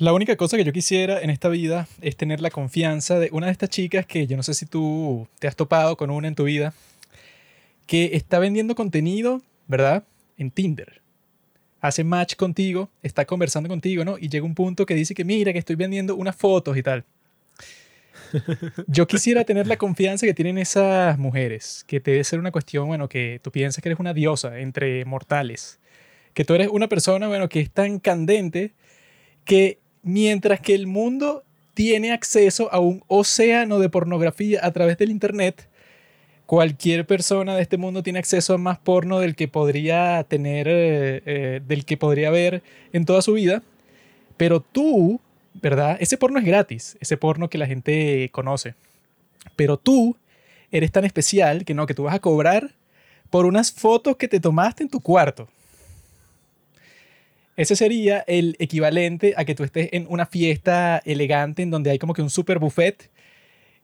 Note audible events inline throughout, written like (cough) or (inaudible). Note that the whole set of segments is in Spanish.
La única cosa que yo quisiera en esta vida es tener la confianza de una de estas chicas que yo no sé si tú te has topado con una en tu vida, que está vendiendo contenido, ¿verdad? En Tinder. Hace match contigo, está conversando contigo, ¿no? Y llega un punto que dice que mira, que estoy vendiendo unas fotos y tal. (laughs) Yo quisiera tener la confianza que tienen esas mujeres, que te debe ser una cuestión, bueno, que tú piensas que eres una diosa entre mortales, que tú eres una persona, bueno, que es tan candente que mientras que el mundo tiene acceso a un océano de pornografía a través del Internet, cualquier persona de este mundo tiene acceso a más porno del que podría tener, eh, eh, del que podría ver en toda su vida. Pero tú, ¿verdad? Ese porno es gratis, ese porno que la gente conoce. Pero tú eres tan especial que no, que tú vas a cobrar por unas fotos que te tomaste en tu cuarto. Ese sería el equivalente a que tú estés en una fiesta elegante en donde hay como que un super buffet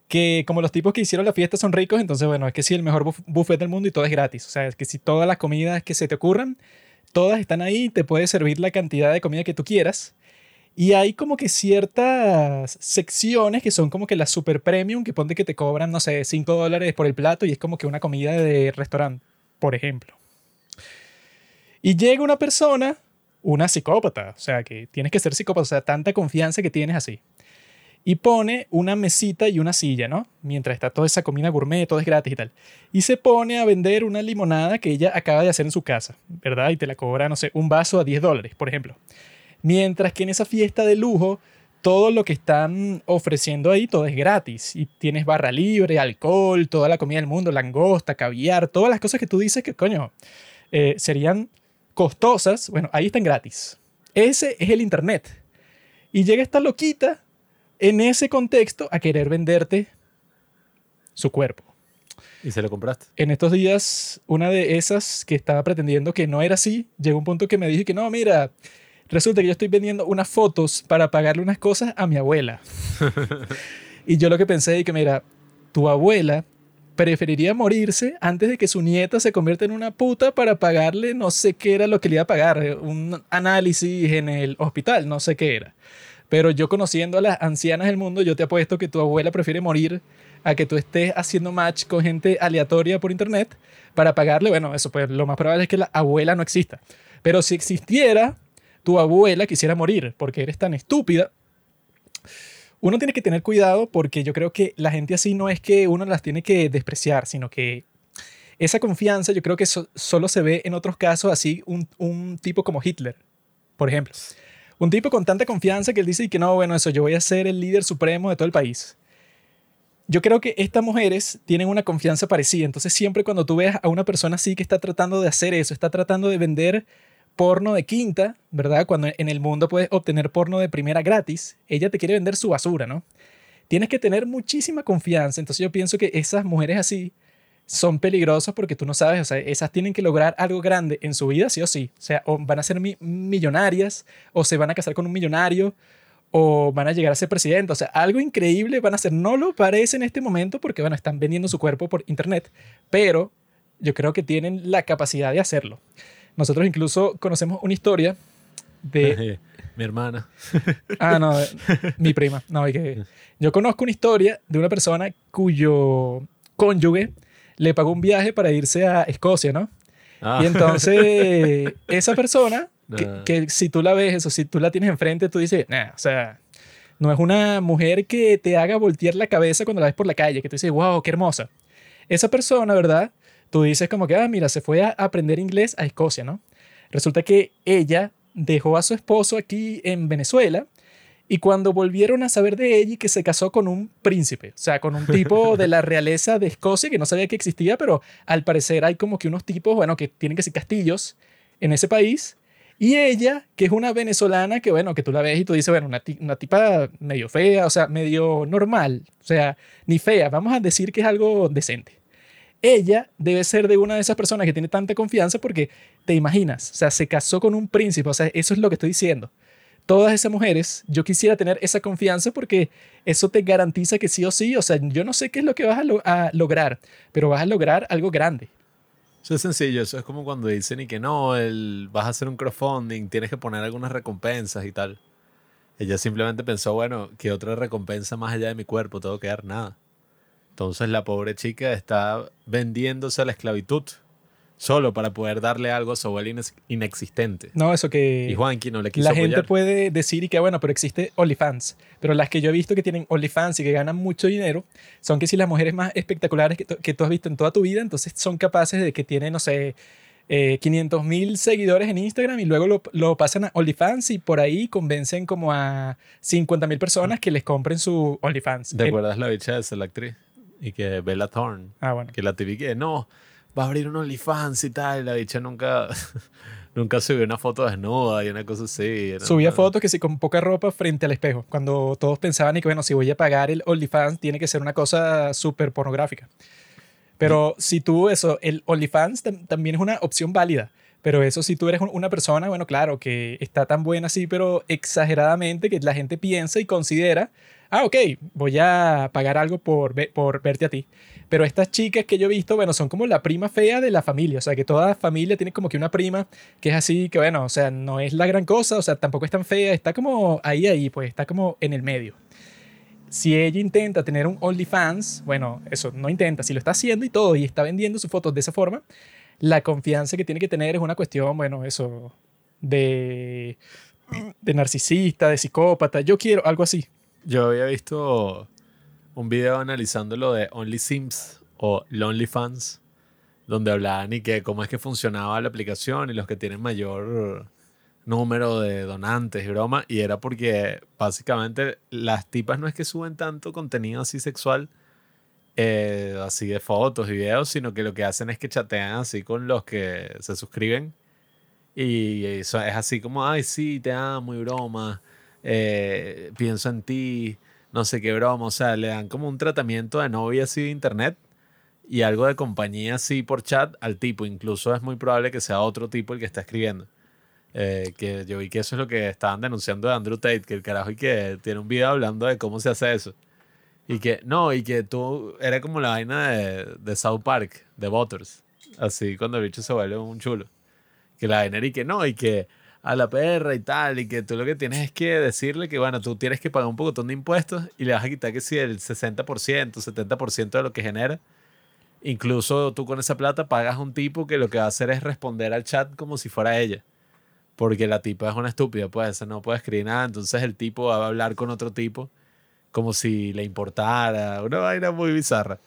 que como los tipos que hicieron la fiesta son ricos, entonces bueno, es que sí, el mejor buffet del mundo y todo es gratis. O sea, es que si todas las comidas que se te ocurran, todas están ahí, te puedes servir la cantidad de comida que tú quieras. Y hay como que ciertas secciones que son como que la super premium, que ponte que te cobran, no sé, 5 dólares por el plato y es como que una comida de restaurante, por ejemplo. Y llega una persona una psicópata, o sea, que tienes que ser psicópata, o sea, tanta confianza que tienes así. Y pone una mesita y una silla, ¿no? Mientras está toda esa comida gourmet, todo es gratis y tal. Y se pone a vender una limonada que ella acaba de hacer en su casa, ¿verdad? Y te la cobra, no sé, un vaso a 10 dólares, por ejemplo. Mientras que en esa fiesta de lujo, todo lo que están ofreciendo ahí, todo es gratis. Y tienes barra libre, alcohol, toda la comida del mundo, langosta, caviar, todas las cosas que tú dices que, coño, eh, serían costosas, bueno, ahí están gratis. Ese es el Internet. Y llega esta loquita en ese contexto a querer venderte su cuerpo. ¿Y se lo compraste? En estos días, una de esas que estaba pretendiendo que no era así, llegó un punto que me dijo que no, mira, resulta que yo estoy vendiendo unas fotos para pagarle unas cosas a mi abuela. (laughs) y yo lo que pensé es que, mira, tu abuela preferiría morirse antes de que su nieta se convierta en una puta para pagarle no sé qué era lo que le iba a pagar, eh, un análisis en el hospital, no sé qué era. Pero yo conociendo a las ancianas del mundo, yo te apuesto que tu abuela prefiere morir a que tú estés haciendo match con gente aleatoria por internet para pagarle, bueno, eso pues lo más probable es que la abuela no exista. Pero si existiera, tu abuela quisiera morir porque eres tan estúpida uno tiene que tener cuidado porque yo creo que la gente así no es que uno las tiene que despreciar, sino que esa confianza yo creo que solo se ve en otros casos así un, un, tipo como Hitler, por ejemplo. Un tipo con tanta confianza que él dice que no, bueno, eso, yo voy a ser el líder supremo de todo el país. Yo creo que estas mujeres tienen una confianza parecida, entonces siempre cuando tú veas a una persona así que está tratando de hacer eso, está tratando de vender porno de quinta, ¿verdad? Cuando en el mundo puedes obtener porno de primera gratis, ella te quiere vender su basura, ¿no? Tienes que tener muchísima confianza. Entonces yo pienso que esas mujeres así son peligrosas porque tú no sabes, o sea, esas tienen que lograr algo grande en su vida, sí o sí. O sea, van a ser millonarias, o se van a casar con un millonario, o van a llegar a ser presidente. O sea, algo increíble van a hacer. No lo parece en este momento porque, bueno, están vendiendo su cuerpo por internet, pero yo creo que tienen la capacidad de hacerlo. Nosotros incluso conocemos una historia de... (laughs) mi hermana. (laughs) ah, no, mi prima. No, que yo conozco una historia de una persona cuyo cónyuge le pagó un viaje para irse a Escocia, ¿no? Ah. Y entonces (laughs) esa persona, que, si tú la ves, o si tú la tienes enfrente, tú dices, nah, o sea, no es una mujer que te haga voltear la cabeza cuando la ves por la calle, que tú dices, wow, qué hermosa. Esa persona, ¿verdad? Tú dices como que, ah, mira, se fue a aprender inglés a Escocia, ¿no? Resulta que ella dejó a su esposo aquí en Venezuela y cuando volvieron a saber de ella y que se casó con un príncipe, o sea, con un tipo (laughs) de la realeza de Escocia que no sabía que existía, pero al parecer hay como que unos tipos, bueno, que tienen que ser castillos en ese país. Y ella, que es una venezolana, que bueno, que tú la ves y tú dices, bueno, una, una tipa medio fea, o sea, medio normal, o sea, ni fea, vamos a decir que es algo decente ella debe ser de una de esas personas que tiene tanta confianza porque te imaginas, o sea, se casó con un príncipe, o sea, eso es lo que estoy diciendo. Todas esas mujeres, yo quisiera tener esa confianza porque eso te garantiza que sí o sí, o sea, yo no sé qué es lo que vas a, lograr, pero vas a lograr algo grande. Eso es sencillo, eso es como cuando dicen y que no, el, vas a hacer un crowdfunding, tienes que poner algunas recompensas y tal. Ella simplemente pensó, bueno, ¿qué otra recompensa más allá de mi cuerpo? Tengo que dar nada. Entonces la pobre chica está vendiéndose a la esclavitud solo para poder darle algo a su abuela inexistente. No, eso que Y Juanqui no le quiso la gente puede decir y que bueno, pero existe OnlyFans. Pero las que yo he visto que tienen OnlyFans y que ganan mucho dinero son que si las mujeres más espectaculares que, tú- que tú has visto en toda tu vida, entonces son capaces de que tienen, no sé, eh, 500 mil seguidores en Instagram y luego lo, lo pasan a OnlyFans y por ahí convencen como a 50 mil personas que les compren su OnlyFans. ¿Te El- acuerdas la bicha esa, la actriz? Y que Bella Thorne, ah, bueno. que la que no, va a abrir un OnlyFans y tal. Y la bicha nunca, (laughs) nunca subió una foto desnuda y una cosa así. Subía una- fotos que sí con poca ropa frente al espejo, cuando todos pensaban y que bueno, si voy a pagar el OnlyFans tiene que ser una cosa súper pornográfica. Pero si tú eso, el OnlyFans tam- también es una opción válida. Pero eso si tú eres un- una persona, bueno, claro, que está tan buena así, pero exageradamente que la gente piensa y considera, ah, ok, voy a pagar algo por, por verte a ti. Pero estas chicas que yo he visto, bueno, son como la prima fea de la familia. O sea, que toda familia tiene como que una prima que es así, que bueno, o sea, no es la gran cosa, o sea, tampoco es tan fea, está como ahí, ahí, pues está como en el medio. Si ella intenta tener un OnlyFans, bueno, eso no intenta, si lo está haciendo y todo, y está vendiendo sus fotos de esa forma, la confianza que tiene que tener es una cuestión, bueno, eso, de, de narcisista, de psicópata. Yo quiero algo así. Yo había visto un video analizando lo de Only Sims o Lonely Fans, donde hablaban y que cómo es que funcionaba la aplicación y los que tienen mayor número de donantes y broma. Y era porque básicamente las tipas no es que suben tanto contenido así sexual, eh, así de fotos y videos, sino que lo que hacen es que chatean así con los que se suscriben. Y eso es así como, ay, sí, te amo y broma, eh, pienso en ti, no sé qué broma. O sea, le dan como un tratamiento de novia así de internet y algo de compañía así por chat al tipo. Incluso es muy probable que sea otro tipo el que está escribiendo. Eh, que yo vi que eso es lo que estaban denunciando de Andrew Tate, que el carajo y que tiene un video hablando de cómo se hace eso. Y que, no, y que tú, era como la vaina de, de South Park, de Butters. Así cuando el bicho se vuelve un chulo. Que la vaina era y que no, y que a la perra y tal, y que tú lo que tienes es que decirle que, bueno, tú tienes que pagar un poco de impuestos y le vas a quitar que si el 60%, 70% de lo que genera. Incluso tú con esa plata pagas un tipo que lo que va a hacer es responder al chat como si fuera ella. Porque la tipa es una estúpida, pues no puede escribir nada. Entonces el tipo va a hablar con otro tipo como si le importara. Una vaina muy bizarra.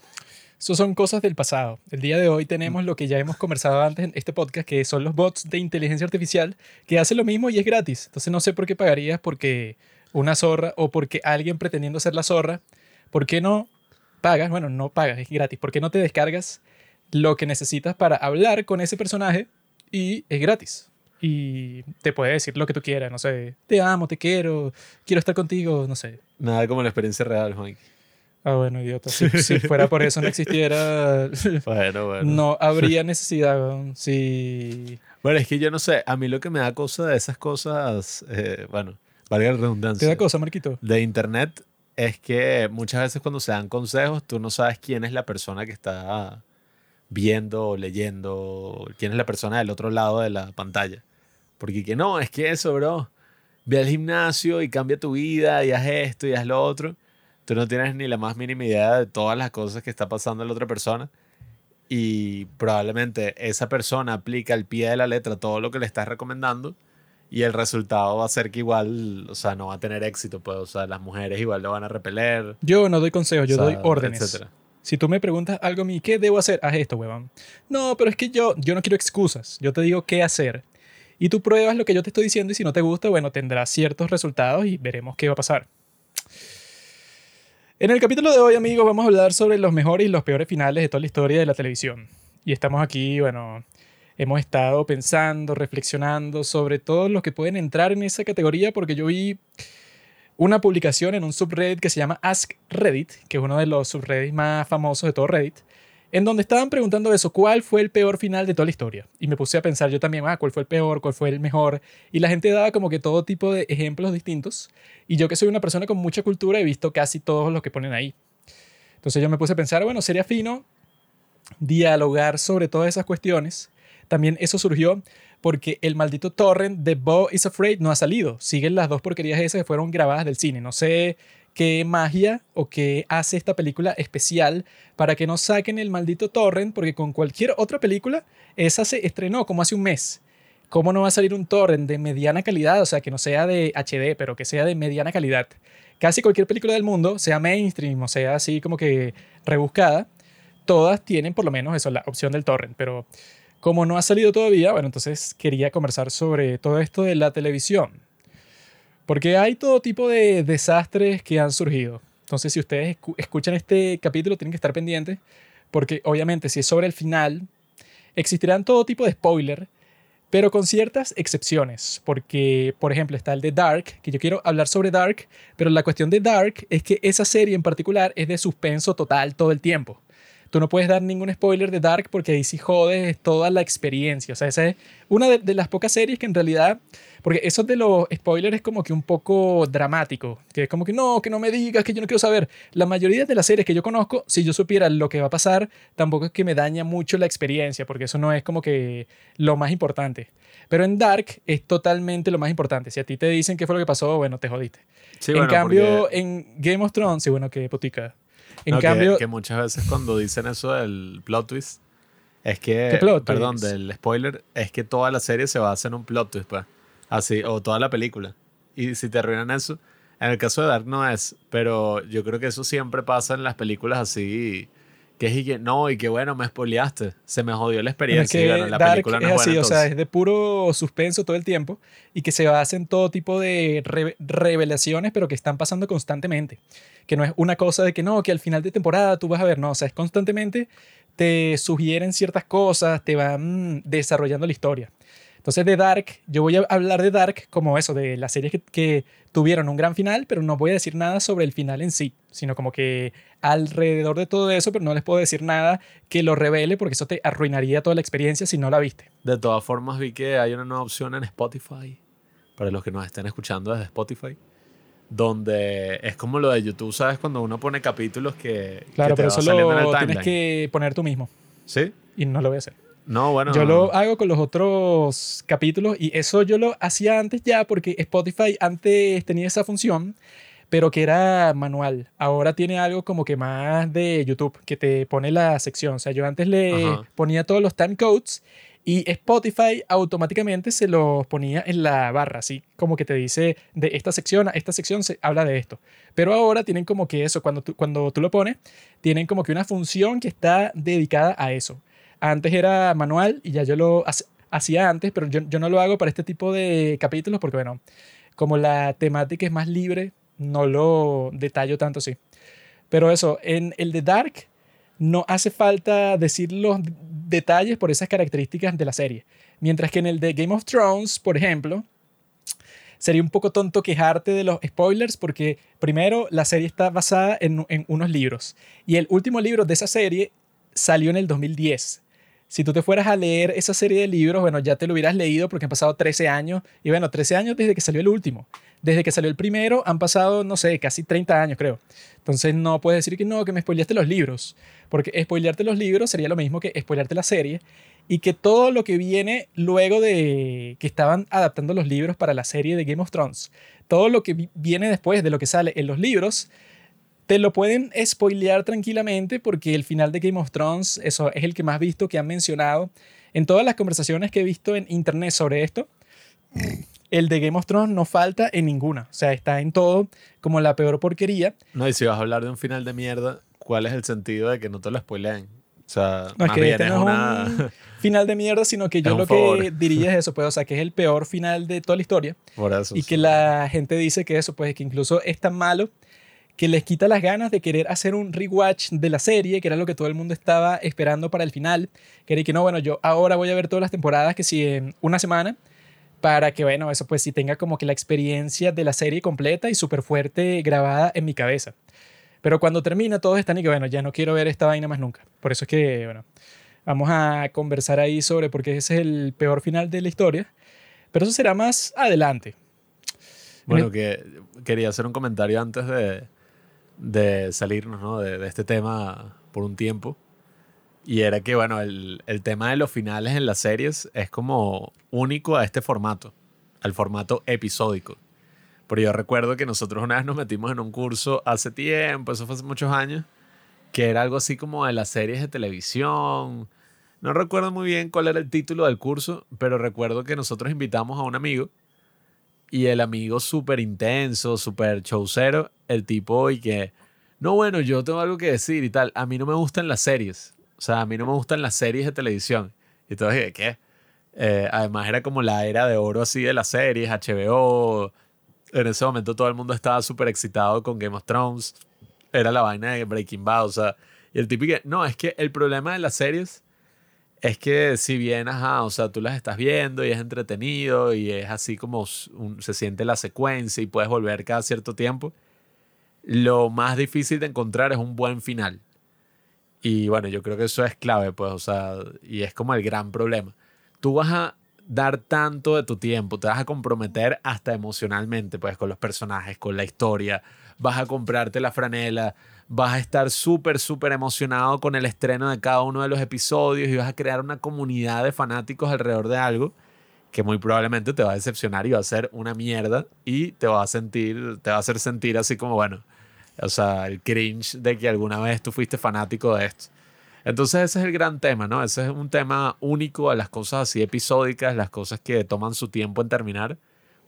Eso son cosas del pasado. El día de hoy tenemos lo que ya hemos conversado antes en este podcast, que son los bots de inteligencia artificial, que hacen lo mismo y es gratis. Entonces no sé por qué pagarías porque una zorra o porque alguien pretendiendo ser la zorra, ¿por qué no pagas? Bueno, no pagas, es gratis. ¿Por qué no te descargas lo que necesitas para hablar con ese personaje y es gratis? Y te puede decir lo que tú quieras, no sé, te amo, te quiero, quiero estar contigo, no sé. Nada como la experiencia real, Juan. Ah, bueno, idiota. Si, si fuera por eso no existiera, (laughs) Bueno, bueno. no habría necesidad. weón. Si. Bueno, es que yo no sé. A mí lo que me da cosa de esas cosas, eh, bueno, valga la ¿Te redundancia, da cosa, Marquito? de internet es que muchas veces cuando se dan consejos, tú no sabes quién es la persona que está viendo o leyendo, quién es la persona del otro lado de la pantalla. Porque que no, es que eso, bro. Ve al gimnasio y cambia tu vida y haz esto y haz lo otro. Tú no tienes ni la más mínima idea de todas las cosas que está pasando en la otra persona. Y probablemente esa persona aplica al pie de la letra todo lo que le estás recomendando. Y el resultado va a ser que igual, o sea, no va a tener éxito, pues, o sea, las mujeres igual lo van a repeler. Yo no doy consejos, yo o sea, doy órdenes. etcétera. Si tú me preguntas algo a mí, ¿qué debo hacer? Haz esto, huevón. No, pero es que yo, yo no quiero excusas. Yo te digo qué hacer. Y tú pruebas lo que yo te estoy diciendo y si no te gusta, bueno, tendrás ciertos resultados y veremos qué va a pasar. En el capítulo de hoy, amigos, vamos a hablar sobre los mejores y los peores finales de toda la historia de la televisión. Y estamos aquí, bueno, hemos estado pensando, reflexionando sobre todos los que pueden entrar en esa categoría porque yo vi una publicación en un subreddit que se llama Ask Reddit, que es uno de los subreddits más famosos de todo Reddit, en donde estaban preguntando eso, ¿cuál fue el peor final de toda la historia? Y me puse a pensar yo también, ah, ¿cuál fue el peor? ¿Cuál fue el mejor? Y la gente daba como que todo tipo de ejemplos distintos. Y yo que soy una persona con mucha cultura he visto casi todos los que ponen ahí. Entonces yo me puse a pensar, bueno, sería fino dialogar sobre todas esas cuestiones. También eso surgió porque el maldito torrent de Bo is Afraid no ha salido. Siguen las dos porquerías esas que fueron grabadas del cine. No sé qué magia o qué hace esta película especial para que no saquen el maldito torrent, porque con cualquier otra película, esa se estrenó como hace un mes. ¿Cómo no va a salir un torrent de mediana calidad? O sea, que no sea de HD, pero que sea de mediana calidad. Casi cualquier película del mundo, sea mainstream o sea así como que rebuscada, todas tienen por lo menos eso, la opción del torrent. Pero como no ha salido todavía, bueno, entonces quería conversar sobre todo esto de la televisión. Porque hay todo tipo de desastres que han surgido. Entonces, si ustedes escuchan este capítulo, tienen que estar pendientes, porque obviamente si es sobre el final, existirán todo tipo de spoiler, pero con ciertas excepciones, porque, por ejemplo, está el de Dark, que yo quiero hablar sobre Dark, pero la cuestión de Dark es que esa serie en particular es de suspenso total todo el tiempo tú no puedes dar ningún spoiler de Dark porque ahí sí jodes toda la experiencia. O sea, esa es una de, las pocas series que en realidad, porque eso de los spoilers es como que un poco dramático, que es como que no, que no me digas, que yo no quiero saber. La mayoría de las series que yo conozco, si yo supiera lo que va a pasar, tampoco es que me daña mucho la experiencia, porque eso no es como que lo más importante. Pero en Dark es totalmente lo más importante. Si a ti te dicen qué fue lo que pasó, bueno, te jodiste. en cambio, en Game of Thrones, sí, bueno, que putica. En cambio. Que, muchas veces cuando dicen eso del plot twist, es que. perdón, del spoiler, es que toda la serie se basa en un plot twist, pues. Así, o toda la película. Y si te arruinan eso. En el caso de Dark no es, pero yo creo que eso siempre pasa en las películas así que es y que no, y que bueno, me spoileaste. Se me jodió la experiencia. Es la película no es, así, o sea, es de puro suspenso todo el tiempo y que se basa en todo tipo de revelaciones, pero que están pasando constantemente. Que no es una cosa de que no, que al final de temporada tú vas a ver, no, o sea, es constantemente te sugieren ciertas cosas, te van desarrollando la historia. Entonces de Dark, yo voy a hablar de Dark como eso, de las series que, tuvieron un gran final, pero no voy a decir nada sobre el final en sí, sino como que alrededor de todo eso, pero no les puedo decir nada que lo revele porque eso te arruinaría toda la experiencia si no la viste. De todas formas, vi que hay una nueva opción en Spotify, para los que nos estén escuchando desde Spotify, donde es como lo de YouTube, ¿sabes? Cuando uno pone capítulos que... Claro, pero eso lo tienes que poner tú mismo. ¿Sí? Y no lo voy a hacer. No, bueno. Yo lo hago con los otros capítulos y eso yo lo hacía antes ya porque Spotify antes tenía esa función, pero que era manual. Ahora tiene algo como que más de YouTube, que te pone la sección. O sea, yo antes le ponía todos los time codes y Spotify automáticamente se los ponía en la barra, así como que te dice de esta sección a esta sección se habla de esto. Pero ahora tienen como que eso, cuando tú, cuando tú lo pones, tienen como que una función que está dedicada a eso. Antes era manual y ya yo lo hacía antes, pero yo, yo no lo hago para este tipo de capítulos porque, bueno, como la temática es más libre, no lo detallo tanto así. Pero eso, en el de Dark no hace falta decir los detalles por esas características de la serie. Mientras que en el de Game of Thrones, por ejemplo, sería un poco tonto quejarte de los spoilers porque primero la serie está basada en, unos libros y el último libro de esa serie salió en el 2010 si tú te fueras a leer esa serie de libros, bueno, ya te lo hubieras leído porque han pasado 13 años. Y bueno, 13 años desde que salió el último. Desde que salió el primero han pasado, no sé, casi 30 años, creo. Entonces no puedes decir que no, que me spoileaste los libros. Porque spoilearte los libros sería lo mismo que spoilearte la serie. Y que todo lo que viene luego de que estaban adaptando los libros para la serie de Game of Thrones, todo lo que viene después de lo que sale en los libros, te lo pueden spoilear tranquilamente porque el final de Game of Thrones, eso es el que más visto que han mencionado. En todas las conversaciones que he visto en internet sobre esto, el de Game of Thrones no falta en ninguna. O sea, está en todo como la peor porquería. No, y si vas a hablar de un final de mierda, ¿cuál es el sentido de que no te lo spoileen? O sea, no, es que este no es un final de mierda, sino que (laughs) yo lo que diría es eso, pues, o sea, que es el peor final de toda la historia. Por eso. Y que la gente dice que eso, pues, que incluso es tan malo que les quita las ganas de querer hacer un rewatch de la serie, que era lo que todo el mundo estaba esperando para el final. Que que no, bueno, yo ahora voy a ver todas las temporadas que si en una semana, para que, bueno, eso pues sí tenga como que la experiencia de la serie completa y súper fuerte grabada en mi cabeza. Pero cuando termina, todos están y que, bueno, ya no quiero ver esta vaina más nunca. Por eso es que, bueno, vamos a conversar ahí sobre por qué ese es el peor final de la historia. Pero eso será más adelante. Bueno, que quería hacer un comentario antes de, de salirnos ¿no? de, de, este tema por un tiempo. Y era que, bueno, el, el tema de los finales en las series es como único a este formato, al formato episódico. Pero yo recuerdo que nosotros una vez nos metimos en un curso hace tiempo, eso fue hace muchos años, que era algo así como de las series de televisión. No recuerdo muy bien cuál era el título del curso, pero recuerdo que nosotros invitamos a un amigo y el amigo súper intenso, súper showcero, el tipo y que, no, bueno, yo tengo algo que decir y tal, a mí no me gustan las series, o sea, a mí no me gustan las series de televisión. Y entonces, ¿qué? Eh, además era como la era de oro así de las series, HBO, en ese momento todo el mundo estaba súper excitado con Game of Thrones. Era la vaina de Breaking Bad, o sea. Y el típico, no, es que el problema de las series es que si bien, ajá, o sea, tú las estás viendo y es entretenido y es así como se siente la secuencia y puedes volver cada cierto tiempo, lo más difícil de encontrar es un buen final. Y bueno, yo creo que eso es clave, pues, o sea, y es como el gran problema. Tú vas a dar tanto de tu tiempo, te vas a comprometer hasta emocionalmente, pues con los personajes, con la historia, vas a comprarte la franela, vas a estar súper, súper emocionado con el estreno de cada uno de los episodios y vas a crear una comunidad de fanáticos alrededor de algo que muy probablemente te va a decepcionar y va a ser una mierda y te va a sentir, te va a hacer sentir así como, bueno, o sea, el cringe de que alguna vez tú fuiste fanático de esto. Entonces ese es el gran tema, ¿no? Ese es un tema único a las cosas así episódicas, las cosas que toman su tiempo en terminar,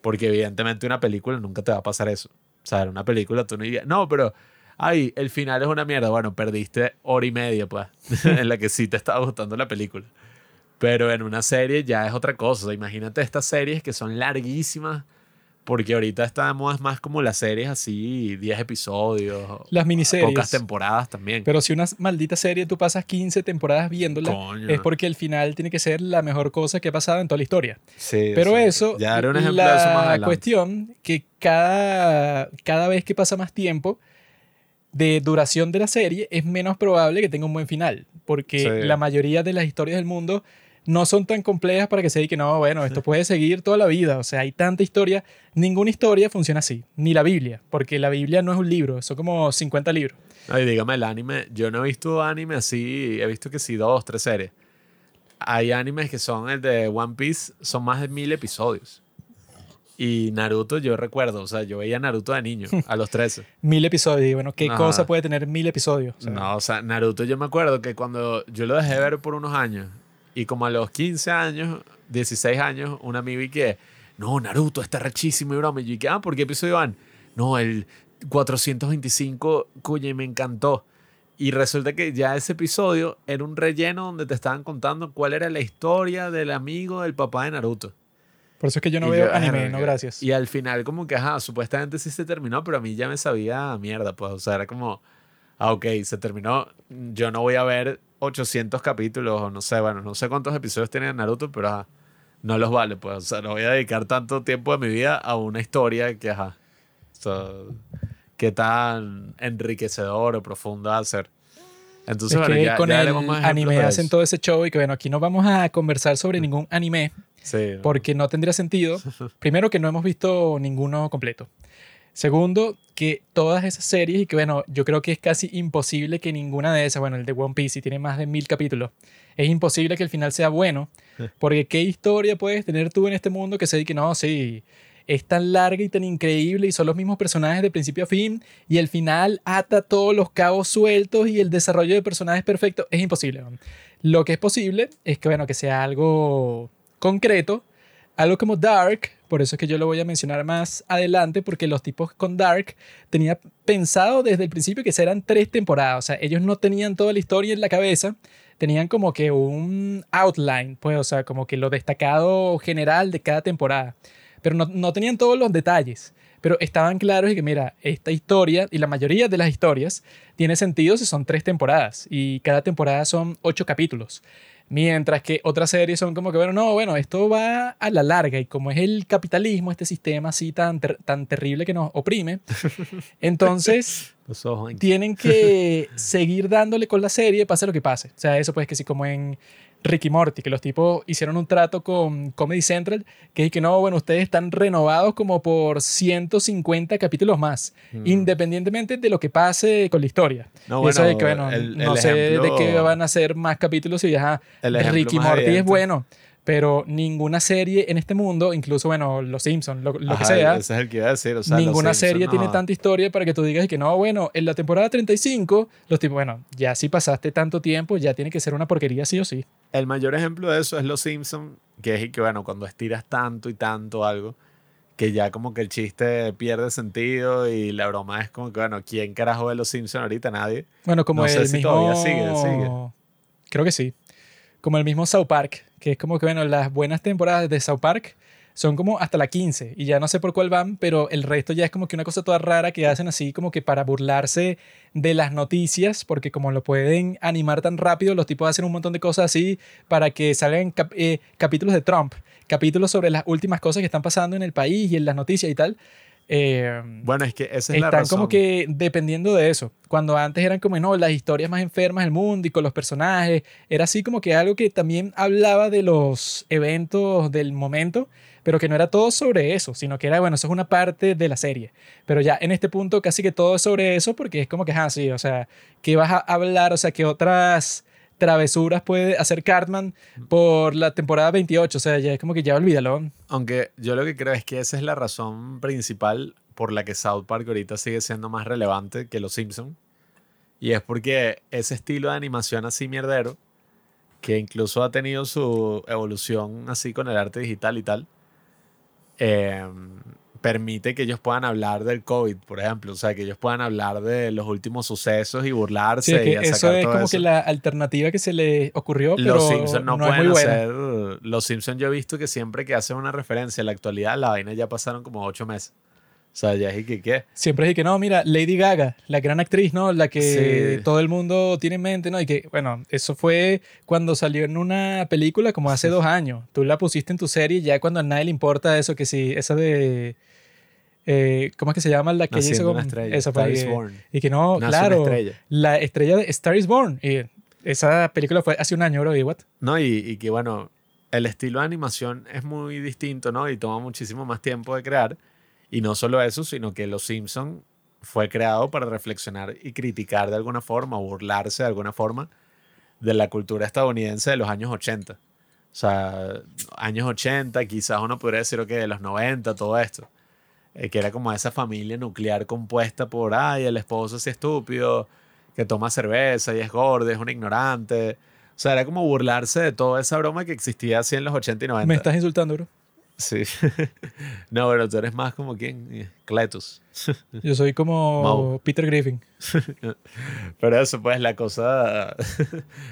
porque evidentemente una película nunca te va a pasar eso. O sea, en una película tú no dirías, no, pero, ay, el final es una mierda. Bueno, perdiste hora y media, pues, (laughs) en la que sí te estaba gustando la película. Pero en una serie ya es otra cosa. imagínate estas series que son larguísimas porque ahorita estamos más como las series así, 10 episodios. Las miniseries. Pocas temporadas también. Pero si una maldita serie tú pasas 15 temporadas viéndola, es porque el final tiene que ser la mejor cosa que ha pasado en toda la historia. Sí. Pero eso, ya era un ejemplo la de eso más cuestión que cada, cada vez que pasa más tiempo de duración de la serie, es menos probable que tenga un buen final. Porque la mayoría de las historias del mundo no son tan complejas para que se diga que no, bueno, esto puede seguir toda la vida. O sea, hay tanta historia. Ninguna historia funciona así. Ni la Biblia, porque la Biblia no es un libro, son como 50 libros. Ay, dígame el anime. Yo no he visto anime así, he visto que sí, dos, tres series. Hay animes que son el de One Piece, son más de mil episodios. Y Naruto, yo recuerdo, o sea, yo veía Naruto de niño, a los 13. (laughs) mil episodios. Y bueno, ¿qué cosa puede tener mil episodios? no, o sea, Naruto, yo me acuerdo que cuando yo lo dejé ver por unos años, y como a los 15 años, 16 años, un amigo y que, no, Naruto está rechísimo y broma. Y yo dije, ah, ¿por qué episodio van? No, el 425, cuye, me encantó. Y resulta que ya ese episodio era un relleno donde te estaban contando cuál era la historia del amigo del papá de Naruto. Por eso es que yo no veo anime, no gracias. Y al final como que, ajá, supuestamente sí se terminó, pero a mí ya me sabía mierda, pues, o sea, era como, ah, ok, se terminó, yo no voy a ver 800 capítulos, o no sé, bueno, no sé cuántos episodios tiene Naruto, pero ajá, no los vale, pues, o sea, no voy a dedicar tanto tiempo de mi vida a una historia que, ajá, o que tan enriquecedor o profunda va a ser. Entonces, es bueno, ya, con ya el anime hacen todo ese show y que, bueno, aquí no vamos a conversar sobre ningún anime, sí, porque no tendría sentido. (laughs) Primero que no hemos visto ninguno completo. Segundo, que todas esas series, y que bueno, yo creo que es casi imposible que ninguna de esas, bueno, el de One Piece, si tiene más de mil capítulos, es imposible que el final sea bueno, porque ¿qué historia puedes tener tú en este mundo que se diga que no, sí, es tan larga y tan increíble y son los mismos personajes de principio a fin y el final ata todos los cabos sueltos y el desarrollo de personajes perfecto? Es imposible. Lo que es posible es que, bueno, que sea algo concreto, algo como Dark, por eso es que yo lo voy a mencionar más adelante, porque los tipos con Dark tenía pensado desde el principio que serán tres temporadas. O sea, ellos no tenían toda la historia en la cabeza, tenían como que un outline, pues, o sea, como que lo destacado general de cada temporada. Pero no, no tenían todos los detalles. Pero estaban claros y que, mira, esta historia y la mayoría de las historias tiene sentido si son tres temporadas y cada temporada son ocho capítulos. Mientras que otras series son como que, bueno, no, bueno, esto va a la larga y como es el capitalismo, este sistema así tan, tan terrible que nos oprime, (laughs) entonces tienen que seguir dándole con la serie, pase lo que pase. O sea, eso pues que sí, como en Ricky Morty, que los tipos hicieron un trato con Comedy Central, que es que no, bueno, ustedes están renovados como por 150 capítulos más, Mm. independientemente de lo que pase con la historia. No, Y eso bueno, de que, bueno, el- no el sé de qué van a hacer más capítulos y ejemplo Ricky Morty es bueno, pero ninguna serie en este mundo, incluso, bueno, Los Simpsons, lo, lo que sea, Ese es el que iba a decir. O sea, los ninguna serie tiene tanta historia para que tú digas que no, bueno, en la temporada 35, los tipos, bueno, ya si pasaste tanto tiempo, ya tiene que ser una porquería sí o sí. El mayor ejemplo de eso es Los Simpson, que es que, bueno, cuando estiras tanto y tanto algo, que ya como que el chiste pierde sentido y la broma es como que, bueno, ¿quién carajo ve Los Simpson ahorita? Nadie. Bueno, como No sé el si mismo... todavía sigue, sigue. Creo que sí. Como el mismo South Park, que es como que, bueno, las buenas temporadas de South Park son como hasta la 15 y ya no sé por cuál van, pero el resto ya es como que una cosa toda rara que hacen así como que para burlarse de las noticias, porque como lo pueden animar tan rápido, los tipos hacen un montón de cosas así para que salgan cap- eh, capítulos de Trump, capítulos sobre las últimas cosas que están pasando en el país y en las noticias y tal. Eh, Bueno, es que esa es la están razón. como que dependiendo de eso. Cuando antes eran como, no, las historias más enfermas del mundo y con los personajes, era así como que algo que también hablaba de los eventos del momento, pero que no era todo sobre eso, sino que era, bueno, eso es una parte de la serie. Pero ya en este punto casi que todo es sobre eso porque es como que, ah, sí, o sea, ¿qué vas a hablar? O sea, ¿qué otras travesuras puede hacer Cartman por la temporada 28? O sea, ya es como que ya olvídalo. Aunque yo lo que creo es que esa es la razón principal por la que South Park ahorita sigue siendo más relevante que Los Simpson. Y es porque ese estilo de animación así mierdero, que incluso ha tenido su evolución así con el arte digital y tal, eh, permite que ellos puedan hablar del COVID, por ejemplo. O sea, que ellos puedan hablar de los últimos sucesos y burlarse Sí, es que eso sacar es todo como eso. que la alternativa que se le ocurrió, pero Los Simpsons no, no, pueden hacer. Los Simpsons yo he visto que siempre que hacen una referencia a la actualidad, la vaina ya pasaron como ocho meses. O sea, ya es y que qué. Siempre es que no, mira, Lady Gaga, la gran actriz, ¿no? La que Sí. todo el mundo tiene en mente, ¿no? Y que, bueno, eso fue cuando salió en una película como hace dos años. Tú la pusiste en tu serie ya cuando a nadie le importa eso, que sí, esa de... eh, ¿Cómo es que se llama la que hizo Naciendo una con- estrella. Esa fue Star is Born. Y que no, Nace claro, estrella. la estrella de Star is Born. Y esa película fue hace un año, bro, y what? No, y, y que bueno, el estilo de animación es muy distinto, ¿no? Y toma muchísimo más tiempo de crear. Y no solo eso, sino que Los Simpson fue creado para reflexionar y criticar de alguna forma, burlarse de alguna forma de la cultura estadounidense de los años 80. O sea, años 80, quizás uno podría decir que de los 90, todo esto. Eh, que era como esa familia nuclear compuesta por, ay, el esposo es estúpido, que toma cerveza y es gordo, es un ignorante. O sea, era como burlarse de toda esa broma que existía así en los 80 y 90. Me estás insultando, bro. Sí. (laughs) no, pero tú eres más como quién? Eh, Cletus. (laughs) Yo soy como Mau. Peter Griffin. (laughs) Pero eso, pues, la cosa.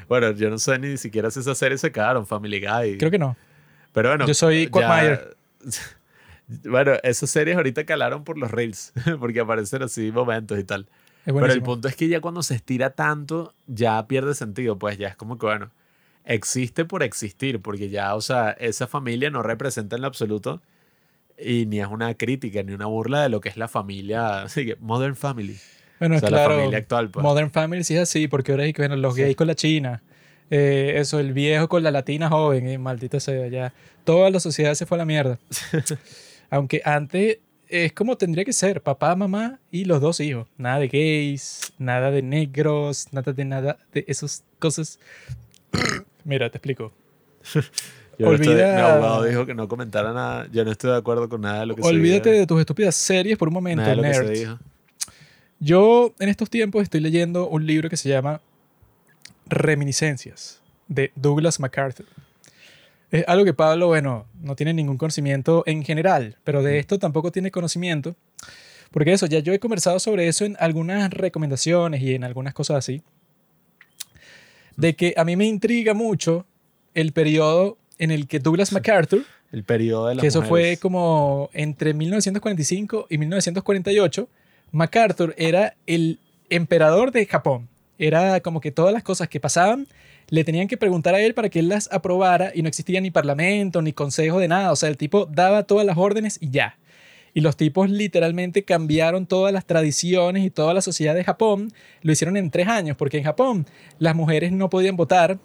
bueno, yo no sé ni siquiera si esa serie se quedaron, Family Guy. Creo que no. Pero bueno. Yo soy ya- Quagmire. Bueno, esas series ahorita calaron por los reels, porque aparecen así momentos y tal. Pero el punto es que ya cuando se estira tanto, ya pierde sentido, pues ya es como que, bueno, existe por existir, porque ya, o sea, esa familia no representa en lo absoluto y ni es una crítica, ni una burla de lo que es la familia, (laughs) así que Modern Family, Bueno, o sea, claro. la familia actual, pues. Modern Family sí es así, porque ahora es que bueno, los Sí. gays con la china, eh, eso, el viejo con la latina joven, eh, maldita sea, ya. Toda la sociedad se fue a la mierda. (laughs) Aunque antes es como tendría que ser, papá, mamá y los dos hijos. Nada de gays, nada de negros, nada de nada de esas cosas. Mira, te explico. (laughs) Yo no estoy- olvida- mi abogado dijo que no comentara nada, yo no estoy de acuerdo con nada de lo que Olvídate se de tus estúpidas series por un momento, nada de lo que se nerd. dijo. Yo en estos tiempos estoy leyendo un libro que se llama Reminiscencias de Douglas MacArthur. Es algo que Pablo, bueno, no tiene ningún conocimiento en general, pero de esto tampoco tiene conocimiento. Porque eso, ya yo he conversado sobre eso en algunas recomendaciones y en algunas cosas así. De que a mí me intriga mucho el periodo en el que Douglas MacArthur El periodo de las que eso fue como entre 1945 y 1948. MacArthur era el emperador de Japón. Era como que todas las cosas que pasaban le tenían que preguntar a él para que él las aprobara y no existía ni parlamento ni consejo de nada. O sea, el tipo daba todas las órdenes y ya. Y los tipos literalmente cambiaron todas las tradiciones y toda la sociedad de Japón. Lo hicieron en tres años, porque en Japón las mujeres no podían votar,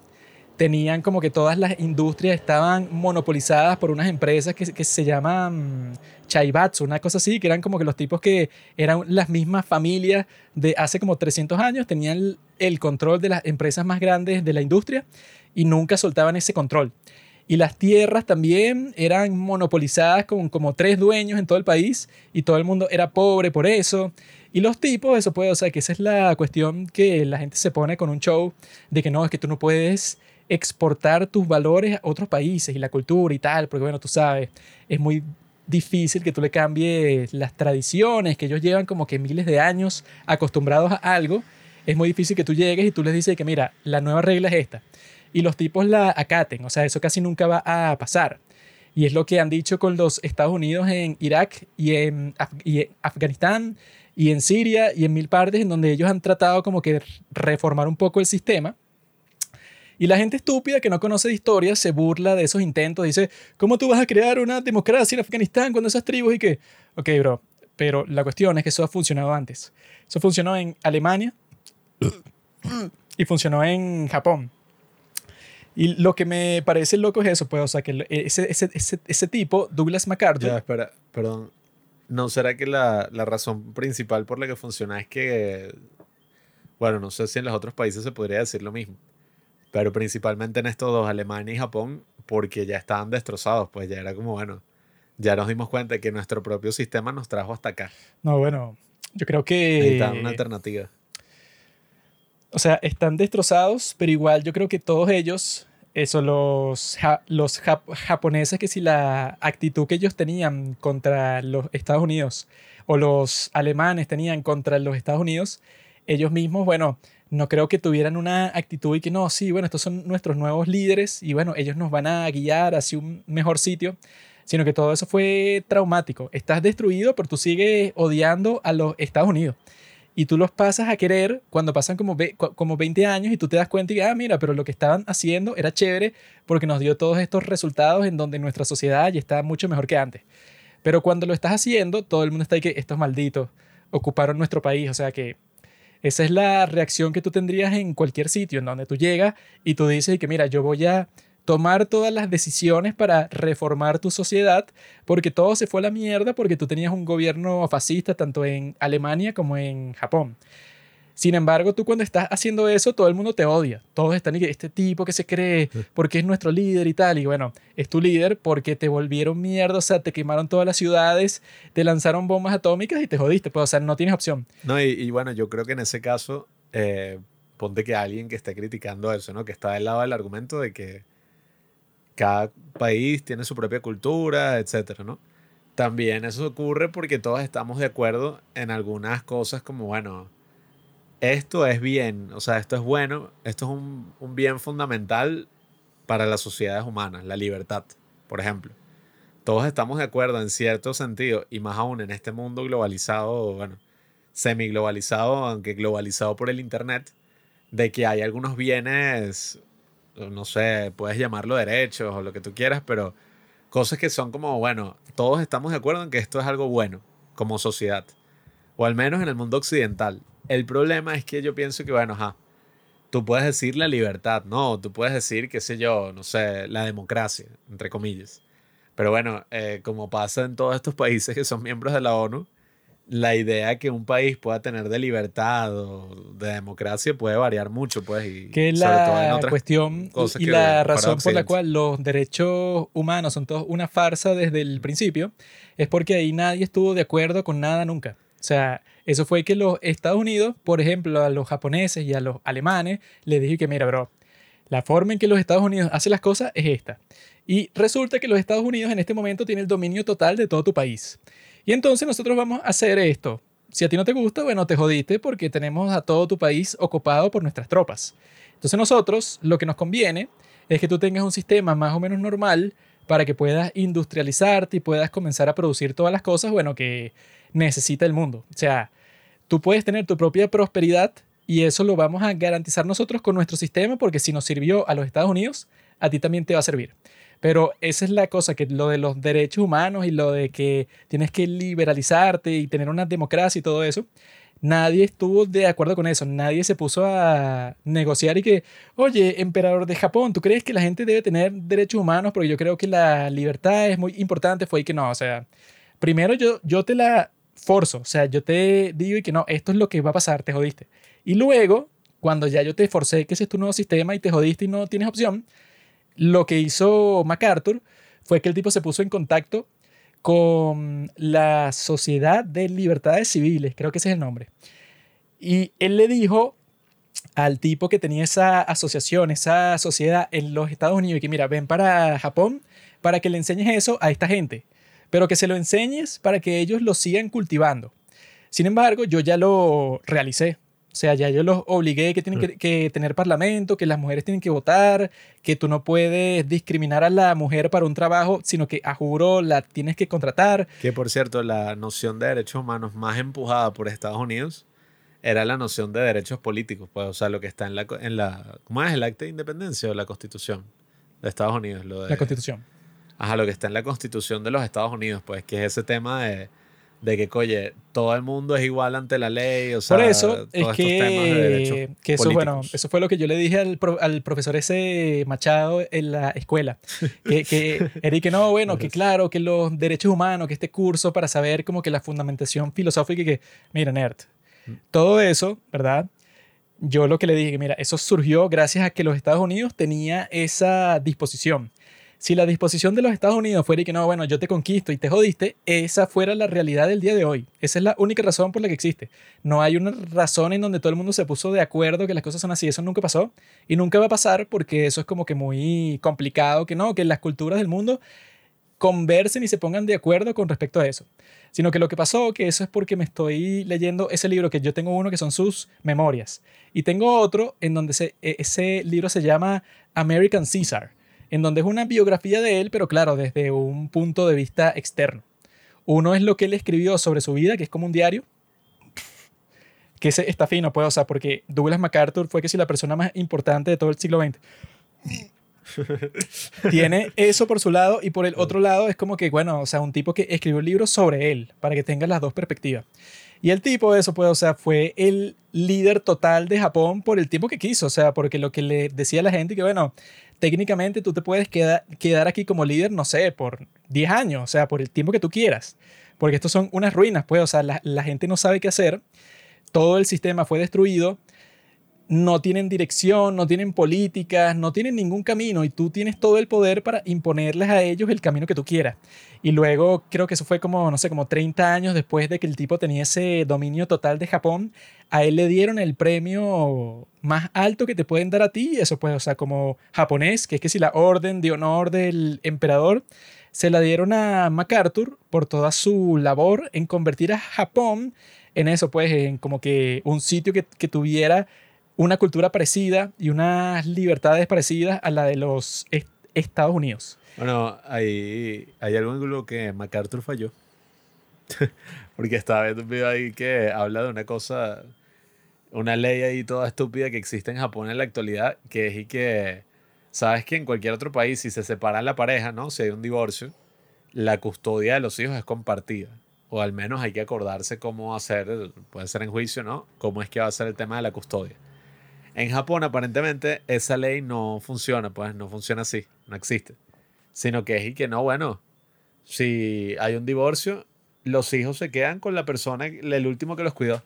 tenían como que todas las industrias estaban monopolizadas por unas empresas que, que se llaman Chaibatsu, una cosa así, que eran como que los tipos que eran las mismas familias de hace como 300 años, tenían el, control de las empresas más grandes de la industria y nunca soltaban ese control. Y las tierras también eran monopolizadas con como tres dueños en todo el país y todo el mundo era pobre por eso. Y los tipos, eso puede, o sea, que esa es la cuestión que la gente se pone con un show de que no, es que tú no puedes exportar tus valores a otros países y la cultura y tal, porque bueno, tú sabes, es muy difícil que tú le cambies las tradiciones que ellos llevan como que miles de años acostumbrados a algo. Es muy difícil que tú llegues y tú les dices que mira, la nueva regla es esta y los tipos la acaten. O sea, eso casi nunca va a pasar. Y es lo que han dicho con los Estados Unidos en Irak y en, Afganistán y en Siria y en mil partes en donde ellos han tratado como que reformar un poco el sistema. Y la gente estúpida que no conoce de historia se burla de esos intentos. Dice, ¿cómo tú vas a crear una democracia en Afganistán cuando esas tribus y qué? Ok, bro. Pero la cuestión es que eso ha funcionado antes. Eso funcionó en Alemania (coughs) y funcionó en Japón. Y lo que me parece loco es eso, pues, o sea, que ese, ese, ese, ese tipo, Douglas MacArthur. Ya, espera, perdón. ¿No será que la, la, razón principal por la que funciona es que, bueno, no sé si en los otros países se podría decir lo mismo, pero principalmente en estos dos, Alemania y Japón, porque ya estaban destrozados, pues ya era como, bueno, ya nos dimos cuenta de que nuestro propio sistema nos trajo hasta acá. No, bueno, yo creo que... Necesitaban una alternativa. O sea, están destrozados, pero igual yo creo que todos ellos, eso, los, japoneses, que si la actitud que ellos tenían contra los Estados Unidos o los alemanes tenían contra los Estados Unidos, ellos mismos, bueno, no creo que tuvieran una actitud y que no, sí, bueno, estos son nuestros nuevos líderes y bueno, ellos nos van a guiar hacia un mejor sitio, sino que todo eso fue traumático. Estás destruido, pero tú sigues odiando a los Estados Unidos y tú los pasas a querer cuando pasan como, como 20 años y tú te das cuenta y, ah, mira, pero lo que estaban haciendo era chévere porque nos dio todos estos resultados en donde nuestra sociedad ya está mucho mejor que antes. Pero cuando lo estás haciendo, todo el mundo está ahí que estos malditos ocuparon nuestro país, o sea que esa es la reacción que tú tendrías en cualquier sitio en donde tú llegas y tú dices que, mira, yo voy a tomar todas las decisiones para reformar tu sociedad, porque todo se fue a la mierda porque tú tenías un gobierno fascista tanto en Alemania como en Japón. Sin embargo, tú cuando estás haciendo eso, todo el mundo te odia. Todos están y este tipo que se cree porque es nuestro líder y tal. Y bueno, es tu líder porque te volvieron mierda, o sea, te quemaron todas las ciudades, te lanzaron bombas atómicas y te jodiste. Pues, o sea, no tienes opción. No, y, bueno, yo creo que en ese caso, eh, ponte que alguien que esté criticando eso, ¿no? Que está del lado del argumento de que cada país tiene su propia cultura, etcétera, ¿no? También eso ocurre porque todos estamos de acuerdo en algunas cosas como, bueno, esto es bien, o sea, esto es bueno, esto es un, un bien fundamental para las sociedades humanas, la libertad, por ejemplo. Todos estamos de acuerdo en cierto sentido, y más aún en este mundo globalizado, bueno, semi-globalizado, aunque globalizado por el Internet, de que hay algunos bienes no sé, puedes llamarlo derechos o lo que tú quieras, pero cosas que son como, bueno, todos estamos de acuerdo en que esto es algo bueno como sociedad, o al menos en el mundo occidental. El problema es que yo pienso que, bueno, ajá, tú puedes decir la libertad, no, tú puedes decir, qué sé yo, no sé, la democracia, entre comillas. Pero bueno, eh, como pasa en todos estos países que son miembros de la ONU, la idea que un país pueda tener de libertad o de democracia puede variar mucho, pues. Y que la cuestión y la razón por la cual los derechos humanos son todos una farsa desde el principio es porque ahí nadie estuvo de acuerdo con nada nunca. O sea, eso fue que los Estados Unidos, por ejemplo, a los japoneses y a los alemanes, les dije que, mira, bro, la forma en que los Estados Unidos hacen las cosas es esta. Y resulta que los Estados Unidos en este momento tienen el dominio total de todo tu país. Y entonces nosotros vamos a hacer esto. Si a ti no te gusta, bueno, te jodiste porque tenemos a todo tu país ocupado por nuestras tropas. Entonces nosotros lo que nos conviene es que tú tengas un sistema más o menos normal para que puedas industrializarte y puedas comenzar a producir todas las cosas, bueno, que necesita el mundo. O sea, tú puedes tener tu propia prosperidad y eso lo vamos a garantizar nosotros con nuestro sistema porque si nos sirvió a los Estados Unidos, a ti también te va a servir. Pero esa es la cosa, que lo de los derechos humanos y lo de que tienes que liberalizarte y tener una democracia y todo eso, nadie estuvo de acuerdo con eso, nadie se puso a negociar y que, oye, emperador de Japón, ¿tú crees que la gente debe tener derechos humanos? Porque yo creo que la libertad es muy importante, fue y que no, o sea, primero yo, yo te la forzo, o sea, yo te digo y que no, esto es lo que va a pasar, te jodiste. Y luego, cuando ya yo te forcé que ese es tu nuevo sistema y te jodiste y no tienes opción, lo que hizo MacArthur fue que el tipo se puso en contacto con la Sociedad de Libertades Civiles, creo que ese es el nombre. Y él le dijo al tipo que tenía esa asociación, esa sociedad en los Estados Unidos, que mira, ven para Japón para que le enseñes eso a esta gente, pero que se lo enseñes para que ellos lo sigan cultivando. Sin embargo, yo ya lo realicé. O sea, ya yo los obligué que tienen que, que, tener parlamento, que las mujeres tienen que votar, que tú no puedes discriminar a la mujer para un trabajo, sino que a juro la tienes que contratar. Que por cierto, la noción de derechos humanos más empujada por Estados Unidos era la noción de derechos políticos, pues, o sea, lo que está en la, en la ¿cómo es el acta de independencia o la constitución de Estados Unidos? Lo de, la constitución. Ajá, lo que está en la constitución de los Estados Unidos, pues, que es ese tema de de que, oye, todo el mundo es igual ante la ley, o sea, Por eso es que, que eso, bueno, eso fue lo que yo le dije al, al profesor ese Machado en la escuela, que, que (laughs) era que no, bueno, que claro, que los derechos humanos, que este curso para saber como que la fundamentación filosófica y que, mira, nerd, mm. todo eso, ¿verdad? Yo lo que le dije, mira, eso surgió gracias a que los Estados Unidos tenía esa disposición si la disposición de los Estados Unidos fuera y que no, bueno, yo te conquisto y te jodiste, esa fuera la realidad del día de hoy. Esa es la única razón por la que existe. No hay una razón en donde todo el mundo se puso de acuerdo que las cosas son así. Eso nunca pasó y nunca va a pasar porque eso es como que muy complicado, que no, que las culturas del mundo conversen y se pongan de acuerdo con respecto a eso. Sino que lo que pasó, que eso es porque me estoy leyendo ese libro, que yo tengo uno que son sus memorias. Y tengo otro en donde e, ese libro se llama American Caesar en donde es una biografía de él, pero claro, desde un punto de vista externo. Uno es lo que él escribió sobre su vida, que es como un diario, que ese está fino, pues, o sea, porque Douglas MacArthur fue que si la persona más importante de todo el siglo XX. (laughs) Tiene eso por su lado y por el otro lado es como que, bueno, o sea, un tipo que escribió un libro sobre él, para que tenga las dos perspectivas. Y el tipo de eso, pues, o sea, fue el líder total de Japón por el tiempo que quiso, o sea, porque lo que le decía a la gente que, bueno, técnicamente tú te puedes quedar, quedar aquí como líder, no sé, por 10 años, o sea, por el tiempo que tú quieras. Porque estos son unas ruinas, pues, o sea, la, la gente no sabe qué hacer, todo el sistema fue destruido, no tienen dirección, no tienen políticas, no tienen ningún camino y tú tienes todo el poder para imponerles a ellos el camino que tú quieras. Y luego creo que eso fue como, no sé, como 30 años después de que el tipo tenía ese dominio total de Japón, a él le dieron el premio más alto que te pueden dar a ti, eso pues, o sea, como japonés, que es que si la orden de honor del emperador, se la dieron a MacArthur por toda su labor en convertir a Japón en eso, pues, en como que un sitio que, que tuviera una cultura parecida y unas libertades parecidas a la de los Estados Unidos. Bueno, hay, hay algo en lo que MacArthur falló. (laughs) Porque estaba viendo un video ahí que habla de una cosa, una ley ahí toda estúpida que existe en Japón en la actualidad, que es y que, sabes que en cualquier otro país, si se separa la pareja, ¿no? Si hay un divorcio, la custodia de los hijos es compartida. O al menos hay que acordarse cómo hacer, puede ser en juicio, ¿no? Cómo es que va a ser el tema de la custodia. En Japón, aparentemente, esa ley no funciona, pues no funciona así, no existe. Sino que es y que no, bueno, si hay un divorcio, los hijos se quedan con la persona, el último que los cuidó.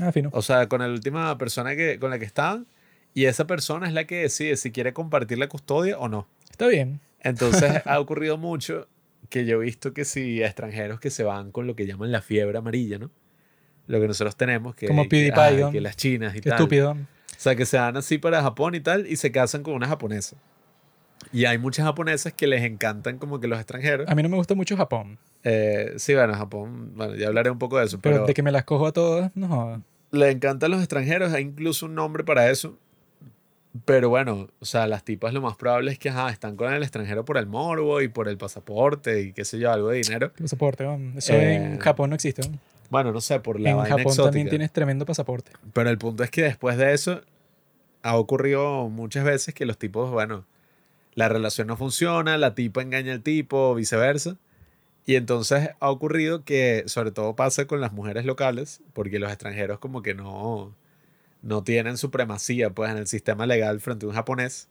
Ah, fino. O sea, con la última persona que, con la que estaban, y esa persona es la que decide si quiere compartir la custodia o no. Está bien. Entonces (laughs) ha ocurrido mucho que yo he visto que si extranjeros que se van con lo que llaman la fiebre amarilla, ¿no? Lo que nosotros tenemos, que, Como que, PewDiePie, que las chinas y tal. Estúpido. O sea, que se van así para Japón y tal y se casan con una japonesa. Y hay muchas japonesas que les encantan como que los extranjeros. A mí no me gusta mucho Japón. Eh, sí, bueno, Japón, bueno, ya hablaré un poco de eso. Pero, Pero, de que me las cojo a todas, no. le encantan los extranjeros, hay incluso un nombre para eso. Pero bueno, o sea, las tipas lo más probable es que ajá, están con el extranjero por el morbo y por el pasaporte y qué sé yo, algo de dinero. ¿Qué pasaporte? Eso Eh, en Japón no existe. ¿no? Bueno, no sé, por la En vaina Japón exótica. también tienes tremendo pasaporte. Pero el punto es que después de eso ha ocurrido muchas veces que los tipos, bueno, la relación no funciona, la tipa engaña al tipo, viceversa. Y entonces ha ocurrido que sobre todo pasa con las mujeres locales, porque los extranjeros como que no, no tienen supremacía pues en el sistema legal frente a un japonés.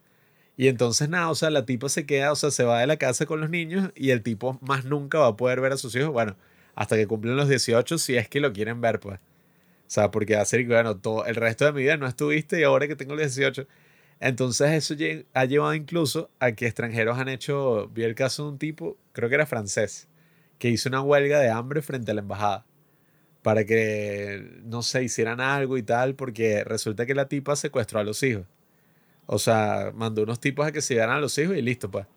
Y entonces nada, o sea, la tipa se queda, o sea, se va de la casa con los niños y el tipo más nunca va a poder ver a sus hijos, bueno, hasta que cumplen los 18 si es que lo quieren ver pues. O sea, porque ser, bueno, todo el resto de mi vida no estuviste y ahora que tengo los 18. Entonces eso ha llevado incluso a que extranjeros han hecho, vi el caso de un tipo, creo que era francés, que hizo una huelga de hambre frente a la embajada para que no se hicieran algo y tal, porque resulta que la tipa secuestró a los hijos. O sea, mandó unos tipos a que se llevaran a los hijos y listo, pues.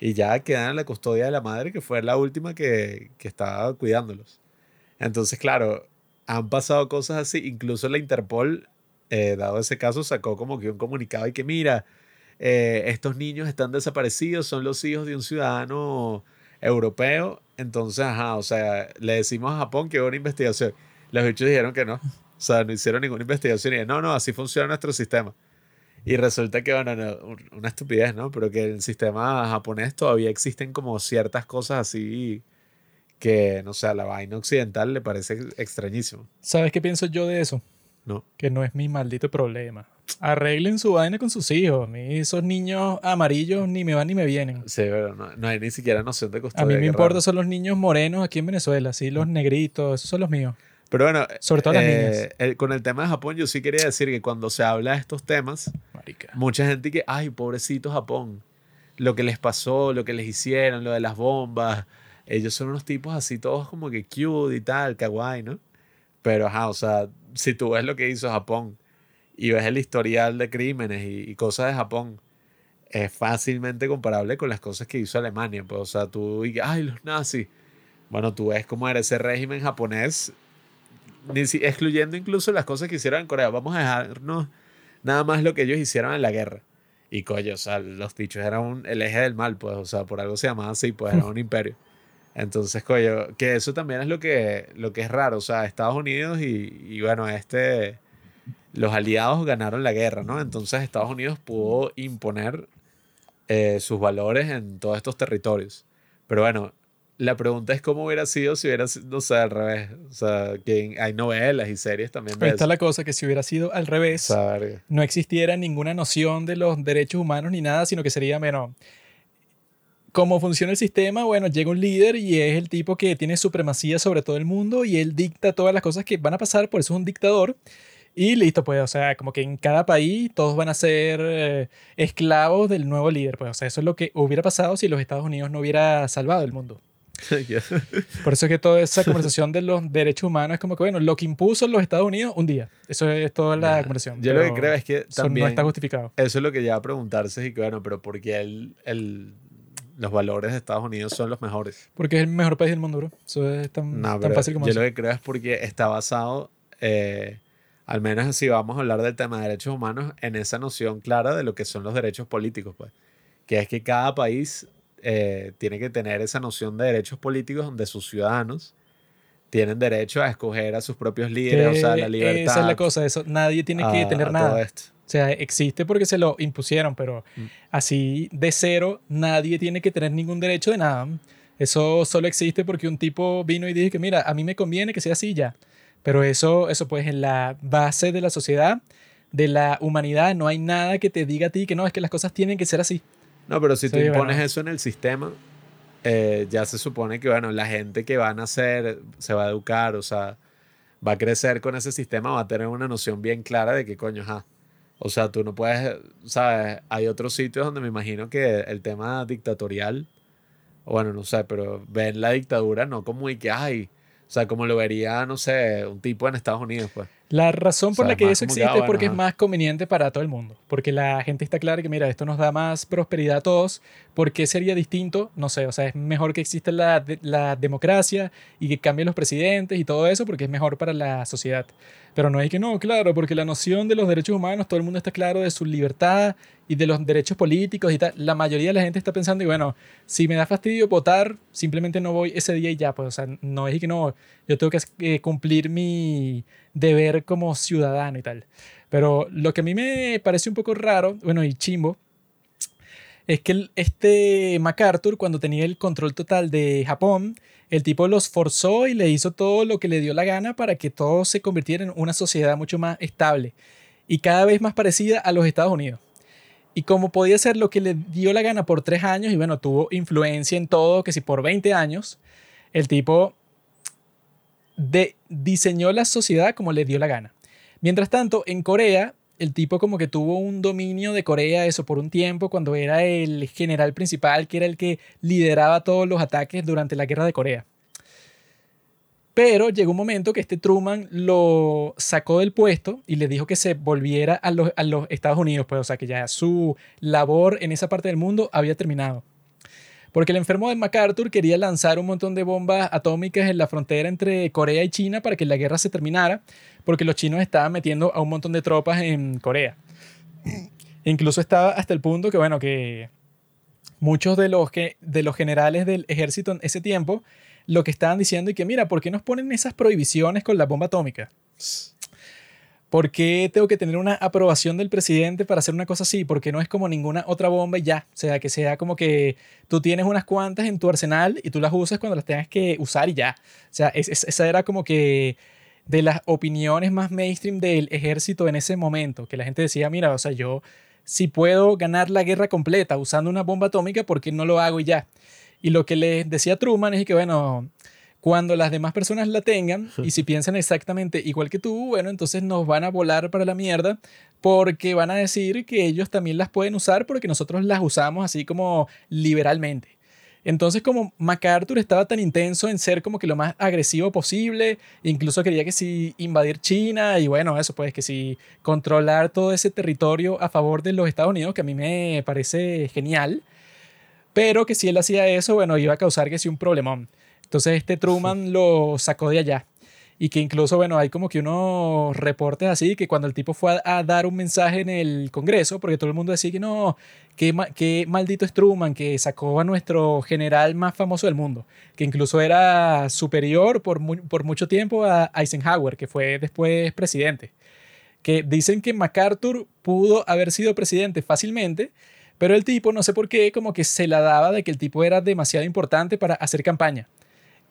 Y ya quedan en la custodia de la madre, que fue la última que, que estaba cuidándolos. Entonces, claro, han pasado cosas así. Incluso la Interpol, eh, dado ese caso, sacó como que un comunicado y que mira, eh, estos niños están desaparecidos, son los hijos de un ciudadano europeo. Entonces, ajá, o sea, le decimos a Japón que hubo una investigación. Los bichos dijeron que no. O sea, no hicieron ninguna investigación y no, no, así funciona nuestro sistema. Y resulta que, bueno, una estupidez, ¿no? Pero que en el sistema japonés todavía existen como ciertas cosas así que, no sé, a la vaina occidental le parece extrañísimo. ¿Sabes qué pienso yo de eso? No. Que no es mi maldito problema. Arreglen su vaina con sus hijos. A mí esos niños amarillos ni me van ni me vienen. Sí, pero no, hay ni siquiera noción de custodia. A mí me importa son los niños morenos aquí en Venezuela, sí, los negritos, esos son los míos. Pero bueno, sobre todo las eh, niñas. con el tema de Japón, yo sí quería decir que cuando se habla de estos temas, mucha gente que, ay, pobrecito Japón, lo que les pasó, lo que les hicieron, lo de las bombas, ellos son unos tipos así todos como que cute y tal, kawaii, ¿no? Pero, ajá, o sea, si tú ves lo que hizo Japón y ves el historial de crímenes y, cosas de Japón, es fácilmente comparable con las cosas que hizo Alemania. Pues, o sea, tú dices, ay, los nazis. Bueno, tú ves cómo era ese régimen japonés, excluyendo incluso las cosas que hicieron en Corea. Vamos a dejarnos nada más lo que ellos hicieron en la guerra. Y coño, o sea, los dichos eran el eje del mal, pues, o sea, por algo se llamaba así, pues era (laughs) un imperio. Entonces, coño, que eso también es lo que, lo que es raro. O sea, Estados Unidos y, bueno, este, los aliados ganaron la guerra, ¿no? Entonces Estados Unidos pudo imponer eh, sus valores en todos estos territorios. Pero bueno, la pregunta es cómo hubiera sido si hubiera sido, no sé, al revés. O sea, que hay novelas y series también. Ahí está la cosa, que si hubiera sido al revés, no existiera ninguna noción de los derechos humanos ni nada, sino que sería, menos cómo funciona el sistema, bueno, llega un líder y es el tipo que tiene supremacía sobre todo el mundo y él dicta todas las cosas que van a pasar, por eso es un dictador. Y listo, pues, o sea, como que en cada país todos van a ser eh, esclavos del nuevo líder, pues, o sea, eso es lo que hubiera pasado si los Estados Unidos no hubiera salvado el mundo. (laughs) Por eso es que toda esa conversación de los derechos humanos es como que, bueno, lo que impuso los Estados Unidos un día. Eso es toda la conversación. Yo lo que creo es que también... no está justificado. Eso es lo que ya a preguntarse y que, bueno, pero ¿por qué el, el los valores de Estados Unidos son los mejores. Porque es el mejor país del mundo, bro. Eso es tan, fácil como Yo lo que creo es porque está basado, eh, al menos si vamos a hablar del tema de derechos humanos, en esa noción clara de lo que son los derechos políticos, pues. Que es que cada país eh, tiene que tener esa noción de derechos políticos donde sus ciudadanos tienen derecho a escoger a sus propios líderes, o sea, la libertad. Esa es la cosa, eso, nadie tiene que tener nada. Esto. O sea, existe porque se lo impusieron, pero mm. así de cero nadie tiene que tener ningún derecho de nada. Eso solo existe porque un tipo vino y dijo que, mira, a mí me conviene que sea así ya. Pero eso, eso pues en la base de la sociedad, de la humanidad, no hay nada que te diga a ti que no, es que las cosas tienen que ser así. No, pero si tú impones eso en el sistema, eh, ya se supone que, bueno, la gente que va a nacer se va a educar, o sea, va a crecer con ese sistema, va a tener una noción bien clara de qué coño, ajá o sea, tú no puedes, ¿sabes? Hay otros sitios donde me imagino que el tema dictatorial, bueno, no sé, pero ven la dictadura no como y que, hay, o sea, como lo vería, no sé, un tipo en Estados Unidos, pues. La razón por la que eso existe es porque es más conveniente para todo el mundo. Porque la gente está clara que, mira, esto nos da más prosperidad a todos. ¿Por qué sería distinto? No sé, o sea, es mejor que exista la, la democracia y que cambien los presidentes y todo eso porque es mejor para la sociedad. Pero no es que no, claro, porque la noción de los derechos humanos, todo el mundo está claro de su libertad y de los derechos políticos y tal. La mayoría de la gente está pensando, y bueno, si me da fastidio votar, simplemente no voy ese día y ya, pues, o sea, no es que no, yo tengo que eh, cumplir mi deber como ciudadano y tal. Pero lo que a mí me parece un poco raro, bueno, y chimbo, es que este MacArthur, cuando tenía el control total de Japón, el tipo los forzó y le hizo todo lo que le dio la gana para que todo se convirtiera en una sociedad mucho más estable y cada vez más parecida a los Estados Unidos. Y como podía ser lo que le dio la gana por tres años, y bueno, tuvo influencia en todo, que si por 20 años, el tipo de, diseñó la sociedad como le dio la gana. Mientras tanto, en Corea, el tipo como que tuvo un dominio de Corea, eso por un tiempo, cuando era el general principal, que era el que lideraba todos los ataques durante la guerra de Corea. Pero llegó un momento que este Truman lo sacó del puesto y le dijo que se volviera a los, a los Estados Unidos, pues, o sea, que ya su labor en esa parte del mundo había terminado. Porque el enfermo de MacArthur quería lanzar un montón de bombas atómicas en la frontera entre Corea y China para que la guerra se terminara, porque los chinos estaban metiendo a un montón de tropas en Corea. Incluso estaba hasta el punto que, bueno, que muchos de los, que, de los generales del ejército en ese tiempo lo que estaban diciendo y que, mira, ¿por qué nos ponen esas prohibiciones con la bomba atómica? ¿Por qué tengo que tener una aprobación del presidente para hacer una cosa así? Porque no es como ninguna otra bomba ya. O sea, que sea como que tú tienes unas cuantas en tu arsenal y tú las usas cuando las tengas que usar y ya. O sea, esa era como que de las opiniones más mainstream del ejército en ese momento, que la gente decía, mira, o sea, yo si puedo ganar la guerra completa usando una bomba atómica, ¿por qué no lo hago y ya? Y lo que les decía Truman es que, bueno, cuando las demás personas la tengan y si piensan exactamente igual que tú, bueno, entonces nos van a volar para la mierda porque van a decir que ellos también las pueden usar porque nosotros las usamos así como liberalmente. Entonces como MacArthur estaba tan intenso en ser como que lo más agresivo posible, incluso quería que si invadir China y bueno, eso pues que si controlar todo ese territorio a favor de los Estados Unidos, que a mí me parece genial, pero que si él hacía eso, bueno, iba a causar que sí un problemón. Entonces este Truman lo sacó de allá. Y que incluso, bueno, hay como que unos reportes así, que cuando el tipo fue a, dar un mensaje en el Congreso, porque todo el mundo decía que no, qué, qué maldito es Truman, que sacó a nuestro general más famoso del mundo, que incluso era superior por, por mucho tiempo a Eisenhower, que fue después presidente. Que dicen que MacArthur pudo haber sido presidente fácilmente, pero el tipo, no sé por qué, como que se la daba de que el tipo era demasiado importante para hacer campaña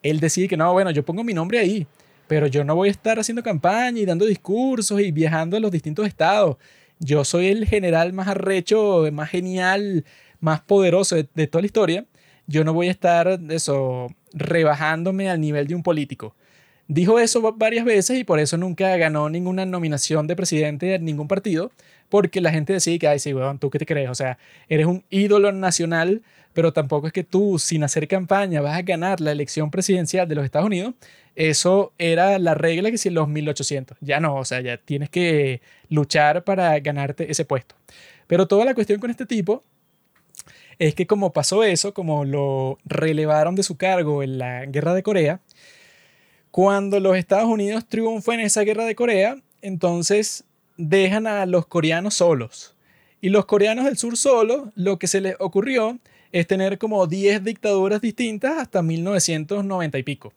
él decide que no, bueno, yo pongo mi nombre ahí, pero yo no voy a estar haciendo campaña y dando discursos y viajando a los distintos estados. Yo soy el general más arrecho, más genial, más poderoso de, toda la historia. Yo no voy a estar eso rebajándome al nivel de un político. Dijo eso varias veces y por eso nunca ganó ninguna nominación de presidente de ningún partido, porque la gente decía que, ay, sí, weón, ¿tú qué te crees? O sea, eres un ídolo nacional pero tampoco es que tú, sin hacer campaña, vas a ganar la elección presidencial de los Estados Unidos. Eso era la regla que si en los 1800. Ya no, o sea, ya tienes que luchar para ganarte ese puesto. Pero toda la cuestión con este tipo es que como pasó eso, como lo relevaron de su cargo en la guerra de Corea, cuando los Estados Unidos triunfan en esa guerra de Corea, entonces dejan a los coreanos solos. Y los coreanos del sur solos, lo que se les ocurrió es tener como 10 dictaduras distintas hasta 1990 y pico.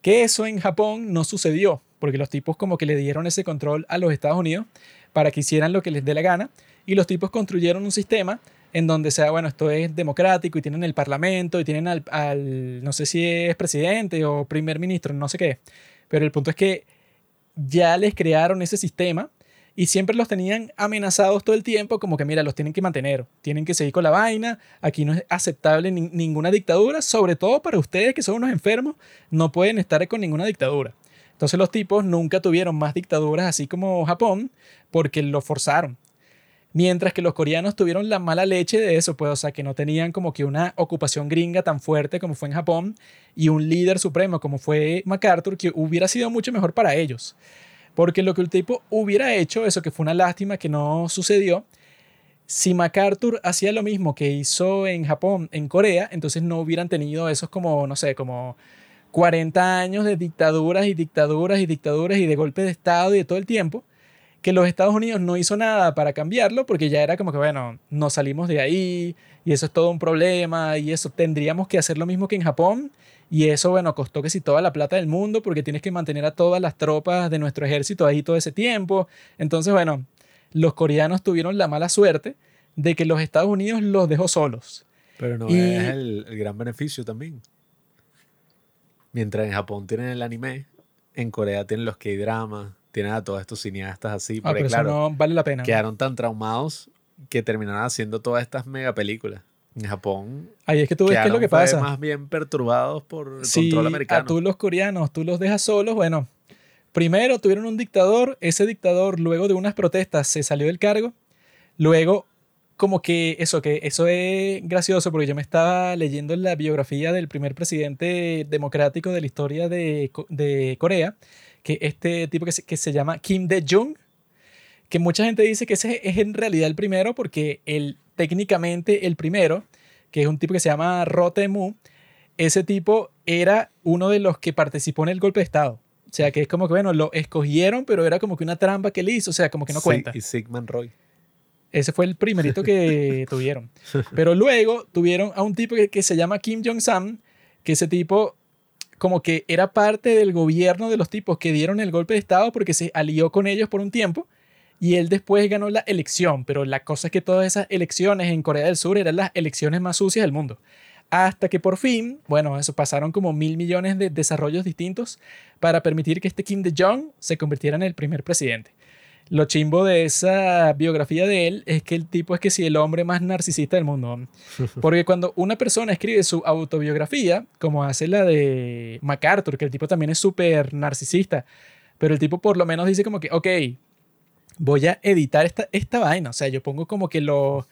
Que eso en Japón no sucedió, porque los tipos como que le dieron ese control a los Estados Unidos para que hicieran lo que les dé la gana, y los tipos construyeron un sistema en donde sea, bueno, esto es democrático y tienen el parlamento y tienen al, al, no sé si es presidente o primer ministro, no sé qué, pero el punto es que ya les crearon ese sistema y siempre los tenían amenazados todo el tiempo, como que mira, los tienen que mantener, tienen que seguir con la vaina, aquí no es aceptable ninguna dictadura, sobre todo para ustedes que son unos enfermos, no pueden estar con ninguna dictadura. Entonces los tipos nunca tuvieron más dictaduras así como Japón porque lo forzaron. Mientras que los coreanos tuvieron la mala leche de eso, pues, o sea, que no tenían como que una ocupación gringa tan fuerte como fue en Japón y un líder supremo como fue MacArthur, que hubiera sido mucho mejor para ellos. Porque lo que el tipo hubiera hecho, eso que fue una lástima que no sucedió, si MacArthur hacía lo mismo que hizo en Japón, en Corea, entonces no hubieran tenido esos como, no sé, como 40 años de dictaduras y dictaduras y dictaduras y de golpe de Estado y de todo el tiempo, que los Estados Unidos no hizo nada para cambiarlo porque ya era como que, bueno, nos salimos de ahí y eso es todo un problema y eso tendríamos que hacer lo mismo que en Japón y eso, bueno, costó que si toda la plata del mundo, porque tienes que mantener a todas las tropas de nuestro ejército ahí todo ese tiempo. Entonces, bueno, los coreanos tuvieron la mala suerte de que los Estados Unidos los dejó solos. Pero no Y- es el, el gran beneficio también. Mientras en Japón tienen el anime, en Corea tienen los K-dramas, tienen a todos estos cineastas así. Ah, Porque pero claro, eso no vale la pena. quedaron tan traumados que terminaron haciendo todas estas mega películas. En Japón Ahí es que tú ves qué es lo que pasa. más bien perturbados por el si control a americano. tú los coreanos tú los dejas solos, bueno, primero tuvieron un dictador, ese dictador luego de unas protestas se salió del cargo, luego como que eso, que eso es gracioso porque yo me estaba leyendo la biografía del primer presidente democrático de la historia de, de Corea, que este tipo que se, que se llama Kim De-jong, que mucha gente dice que ese es en realidad el primero porque el, técnicamente el primero, que es un tipo que se llama Roh Tae-moo, ese tipo era uno de los que participó en el golpe de Estado. O sea, que es como que, bueno, lo escogieron, pero era como que una trampa que él hizo, o sea, como que no Sí, cuenta. Y Sigmund Roy. Ese fue el primerito que (laughs) tuvieron. Pero luego tuvieron a un tipo que, que se llama Kim Jong-sam, que ese tipo como que era parte del gobierno de los tipos que dieron el golpe de Estado porque se alió con ellos por un tiempo y él después ganó la elección. Pero la cosa es que todas esas elecciones en Corea del Sur eran las elecciones más sucias del mundo. Hasta que por fin, bueno, eso pasaron como mil millones de desarrollos distintos para permitir que este Kim De-jong se convirtiera en el primer presidente. Lo chimbo de esa biografía de él es que el tipo es que sí, el hombre más narcisista del mundo. (laughs) Porque cuando una persona escribe su autobiografía, como hace la de MacArthur, que el tipo también es súper narcisista, pero el tipo por lo menos dice como que, ok, voy a editar esta, esta vaina. O sea, yo pongo como que los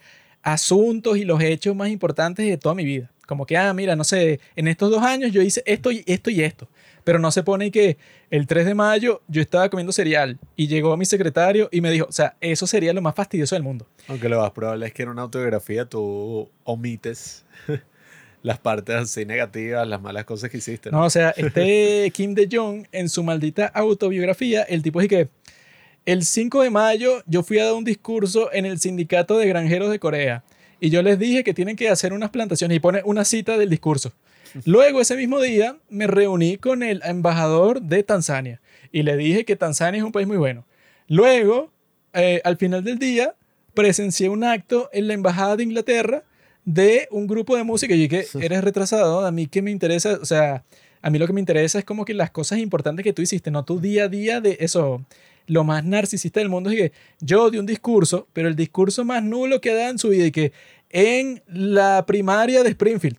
asuntos y los hechos más importantes de toda mi vida. Como que, ah, mira, no sé, en estos dos años yo hice esto y esto y esto. Pero no se pone que el 3 de mayo yo estaba comiendo cereal y llegó mi secretario y me dijo, o sea, eso sería lo más fastidioso del mundo. Aunque lo más probable es que en una autobiografía tú omites (laughs) las partes así negativas, las malas cosas que hiciste. No, o sea, este (laughs) Kim De-jong en su maldita autobiografía, el tipo dice que el 5 de mayo yo fui a dar un discurso en el sindicato de granjeros de Corea y yo les dije que tienen que hacer unas plantaciones y pone una cita del discurso. Luego ese mismo día me reuní con el embajador de Tanzania y le dije que Tanzania es un país muy bueno. Luego, eh, al final del día, presencié un acto en la embajada de Inglaterra de un grupo de música y que eres retrasado, a mí que me interesa, o sea, a mí lo que me interesa es como que las cosas importantes que tú hiciste, no tu día a día de eso. Lo más narcisista del mundo es que yo di un discurso, pero el discurso más nulo que dado en su vida y que en la primaria de Springfield.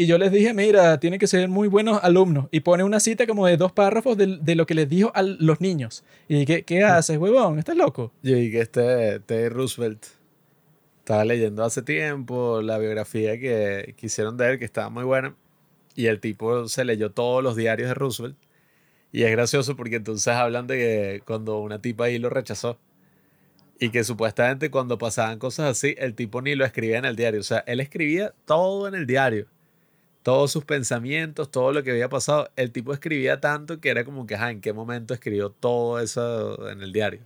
Y yo les dije, mira, tienen que ser muy buenos alumnos. Y pone una cita como de dos párrafos de, de lo que les dijo a los niños. Y dije, ¿qué haces, huevón? ¿Estás loco? Yo que este Teddy Roosevelt estaba leyendo hace tiempo la biografía que, que hicieron de él, que estaba muy buena. Y el tipo se leyó todos los diarios de Roosevelt. Y es gracioso porque entonces hablan de que cuando una tipa ahí lo rechazó. Y que supuestamente cuando pasaban cosas así, el tipo ni lo escribía en el diario. O sea, él escribía todo en el diario. Todos sus pensamientos, todo lo que había pasado. El tipo escribía tanto que era como que, ajá, ¿en qué momento escribió todo eso en el diario?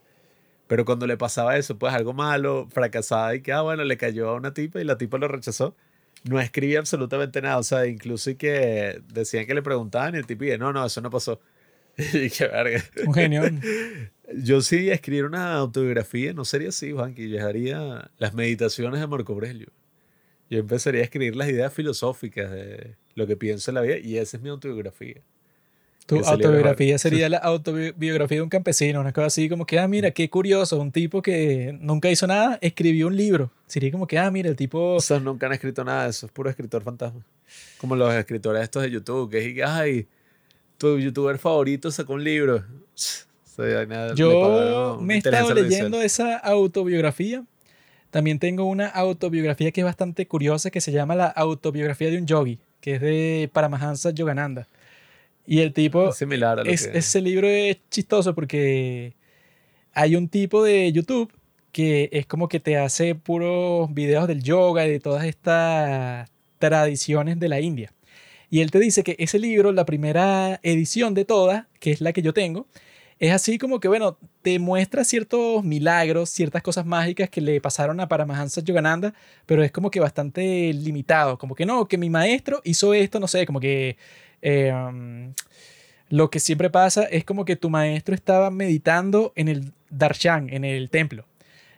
Pero cuando le pasaba eso, pues algo malo, fracasaba y que, ah, bueno, le cayó a una tipa y la tipa lo rechazó. No escribía absolutamente nada. O sea, incluso y que decían que le preguntaban y el tipo dije, no, no, eso no pasó. (laughs) qué verga. Un genio. Yo sí escribir una autobiografía, no sería así, Juanqui. Yo haría las meditaciones de Marco Aurelio. Yo empezaría a escribir las ideas filosóficas de lo que pienso en la vida y esa es mi autobiografía. Tu Que autobiografía sería la autobiografía de un campesino, una cosa así como que, ah, mira, qué curioso, un tipo que nunca hizo nada, escribió un libro. Sería como que, ah, mira, el tipo... Esos nunca han escrito nada eso, es puro escritor fantasma. Como los escritores estos de YouTube, que es, ay, tu youtuber favorito sacó un libro. Yo me he estado leyendo esa autobiografía. También tengo una autobiografía que es bastante curiosa que se llama La autobiografía de un yogi, que es de Paramahansa Yogananda. Y el tipo, Es similar a lo es, que... ese libro es chistoso porque hay un tipo de YouTube que es como que te hace puros videos del yoga y de todas estas tradiciones de la India. Y él te dice que ese libro, la primera edición de todas, que es la que yo tengo, es así como que, bueno, te muestra ciertos milagros, ciertas cosas mágicas que le pasaron a Paramahansa Yogananda, pero es como que bastante limitado. Como que no, que mi maestro hizo esto, no sé, como que um, lo que siempre pasa es como que tu maestro estaba meditando en el darshan, en el templo.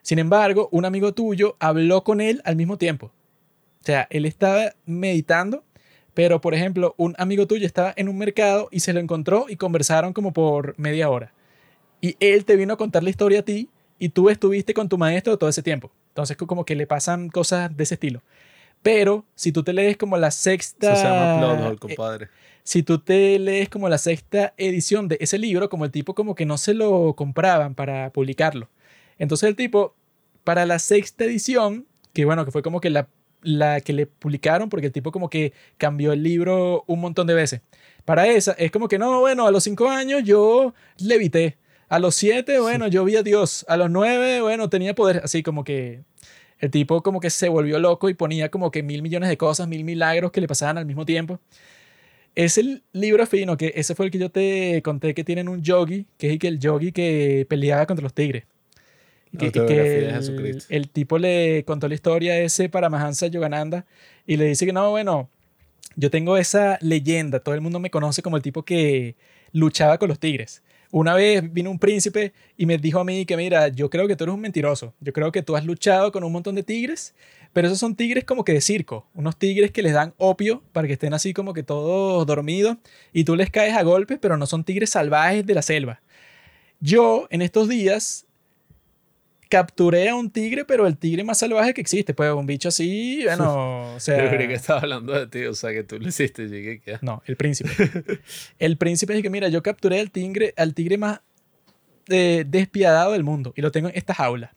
Sin embargo, un amigo tuyo habló con él al mismo tiempo. O sea, él estaba meditando, pero por ejemplo, un amigo tuyo estaba en un mercado y se lo encontró y conversaron como por media hora. Y él te vino a contar la historia a ti y tú estuviste con tu maestro todo ese tiempo. Entonces, como que le pasan cosas de ese estilo. Pero si tú te lees como la sexta. Eso se llama plot hole, compadre. Si tú te lees como la sexta edición de ese libro, como el tipo como que no se lo compraban para publicarlo. Entonces el tipo, para la sexta edición, que bueno, que fue como que la, la que le publicaron, porque el tipo como que cambió el libro un montón de veces. Para esa, es como que no, bueno, a los cinco años yo levité. A los siete, bueno, yo vi a Dios. A los nueve, bueno, tenía poder. Así como que el tipo como que se volvió loco y ponía como que mil millones de cosas, mil milagros que le pasaban al mismo tiempo. Es el libro fino, que ese fue el que yo te conté que tienen un yogi, que es el yogi que peleaba contra los tigres. Que, que el, el, tipo le contó la historia ese Paramahansa Yogananda y le dice que no, bueno, yo tengo esa leyenda, todo el mundo me conoce como el tipo que luchaba con los tigres. Una vez vino un príncipe y me dijo a mí que, mira, yo creo que tú eres un mentiroso. Yo creo que tú has luchado con un montón de tigres, pero esos son tigres como que de circo. Unos tigres que les dan opio para que estén así como que todos dormidos y tú les caes a golpes, pero no son tigres salvajes de la selva. Yo en estos días capturé a un tigre, pero el tigre más salvaje que existe, pues un bicho así, bueno, o sea... Yo creí que estaba hablando de ti, o sea, que tú lo hiciste, llegué que... No, el príncipe. el príncipe es que, mira, yo capturé al tigre, al tigre más eh, despiadado del mundo y lo tengo en esta jaula.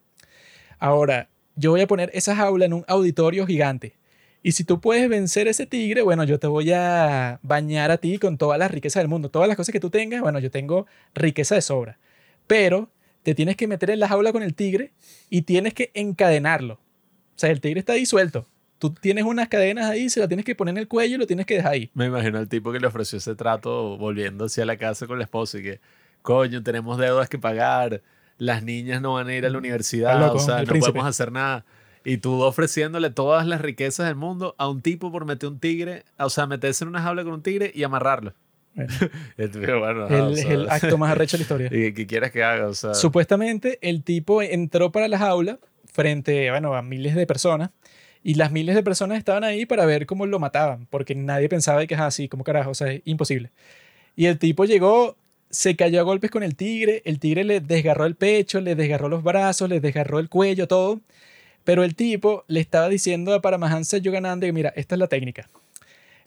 Ahora, yo voy a poner esa jaula en un auditorio gigante. Y si tú puedes vencer ese tigre, bueno, yo te voy a bañar a ti con todas las riquezas del mundo. Todas las cosas que tú tengas, bueno, yo tengo riqueza de sobra. Pero te tienes que meter en la jaula con el tigre y tienes que encadenarlo. O sea, el tigre está ahí suelto. Tú tienes unas cadenas ahí, se la tienes que poner en el cuello y lo tienes que dejar ahí. Me imagino al tipo que le ofreció ese trato volviendo hacia la casa con la esposa y que, coño, tenemos deudas que pagar, las niñas no van a ir a la universidad, o sea, no podemos hacer nada. Y tú ofreciéndole todas las riquezas del mundo a un tipo por meter un tigre, o sea, meterse en una jaula con un tigre y amarrarlo. Bueno, (laughs) el, el, acto más arrecho de la historia. (laughs) ¿Y qué quieres que haga? Supuestamente el tipo entró para la jaula frente bueno, a miles de personas y las miles de personas estaban ahí para ver cómo lo mataban, porque nadie pensaba que es así, como carajo, o sea, es imposible. Y el tipo llegó, se cayó a golpes con el tigre, el tigre le desgarró el pecho, le desgarró los brazos, le desgarró el cuello, todo. Pero el tipo le estaba diciendo a Paramahansa Yogananda que mira, esta es la técnica.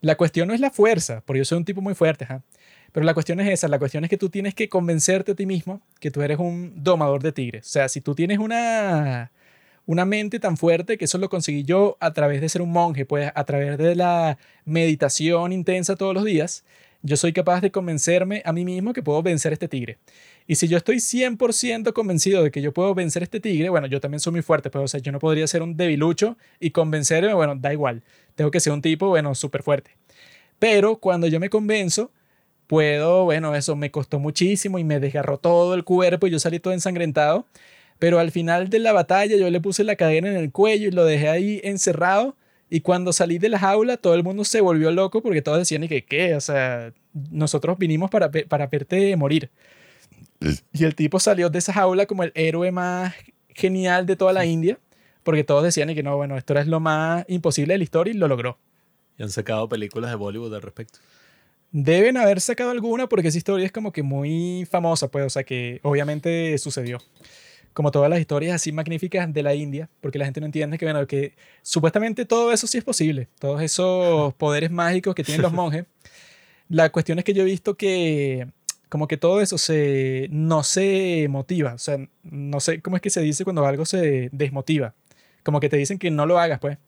La cuestión no es la fuerza, porque yo soy un tipo muy fuerte, pero la cuestión es esa, la cuestión es que tú tienes que convencerte a ti mismo que tú eres un domador de tigres. O sea, si tú tienes una, una mente tan fuerte, que eso lo conseguí yo a través de ser un monje, pues a través de la meditación intensa todos los días, yo soy capaz de convencerme a mí mismo que puedo vencer este tigre. Y si yo estoy 100% convencido de que yo puedo vencer este tigre, bueno, yo también soy muy fuerte, pero o sea, yo no podría ser un debilucho y convencerme, bueno, da igual. Tengo que ser un tipo, bueno, súper fuerte. Pero cuando yo me convenzo, puedo, bueno, eso me costó muchísimo y me desgarró todo el cuerpo y yo salí todo ensangrentado. Pero al final de la batalla yo le puse la cadena en el cuello y lo dejé ahí encerrado. Y cuando salí de la jaula, todo el mundo se volvió loco porque todos decían, ¿y que qué? O sea, nosotros vinimos para, para verte morir. Y el tipo salió de esa jaula como el héroe más genial de toda la India, porque todos decían que no, bueno, esto es lo más imposible de la historia y lo logró. Y han sacado películas de Bollywood al respecto. Deben haber sacado alguna porque esa historia es como que muy famosa, pues, o sea que obviamente sucedió. Como todas las historias así magníficas de la India, porque la gente no entiende que, bueno, que supuestamente todo eso sí es posible, todos esos (laughs) poderes mágicos que tienen los monjes. La cuestión es que yo he visto que como que todo eso se, no se motiva. O sea, no sé cómo es que se dice cuando algo se desmotiva. Como que te dicen que no lo hagas, pues.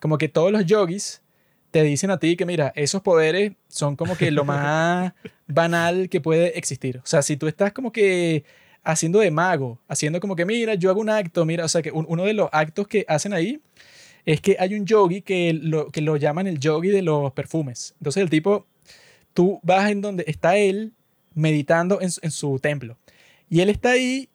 Como que todos los yogis te dicen a ti que, mira, esos poderes son como que lo más (laughs) banal que puede existir. O sea, si tú estás como que haciendo de mago, haciendo como que, mira, yo hago un acto, mira, o sea, que uno de los actos que hacen ahí es que hay un yogi que lo, que lo llaman el yogi de los perfumes. Entonces el tipo, tú vas en donde está él meditando en, su templo. Y él está ahí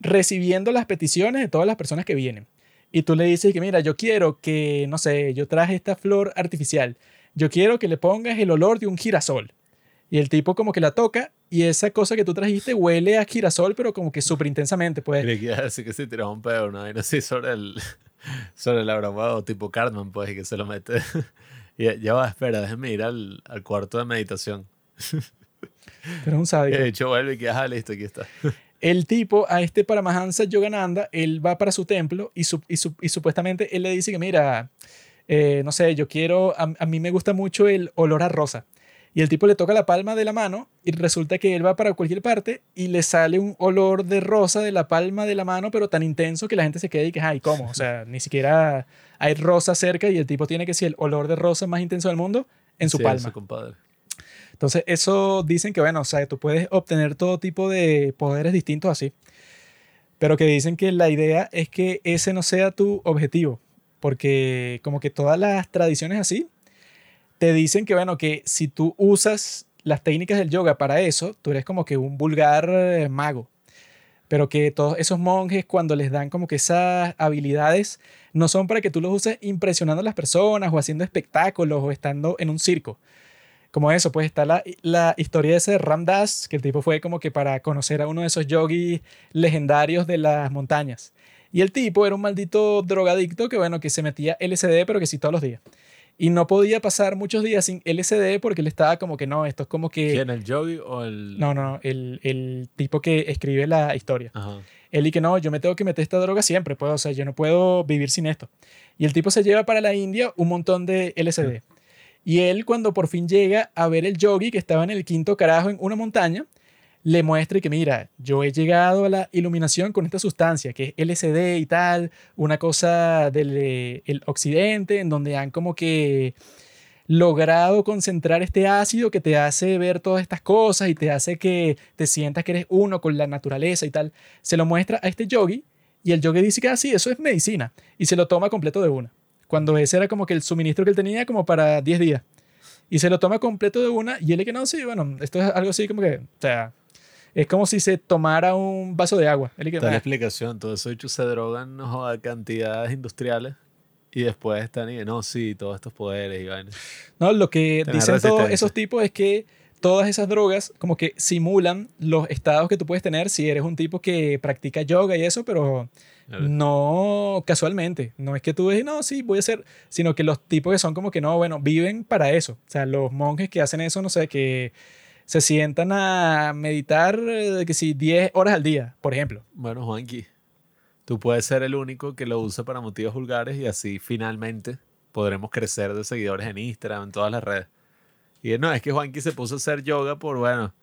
recibiendo las peticiones de todas las personas que vienen. Y tú le dices que, mira, yo quiero que, no sé, yo traje esta flor artificial. Yo quiero que le pongas el olor de un girasol. Y el tipo como que la toca y esa cosa que tú trajiste huele a girasol, pero como que súper intensamente, pues. Creí que iba a decir que si tiras un pedo, una vaina así sobre el, (laughs) sobre el o tipo Cartman, pues, y que se lo mete. (laughs) y ya va, espera, déjame ir al, al cuarto de meditación. (laughs) Pero es un sádico. De hecho, vuelve y que, ah, listo, aquí está. El tipo, a este Paramahansa Yogananda, él va para su templo y, su, y, su, y supuestamente él le dice que, mira, eh, no sé, yo quiero, a, a, mí me gusta mucho el olor a rosa. Y el tipo le toca la palma de la mano y resulta que él va para cualquier parte y le sale un olor de rosa de la palma de la mano, pero tan intenso que la gente se queda y que, ay, ¿cómo? O sea, (laughs) ni siquiera hay rosa cerca y el tipo tiene que ser el olor de rosa más intenso del mundo en su Sí, palma. ese compadre. Entonces, eso dicen que, bueno, o sea, tú puedes obtener todo tipo de poderes distintos así. Pero que dicen que la idea es que ese no sea tu objetivo. Porque como que todas las tradiciones así te dicen que, bueno, que si tú usas las técnicas del yoga para eso, tú eres como que un vulgar eh, mago. Pero que todos esos monjes, cuando les dan como que esas habilidades, no son para que tú los uses impresionando a las personas o haciendo espectáculos o estando en un circo como eso, pues está la, la historia de ese Ram Dass, que el tipo fue como que para conocer a uno de esos yogis legendarios de las montañas. Y el tipo era un maldito drogadicto que, bueno, que se metía LSD, pero que sí todos los días. Y no podía pasar muchos días sin LSD porque él estaba como que no, esto es como que... ¿Quién, el yogi o el...? No, no, el, el tipo que escribe la historia. Ajá. Él y que no, yo me tengo que meter esta droga siempre, pues, o sea, yo no puedo vivir sin esto. Y el tipo se lleva para la India un montón de LSD. Y él, cuando por fin llega a ver el yogi que estaba en el quinto carajo en una montaña, le muestra que, mira, yo he llegado a la iluminación con esta sustancia, que es LSD y tal, una cosa del eh, el occidente, en donde han como que logrado concentrar este ácido que te hace ver todas estas cosas y te hace que te sientas que eres uno con la naturaleza y tal. Se lo muestra a este yogi y el yogi dice que así, eso es medicina y se lo toma completo de una. Cuando ese era como que el suministro que él tenía como para 10 días. Y se lo toma completo de una y él le que no, sí, bueno, esto es algo así como que, o sea, es como si se tomara un vaso de agua. Él que, Está la "Ah". explicación. Todo eso hecho se drogan no, a cantidades industriales y después están y no, sí, todos estos poderes y vainas. No, lo que Tener dicen todos esos tipos es que todas esas drogas como que simulan los estados que tú puedes tener si eres un tipo que practica yoga y eso, pero no casualmente. No es que tú dices, no, sí, voy a hacer, sino que los tipos que son como que no, bueno, viven para eso. O sea, los monjes que hacen eso, no sé, que se sientan a meditar, eh, que sí, 10 horas al día, por ejemplo. Bueno, Juanqui, tú puedes ser el único que lo usa para motivos vulgares y así finalmente podremos crecer de seguidores en Instagram, en todas las redes. Y no, es que Juanqui se puso a hacer yoga por, bueno,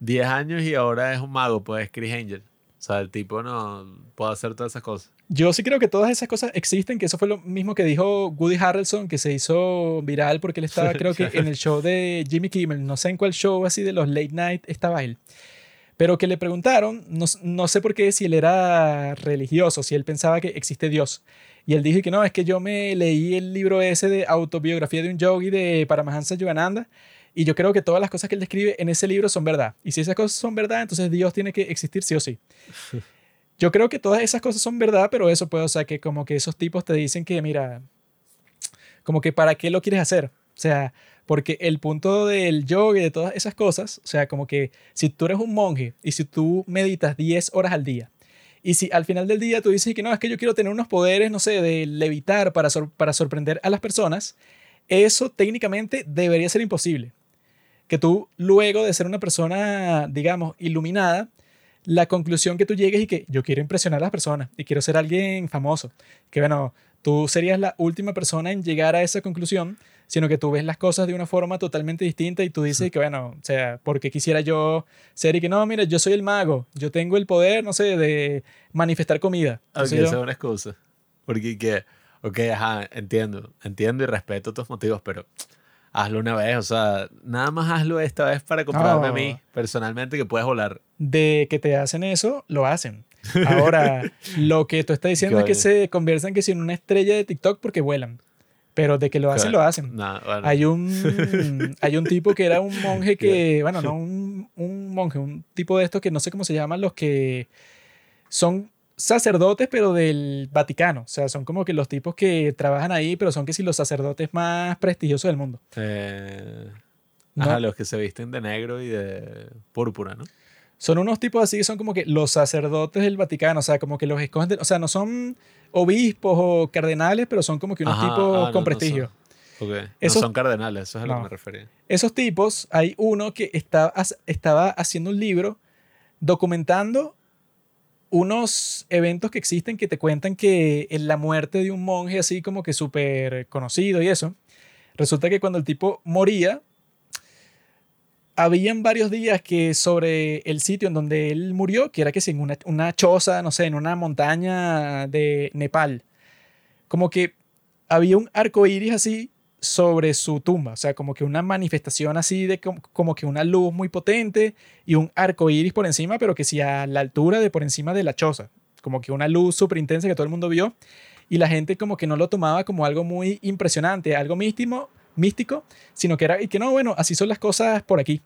10 años y ahora es un mago, pues es Chris Angel. O sea, el tipo no puede hacer todas esas cosas. Yo sí creo que todas esas cosas existen, que eso fue lo mismo que dijo Woody Harrelson, que se hizo viral porque él estaba, (laughs) creo que en el show de Jimmy Kimmel, no sé en cuál show así de los late night estaba él. Pero que le preguntaron, no, no sé por qué, si él era religioso, si él pensaba que existe Dios. Y él dijo que no, es que yo me leí el libro ese de autobiografía de un yogi de Paramahansa Yogananda y yo creo que todas las cosas que él describe en ese libro son verdad. Y si esas cosas son verdad, entonces Dios tiene que existir sí o sí. (laughs) Yo creo que todas esas cosas son verdad, pero eso puede, o sea, que como que esos tipos te dicen que, mira, como que para qué lo quieres hacer. O sea, porque el punto del yoga y de todas esas cosas, o sea, como que si tú eres un monje y si tú meditas 10 horas al día, y si al final del día tú dices que no, es que yo quiero tener unos poderes, no sé, de levitar para, sor- para sorprender a las personas, eso técnicamente debería ser imposible. Que tú, luego de ser una persona, digamos, iluminada, la conclusión que tú llegues y que yo quiero impresionar a las personas y quiero ser alguien famoso. Que bueno, tú serías la última persona en llegar a esa conclusión, sino que tú ves las cosas de una forma totalmente distinta y tú dices que bueno, o sea, porque quisiera yo ser y que no, mira, yo soy el mago, yo tengo el poder, no sé, de manifestar comida. Aunque esa es una excusa. Porque que, ok, ajá, entiendo, entiendo y respeto tus motivos, pero hazlo una vez, o sea, nada más hazlo esta vez para comprarme a No. mí, personalmente, que puedes volar. de que te hacen eso, lo hacen. Ahora, (laughs) lo que tú estás diciendo es que se convierten que si en una estrella de TikTok porque vuelan. Pero de que lo hacen, Claro. lo hacen. Nah, bueno, Hay un, (laughs) hay un tipo que era un monje que, bueno, no un, un monje, un tipo de estos que no sé cómo se llaman, los que son sacerdotes, pero del Vaticano. O sea, son como que los tipos que trabajan ahí, pero son que si los sacerdotes más prestigiosos del mundo. eh, ¿no? Ajá, los que se visten de negro y de púrpura, ¿no? Son unos tipos así que son como que los sacerdotes del Vaticano, o sea, como que los escogen, de- o sea, no son obispos o cardenales, pero son como que unos Ajá, tipos ah, no, con no prestigio. Ok. Esos- no son cardenales, eso es a lo No. que me refería. Esos tipos, hay uno que está, estaba haciendo un libro documentando unos eventos que existen que te cuentan que en la muerte de un monje así como que súper conocido y eso, resulta que cuando el tipo moría, habían varios días que sobre el sitio en donde él murió, que era que sí, en una, una choza, no sé, en una montaña de Nepal, como que había un arco iris así sobre su tumba, o sea, como que una manifestación así de com- como, que una luz muy potente y un arco iris por encima, pero que sí a la altura de por encima de la choza, como que una luz súper intensa que todo el mundo vio y la gente como que no lo tomaba como algo muy impresionante, algo místico, místico, sino que era y que no, bueno, así son las cosas por aquí.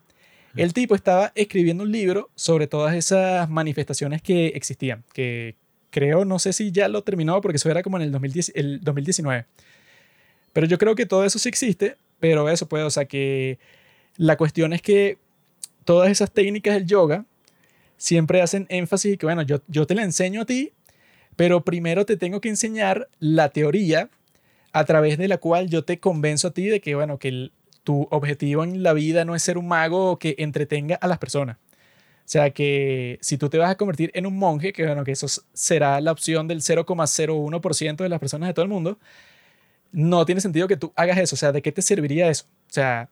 El tipo estaba escribiendo un libro sobre todas esas manifestaciones que existían, que creo, no sé si ya lo terminó porque eso era como en el, 2010, el 2019. Pero yo creo que todo eso sí existe, pero eso puede, o sea que la cuestión es que todas esas técnicas del yoga siempre hacen énfasis y que, bueno, yo, yo te la enseño a ti, pero primero te tengo que enseñar la teoría a través de la cual yo te convenzo a ti de que, bueno, que tu objetivo en la vida no es ser un mago que entretenga a las personas. O sea que si tú te vas a convertir en un monje, que bueno, que eso será la opción del 0,01% de las personas de todo el mundo, no tiene sentido que tú hagas eso. O sea, ¿de qué te serviría eso? O sea,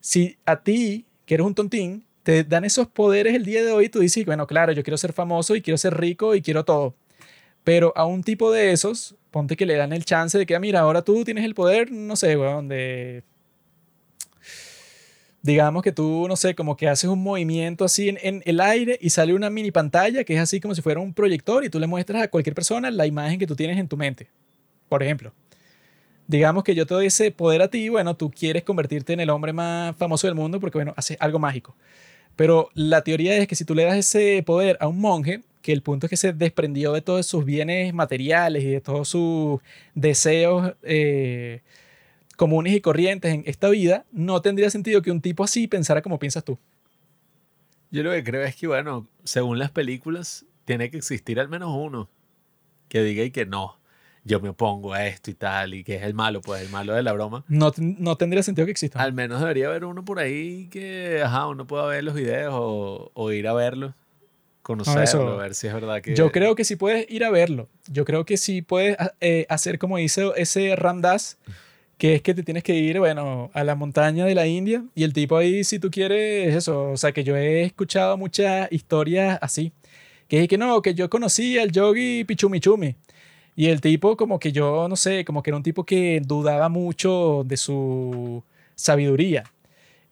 si a ti, que eres un tontín, te dan esos poderes el día de hoy, tú dices, bueno, claro, yo quiero ser famoso y quiero ser rico y quiero todo. Pero a un tipo de esos, ponte que le dan el chance de que, ah, mira, ahora tú tienes el poder, no sé, weón, de... Digamos que tú, no sé, como que haces un movimiento así en, el aire y sale una mini pantalla que es así como si fuera un proyector y tú le muestras a cualquier persona la imagen que tú tienes en tu mente. Por ejemplo, digamos que yo te doy ese poder a ti, bueno, tú quieres convertirte en el hombre más famoso del mundo porque, bueno, haces algo mágico. Pero la teoría es que si tú le das ese poder a un monje, que el punto es que se desprendió de todos sus bienes materiales y de todos sus deseos eh, comunes y corrientes en esta vida, no tendría sentido que un tipo así pensara como piensas tú. Yo lo que creo es que, bueno, según las películas, tiene que existir al menos uno que diga y que no, yo me opongo a esto y tal, y que es el malo, pues el malo de la broma. No, no tendría sentido que exista. Al menos debería haber uno por ahí que, ajá, uno pueda ver los videos o, o ir a verlo, conocerlo, eso- ver si es verdad que... Yo creo que sí puedes ir a verlo. Yo creo que sí puedes eh, hacer como hizo ese Ramdas, que es que te tienes que ir, bueno, a la montaña de la India y el tipo ahí, si tú quieres, eso. O sea, que yo he escuchado muchas historias así. Que es que no, que yo conocí al yogi Pichumichumi. Y el tipo, como que yo, no sé, como que era un tipo que dudaba mucho de su sabiduría.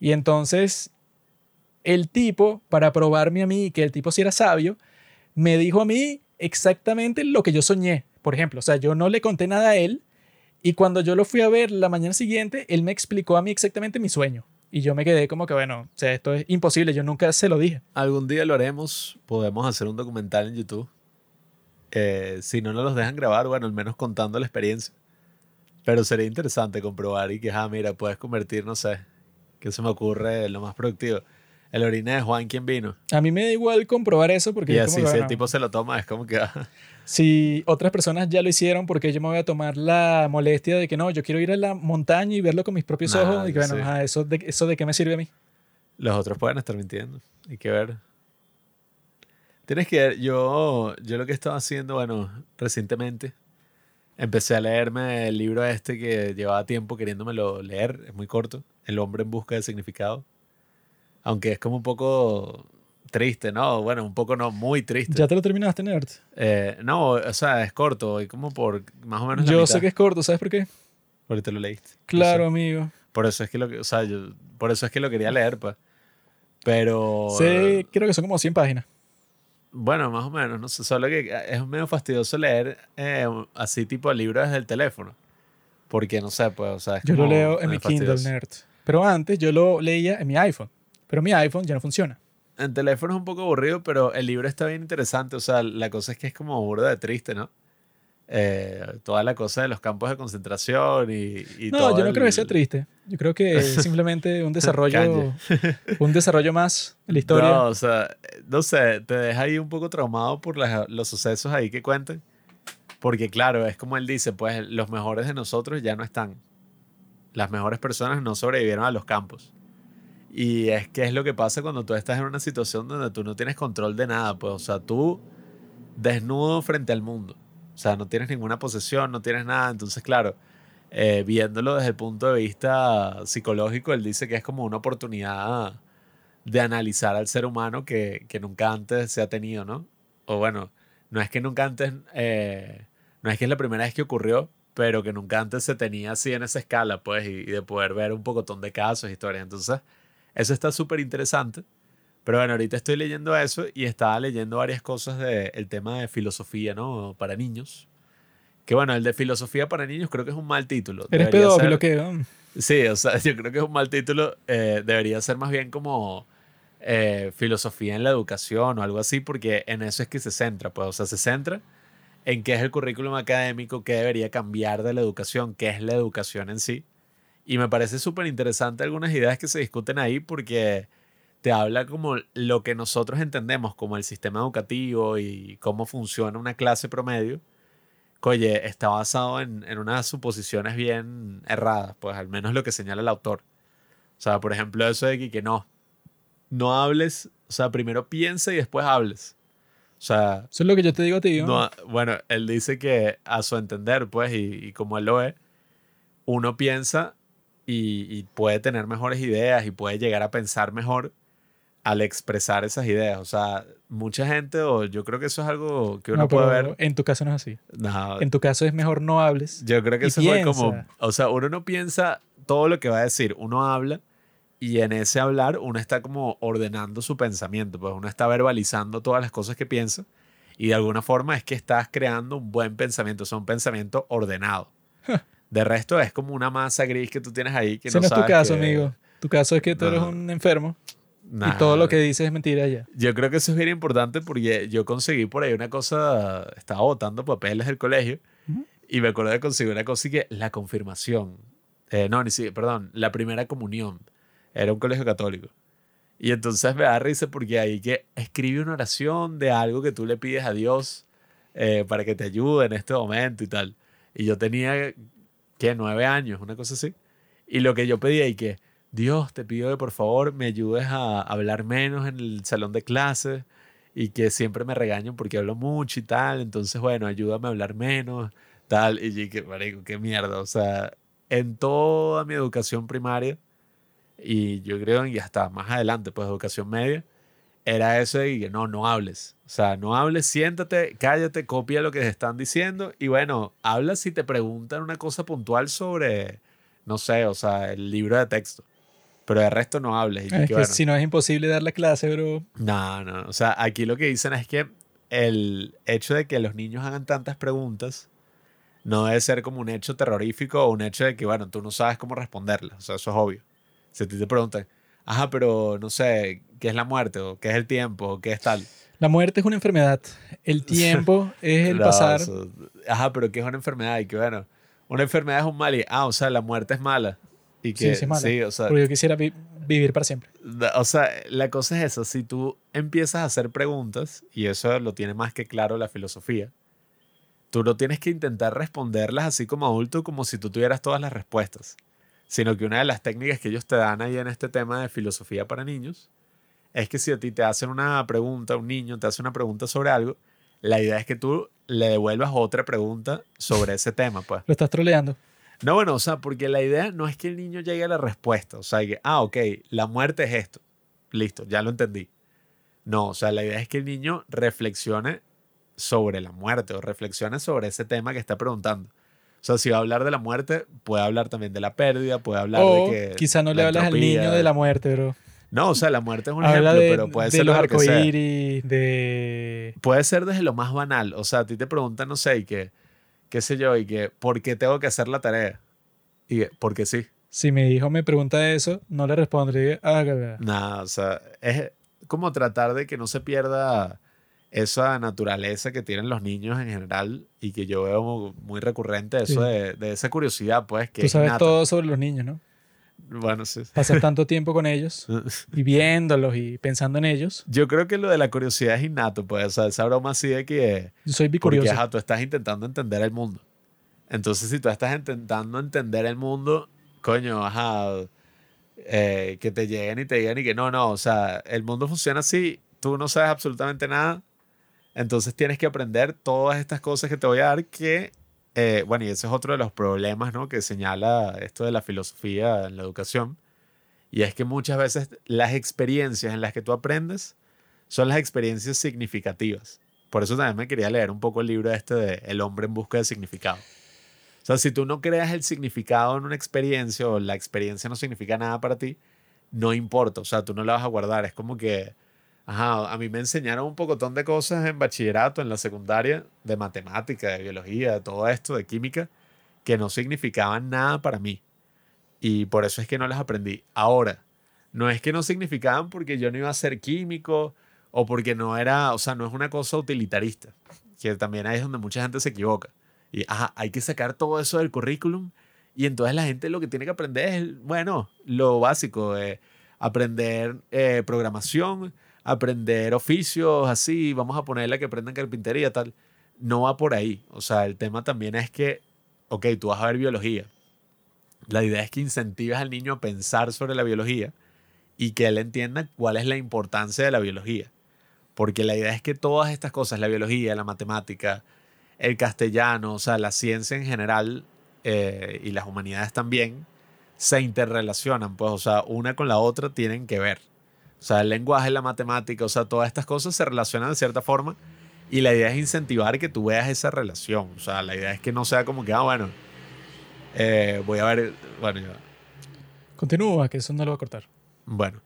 Y entonces, el tipo, para probarme a mí que el tipo sí era sabio, me dijo a mí exactamente lo que yo soñé, por ejemplo. O sea, yo no le conté nada a él y cuando yo lo fui a ver la mañana siguiente, él me explicó a mí exactamente mi sueño. Y yo me quedé como que, bueno, o sea, esto es imposible, yo nunca se lo dije. Algún día lo haremos, podemos hacer un documental en YouTube. Eh, si no nos los dejan grabar, bueno, al menos contando la experiencia. Pero sería interesante comprobar y que, ah, mira, puedes convertir, no sé, que se me ocurre lo más productivo. El orina de Juan, ¿quién vino? A mí me da igual comprobar eso porque Y así, como si el bueno, tipo se lo toma, es como que, ah, si otras personas ya lo hicieron, porque yo me voy a tomar la molestia de que no, yo quiero ir a la montaña y verlo con mis propios Nah, ojos y que bueno, sí. ajá, eso, de, eso de qué me sirve a mí. los otros pueden estar mintiendo. Hay que ver. Tienes que ver, yo, yo lo que he estado haciendo, bueno, recientemente, empecé a leerme el libro este que llevaba tiempo queriéndomelo leer, es muy corto, El hombre en busca de significado. Aunque es como un poco triste, ¿no? Bueno, un poco no, muy triste. ¿Ya te lo terminaste, Nerd? Eh, no, o sea, es corto, y como por más o menos la Yo mitad. sé que es corto, ¿sabes por qué? Porque te lo leíste. Claro, sé. amigo. Por eso es que lo, o sea, yo- por eso es que lo quería leer, pues. Pero... Sí, creo que son como 100 páginas. Bueno, más o menos, no sé, solo que es medio fastidioso leer eh, así tipo libros desde el teléfono. Porque no sé, pues, o sea, es Yo lo como leo en mi medio Kindle, fastidioso. Nerd. Pero antes yo lo leía en mi iPhone. Pero mi iPhone ya no funciona. En teléfono es un poco aburrido, pero el libro está bien interesante. O sea, la cosa es que es como burda de triste, ¿no? eh, toda la cosa de los campos de concentración y, y No, todo yo no creo que el- sea triste. Yo creo que es (laughs) simplemente un desarrollo, un desarrollo más en la historia. No, o sea, no sé, te deja ahí un poco traumado por las- los sucesos ahí que cuentan. Porque claro, es como él dice, pues los mejores de nosotros ya no están. Las mejores personas no sobrevivieron a los campos. Y es que es lo que pasa cuando tú estás en una situación donde tú no tienes control de nada, pues, o sea, tú desnudo frente al mundo. O sea, no tienes ninguna posesión, no tienes nada. Entonces, claro, eh, viéndolo desde el punto de vista psicológico, él dice que es como una oportunidad de analizar al ser humano que, que nunca antes se ha tenido, ¿no? O bueno, no es que nunca antes, eh, no es que es la primera vez que ocurrió, pero que nunca antes se tenía así en esa escala, pues, y, de poder ver un pocotón de casos, historias. Entonces, eso está súper interesante. Pero bueno, ahorita estoy leyendo eso y estaba leyendo varias cosas del tema de filosofía, ¿no? Para niños. Que bueno, el de filosofía para niños creo que es un mal título. Eres pedófilo, que mm, Sí, o sea, (laughs) yo creo que es un mal título. eh, debería ser más bien como eh, filosofía en la educación o algo así, porque en eso es que se centra. Pues, o sea, se centra en qué es el currículum académico, qué debería cambiar de la educación, qué es la educación en sí. Y me parece súper interesante algunas ideas que se discuten ahí porque te habla como lo que nosotros entendemos como el sistema educativo y cómo funciona una clase promedio. Oye, está basado en, en unas suposiciones bien erradas, pues al menos lo que señala el autor. O sea, por ejemplo, eso de que, que no, no hables, o sea, primero piensa y después hables. O sea, eso es lo que yo te digo a ti. no, bueno, él dice que a su entender, pues, y, y como él lo ve, uno piensa y, y puede tener mejores ideas y puede llegar a pensar mejor al expresar esas ideas. O sea, mucha gente, o yo creo que eso es algo que uno No, puede ver. En tu caso no es así. No, En tu caso es mejor no hables. yo creo que eso fue como, piensa. o sea, uno no piensa todo lo que va a decir, uno habla y en ese hablar uno está como ordenando su pensamiento, pues uno está verbalizando todas las cosas que piensa y de alguna forma es que estás creando un buen pensamiento, o sea, un pensamiento ordenado. De resto es como una masa gris que tú tienes ahí que Ese no no es tu sabes caso, que- amigo. Tu caso es que tú eres No. un enfermo Nah, y todo lo que dices es mentira ya. Yo creo que eso es bien importante porque yo conseguí por ahí una cosa, estaba botando papeles del colegio Ujú. y me acuerdo de conseguir una cosa y que la confirmación, eh, no, ni si, perdón, la primera comunión, era un colegio católico. Y entonces me da risa porque ahí que escribe una oración de algo que tú le pides a Dios eh, para que te ayude en este momento y tal. Y yo tenía, ¿qué? Nueve años, una cosa así. Y lo que yo pedía y que, Dios, te pido que por favor me ayudes a hablar menos en el salón de clases y que siempre me regañan porque hablo mucho y tal. Entonces, bueno, ayúdame a hablar menos, tal. Y que marico, qué mierda. O sea, en toda mi educación primaria y yo creo y hasta más adelante, pues educación media, era eso que no, no hables. O sea, no hables, siéntate, cállate, copia lo que te están diciendo y bueno, habla si te preguntan una cosa puntual sobre, no sé, o sea, el libro de texto. Pero de resto no hables. Y Es que, que bueno, si no es imposible dar la clase, bro. no, no. O sea, aquí lo que dicen es que el hecho de que los niños hagan tantas preguntas no debe ser como un hecho terrorífico o un hecho de que, bueno, tú no sabes cómo responderlas. O sea, eso es obvio. Si a ti te preguntan, ajá, pero no sé, ¿qué es la muerte? ¿O qué es el tiempo? ¿O qué es tal? La muerte es una enfermedad. El (laughs) tiempo es el No, pasar. eso- ajá, pero ¿qué es una enfermedad? Y que, bueno, una enfermedad es un mal y, ah, o sea, la muerte es mala. Y que, sí es mala. sí, o sea, Porque yo quisiera vi- vivir para siempre. O sea, la cosa es esa, si tú empiezas a hacer preguntas, y eso lo tiene más que claro la filosofía, tú no tienes que intentar responderlas así como adulto como si tú tuvieras todas las respuestas, sino que una de las técnicas que ellos te dan ahí en este tema de filosofía para niños es que si a ti te hacen una pregunta, un niño te hace una pregunta sobre algo, la idea es que tú le devuelvas otra pregunta sobre ese tema, pues. Lo estás troleando. No, bueno, o sea, porque la idea no es que el niño llegue a la respuesta. O sea, que, ah, ok, la muerte es esto. Listo, ya lo entendí. No, o sea, la idea es que el niño reflexione sobre la muerte o reflexione sobre ese tema que está preguntando. O sea, si va a hablar de la muerte, puede hablar también de la pérdida, puede hablar O de que. quizá no le la hablas al niño de la muerte, bro. No, o sea, la muerte es un Habla ejemplo, de, pero puede de ser los lo que sea. de... Puede ser desde lo más banal. O sea, a ti te preguntan, no sé, y que, qué sé yo, y que, ¿por qué tengo que hacer la tarea? Y que, porque sí. Si mi hijo me pregunta eso, no le digo, ah, que- Nada, o sea, es como tratar de que no se pierda esa naturaleza que tienen los niños en general y que yo veo muy recurrente, eso Sí. de, de esa curiosidad, pues, que Tú es sabes innata. todo sobre los niños, ¿no? Bueno, sí. Pasas tanto tiempo con ellos (laughs) y viéndolos y pensando en ellos. Yo creo que lo de la curiosidad es innato, pues, o sea, esa broma así de que... Yo soy Porque, bicurioso. ajá, tú estás intentando entender el mundo. Entonces, si tú estás intentando entender el mundo, coño, ajá, eh, que te lleguen y te digan y que no, no, o sea, el mundo funciona así, tú no sabes absolutamente nada, entonces tienes que aprender todas estas cosas que te voy a dar que, eh, bueno, y ese es otro de los problemas, ¿no? Que señala esto de la filosofía en la educación, y es que muchas veces las experiencias en las que tú aprendes son las experiencias significativas. Por eso también me quería leer un poco el libro este de El hombre en busca de significado. O sea, si tú no creas el significado en una experiencia o la experiencia no significa nada para ti, no importa. O sea, tú no la vas a guardar. Es como que, ajá, a mí me enseñaron un pocotón de cosas en bachillerato, en la secundaria, de matemática, de biología, de todo esto, de química, que no significaban nada para mí. Y por eso es que no las aprendí. Ahora, no es que no significaban porque yo no iba a ser químico o porque no era, o sea, no es una cosa utilitarista, que también ahí es donde mucha gente se equivoca. Y ajá, hay que sacar todo eso del currículum y entonces la gente lo que tiene que aprender es, bueno, lo básico, eh, aprender programación, aprender oficios, así, vamos a ponerle que aprendan carpintería, tal. No va por ahí. O sea, el tema también es que, ok, tú vas a ver biología. La idea es que incentives al niño a pensar sobre la biología y que él entienda cuál es la importancia de la biología. Porque la idea es que todas estas cosas, la biología, la matemática, el castellano, o sea, la ciencia en general eh, y las humanidades también, se interrelacionan, pues, o sea, una con la otra tienen que ver. O sea, el lenguaje, la matemática, o sea, todas estas cosas se relacionan de cierta forma y la idea es incentivar que tú veas esa relación. O sea, la idea es que no sea como que, ah, bueno, eh, voy a ver, bueno, ya, Continúa, que eso no lo voy a cortar. bueno,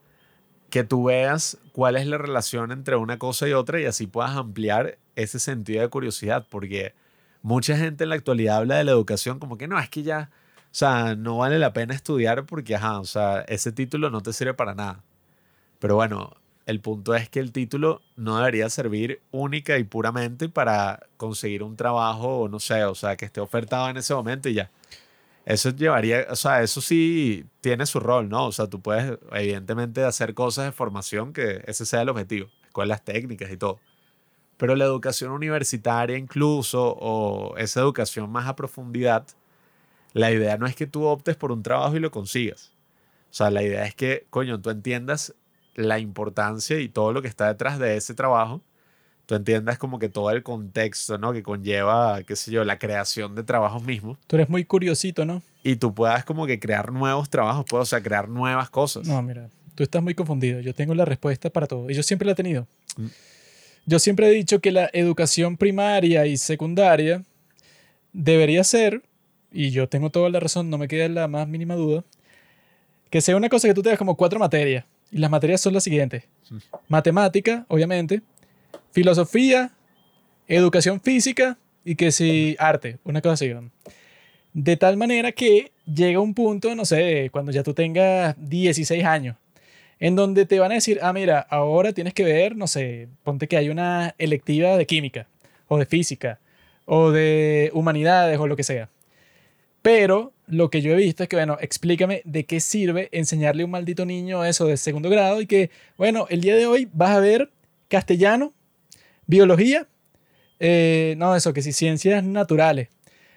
que tú veas cuál es la relación entre una cosa y otra y así puedas ampliar ese sentido de curiosidad, porque mucha gente en la actualidad habla de la educación como que no, es que ya, o sea, no vale la pena estudiar porque, ajá, o sea, ese título no te sirve para nada. Pero bueno, el punto es que el título no debería servir única y puramente para conseguir un trabajo, o no sé, o sea, que esté ofertado en ese momento y ya. Eso llevaría, o sea, eso sí tiene su rol, ¿no? O sea, tú puedes, evidentemente, hacer cosas de formación que ese sea el objetivo, escuelas técnicas y todo. Pero la educación universitaria incluso, o esa educación más a profundidad, la idea no es que tú optes por un trabajo y lo consigas. O sea, la idea es que, coño, tú entiendas la importancia y todo lo que está detrás de ese trabajo. Tú entiendas como que todo el contexto, ¿no? Que conlleva, qué sé yo, la creación de trabajos mismos Tú eres muy curiosito, ¿no? y tú puedas como que crear nuevos trabajos, pues, o sea, crear nuevas cosas. No, mira, tú estás muy confundido. Yo tengo la respuesta para todo. Y yo siempre la he tenido. Mm. Yo siempre he dicho que la educación primaria y secundaria debería ser, y yo tengo toda la razón, no me queda la más mínima duda, que sea una cosa que tú tengas como cuatro materias. Y las materias son las siguientes. Matemática, obviamente. Filosofía, educación física y que si arte, una cosa así. De tal manera que llega un punto, no sé, cuando ya tú tengas 16 años, en donde te van a decir, ah, mira, ahora tienes que ver, no sé, ponte que hay una electiva de química, o de física, o de humanidades, o lo que sea. Pero lo que yo he visto es que, bueno, explícame de qué sirve enseñarle a un maldito niño eso de segundo grado y que, bueno, el día de hoy vas a ver castellano, biología, eh, no, eso, que si ciencias naturales,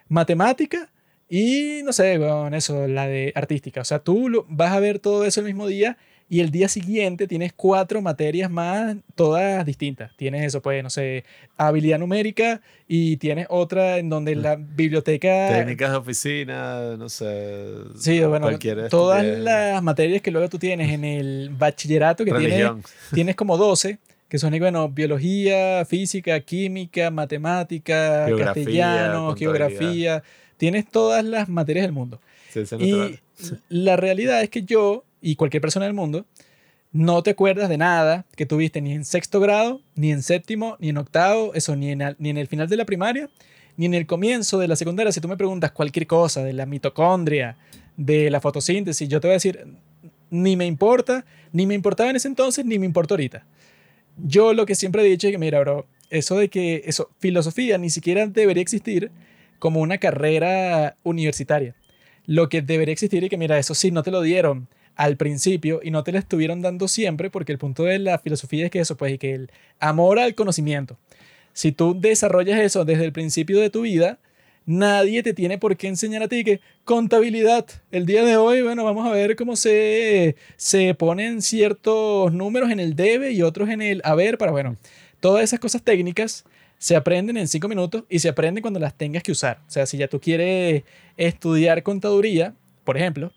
matemática y, no sé, con eso, la de artística. O sea, tú lo- vas a ver todo eso el mismo día y el día siguiente tienes cuatro materias más, todas distintas. Tienes eso, pues, no sé, habilidad numérica y tienes otra en donde la biblioteca... Técnicas de oficina, no sé. Sí, bueno, todas estupidez. las materias que luego tú tienes en el bachillerato, que tienes, Religión. tienes como 12, que son, bueno, biología, física, química, matemática, Geografía, castellano, geografía. Tienes todas las materias del mundo. Ciencia Y la realidad es que yo y cualquier persona del mundo no te acuerdas de nada que tuviste ni en sexto grado, ni en séptimo, ni en octavo, eso, ni en, ni en el final de la primaria, ni en el comienzo de la secundaria. Si tú me preguntas cualquier cosa de la mitocondria, de la fotosíntesis, yo te voy a decir, ni me importa, ni me importaba en ese entonces, ni me importa ahorita. Yo lo que siempre he dicho es que, mira, bro, eso de que eso, filosofía ni siquiera debería existir como una carrera universitaria. Lo que debería existir y que, mira, eso sí, no te lo dieron al principio y no te lo estuvieron dando siempre, porque el punto de la filosofía es que eso, pues, y que el amor al conocimiento. Si tú desarrollas eso desde el principio de tu vida, nadie te tiene por qué enseñar a ti que contabilidad. El día de hoy, bueno, vamos a ver cómo se, se ponen ciertos números en el debe y otros en el haber para, bueno, todas esas cosas técnicas se aprenden en cinco minutos y se aprenden cuando las tengas que usar. O sea, si ya tú quieres estudiar contaduría, por ejemplo,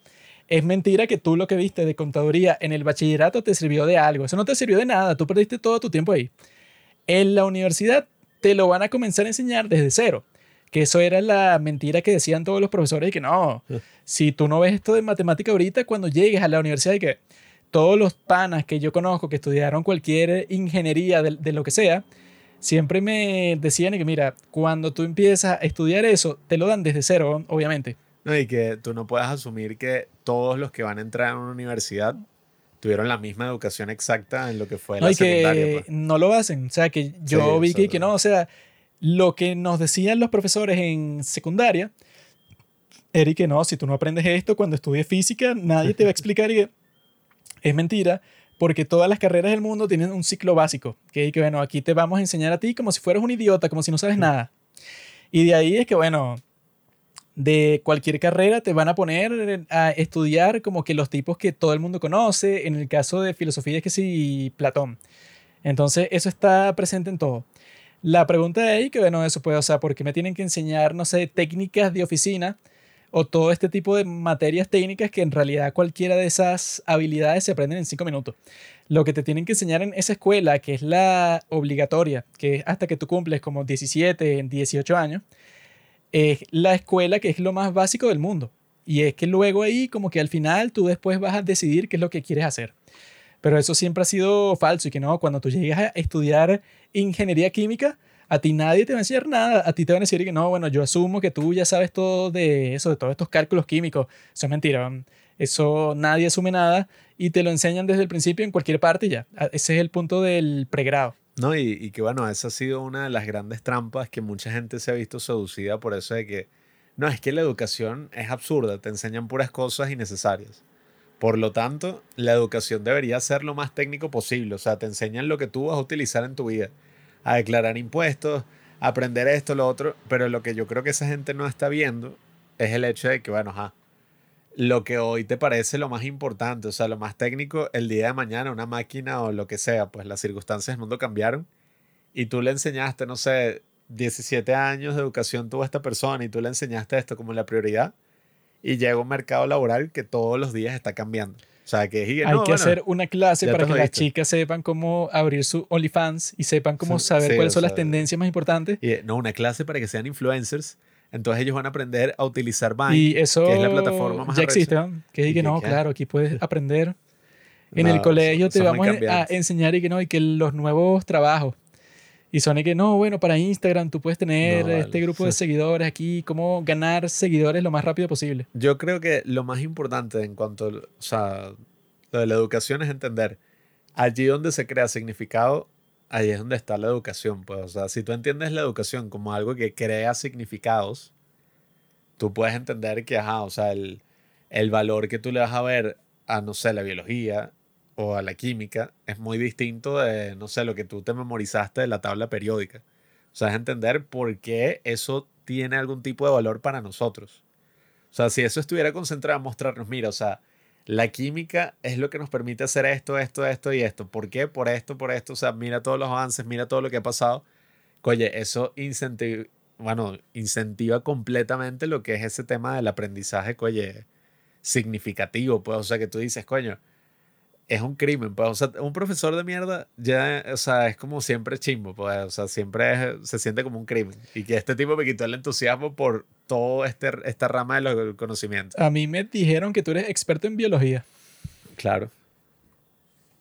es mentira que tú lo que viste de contaduría en el bachillerato te sirvió de algo. Eso no te sirvió de nada. Tú perdiste todo tu tiempo ahí. En la universidad te lo van a comenzar a enseñar desde cero. Que eso era la mentira que decían todos los profesores y que no, si tú no ves esto de matemática ahorita, cuando llegues a la universidad y que todos los panas que yo conozco que estudiaron cualquier ingeniería de, de lo que sea, siempre me decían que mira, cuando tú empiezas a estudiar eso, te lo dan desde cero, obviamente. No, y que tú no puedes asumir que todos los que van a entrar a una universidad tuvieron la misma educación exacta en lo que fue no, la y secundaria. que pues. no lo hacen. O sea, que yo Sí, vi que, que no, o sea, lo que nos decían los profesores en secundaria era que no, si tú no aprendes esto cuando estudies física, nadie te va a explicar y que (laughs) es mentira, porque todas las carreras del mundo tienen un ciclo básico, que, que bueno, aquí te vamos a enseñar a ti como si fueras un idiota, como si no sabes nada. Y de ahí es que, bueno, de cualquier carrera te van a poner a estudiar como que los tipos que todo el mundo conoce. En el caso de filosofía es que sí, Platón. Entonces, eso está presente en todo. La pregunta de ahí, que bueno, eso puede, o sea, ¿por qué me tienen que enseñar, no sé, técnicas de oficina o todo este tipo de materias técnicas que en realidad cualquiera de esas habilidades se aprenden en cinco minutos? Lo que te tienen que enseñar en esa escuela, que es la obligatoria, que es hasta que tú cumples como 17, 18 años, es la escuela que es lo más básico del mundo. Y es que luego ahí, como que al final, tú después vas a decidir qué es lo que quieres hacer. Pero eso siempre ha sido falso y que no, cuando tú llegas a estudiar ingeniería química, a ti nadie te va a enseñar nada. A ti te van a decir que no, bueno, yo asumo que tú ya sabes todo de eso, de todos estos cálculos químicos. Eso es mentira. Eso nadie asume nada y te lo enseñan desde el principio en cualquier parte ya. Ese es el punto del pregrado. No, y, y que bueno, esa ha sido una de las grandes trampas que mucha gente se ha visto seducida por eso de que, no, es que la educación es absurda, te enseñan puras cosas innecesarias. Por lo tanto, la educación debería ser lo más técnico posible, o sea, te enseñan lo que tú vas a utilizar en tu vida, a declarar impuestos, a aprender esto, lo otro, pero lo que yo creo que esa gente no está viendo es el hecho de que, bueno, ajá, lo que hoy te parece lo más importante, o sea, lo más técnico, el día de mañana, una máquina o lo que sea, pues las circunstancias del mundo cambiaron y tú le enseñaste, no sé, 17 años de educación tuvo esta persona y tú le enseñaste esto como la prioridad y llega un mercado laboral que todos los días está cambiando. O sea, que Hay no, que bueno, hacer una clase para que las chicas sepan cómo abrir su OnlyFans y sepan cómo Sí, saber sí, cuáles son las tendencias más importantes. y, no, una clase para que sean influencers. Entonces ellos van a aprender a utilizar Vine, Y eso que es la plataforma más ya existe, ¿no? Que ¿Y diga, qué no, claro, aquí puedes (laughs) aprender. En el No, colegio son- te vamos a enseñar y que no, y que los nuevos trabajos. Y son y que no, bueno, para Instagram tú puedes tener No, este vale. grupo de seguidores aquí, cómo ganar seguidores lo más rápido posible. Yo creo que lo más importante en cuanto, o sea, lo de la educación es entender, allí donde se crea significado, ahí es donde está la educación, pues, o sea, si tú entiendes la educación como algo que crea significados, tú puedes entender que, ajá, o sea, el, el valor que tú le vas a ver a, no sé, la biología o a la química es muy distinto de, no sé, lo que tú te memorizaste de la tabla periódica. O sea, es entender por qué eso tiene algún tipo de valor para nosotros. O sea, si eso estuviera concentrado en mostrarnos, mira, o sea, la química es lo que nos permite hacer esto, esto, esto y esto. ¿Por qué? Por esto, por esto. O sea, mira todos los avances, mira todo lo que ha pasado. Oye, eso incentiva, bueno, incentiva completamente lo que es ese tema del aprendizaje, oye, significativo, pues, o sea, que tú dices, coño, es un crimen, pues, o sea, un profesor de mierda ya, o sea, es como siempre chimbo, pues, o sea, siempre es- se siente como un crimen. Y que este tipo me quitó el entusiasmo por todo este, esta rama de los conocimientos. A mí me dijeron que tú eres experto en biología, Claro,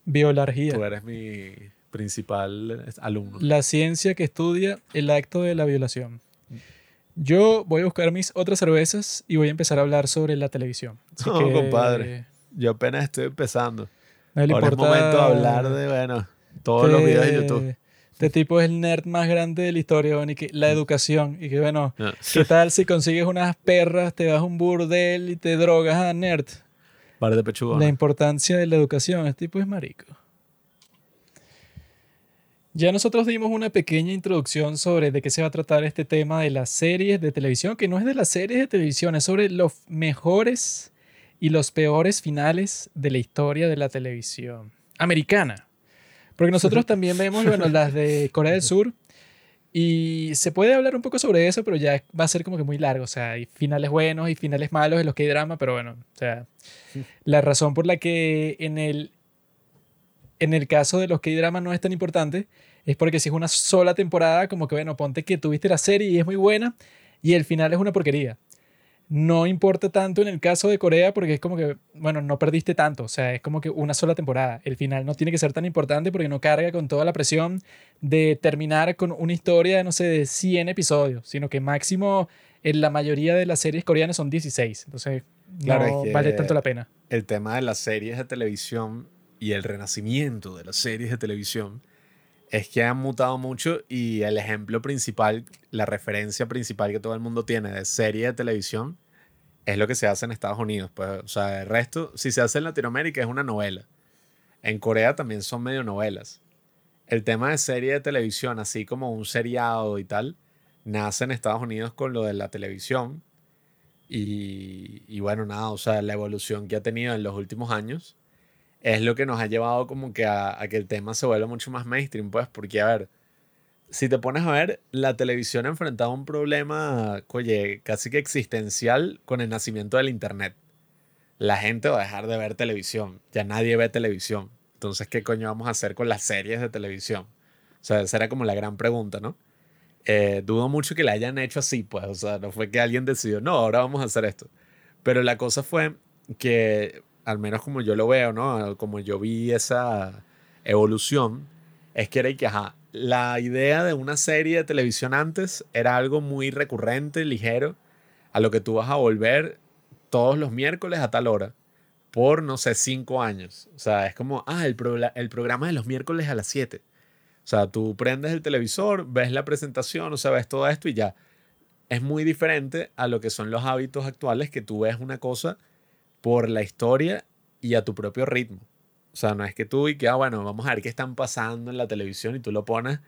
biología, tú eres mi principal alumno. la ciencia que estudia el acto de la violación. Yo voy a buscar mis otras cervezas y voy a empezar a hablar sobre la televisión. Así No, que compadre. Yo apenas estoy empezando. No le Ahora es importa momento de hablar de, bueno, todos los videos de YouTube. Este tipo es el nerd más grande de la historia, weón, y que la educación. Y que bueno, Ah. ¿qué tal si consigues unas perras, te vas a un burdel y te drogas a nerd? Par de La pechugones. importancia de la educación. Este tipo es marico. Ya nosotros dimos una pequeña introducción sobre de qué se va a tratar este tema de las series de televisión, que no es de las series de televisión, es sobre los mejores y los peores finales de la historia de la televisión americana. Porque nosotros (laughs) también vemos, bueno, las de Corea del Sur y se puede hablar un poco sobre eso, pero ya va a ser como que muy largo. O sea, hay finales buenos y finales malos en los que hay drama, pero bueno, o sea, la razón por la que en el, en el caso de los que hay drama no es tan importante es porque si es una sola temporada, como que bueno, ponte que tuviste la serie y es muy buena y el final es una porquería. No importa tanto en el caso de Corea porque es como que, bueno, no perdiste tanto, o sea, es como que una sola temporada. El final no tiene que ser tan importante porque no carga con toda la presión de terminar con una historia de, no sé, de 100 episodios, sino que máximo en la mayoría de las series coreanas son 16. Entonces, Claro, no es que- vale tanto la pena. el tema de las series de televisión y el renacimiento de las series de televisión es que han mutado mucho y el ejemplo principal, la referencia principal que todo el mundo tiene de serie de televisión es lo que se hace en Estados Unidos. Pues, o sea, el resto, si se hace en Latinoamérica es una novela. En Corea también son medio novelas. El tema de serie de televisión, así como un seriado y tal, nace en Estados Unidos con lo de la televisión. Y, y bueno, nada, o sea, la evolución que ha tenido en los últimos años es lo que nos ha llevado como que a, a que el tema se vuelva mucho más mainstream, pues, porque a ver, si te pones a ver, la televisión ha enfrentado un problema, oye, casi que existencial con el nacimiento del Internet. La gente va a dejar de ver televisión, ya nadie ve televisión. Entonces, ¿qué coño vamos a hacer con las series de televisión? O sea, esa era como la gran pregunta, ¿no? Eh, dudo mucho que la hayan hecho así, pues, o sea, no fue que alguien decidió, no, ahora vamos a hacer esto. Pero la cosa fue que, al menos como yo lo veo, ¿no? Como yo vi esa evolución, es que era y que, ajá, la idea de una serie de televisión antes era algo muy recurrente, ligero, a lo que tú vas a volver todos los miércoles a tal hora por, no sé, cinco años. O sea, es como, ah, el, prola- el programa de los miércoles a las 7. O sea, tú prendes el televisor, ves la presentación, o sea, ves todo esto y ya. Es muy diferente a lo que son los hábitos actuales que tú ves una cosa por la historia y a tu propio ritmo. O sea, no es que tú y que, ah, bueno, vamos a ver qué están pasando en la televisión y tú lo pones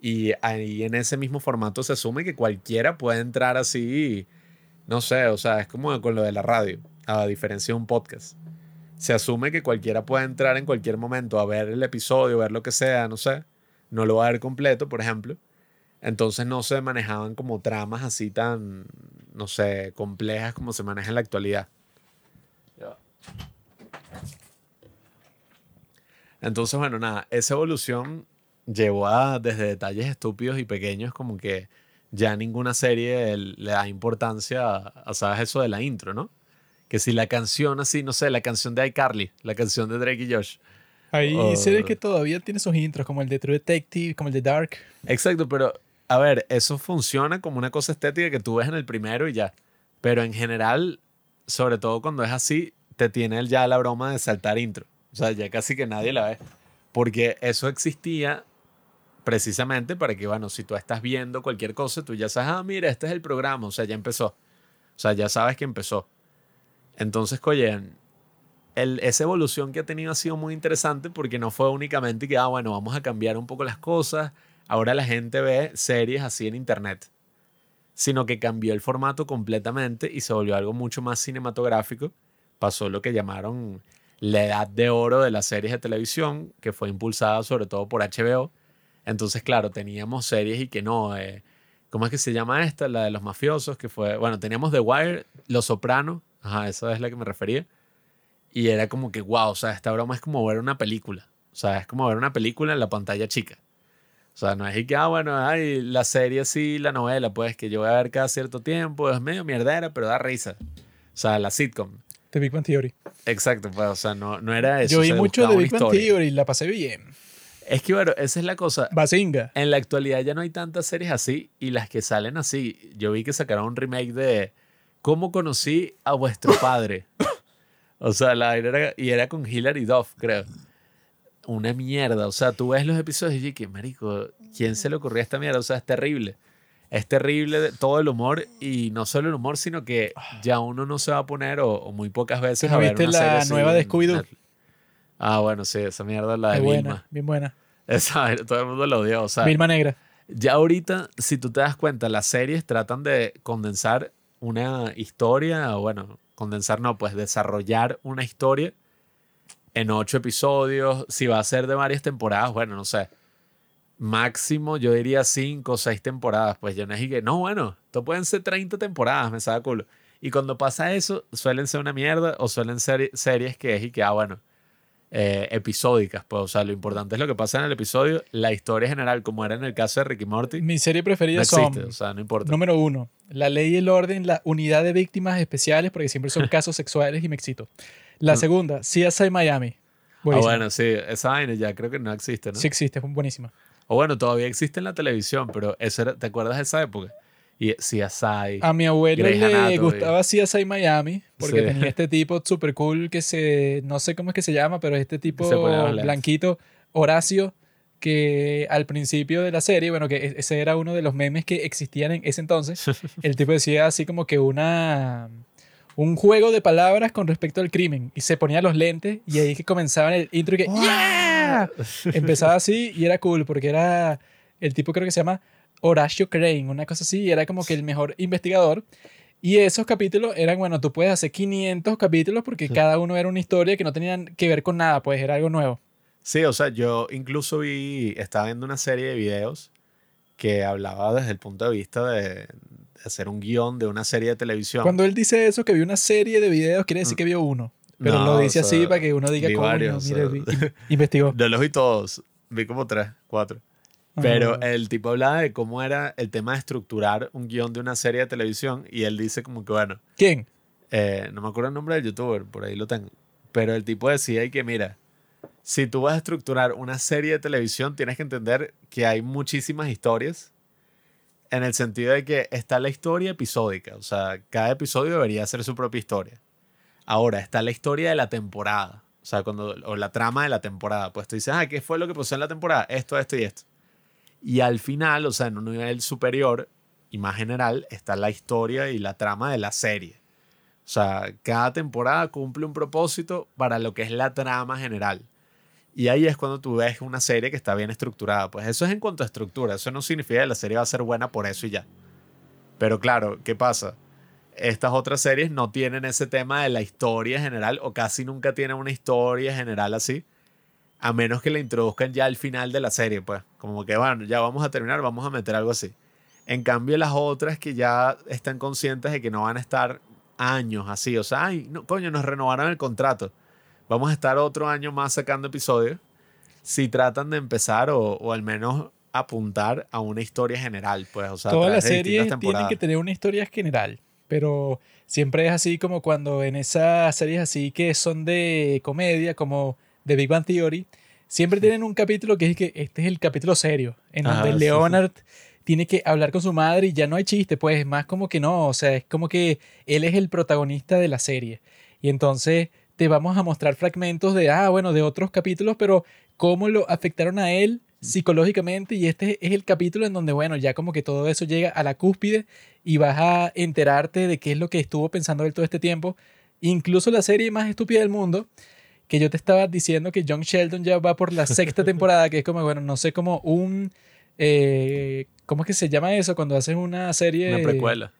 y ahí en ese mismo formato se asume que cualquiera puede entrar así, no sé, o sea, es como con lo de la radio, a diferencia de un podcast. Se asume que cualquiera puede entrar en cualquier momento a ver el episodio, ver lo que sea, no sé. No lo va a ver completo, por ejemplo. Entonces no se manejaban como tramas así tan, no sé, complejas como se maneja en la actualidad. Entonces, bueno, nada, esa evolución llevó a desde detalles estúpidos y pequeños como que ya ninguna serie le da importancia a, ¿sabes? Eso de la intro, ¿no? Que si la canción así, no sé, la canción de iCarly, la canción de Drake y Josh. Hay Oh. series que todavía tienen sus intros, como el de True Detective, como el de Dark. Exacto, pero a ver, eso funciona como una cosa estética que tú ves en el primero y ya. Pero en general, sobre todo cuando es así, te tiene ya la broma de saltar intro. O sea, ya casi que nadie la ve. Porque eso existía precisamente para que, bueno, si tú estás viendo cualquier cosa, tú ya sabes, ah, mira, este es el programa, o sea, ya empezó. O sea, ya sabes que empezó. Entonces, oye, el, esa evolución que ha tenido ha sido muy interesante porque no fue únicamente que, ah, bueno, vamos a cambiar un poco las cosas, ahora la gente ve series así en internet, sino que cambió el formato completamente y se volvió algo mucho más cinematográfico. Pasó lo que llamaron la edad de oro de las series de televisión, que fue impulsada sobre todo por HBO. Entonces, claro, teníamos series y que no. eh, ¿Cómo es que se llama esta? La de los mafiosos, que fue. Bueno, teníamos The Wire, Los Sopranos, ajá, esa es la que me refería. Y era como que, wow, o sea, esta broma es como ver una película. O sea, es como ver una película en la pantalla chica. O sea, no es y que, ah, bueno, ay, la serie sí, la novela, pues que yo voy a ver cada cierto tiempo, es medio mierdera, pero da risa. O sea, la sitcom. The Big Bang Theory. Exacto, pues, o sea, no, no era eso. Yo vi mucho de Big Bang. Theory y la pasé bien. Es que, bueno, esa es la cosa. Bazinga. En la actualidad ya no hay tantas series así y las que salen así. Yo vi que sacaron un remake de ¿Cómo conocí a vuestro padre? (laughs) o sea, la era, y era con Hilary Duff, creo. una mierda. O sea, tú ves los episodios y que, marico, ¿quién se le ocurrió esta mierda? O sea, es terrible. Es terrible todo el humor y no solo el humor, sino que ya uno no se va a poner o, o muy pocas veces ¿Tú no a ver viste una la serie nueva de Scooby-Doo? Netflix. Ah, bueno, sí, esa mierda la de Es buena, Vilma. bien buena. (laughs) Esa, todo el mundo la odió. O sea, Vilma Negra. ya ahorita, si tú te das cuenta, las series tratan de condensar una historia, o bueno, condensar no, pues desarrollar una historia en ocho episodios. Si va a ser de varias temporadas, bueno, no sé. Máximo, yo diría cinco o seis temporadas. Pues yo no y que, no, bueno, esto pueden ser 30 temporadas, me saca culo. Y cuando pasa eso, suelen ser una mierda o suelen ser series que es y que, ah, bueno, eh, episódicas. Pues, o sea, lo importante es lo que pasa en el episodio, la historia general, como era en el caso de Ricky Morty, Mi serie no preferida son, existe, o sea, no importa. número uno, La Ley y el Orden, la Unidad de Víctimas Especiales, porque siempre son (laughs) casos sexuales y me excito. La Mm. segunda, CSI Miami. Ah, bueno, sí, esa vaina ya creo que no existe, ¿no? Sí existe, es buenísima. O bueno, todavía existe en la televisión, pero eso era, ¿te acuerdas de esa época? Y CSI. A mi abuelo Grey's le gustaba CSI Miami, porque Sí. tenía este tipo super cool que se, no sé cómo es que se llama, pero este tipo blanquito, Horacio, que al principio de la serie, bueno, que e- ese era uno de los memes que existían en ese entonces, (laughs) el tipo decía así como que una un juego de palabras con respecto al crimen y se ponía los lentes y ahí que comenzaba el intro y que ¡Yeah! (laughs) empezaba así y era cool porque era el tipo creo que se llama Horacio Crane, una cosa así, y era como que el mejor investigador. Y esos capítulos eran, bueno, tú puedes hacer 500 capítulos porque cada uno era una historia que no tenían que ver con nada, pues era algo nuevo. Sí, o sea, yo incluso vi, estaba viendo una serie de videos que hablaba desde el punto de vista de, hacer un guion de una serie de televisión. Cuando él dice eso, que vio una serie de videos, quiere decir que vio uno. Pero No, lo dice o sea, así para que uno diga, vi varios, mire, o vi- sea. in- (laughs) investigó. (laughs) No los vi todos, vi como tres, cuatro. Pero Ah. el tipo hablaba de cómo era el tema de estructurar un guion de una serie de televisión y él dice como que, bueno, ¿Quién? eh, no me acuerdo el nombre del youtuber, por ahí lo tengo. Pero el tipo decía y que, mira, si tú vas a estructurar una serie de televisión, tienes que entender que hay muchísimas historias. En el sentido de que está la historia episódica. O sea, cada episodio debería ser su propia historia. Ahora, está la historia de la temporada. O sea, cuando, o la trama de la temporada. Pues tú dices, ah, ¿qué fue lo que pasó en la temporada? Esto, esto y esto. Y al final, o sea, en un nivel superior y más general, está la historia y la trama de la serie. O sea, cada temporada cumple un propósito para lo que es la trama general. Y ahí es cuando tú ves una serie que está bien estructurada. Pues eso es en cuanto a estructura. Eso no significa que la serie va a ser buena por eso y ya. Pero claro, ¿qué pasa? Estas otras series no tienen ese tema de la historia general o casi nunca tienen una historia general así. A menos que la introduzcan ya al final de la serie, pues. Como que, bueno, ya vamos a terminar, vamos a meter algo así. En cambio, las otras que ya están conscientes de que no van a estar años así. O sea, ay, no, coño, nos renovaron el contrato. Vamos a estar otro año más sacando episodios. Si tratan de empezar o, o al menos apuntar a una historia general, pues. O sea, Todas las series tienen que tener una historia general, pero siempre es así como cuando en esas series así que son de comedia, como The Big Bang Theory, siempre tienen un capítulo que es que este es el capítulo serio, en donde sí, sí. Leonard tiene que hablar con su madre y ya no hay chiste, pues es más como que no, o sea, es como que él es el protagonista de la serie. Y entonces te vamos a mostrar fragmentos de, ah, bueno, de otros capítulos, pero cómo lo afectaron a él psicológicamente y este es el capítulo en donde, bueno, ya como que todo eso llega a la cúspide y vas a enterarte de qué es lo que estuvo pensando él todo este tiempo. Incluso la serie más estúpida del mundo, que yo te estaba diciendo que John Sheldon ya va por la sexta temporada, que es como, bueno, no sé, como un... eh, ¿Cómo es que se llama eso? Cuando haces una serie... Una precuela.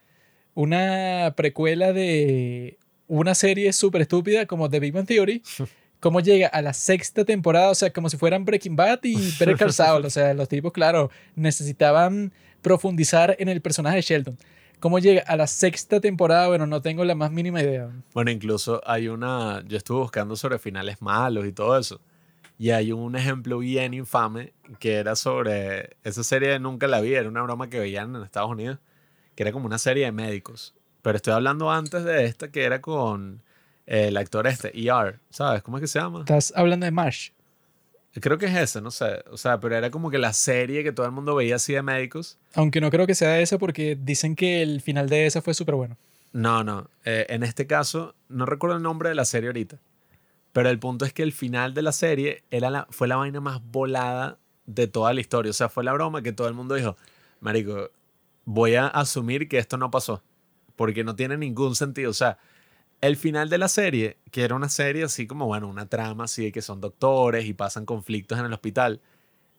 Una precuela de una serie súper estúpida como The Big Bang Theory. (laughs) Cómo llega a la sexta temporada, o sea, como si fueran Breaking Bad y Call Saul. (laughs) O sea, los tipos, claro, necesitaban profundizar en el personaje de Sheldon. ¿Cómo llega a la sexta temporada? Bueno, no tengo la más mínima idea. Bueno, incluso hay una. Yo estuve buscando sobre finales malos y todo eso. Y hay un ejemplo bien infame que era sobre. Esa serie nunca la vi, era una broma que veían en Estados Unidos, que era como una serie de médicos. Pero estoy hablando antes de esta que era con el actor este, ER, ¿sabes? ¿Cómo es que se llama? Estás hablando de Marsh. Creo que es ese, no sé. O sea, pero era como que la serie que todo el mundo veía así de médicos. Aunque no creo que sea esa porque dicen que el final de esa fue súper bueno. No, no. eh, en este caso, no recuerdo el nombre de la serie ahorita. Pero el punto es que el final de la serie era la, fue la vaina más volada de toda la historia. O sea, fue la broma que todo el mundo dijo, Marico, voy a asumir que esto no pasó. Porque no tiene ningún sentido. O sea, el final de la serie, que era una serie así como, bueno, una trama así de que son doctores y pasan conflictos en el hospital.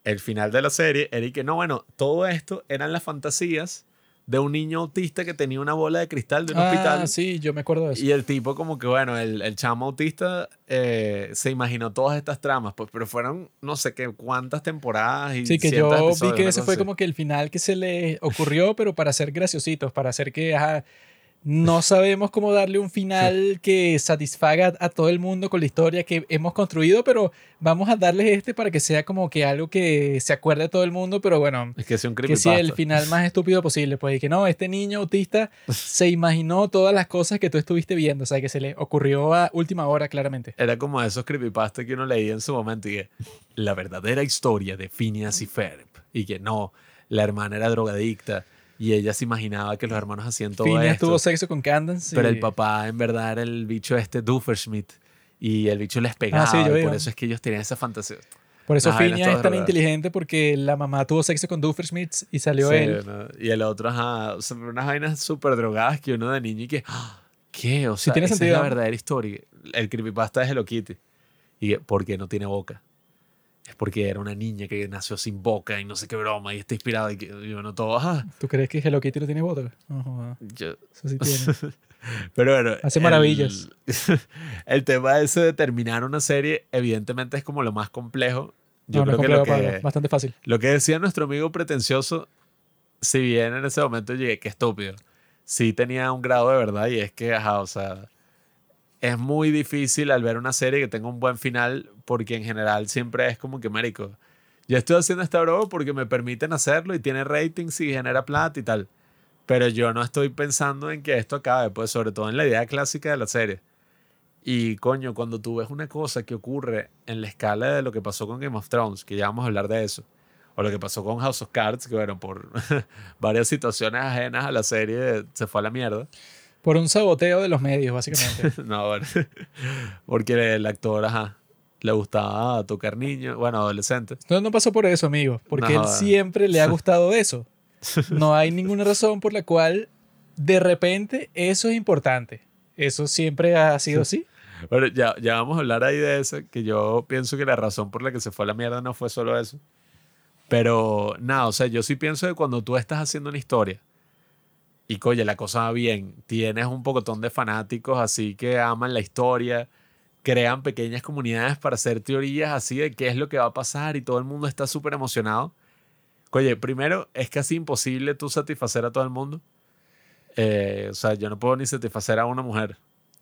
El final de la serie era que, no, bueno, todo esto eran las fantasías de un niño autista que tenía una bola de cristal de un ah, hospital. sí, yo me acuerdo de eso. Y el tipo como que, bueno, el, el chamo autista eh, se imaginó todas estas tramas, pues, pero fueron no sé qué cuántas temporadas y Sí, que yo vi que ese fue así. como que el final que se le ocurrió, pero para ser graciositos, para hacer que ajá, no sabemos cómo darle un final que satisfaga a todo el mundo con la historia que hemos construido, pero vamos a darle este para que sea como que algo que se acuerde todo el mundo, pero bueno, Es que es un que sea el final más estúpido posible, pues y que no, este niño autista (laughs) se imaginó todas las cosas que tú estuviste viendo, o sea, que se le ocurrió a última hora claramente. Era como esos creepypastas que uno leía en su momento y que la verdadera historia de Phineas y Ferb y que no, la hermana era drogadicta y ella se imaginaba que los hermanos hacían todo Phineas esto. tuvo sexo con Candance. Pero y- el papá en verdad era el bicho este Dufferschmidt y el bicho les pegaba Ah, sí, yo y vi, por eso es que ellos tenían esa fantasía. Por eso Phineas es tan inteligente porque la mamá tuvo sexo con Doofenshmirtz y salió Sí, él. ¿no? Y el otro, ajá, o sea, unas vainas súper drogadas que uno de niño y que, ¡ah! ¿qué? O sea, tiene esa sentido. es la verdadera historia. El creepypasta es Hello Kitty. Y que, ¿por qué no tiene boca? Es porque era una niña que nació sin boca y no sé qué broma y está inspirada y que y bueno, todo, ajá. ¿Tú crees que Hello Kitty no tiene? No, joda, Yo- eso sí tiene. (laughs) Pero bueno. Hace el- maravillas. El, (laughs) tema ese de terminar una serie, evidentemente es como lo más complejo. Yo no, no es creo que lo que, Pablo, bastante fácil. lo que decía nuestro amigo pretencioso, si bien en ese momento llegué, que estúpido, sí tenía un grado de verdad y es que, ajá, o sea, es muy difícil al ver una serie que tenga un buen final porque en general siempre es como que, marico, yo estoy haciendo esta broma porque me permiten hacerlo y tiene ratings y genera plata y tal. Pero yo no estoy pensando en que esto acabe, pues sobre todo en la idea clásica de la serie. Y coño, cuando tú ves una cosa que ocurre en la escala de lo que pasó con Game of Thrones, que ya vamos a hablar de eso, o lo que pasó con House of Cards, que bueno, por (laughs) varias situaciones ajenas a la serie se fue a la mierda. Por un saboteo de los medios, básicamente. (laughs) no, bueno, porque el actor, ajá, le gustaba tocar niños, bueno, adolescentes. No, no pasó por eso, amigo, porque No, él siempre le ha gustado eso. No hay ninguna razón por la cual de repente eso es importante. Eso siempre ha sido así. Bueno, ya, ya vamos a hablar ahí de eso, que yo pienso que la razón por la que se fue a la mierda no fue solo eso. Pero nada, o sea, yo sí pienso que cuando tú estás haciendo una historia y, coye, la cosa va bien, tienes un pocotón de fanáticos así que aman la historia, crean pequeñas comunidades para hacer teorías así de qué es lo que va a pasar y todo el mundo está súper emocionado. Oye, primero, es casi imposible tú satisfacer a todo el mundo. Eh, o sea, yo no puedo ni satisfacer a una mujer.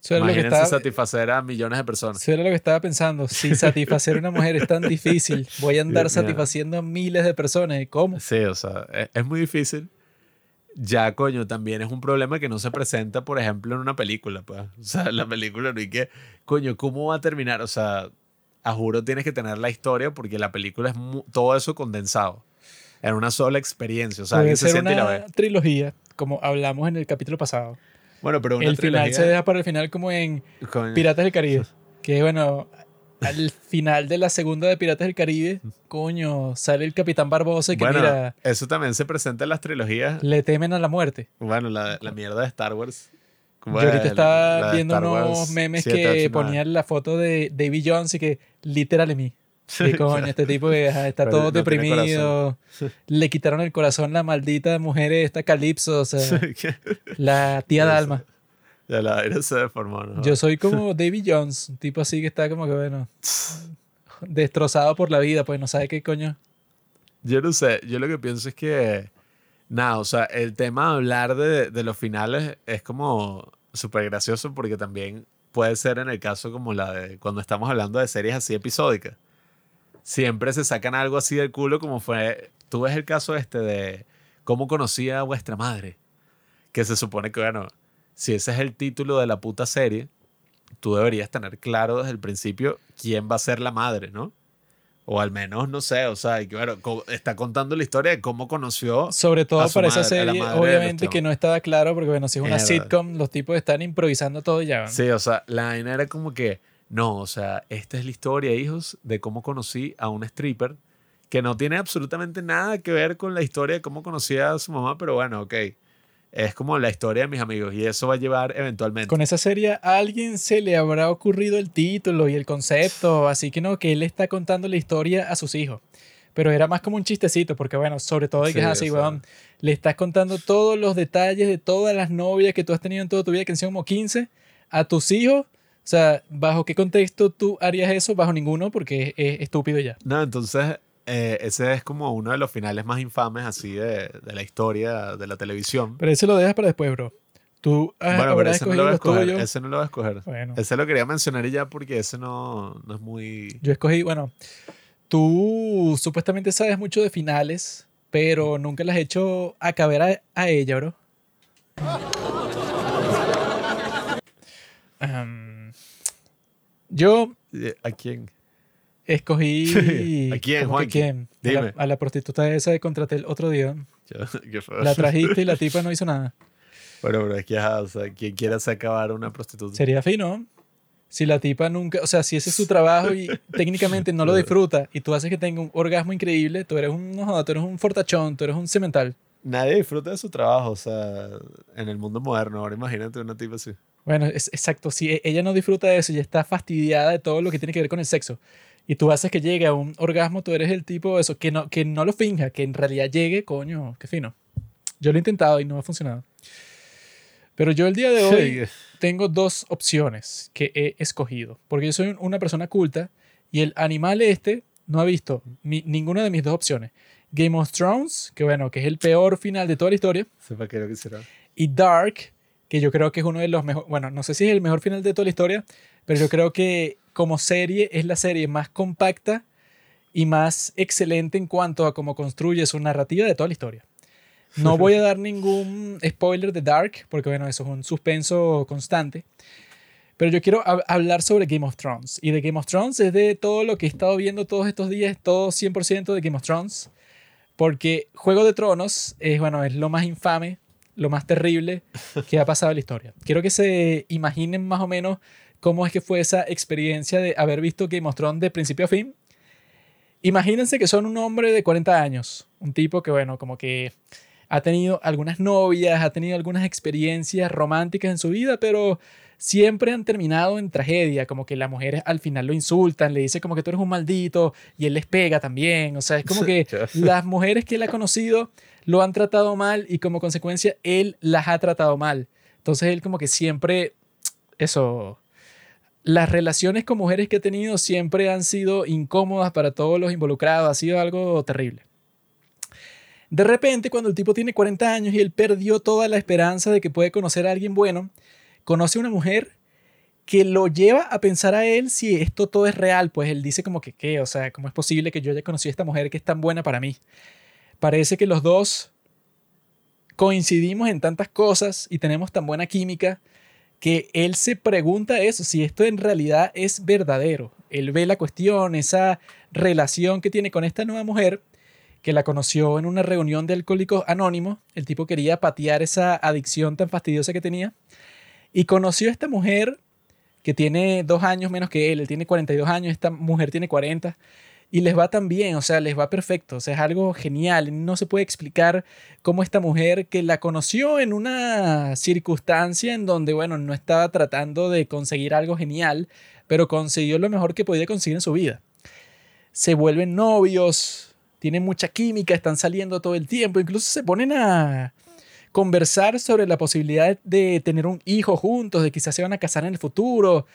Imagínense estaba, satisfacer a millones de personas. eso era lo que estaba pensando. Si (laughs) satisfacer a una mujer es tan difícil, voy a andar satisfaciendo a miles de personas. ¿Y ¿Cómo? Sí, o sea, es, es muy difícil. Ya, coño, también es un problema que no se presenta, por ejemplo, en una película, pues. O sea, la película no hay que, coño, ¿cómo va a terminar? O sea, a juro tienes que tener la historia porque la película es todo eso condensado en una sola experiencia. O sea, alguien se siente y la una ve. trilogía, como hablamos en el capítulo pasado. Bueno, pero una el final trilogía, se deja para el final como en coño, Piratas del Caribe. (laughs) Que bueno, al final de la segunda de Piratas del Caribe, coño, sale el Capitán Barbosa y que bueno, mira, eso también se presenta en las trilogías. le temen a la muerte. Bueno, la, la mierda de Star Wars. Yo ahorita estaba viendo Star unos memes 789. que ponían la foto de David Jones y que literal mí. Que coño, este tipo que está Pero todo no deprimido. (laughs) Le quitaron el corazón la maldita mujer esta Calypso, o sea, la tía. (laughs) Dalma. Ya la aire se deformó, ¿no? Yo soy como David Jones, un tipo así que está como que bueno, destrozado por la vida, pues no sabe qué coño. Yo no sé, yo lo que pienso es que, nada, o sea, el tema de hablar de, de los finales es como súper gracioso porque también puede ser en el caso como la de cuando estamos hablando de series así episódicas. Siempre se sacan algo así del culo como fue, tú ves el caso este de cómo conocí a vuestra madre, que se supone que, bueno, si ese es el título de la puta serie, tú deberías tener claro desde el principio quién va a ser la madre, ¿no? O al menos, no sé, o sea, co- está contando la historia de cómo conoció. Sobre todo A su para esa madre, serie, obviamente que no estaba claro, porque bueno, si es una sitcom, los tipos están improvisando todo ya. ¿no? Sí, o sea, la vaina era como que, No, o sea, esta es la historia, hijos, de cómo conocí a un stripper que no tiene absolutamente nada que ver con la historia de cómo conocí a su mamá, pero bueno, ok. Es como la historia de mis amigos y eso va a llevar eventualmente. Con esa serie a alguien se le habrá ocurrido el título y el concepto, así que no, que él está contando la historia a sus hijos. Pero era más como un chistecito, porque bueno, sobre todo de que Sí, es así, o sea. weón. Le estás contando todos los detalles de todas las novias que tú has tenido en toda tu vida, que han sido como 15, a tus hijos. O sea, ¿bajo qué contexto tú harías eso? Bajo ninguno, porque es, es estúpido ya. No, entonces eh, ese es como uno de los finales más infames así de, de la historia de la televisión. Pero ese lo dejas para después, bro. Tú ah, bueno, pero ese no lo voy a escoger. Ese no lo voy a escoger. Bueno, Ese lo quería mencionar y ya porque ese no, no es muy... yo escogí, bueno, tú supuestamente sabes mucho de finales, pero nunca las has hecho acabar a, a ella, bro. (laughs) Am, yo ¿A quién? Escogí... ¿A quién, ¿cómo que Juanqui? quién? A la- Dime. A la, prostituta esa que contraté el otro día. (laughs) Qué. La trajiste y la tipa no hizo nada. Bueno, pero es que, ajá, o sea, quien quiera hacer acabar a una prostituta. Sería fino. Si la tipa nunca, o sea, si ese es su trabajo y (laughs) técnicamente no lo disfruta y tú haces que tenga un orgasmo increíble, tú eres un, no tú eres un fortachón, tú eres un cemental. Nadie disfruta de su trabajo, o sea, en el mundo moderno. Ahora imagínate una tipa así. Bueno, es, exacto, si e- ella no disfruta de eso y está fastidiada de todo lo que tiene que ver con el sexo y tú haces que llegue a un orgasmo, tú eres el tipo de eso, que no, que no lo finja, que en realidad llegue, coño, qué fino. Yo lo he intentado y no ha funcionado. Pero yo el día de hoy tengo dos opciones que he escogido, porque yo soy un- una persona culta y el animal este no ha visto ninguna de mis dos opciones. Game of Thrones, que bueno, que es el peor final de toda la historia, Sepa que lo quisiera. y Dark, que yo creo que es uno de los mejores, bueno, no sé si es el mejor final de toda la historia, pero yo creo que como serie es la serie más compacta y más excelente en cuanto a cómo construye su narrativa de toda la historia. No voy a (laughs) dar ningún spoiler de Dark, porque bueno, eso es un suspenso constante. Pero yo quiero hab- hablar sobre Game of Thrones. Y de Game of Thrones es de todo lo que he estado viendo todos estos días, todo 100% de Game of Thrones. Porque Juego de Tronos es, bueno, es lo más infame, lo más terrible que ha pasado en la historia. Quiero que se imaginen más o menos cómo es que fue esa experiencia de haber visto Game of Thrones de principio a fin. Imagínense que son un hombre de 40 años, un tipo que, bueno, como que ha tenido algunas novias, ha tenido algunas experiencias románticas en su vida, pero siempre han terminado en tragedia, como que las mujeres al final lo insultan, le dice como que tú eres un maldito y él les pega también, o sea, es como que las mujeres que él ha conocido lo han tratado mal y como consecuencia él las ha tratado mal. Entonces él como que siempre, eso, las relaciones con mujeres que ha tenido siempre han sido incómodas para todos los involucrados, ha sido algo terrible. De repente, cuando el tipo tiene 40 años y él perdió toda la esperanza de que puede conocer a alguien bueno, conoce a una mujer que lo lleva a pensar a él si esto todo es real, pues él dice como que, ¿qué? O sea, ¿cómo es posible que yo haya conocido a esta mujer que es tan buena para mí? Parece que los dos coincidimos en tantas cosas y tenemos tan buena química que él se pregunta eso, si esto en realidad es verdadero. Él ve la cuestión, esa relación que tiene con esta nueva mujer, que la conoció en una reunión de alcohólicos anónimos. El tipo quería patear esa adicción tan fastidiosa que tenía. Y conoció a esta mujer que tiene dos años menos que él. Él tiene 42 años, esta mujer tiene 40. Y les va tan bien, o sea, les va perfecto. O sea, es algo genial. No se puede explicar cómo esta mujer que la conoció en una circunstancia en donde, bueno, no estaba tratando de conseguir algo genial, pero consiguió lo mejor que podía conseguir en su vida. Se vuelven novios, tienen mucha química, están saliendo todo el tiempo, incluso se ponen a conversar sobre la posibilidad de tener un hijo juntos, de quizás se van a casar en el futuro.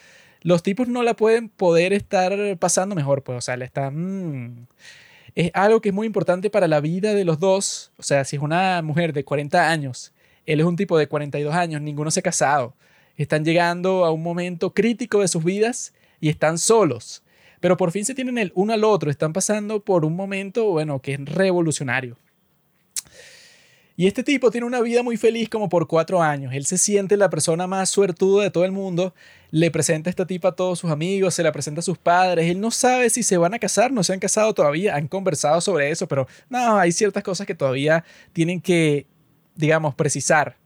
Los tipos no la pueden poder estar pasando mejor, pues, o sea, le están... mm, es algo que es muy importante para la vida de los dos. O sea, si es una mujer de 40 años, él es un tipo de 42 años, ninguno se ha casado. Están llegando a un momento crítico de sus vidas y están solos. Pero por fin se tienen el uno al otro, están pasando por un momento, bueno, que es revolucionario. Y este tipo tiene una vida muy feliz como por cuatro años. Él se siente la persona más suertuda de todo el mundo. Le presenta a esta tipa a todos sus amigos, se la presenta a sus padres. Él no sabe si se van a casar, no se han casado todavía, han conversado sobre eso, pero no, hay ciertas cosas que todavía tienen que, digamos, precisar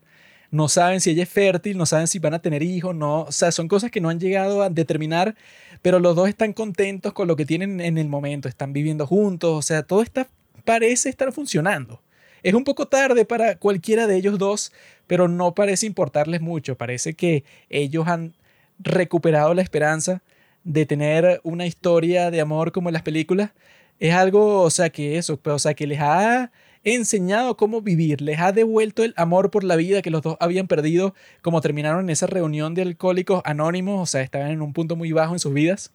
no saben si ella es fértil, no saben si van a tener hijos, no, o sea, son cosas que no han llegado a determinar, pero los dos están contentos con lo que tienen en el momento, están viviendo juntos, o sea, todo está, parece estar funcionando. Es un poco tarde para cualquiera de ellos dos, pero no parece importarles mucho, parece que ellos han recuperado la esperanza de tener una historia de amor como en las películas. Es algo, o sea, que eso, o sea, que les ha enseñado cómo vivir, les ha devuelto el amor por la vida que los dos habían perdido, como terminaron en esa reunión de alcohólicos anónimos, o sea, estaban en un punto muy bajo en sus vidas.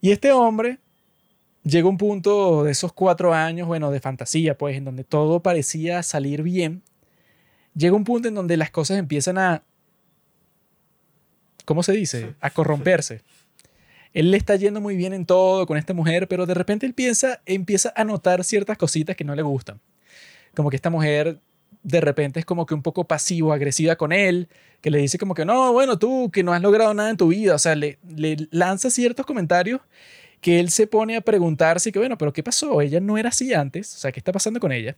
Y este hombre llegó a un punto de esos cuatro años, bueno, de fantasía, pues, en donde todo parecía salir bien. Llega un punto en donde las cosas empiezan a, ¿cómo se dice? A corromperse él le está yendo muy bien en todo con esta mujer, pero de repente él piensa, empieza a notar ciertas cositas que no le gustan. Como que esta mujer de repente es como que un poco pasivo, agresiva con él, que le dice como que no, bueno, tú que no has logrado nada en tu vida, o sea, le, le lanza ciertos comentarios que él se pone a preguntarse que bueno, pero ¿qué pasó? Ella no era así antes, o sea, ¿qué está pasando con ella?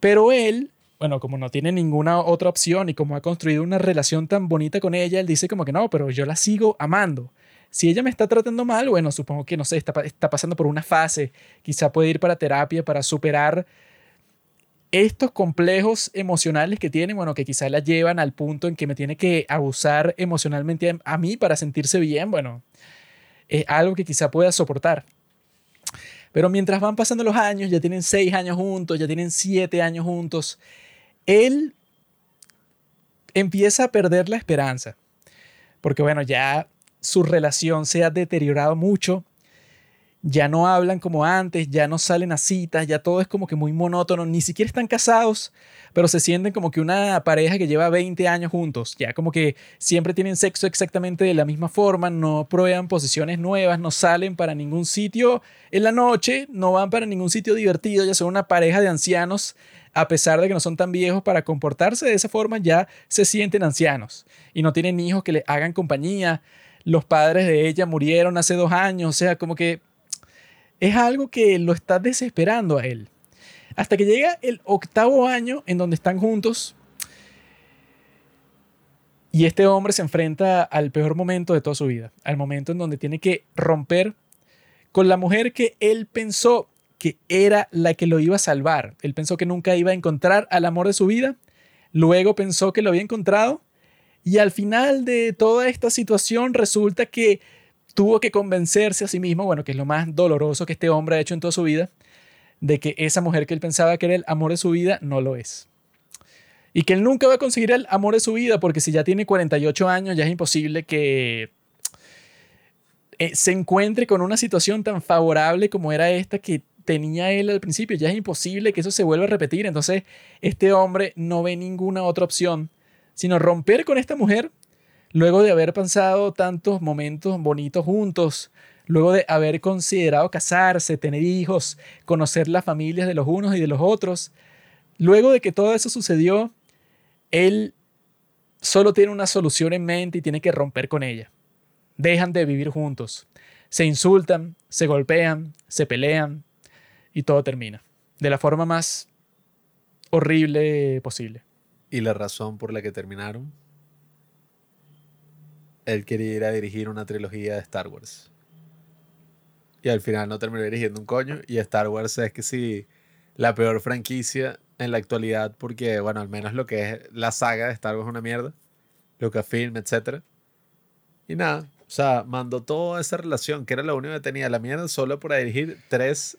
Pero él bueno, como no tiene ninguna otra opción y como ha construido una relación tan bonita con ella, él dice como que no, pero yo la sigo amando. Si ella me está tratando mal, bueno, supongo que no sé, está, está pasando por una fase, quizá puede ir para terapia para superar estos complejos emocionales que tiene, bueno, que quizá la llevan al punto en que me tiene que abusar emocionalmente a mí para sentirse bien, bueno, es algo que quizá pueda soportar. Pero mientras van pasando los años, ya tienen seis años juntos, ya tienen siete años juntos, él empieza a perder la esperanza, porque bueno, ya su relación se ha deteriorado mucho, ya no hablan como antes, ya no salen a citas, ya todo es como que muy monótono, ni siquiera están casados, pero se sienten como que una pareja que lleva 20 años juntos, ya como que siempre tienen sexo exactamente de la misma forma, no prueban posiciones nuevas, no salen para ningún sitio en la noche, no van para ningún sitio divertido, ya son una pareja de ancianos a pesar de que no son tan viejos para comportarse de esa forma, ya se sienten ancianos y no tienen hijos que le hagan compañía. Los padres de ella murieron hace dos años, o sea, como que es algo que lo está desesperando a él. Hasta que llega el octavo año en donde están juntos y este hombre se enfrenta al peor momento de toda su vida, al momento en donde tiene que romper con la mujer que él pensó que era la que lo iba a salvar. Él pensó que nunca iba a encontrar al amor de su vida, luego pensó que lo había encontrado y al final de toda esta situación resulta que tuvo que convencerse a sí mismo, bueno, que es lo más doloroso que este hombre ha hecho en toda su vida, de que esa mujer que él pensaba que era el amor de su vida no lo es. Y que él nunca va a conseguir el amor de su vida porque si ya tiene 48 años ya es imposible que eh, se encuentre con una situación tan favorable como era esta que tenía él al principio. Ya es imposible que eso se vuelva a repetir. Entonces, este hombre no ve ninguna otra opción sino romper con esta mujer luego de haber pasado tantos momentos bonitos juntos, luego de haber considerado casarse, tener hijos, conocer las familias de los unos y de los otros. Luego de que todo eso sucedió, él solo tiene una solución en mente y tiene que romper con ella. Dejan de vivir juntos. Se insultan, se golpean, se pelean, y todo termina de la forma más horrible posible. ¿Y la razón por la que terminaron? Él quería ir a dirigir una trilogía de Star Wars. Y al final no terminó dirigiendo un coño. Y Star Wars es que sí, la peor franquicia en la actualidad, porque, bueno, al menos lo que es la saga de Star Wars es una mierda. Lucasfilm, etc. Y nada, o sea, mandó toda esa relación, que era lo único que tenía la mierda, solo para dirigir tres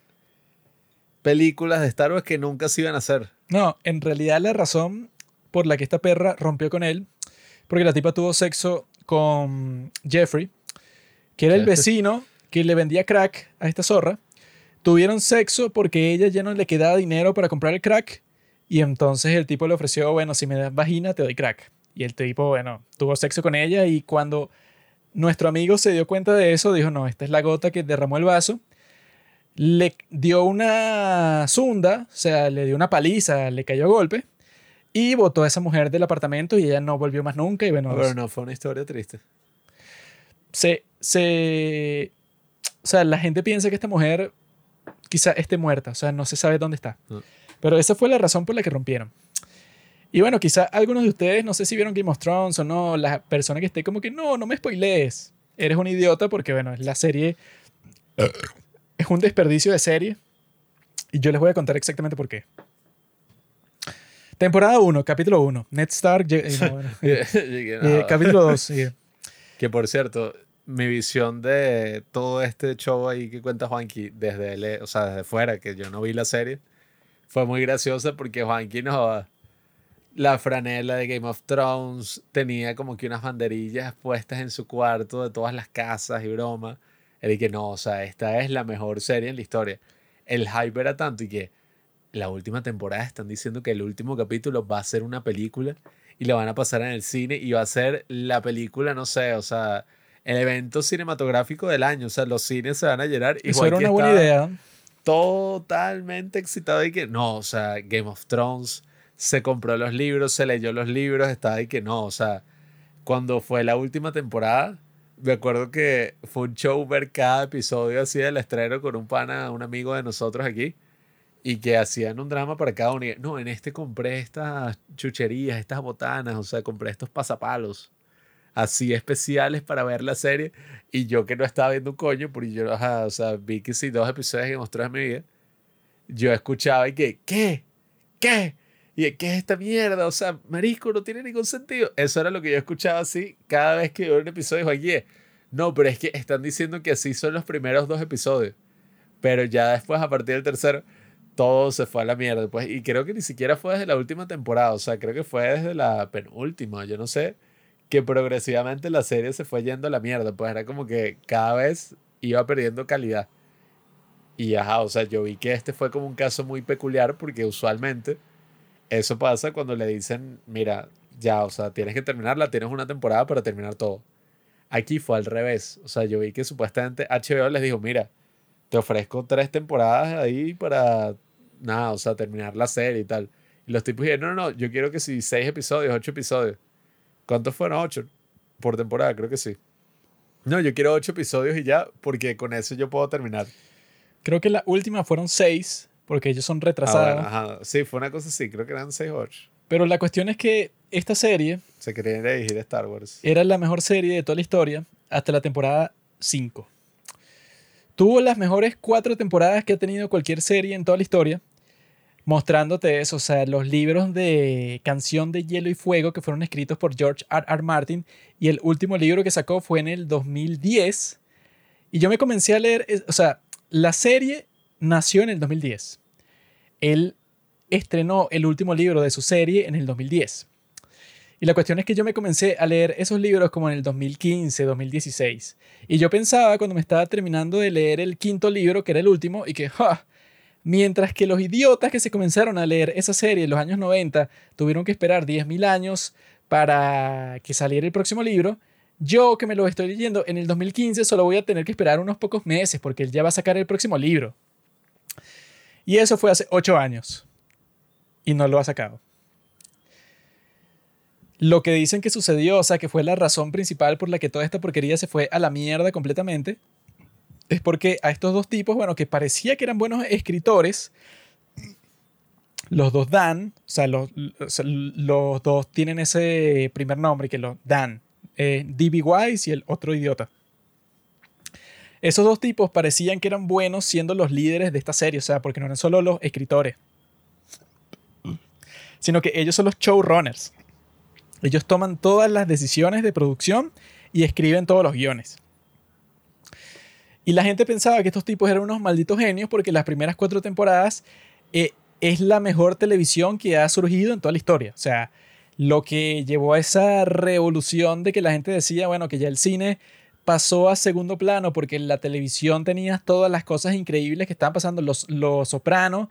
películas de Star Wars que nunca se iban a hacer. No, en realidad la razón por la que esta perra rompió con él, porque la tipa tuvo sexo con Jeffrey, que era el vecino que le vendía crack a esta zorra. Tuvieron sexo porque ella ya no le quedaba dinero para comprar el crack y entonces el tipo le ofreció, bueno, si me das vagina te doy crack. Y el tipo, bueno, tuvo sexo con ella y cuando nuestro amigo se dio cuenta de eso, dijo, no, esta es la gota que derramó el vaso le dio una zunda, o sea, le dio una paliza, le cayó a golpe y botó a esa mujer del apartamento y ella no volvió más nunca. Y bueno, Pero no fue una historia triste. Se, se, o sea, la gente piensa que esta mujer quizá esté muerta, o sea, no se sabe dónde está. Pero esa fue la razón por la que rompieron. Y bueno, quizá algunos de ustedes, no sé si vieron Game of Thrones o no, la persona que esté como que no, no me spoilees. Eres un idiota porque, bueno, la serie es un desperdicio de serie. Y yo les voy a contar exactamente por qué. Temporada 1, capítulo 1. Ned Stark. eh, no, bueno, (laughs) eh, eh, capítulo 2. Que por cierto, mi visión de todo este show ahí que cuenta Juanqui desde, el- o sea, desde fuera, que yo no vi la serie, fue muy graciosa porque Juanqui no. La franela de Game of Thrones tenía como que unas banderillas puestas en su cuarto de todas las casas y broma. Él y que no, o sea, esta es la mejor serie en la historia. El hype era tanto y que la última temporada están diciendo que el último capítulo va a ser una película y la van a pasar en el cine y va a ser la película, no sé, o sea, el evento cinematográfico del año. O sea, los cines se van a llenar y Eso era una buena idea. totalmente excitado y que no, o sea, Game of Thrones se compró los libros, se leyó los libros, estaba ahí que no, o sea, cuando fue la última temporada, me acuerdo que fue un show ver cada episodio así del estreno con un pana, un amigo de nosotros aquí, y que hacían un drama para cada. Y, no, en este compré estas chucherías, estas botanas, o sea, compré estos pasapalos así especiales para ver la serie. Y yo que no estaba viendo un coño, porque yo, o sea, vi que sí, dos episodios que mostró en mi vida. Yo escuchaba y que, ¿qué? ¿Qué? Y ¿qué es esta mierda? O sea, marisco, no tiene ningún sentido. Eso era lo que yo escuchaba así cada vez que veía un episodio. Oye, no, pero es que están diciendo que así son los primeros dos episodios. Pero ya después, a partir del tercero, todo se fue a la mierda. Pues, y creo que ni siquiera fue desde la última temporada. O sea, creo que fue desde la penúltima. Yo no sé. Que progresivamente la serie se fue yendo a la mierda. Pues era como que cada vez iba perdiendo calidad. Y ajá, o sea, yo vi que este fue como un caso muy peculiar porque usualmente eso pasa cuando le dicen, mira, ya, o sea, tienes que terminarla, tienes una temporada para terminar todo. Aquí fue al revés. O sea, yo vi que supuestamente HBO les dijo, mira, te ofrezco tres temporadas ahí para, nada, o sea, terminar la serie y tal. Y los tipos dijeron, no, no, no, yo quiero que si seis episodios, ocho episodios. ¿Cuántos fueron? Ocho por temporada, creo que sí. No, yo quiero ocho episodios y ya, porque con eso yo puedo terminar. Creo que la última fueron seis, porque ellos son Ah, retrasados. bueno, ajá. Sí, fue una cosa así, creo que eran seis o ocho. Pero la cuestión es que esta serie Se querían dirigir a Star Wars. era la mejor serie de toda la historia hasta la temporada 5. Tuvo las mejores cuatro temporadas que ha tenido cualquier serie en toda la historia, mostrándote eso, o sea, los libros de Canción de Hielo y Fuego que fueron escritos por George R. R. Martin y el último libro que sacó fue en el 2010. Y yo me comencé a leer, o sea, la serie nació en el 2010. Él estrenó el último libro de su serie en el 2010. Y la cuestión es que yo me comencé a leer esos libros como en el 2015, 2016. Y yo pensaba cuando me estaba terminando de leer el quinto libro, que era el último, y que, ¡ja! Mientras que los idiotas que se comenzaron a leer esa serie en los años 90 tuvieron que esperar 10.000 años para que saliera el próximo libro, yo que me lo estoy leyendo en el 2015 solo voy a tener que esperar unos pocos meses porque él ya va a sacar el próximo libro. Y eso fue hace 8 años. Y no lo ha sacado. Lo que dicen que sucedió, o sea, que fue la razón principal por la que toda esta porquería se fue a la mierda completamente, es porque a estos dos tipos, bueno, que parecía que eran buenos escritores, los dos Dan, o sea, los, los dos tienen ese primer nombre que los Dan, eh, D.B. Wise y el otro idiota. Esos dos tipos parecían que eran buenos siendo los líderes de esta serie, o sea, porque no eran solo los escritores, sino que ellos son los showrunners. Ellos toman todas las decisiones de producción y escriben todos los guiones. Y la gente pensaba que estos tipos eran unos malditos genios porque las primeras cuatro temporadas eh, es la mejor televisión que ha surgido en toda la historia. O sea, lo que llevó a esa revolución de que la gente decía, bueno, que ya el cine pasó a segundo plano porque la televisión tenías todas las cosas increíbles que estaban pasando. Los, los Sopranos,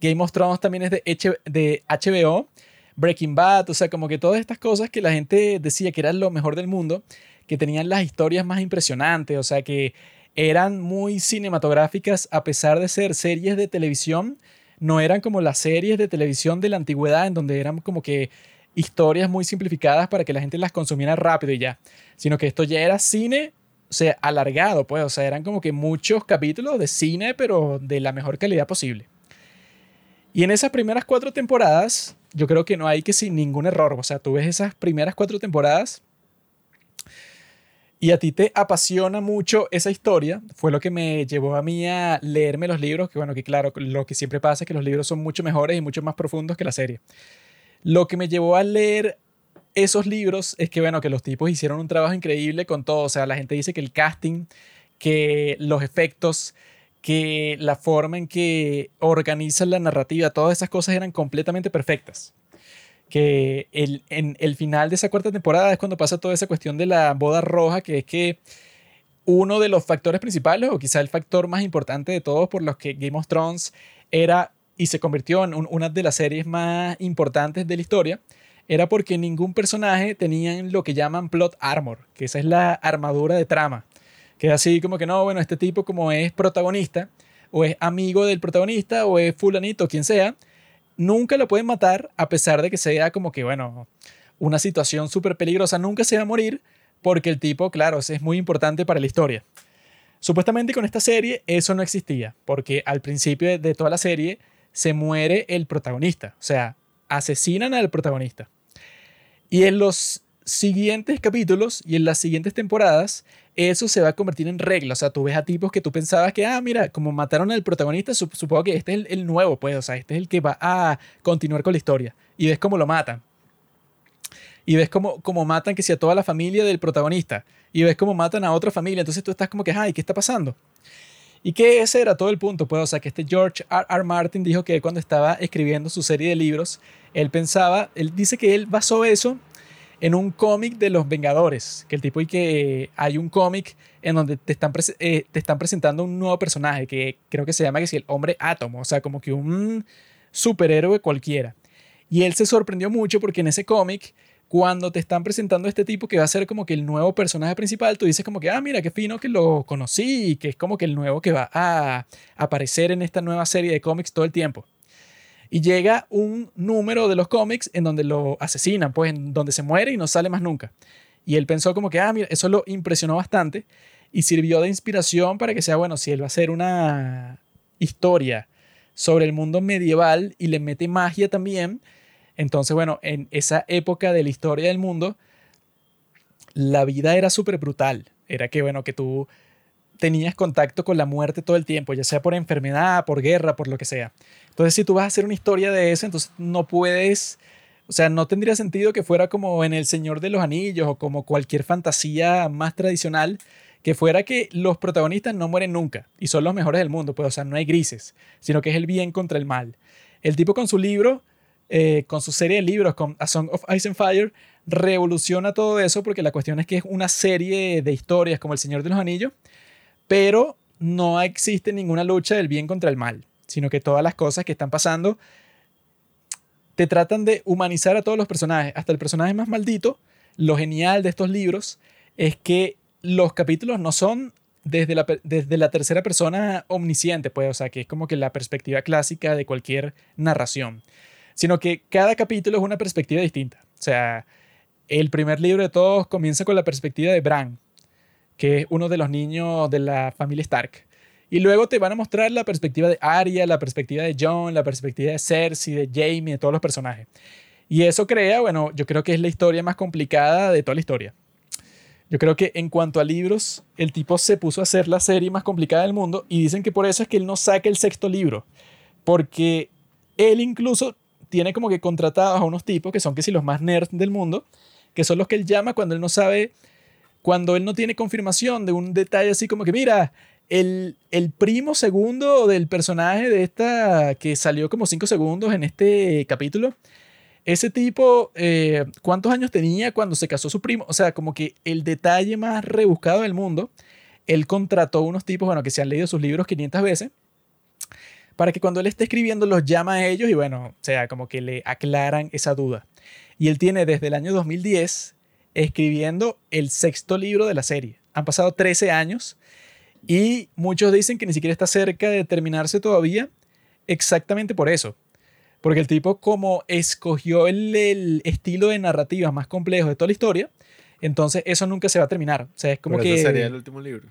Game of Thrones también es de, de HBO. Breaking Bad, o sea, como que todas estas cosas que la gente decía que eran lo mejor del mundo, que tenían las historias más impresionantes, o sea, que eran muy cinematográficas a pesar de ser series de televisión, no eran como las series de televisión de la antigüedad en donde eran como que historias muy simplificadas para que la gente las consumiera rápido y ya, sino que esto ya era cine, o sea, alargado, pues, o sea, eran como que muchos capítulos de cine, pero de la mejor calidad posible. Y en esas primeras cuatro temporadas, yo creo que no hay que sin ningún error. O sea, tú ves esas primeras cuatro temporadas y a ti te apasiona mucho esa historia. Fue lo que me llevó a mí a leerme los libros, que bueno, que claro, lo que siempre pasa es que los libros son mucho mejores y mucho más profundos que la serie. Lo que me llevó a leer esos libros es que, bueno, que los tipos hicieron un trabajo increíble con todo. O sea, la gente dice que el casting, que los efectos, que la forma en que organizan la narrativa, todas esas cosas eran completamente perfectas. Que el, en el final de esa cuarta temporada es cuando pasa toda esa cuestión de la boda roja, que es que uno de los factores principales, o quizá el factor más importante de todos por los que Game of Thrones era y se convirtió en una de las series más importantes de la historia, era porque ningún personaje tenía lo que llaman plot armor, que esa es la armadura de trama que así como que no, bueno, este tipo como es protagonista, o es amigo del protagonista, o es fulanito, quien sea, nunca lo pueden matar a pesar de que sea como que, bueno, una situación súper peligrosa, nunca se va a morir porque el tipo, claro, es muy importante para la historia. Supuestamente con esta serie eso no existía, porque al principio de toda la serie se muere el protagonista, o sea, asesinan al protagonista. Y en los siguientes capítulos y en las siguientes temporadas, eso se va a convertir en regla. O sea, tú ves a tipos que tú pensabas que, ah, mira, como mataron al protagonista, supongo que este es el, nuevo, pues, o sea, este es el que va a continuar con la historia. Y ves cómo lo matan. Y ves cómo, cómo matan que si a toda la familia del protagonista. Y ves cómo matan a otra familia. Entonces tú estás como que, ay, ¿qué está pasando? Y que ese era todo el punto, pues, o sea, que este George R. R. Martin dijo que cuando estaba escribiendo su serie de libros, él pensaba, él dice que él basó eso en un cómic de los Vengadores, que el tipo y que hay un cómic en donde te están, eh, te están presentando un nuevo personaje que creo que se llama que el hombre átomo, o sea, como que un superhéroe cualquiera. Y él se sorprendió mucho porque en ese cómic, cuando te están presentando a este tipo que va a ser como que el nuevo personaje principal, tú dices como que, ah, mira, qué fino que lo conocí que es como que el nuevo que va a aparecer en esta nueva serie de cómics todo el tiempo. Y llega un número de los cómics en donde lo asesinan, pues en donde se muere y no sale más nunca. Y él pensó como que, ah, mira, eso lo impresionó bastante y sirvió de inspiración para que sea, bueno, si él va a hacer una historia sobre el mundo medieval y le mete magia también, entonces, bueno, en esa época de la historia del mundo, la vida era súper brutal. Era que, bueno, que tú tenías contacto con la muerte todo el tiempo, ya sea por enfermedad, por guerra, por lo que sea. Entonces, si tú vas a hacer una historia de eso, entonces no puedes, o sea, no tendría sentido que fuera como en El Señor de los Anillos o como cualquier fantasía más tradicional, que fuera que los protagonistas no mueren nunca y son los mejores del mundo, pues, o sea, no hay grises, sino que es el bien contra el mal. El tipo con su libro, eh, con su serie de libros, con A Song of Ice and Fire, revoluciona todo eso porque la cuestión es que es una serie de historias como El Señor de los Anillos, pero no existe ninguna lucha del bien contra el mal, sino que todas las cosas que están pasando te tratan de humanizar a todos los personajes, hasta el personaje más maldito. Lo genial de estos libros es que los capítulos no son desde la, desde la tercera persona omnisciente, pues, o sea, que es como que la perspectiva clásica de cualquier narración, sino que cada capítulo es una perspectiva distinta. O sea, el primer libro de todos comienza con la perspectiva de Bran, que es uno de los niños de la familia Stark. Y luego te van a mostrar la perspectiva de Arya, la perspectiva de Jon, la perspectiva de Cersei, de Jaime, de todos los personajes. Y eso crea, bueno, yo creo que es la historia más complicada de toda la historia. Yo creo que en cuanto a libros, el tipo se puso a hacer la serie más complicada del mundo y dicen que por eso es que él no saca el sexto libro, porque él incluso tiene como que contratados a unos tipos que son que si los más nerds del mundo, que son los que él llama cuando él no sabe cuando él no tiene confirmación de un detalle así como que, mira, el, el primo segundo del personaje de esta que salió como cinco segundos en este capítulo, ese tipo, eh, ¿cuántos años tenía cuando se casó su primo? O sea, como que el detalle más rebuscado del mundo, él contrató unos tipos, bueno, que se han leído sus libros 500 veces, para que cuando él esté escribiendo los llama a ellos y bueno, sea, como que le aclaran esa duda. Y él tiene desde el año 2010 escribiendo el sexto libro de la serie. Han pasado 13 años y muchos dicen que ni siquiera está cerca de terminarse todavía exactamente por eso. Porque el tipo como escogió el, estilo de narrativa más complejo de toda la historia, entonces eso nunca se va a terminar. O sea, es como que... sería el último libro?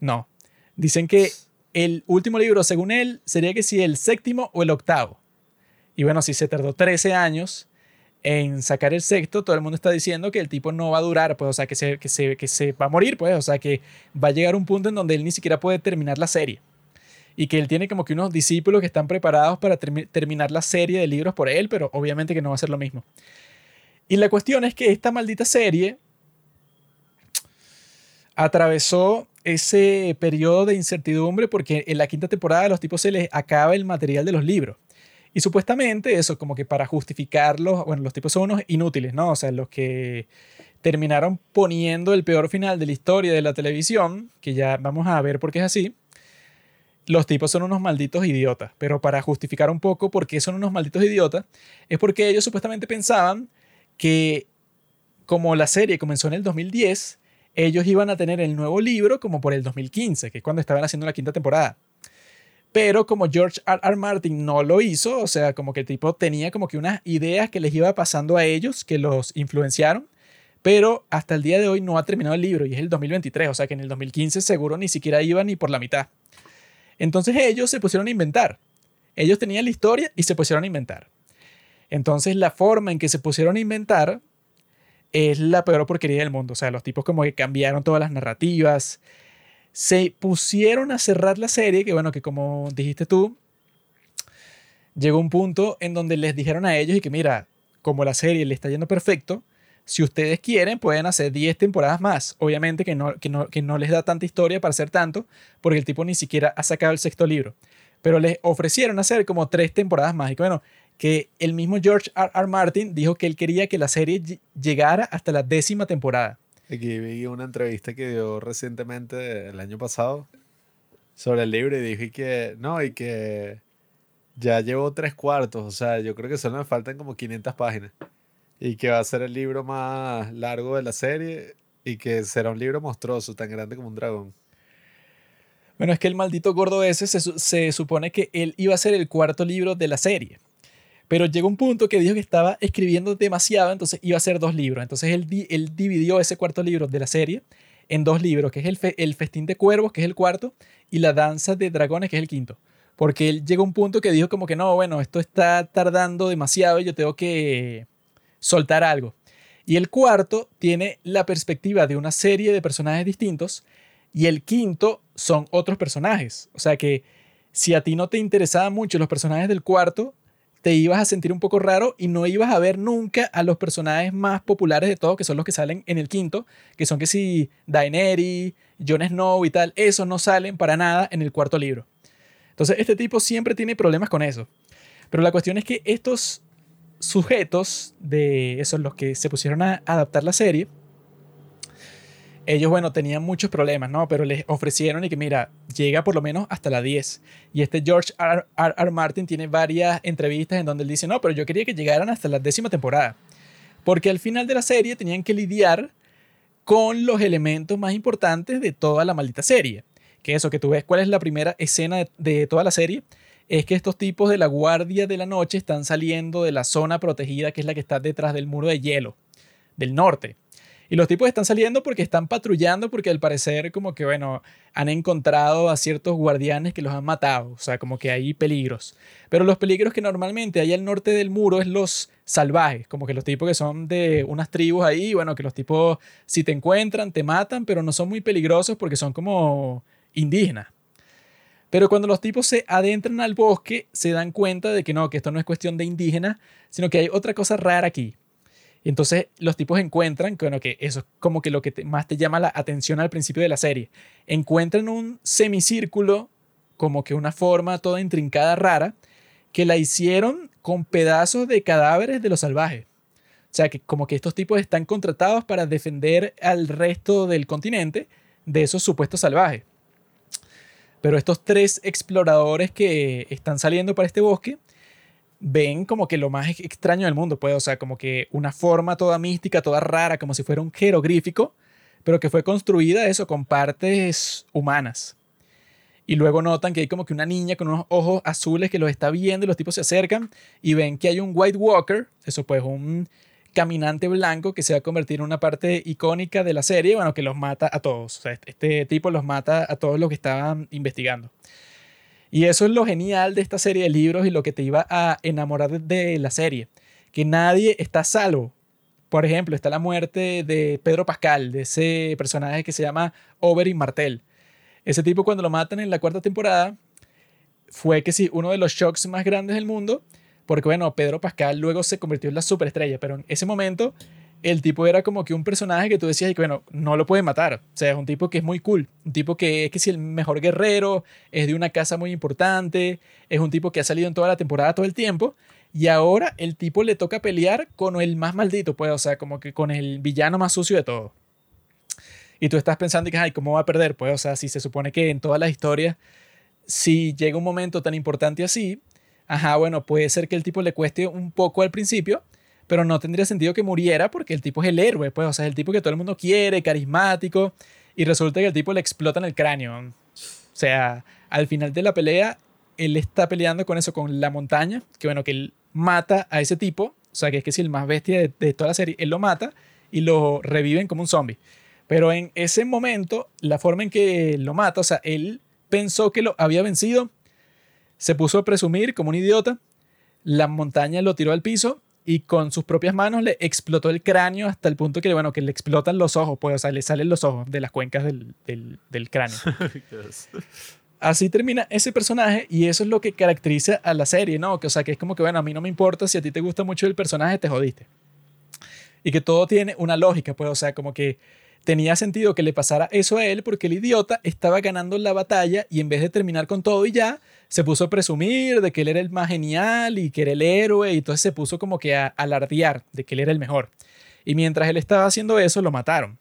No. Dicen que el último libro, según él, sería que si el séptimo o el octavo. Y bueno, si se tardó 13 años en sacar el sexto, todo el mundo está diciendo que el tipo no va a durar, pues, o sea, que se, que se, que se va a morir, pues, o sea, que va a llegar un punto en donde él ni siquiera puede terminar la serie. Y que él tiene como que unos discípulos que están preparados para terminar la serie de libros por él, pero obviamente que no va a ser lo mismo. Y la cuestión es que esta maldita serie atravesó ese periodo de incertidumbre porque en la quinta temporada a los tipos se les acaba el material de los libros. Y supuestamente eso, como que para justificarlos, bueno, los tipos son unos inútiles, ¿no? O sea, los que terminaron poniendo el peor final de la historia de la televisión, que ya vamos a ver por qué es así. Los tipos son unos malditos idiotas, pero para justificar un poco por qué son unos malditos idiotas, es porque ellos supuestamente pensaban que como la serie comenzó en el 2010, ellos iban a tener el nuevo libro como por el 2015, que es cuando estaban haciendo la quinta temporada. Pero como George R. R. Martin no lo hizo, o sea, como que el tipo tenía como que unas ideas que les iba pasando a ellos, que los influenciaron, pero hasta el día de hoy no ha terminado el libro y es el 2023, o sea que en el 2015 seguro ni siquiera iba ni por la mitad. Entonces ellos se pusieron a inventar. Ellos tenían la historia y se pusieron a inventar. Entonces la forma en que se pusieron a inventar es la peor porquería del mundo. O sea, los tipos como que cambiaron todas las narrativas, se pusieron a cerrar la serie, que bueno, que como dijiste tú, llegó un punto en donde les dijeron a ellos y que mira, como la serie le está yendo perfecto, si ustedes quieren pueden hacer 10 temporadas más. Obviamente que no, que no, que no les da tanta historia para hacer tanto, porque el tipo ni siquiera ha sacado el sexto libro. Pero les ofrecieron hacer como 3 temporadas más. Y que bueno, que el mismo George R. R. Martin dijo que él quería que la serie llegara hasta la décima temporada. Aquí vi una entrevista que dio recientemente el año pasado sobre el libro y dije que no, y que ya llevo tres cuartos, o sea, yo creo que solo me faltan como 500 páginas y que va a ser el libro más largo de la serie y que será un libro monstruoso, tan grande como un dragón. Bueno, es que el maldito gordo ese se, se supone que él iba a ser el cuarto libro de la serie. Pero llegó un punto que dijo que estaba escribiendo demasiado, entonces iba a ser dos libros. Entonces él, dividió ese cuarto libro de la serie en dos libros, que es el, el Festín de Cuervos, que es el cuarto, y La Danza de Dragones, que es el quinto. Porque él llegó a un punto que dijo como que no, bueno, esto está tardando demasiado y yo tengo que soltar algo. Y el cuarto tiene la perspectiva de una serie de personajes distintos y el quinto son otros personajes. O sea que si a ti no te interesaban mucho los personajes del cuarto, te ibas a sentir un poco raro y no ibas a ver nunca a los personajes más populares de todos, que son los que salen en el quinto, que son que si Daenerys, Jon Snow y tal, esos no salen para nada en el cuarto libro. Entonces, este tipo siempre tiene problemas con eso. Pero la cuestión es que estos sujetos de esos los que se pusieron a adaptar la serie, ellos, bueno, tenían muchos problemas, ¿no? Pero les ofrecieron y que, mira, llega por lo menos hasta la 10. Y este George R. R. Martin tiene varias entrevistas en donde él dice, no, pero yo quería que llegaran hasta la décima temporada. Porque al final de la serie tenían que lidiar con los elementos más importantes de toda la maldita serie. Que eso, que tú ves cuál es la primera escena de, de toda la serie, es que estos tipos de la Guardia de la Noche están saliendo de la zona protegida, que es la que está detrás del muro de hielo, del norte. Y los tipos están saliendo porque están patrullando, porque al parecer como que, bueno, han encontrado a ciertos guardianes que los han matado. O sea, como que hay peligros. Pero los peligros que normalmente hay al norte del muro es los salvajes, como que los tipos que son de unas tribus ahí, bueno, que los tipos si te encuentran te matan, pero no son muy peligrosos porque son como indígenas. Pero cuando los tipos se adentran al bosque, se dan cuenta de que no, que esto no es cuestión de indígenas, sino que hay otra cosa rara aquí. Entonces los tipos encuentran, bueno, que eso es como que lo que más te llama la atención al principio de la serie. Encuentran un semicírculo, como que una forma toda intrincada, rara, que la hicieron con pedazos de cadáveres de los salvajes. O sea, que como que estos tipos están contratados para defender al resto del continente de esos supuestos salvajes. Pero estos tres exploradores que están saliendo para este bosque ven como que lo más extraño del mundo, pues, o sea, como que una forma toda mística, toda rara, como si fuera un jeroglífico, pero que fue construida eso con partes humanas. Y luego notan que hay como que una niña con unos ojos azules que los está viendo y los tipos se acercan y ven que hay un White Walker, eso pues un caminante blanco que se va a convertir en una parte icónica de la serie, bueno, que los mata a todos. O sea, este tipo los mata a todos los que estaban investigando. Y eso es lo genial de esta serie de libros y lo que te iba a enamorar de la serie. que nadie está salvo. Por ejemplo, está la muerte de Pedro Pascal, de ese personaje que se llama Oberyn Martel. Ese tipo cuando lo matan en la cuarta temporada fue que sí, uno de los shocks más grandes del mundo, porque bueno, Pedro Pascal luego se convirtió en la superestrella, pero en ese momento el tipo era como que un personaje que tú decías que bueno, no lo pueden matar. O sea, es un tipo que es muy cool, un tipo que es que si el mejor guerrero, es de una casa muy importante, es un tipo que ha salido en toda la temporada todo el tiempo y ahora el tipo le toca pelear con el más maldito, pues, o sea, como que con el villano más sucio de todo. Y tú estás pensando que, ay, ¿cómo va a perder? Pues, o sea, si se supone que en todas las historias, si llega un momento tan importante así, ajá, bueno, puede ser que el tipo le cueste un poco al principio, pero no tendría sentido que muriera porque el tipo es el héroe, pues, o sea, es el tipo que todo el mundo quiere, carismático, y resulta que el tipo le explota en el cráneo. O sea, al final de la pelea, él está peleando con eso, con la montaña, que bueno, que él mata a ese tipo, o sea, que es que si el más bestia de, toda la serie, él lo mata y lo reviven como un zombie. Pero en ese momento, la forma en que lo mata, o sea, él pensó que lo había vencido, se puso a presumir como un idiota, la montaña lo tiró al piso y con sus propias manos le explotó el cráneo hasta el punto que, bueno, que le explotan los ojos, pues, o sea, le salen los ojos de las cuencas del, del, del cráneo. (laughs) Así termina ese personaje y eso es lo que caracteriza a la serie, ¿no? Que, o sea, que es como que, bueno, a mí no me importa si a ti te gusta mucho el personaje, te jodiste. Y que todo tiene una lógica, pues, o sea, como que tenía sentido que le pasara eso a él porque el idiota estaba ganando la batalla y en vez de terminar con todo y ya, se puso a presumir de que él era el más genial y que era el héroe y entonces se puso como que a alardear de que él era el mejor. Y mientras él estaba haciendo eso, lo mataron. O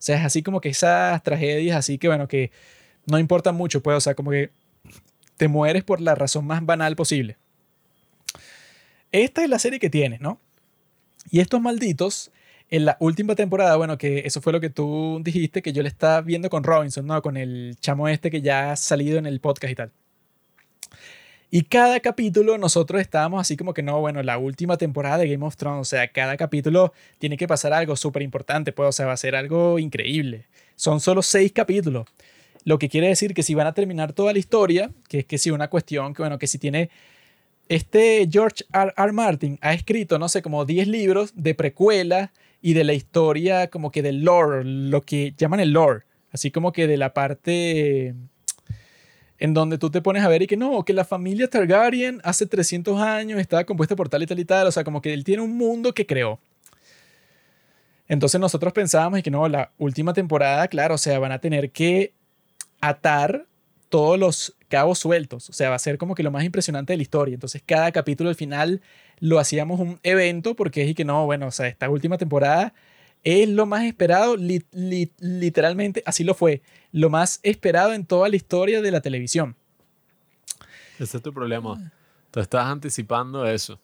sea, es así como que esas tragedias, así que bueno, que no importa mucho, pues, o sea, como que te mueres por la razón más banal posible. Esta es la serie que tienes, ¿no? Y estos malditos, en la última temporada, bueno, que eso fue lo que tú dijiste, que yo le estaba viendo con Robinson, ¿no? Con el chamo este que ya ha salido en el podcast y tal. Y cada capítulo nosotros estábamos así como que no, bueno, la última temporada de Game of Thrones, o sea, cada capítulo tiene que pasar algo súper importante, pues, o sea, va a ser algo increíble. Son solo seis capítulos. Lo que quiere decir que si van a terminar toda la historia, que es que si una cuestión que, bueno, que si tiene... Este George R. R. Martin ha escrito, no sé, como 10 libros de precuela y de la historia, como que del lore, lo que llaman el lore, así como que de la parte en donde tú te pones a ver y que no, que la familia Targaryen hace 300 años estaba compuesta por tal y tal y tal, o sea, como que él tiene un mundo que creó. Entonces nosotros pensábamos y que no, la última temporada, claro, o sea, van a tener que atar todos los cabos sueltos. O sea, va a ser como que lo más impresionante de la historia. Entonces, cada capítulo al final lo hacíamos un evento porque es y que no, bueno, o sea, esta última temporada es lo más esperado, literalmente así lo fue, lo más esperado en toda la historia de la televisión. Ese es tu problema. Tú estás anticipando eso.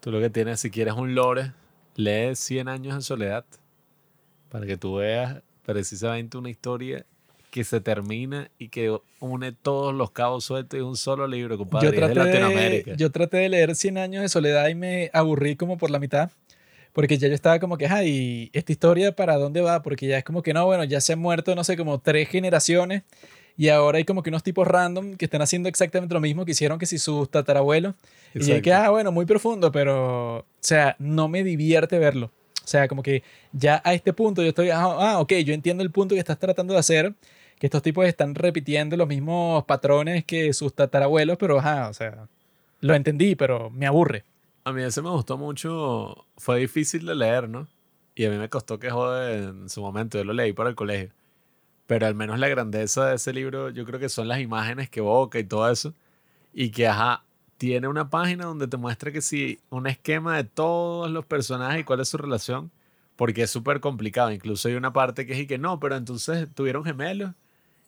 Tú lo que tienes, si quieres un lore, lee 100 años en soledad para que tú veas precisamente una historia que se termina y que une todos los cabos sueltos en un solo libro, compadre. Yo traté, de Latinoamérica. yo traté de leer 100 años de soledad y me aburrí como por la mitad. Porque ya yo estaba como que, ay, ¿esta historia para dónde va? Porque ya es como que no, bueno, ya se han muerto, no sé, como tres generaciones. Y ahora hay como que unos tipos random que están haciendo exactamente lo mismo que hicieron que si sus tatarabuelos. Y yo que, ah, bueno, muy profundo, pero, o sea, no me divierte verlo. O sea, como que ya a este punto yo estoy, ah, ah ok, yo entiendo el punto que estás tratando de hacer, que estos tipos están repitiendo los mismos patrones que sus tatarabuelos, pero ajá, o sea, lo entendí, pero me aburre. A mí ese me gustó mucho, fue difícil de leer, ¿no? Y a mí me costó que jode en su momento, yo lo leí para el colegio. Pero al menos la grandeza de ese libro, yo creo que son las imágenes que evoca y todo eso. Y que, ajá, tiene una página donde te muestra que sí, un esquema de todos los personajes y cuál es su relación, porque es súper complicado. Incluso hay una parte que es y que no, pero entonces tuvieron gemelos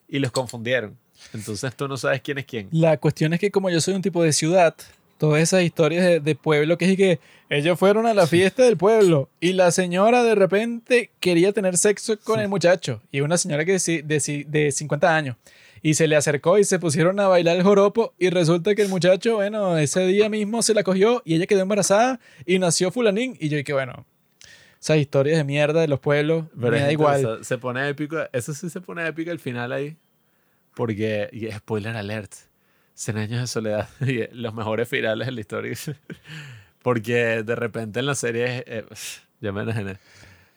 y los confundieron. Entonces tú no sabes quién es quién. La cuestión es que como yo soy un tipo de ciudad, todas esas historias de, pueblo que es que ellos fueron a la fiesta del pueblo y la señora de repente quería tener sexo con el muchacho y una señora que de, de, de 50 años y se le acercó y se pusieron a bailar el joropo y resulta que el muchacho, bueno, ese día mismo se la cogió y ella quedó embarazada y nació fulanín y yo dije, bueno, esas historias de mierda de los pueblos, me da igual. Se pone épico, eso sí se pone épico al final ahí, porque, y spoiler alert, 100 años de soledad, (laughs) y los mejores finales de la historia. (laughs) Porque de repente en la serie, eh, (sighs) ya me imaginé,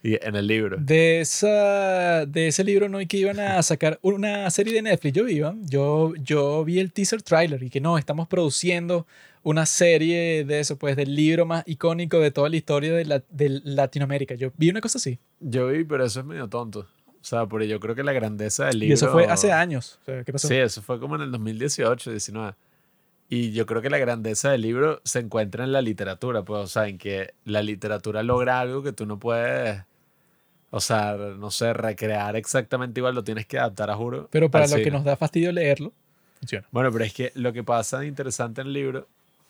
y en el libro. De, esa, de ese libro no hay que iban a (laughs) sacar una serie de Netflix. Yo iba, yo, yo vi el teaser trailer y que no, estamos produciendo una serie de eso, pues del libro más icónico de toda la historia de, la, de Latinoamérica. Yo vi una cosa así. Yo vi, pero eso es medio tonto. O sea, porque yo creo que la grandeza del libro... Y eso fue hace años. ¿Qué pasó? Sí, eso fue como en el 2018, 19. Y yo creo que la grandeza del libro se encuentra en la literatura, pues, o sea, en que la literatura logra algo que tú no puedes o sea, no sé, recrear exactamente igual, lo tienes que adaptar a juro. Pero para lo que nos da fastidio leerlo, funciona. Bueno, pero es que lo que pasa de interesante en el libro,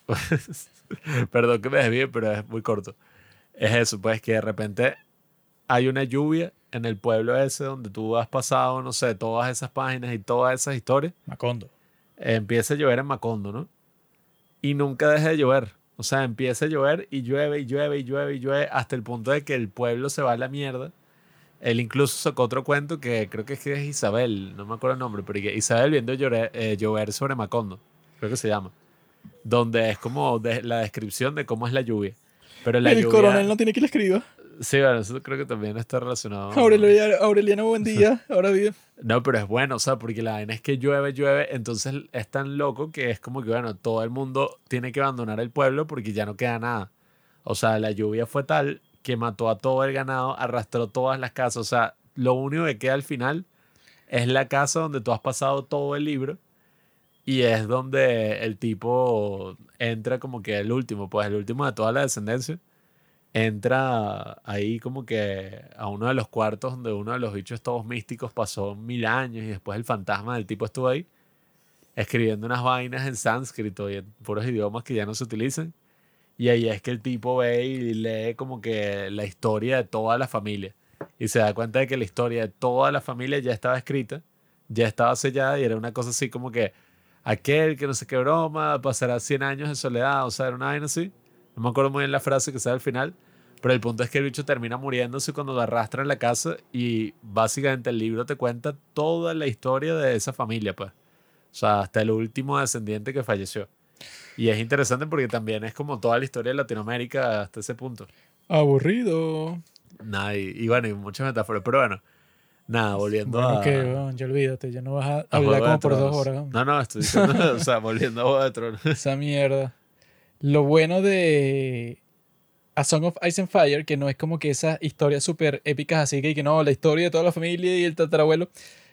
(laughs) perdón que me desvíe, pero es muy corto, es eso, pues que de repente hay una lluvia en el pueblo ese donde tú has pasado, no sé, todas esas páginas y todas esas historias. Macondo. empieza a llover en Macondo, ¿no? Y nunca deja de llover. O sea, empieza a llover y llueve y llueve y llueve y llueve hasta el punto de que el pueblo se va a la mierda él incluso sacó otro cuento que creo que es, que es Isabel, no me acuerdo el nombre, pero Isabel viendo eh, llover, sobre Macondo, creo que se llama. Donde es como la descripción de cómo es la lluvia. Pero la el coronel no tiene que le escriba. Sí, bueno, eso creo que también está relacionado. Aureliano, Aureliano buen día, (laughs) ahora bien. No, pero es bueno, o sea, porque la vaina es que llueve, llueve, entonces es tan loco que es como que, bueno, todo el mundo tiene que abandonar el pueblo porque ya no queda nada. O sea, la lluvia fue tal que mató a todo el ganado, arrastró todas las casas. O sea, lo único que queda al final es la casa donde tú has pasado todo el libro y es donde el tipo entra como que el último, pues el último de toda la descendencia. Entra ahí como que a uno de los cuartos donde uno de los bichos todos místicos pasó mil años y después el fantasma del tipo estuvo ahí escribiendo unas vainas en sánscrito y en puros idiomas que ya no se utilizan. Y ahí es que el tipo ve y lee como que la historia de toda la familia. Y se da cuenta de que la historia de toda la familia ya estaba escrita, ya estaba sellada y era una cosa así como que aquel que no sé qué broma pasará 100 años en soledad, o sea, era una vaina así. No me acuerdo muy bien la frase que sale al final, pero el punto es que el bicho termina muriéndose cuando lo arrastra en la casa y básicamente el libro te cuenta toda la historia de esa familia, pues. O sea, hasta el último descendiente que falleció. Y es interesante porque también es como toda la historia de Latinoamérica hasta ese punto. Aburrido. Nada, y, bueno, y muchas metáforas. Pero bueno, nada, volviendo a. Ok, bueno, ya olvídate, ya no vas a, hablar como por dos horas. No, no, estoy diciendo, (laughs) o sea, volviendo a Juego de Tronos. Esa mierda. Lo bueno de A Song of Ice and Fire, que no es como que esas historias súper épicas así, que, que no, la historia de toda la familia y el tatarabuelo,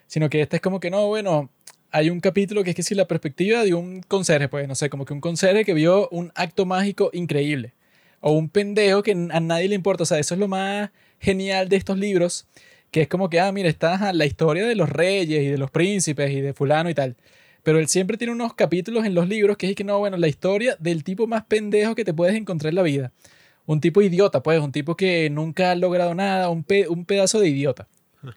sino que esta es como que no, bueno, hay un capítulo que es que si la perspectiva de un conserje, pues no sé, como que un conserje que vio un acto mágico increíble. O un pendejo que a nadie le importa. O sea, eso es lo más genial de estos libros. Que es como que, ah, mira, está la historia de los reyes y de los príncipes y de fulano y tal. Pero él siempre tiene unos capítulos en los libros que es que no, bueno, la historia del tipo más pendejo que te puedes encontrar en la vida. Un tipo idiota, pues, un tipo que nunca ha logrado nada, un, un pedazo de idiota. (laughs)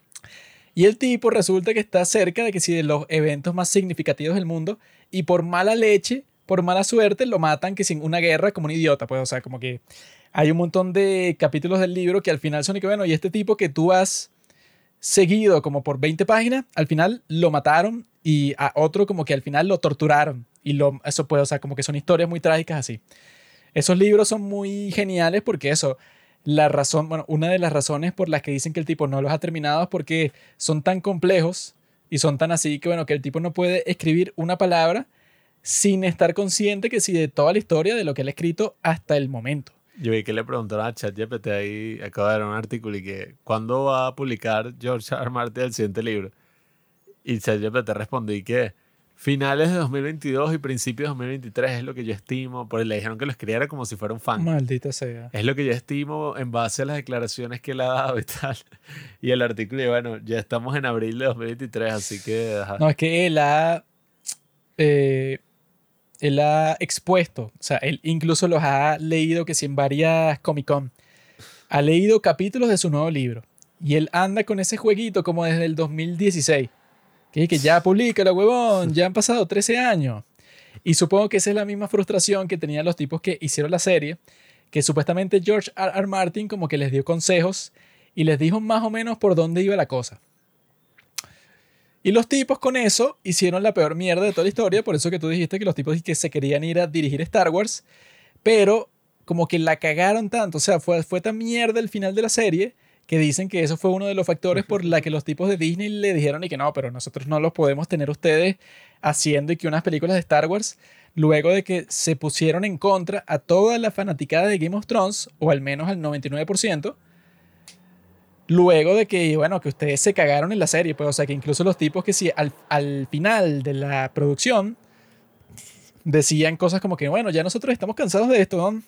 Y el tipo resulta que está cerca de que si de los eventos más significativos del mundo y por mala leche, por mala suerte, lo matan que sin una guerra como un idiota, pues, o sea, como que hay un montón de capítulos del libro que al final son y que, bueno, y este tipo que tú has seguido como por 20 páginas, al final lo mataron y a otro como que al final lo torturaron. Y lo, eso puede, o sea, como que son historias muy trágicas así. Esos libros son muy geniales porque eso, la razón, bueno, una de las razones por las que dicen que el tipo no los ha terminado es porque son tan complejos y son tan así que, bueno, que el tipo no puede escribir una palabra sin estar consciente que si de toda la historia de lo que él ha escrito hasta el momento. Yo vi que le preguntaron a ChatGPT ahí, acaba de dar un artículo y que, ¿cuándo va a publicar George R. Martin el siguiente libro? Y ChatGPT respondió y que finales de 2022 y principios de 2023 es lo que yo estimo, porque le dijeron que lo escribiera como si fuera un fan. Maldita sea. Es lo que yo estimo en base a las declaraciones que él ha dado y tal. Y el artículo, y bueno, ya estamos en abril de 2023, así que... No, es que él ha... Eh, él ha expuesto, o sea, él incluso los ha leído que si en varias Comic Con, ha leído capítulos de su nuevo libro. Y él anda con ese jueguito como desde el 2016 que, que ya publica la huevón, ya han pasado 13 años. Y supongo que esa es la misma frustración que tenían los tipos que hicieron la serie, que supuestamente George R. R. Martin como que les dio consejos y les dijo más o menos por dónde iba la cosa. Y los tipos con eso hicieron la peor mierda de toda la historia, por eso que tú dijiste que los tipos que se querían ir a dirigir Star Wars, pero como que la cagaron tanto, o sea, fue, fue tan mierda el final de la serie que dicen que eso fue uno de los factores por la que los tipos de Disney le dijeron y que no, pero nosotros no los podemos tener ustedes haciendo y que unas películas de Star Wars, luego de que se pusieron en contra a toda la fanaticada de Game of Thrones, o al menos al 99%, luego de que, bueno, que ustedes se cagaron en la serie, pues, o sea, que incluso los tipos que sí, al, al final de la producción, decían cosas como que, bueno, ya nosotros estamos cansados de esto, ¿no?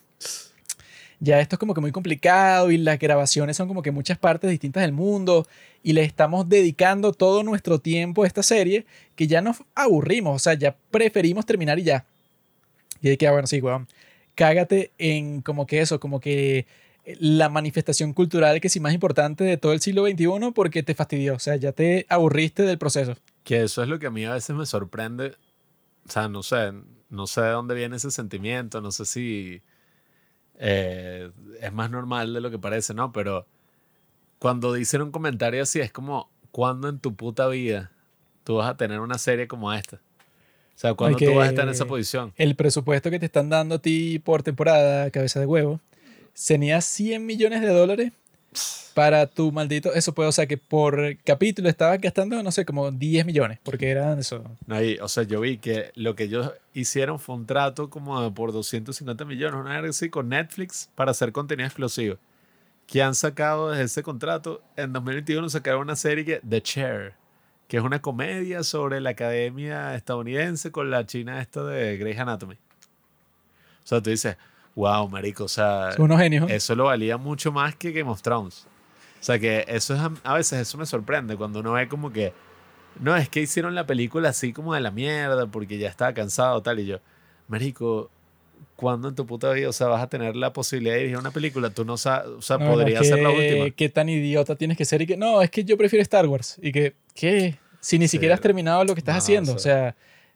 Ya esto es como que muy complicado y las grabaciones son como que muchas partes distintas del mundo y le estamos dedicando todo nuestro tiempo a esta serie que ya nos aburrimos, o sea, ya preferimos terminar y ya. Y de que, ah, bueno, sí, weón, cágate en como que eso, como que la manifestación cultural que sí más importante de todo el siglo XXI porque te fastidió, o sea, ya te aburriste del proceso. Que eso es lo que a mí a veces me sorprende, o sea, no sé, no sé de dónde viene ese sentimiento, no sé si eh, es más normal de lo que parece, ¿no? Pero cuando dicen un comentario así, es como, ¿cuándo en tu puta vida tú vas a tener una serie como esta? O sea, ¿cuándo tú vas a estar en esa posición? El presupuesto que te están dando a ti por temporada, cabeza de huevo, tenía 100 millones de dólares para tu maldito. Eso puede, o sea, que por capítulo estabas gastando, no sé, como 10 millones, porque eran eso. No, o sea, yo vi que lo que ellos hicieron fue un trato como por 250 millones, una vez así, con Netflix para hacer contenido exclusivo. Que han sacado desde ese contrato, en 2021 sacaron una serie que The Chair, que es una comedia sobre la academia estadounidense con la china esta de Grey's Anatomy. O sea, tú dices, wow, marico, o sea, unos genios. eso lo valía mucho más que Game of Thrones. O sea, que eso es, a veces eso me sorprende cuando uno ve como que, no, es que hicieron la película así como de la mierda porque ya estaba cansado tal y yo, marico, ¿cuándo en tu puta vida, o sea, vas a tener la posibilidad de dirigir una película? Tú no sabes, o sea, podría ser la última. ¿Qué tan idiota tienes que ser? Y que, no, es que yo prefiero Star Wars. Y que, ¿qué? Si ni siquiera has terminado lo que estás haciendo. O sea,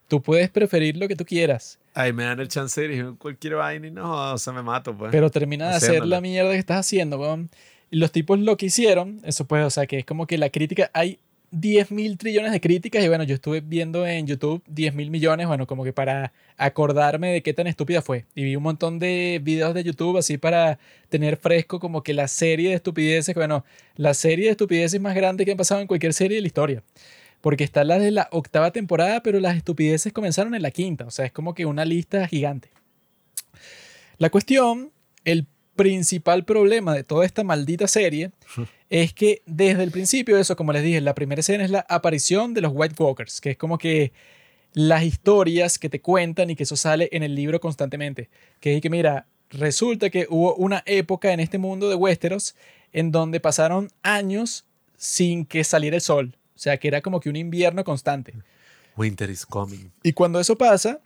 tú puedes preferir lo que tú quieras. Ahí me dan el chance de dirigir cualquier vaina y no, o sea, me mato, pues. Pero termina de hacer la mierda que estás haciendo, weón. Y los tipos lo que hicieron, eso pues, o sea, que es como que la crítica, hay 10 mil trillones de críticas y bueno, yo estuve viendo en YouTube 10 mil millones, bueno, como que para acordarme de qué tan estúpida fue. Y vi un montón de videos de YouTube así para tener fresco como que la serie de estupideces, bueno, la serie de estupideces más grande que han pasado en cualquier serie de la historia porque está la de la octava temporada, pero las estupideces comenzaron en la quinta, o sea, es como que una lista gigante. La cuestión, el principal problema de toda esta maldita serie (laughs) es que desde el principio, eso como les dije, la primera escena es la aparición de los White Walkers, que es como que las historias que te cuentan y que eso sale en el libro constantemente. Que es que, mira, resulta que hubo una época en este mundo de Westeros en donde pasaron años sin que saliera el sol. O sea, que era como que un invierno constante. Winter is coming. Y cuando eso pasa,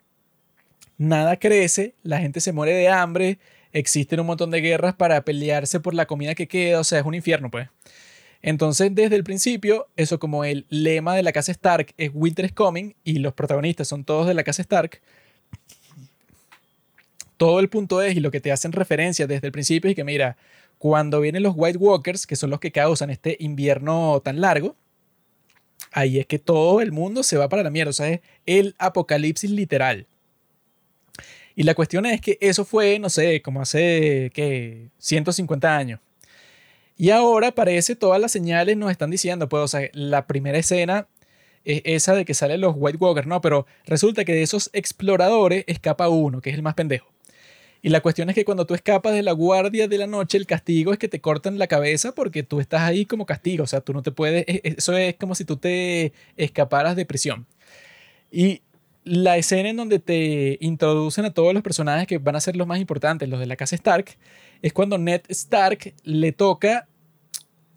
nada crece, la gente se muere de hambre, existen un montón de guerras para pelearse por la comida que queda, o sea, es un infierno, pues. Entonces, desde el principio, eso como el lema de la casa Stark es Winter is coming y los protagonistas son todos de la casa Stark, todo el punto es y lo que te hacen referencia desde el principio es que mira, cuando vienen los White Walkers, que son los que causan este invierno tan largo, ahí es que todo el mundo se va para la mierda. O sea, es el apocalipsis literal. Y la cuestión es que eso fue, no sé, como hace, ¿qué? 150 años. Y ahora parece todas las señales nos están diciendo, pues, o sea, la primera escena es esa de que salen los White Walkers, ¿no? Pero resulta que de esos exploradores escapa uno, que es el más pendejo. Y la cuestión es que cuando tú escapas de la guardia de la noche, el castigo es que te cortan la cabeza porque tú estás ahí como castigo. O sea, tú no te puedes. E, e, eso es como si tú te escaparas de prisión. Y la escena en donde te introducen a todos los personajes que van a ser los más importantes, los de la casa Stark, es cuando Ned Stark le toca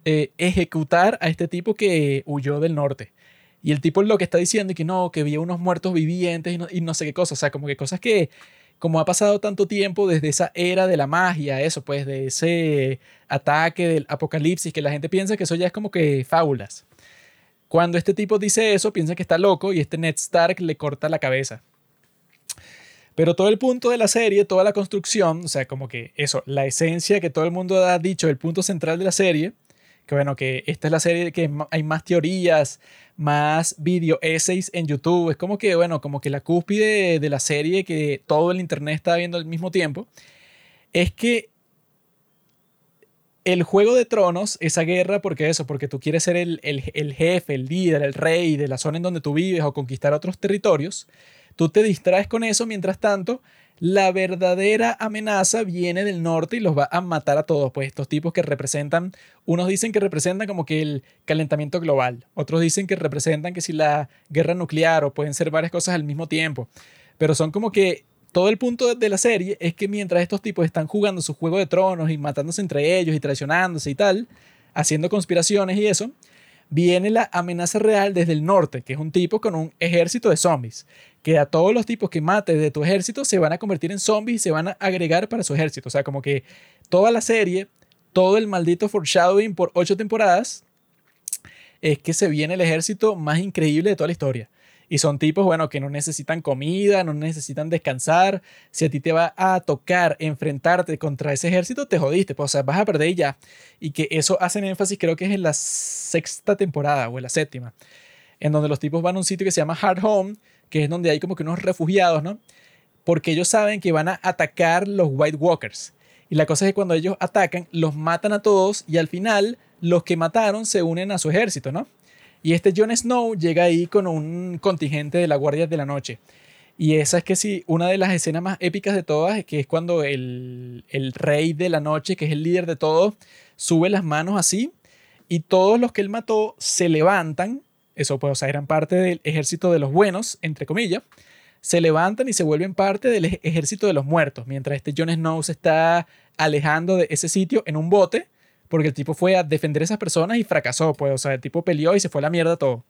eh, ejecutar a este tipo que huyó del norte. Y el tipo lo que está diciendo es que no, que había unos muertos vivientes y no, y no sé qué cosas. O sea, como que cosas que como ha pasado tanto tiempo desde esa era de la magia, eso, pues de ese ataque del apocalipsis, que la gente piensa que eso ya es como que fábulas. Cuando este tipo dice eso, piensa que está loco y este Ned Stark le corta la cabeza. Pero todo el punto de la serie, toda la construcción, o sea, como que eso, la esencia que todo el mundo ha dicho, el punto central de la serie, que bueno, que esta es la serie que hay más teorías, más video essays en YouTube. Es como que, bueno, como que la cúspide de la serie que todo el internet está viendo al mismo tiempo. es que el Juego de Tronos, esa guerra, porque eso, porque tú quieres ser el, el, jefe, el líder, el rey de la zona en donde tú vives o conquistar otros territorios, tú te distraes con eso, mientras tanto, la verdadera amenaza viene del norte y los va a matar a todos. Pues estos tipos que representan, unos dicen que representan como que el calentamiento global, otros dicen que representan que si la guerra nuclear o pueden ser varias cosas al mismo tiempo. Pero son como que todo el punto de la serie es que mientras estos tipos están jugando su juego de tronos y matándose entre ellos y traicionándose y tal, haciendo conspiraciones y eso, viene la amenaza real desde el norte, que es un tipo con un ejército de zombies, que a todos los tipos que mates de tu ejército se van a convertir en zombies y se van a agregar para su ejército. O sea, como que toda la serie, todo el maldito foreshadowing por ocho temporadas, es que se viene el ejército más increíble de toda la historia. Y son tipos, bueno, que no necesitan comida, no necesitan descansar. Si a ti te va a tocar enfrentarte contra ese ejército, te jodiste. Pues, o sea, vas a perder ya. Y que eso hacen énfasis, creo que es en la sexta temporada o en la séptima. En donde los tipos van a un sitio que se llama Hard Home, que es donde hay como que unos refugiados, ¿no? Porque ellos saben que van a atacar los White Walkers. Y la cosa es que cuando ellos atacan, los matan a todos y al final los que mataron se unen a su ejército, ¿no? Y este Jon Snow llega ahí con un contingente de la Guardia de la Noche. Y esa es que sí, una de las escenas más épicas de todas, que es cuando el, el rey de la noche, que es el líder de todos, sube las manos así y todos los que él mató se levantan, eso pues, o sea, eran parte del ejército de los buenos, entre comillas, se levantan y se vuelven parte del ejército de los muertos, mientras este Jon Snow se está alejando de ese sitio en un bote porque el tipo fue a defender a esas personas y fracasó, pues, o sea, el tipo peleó y se fue a la mierda todo.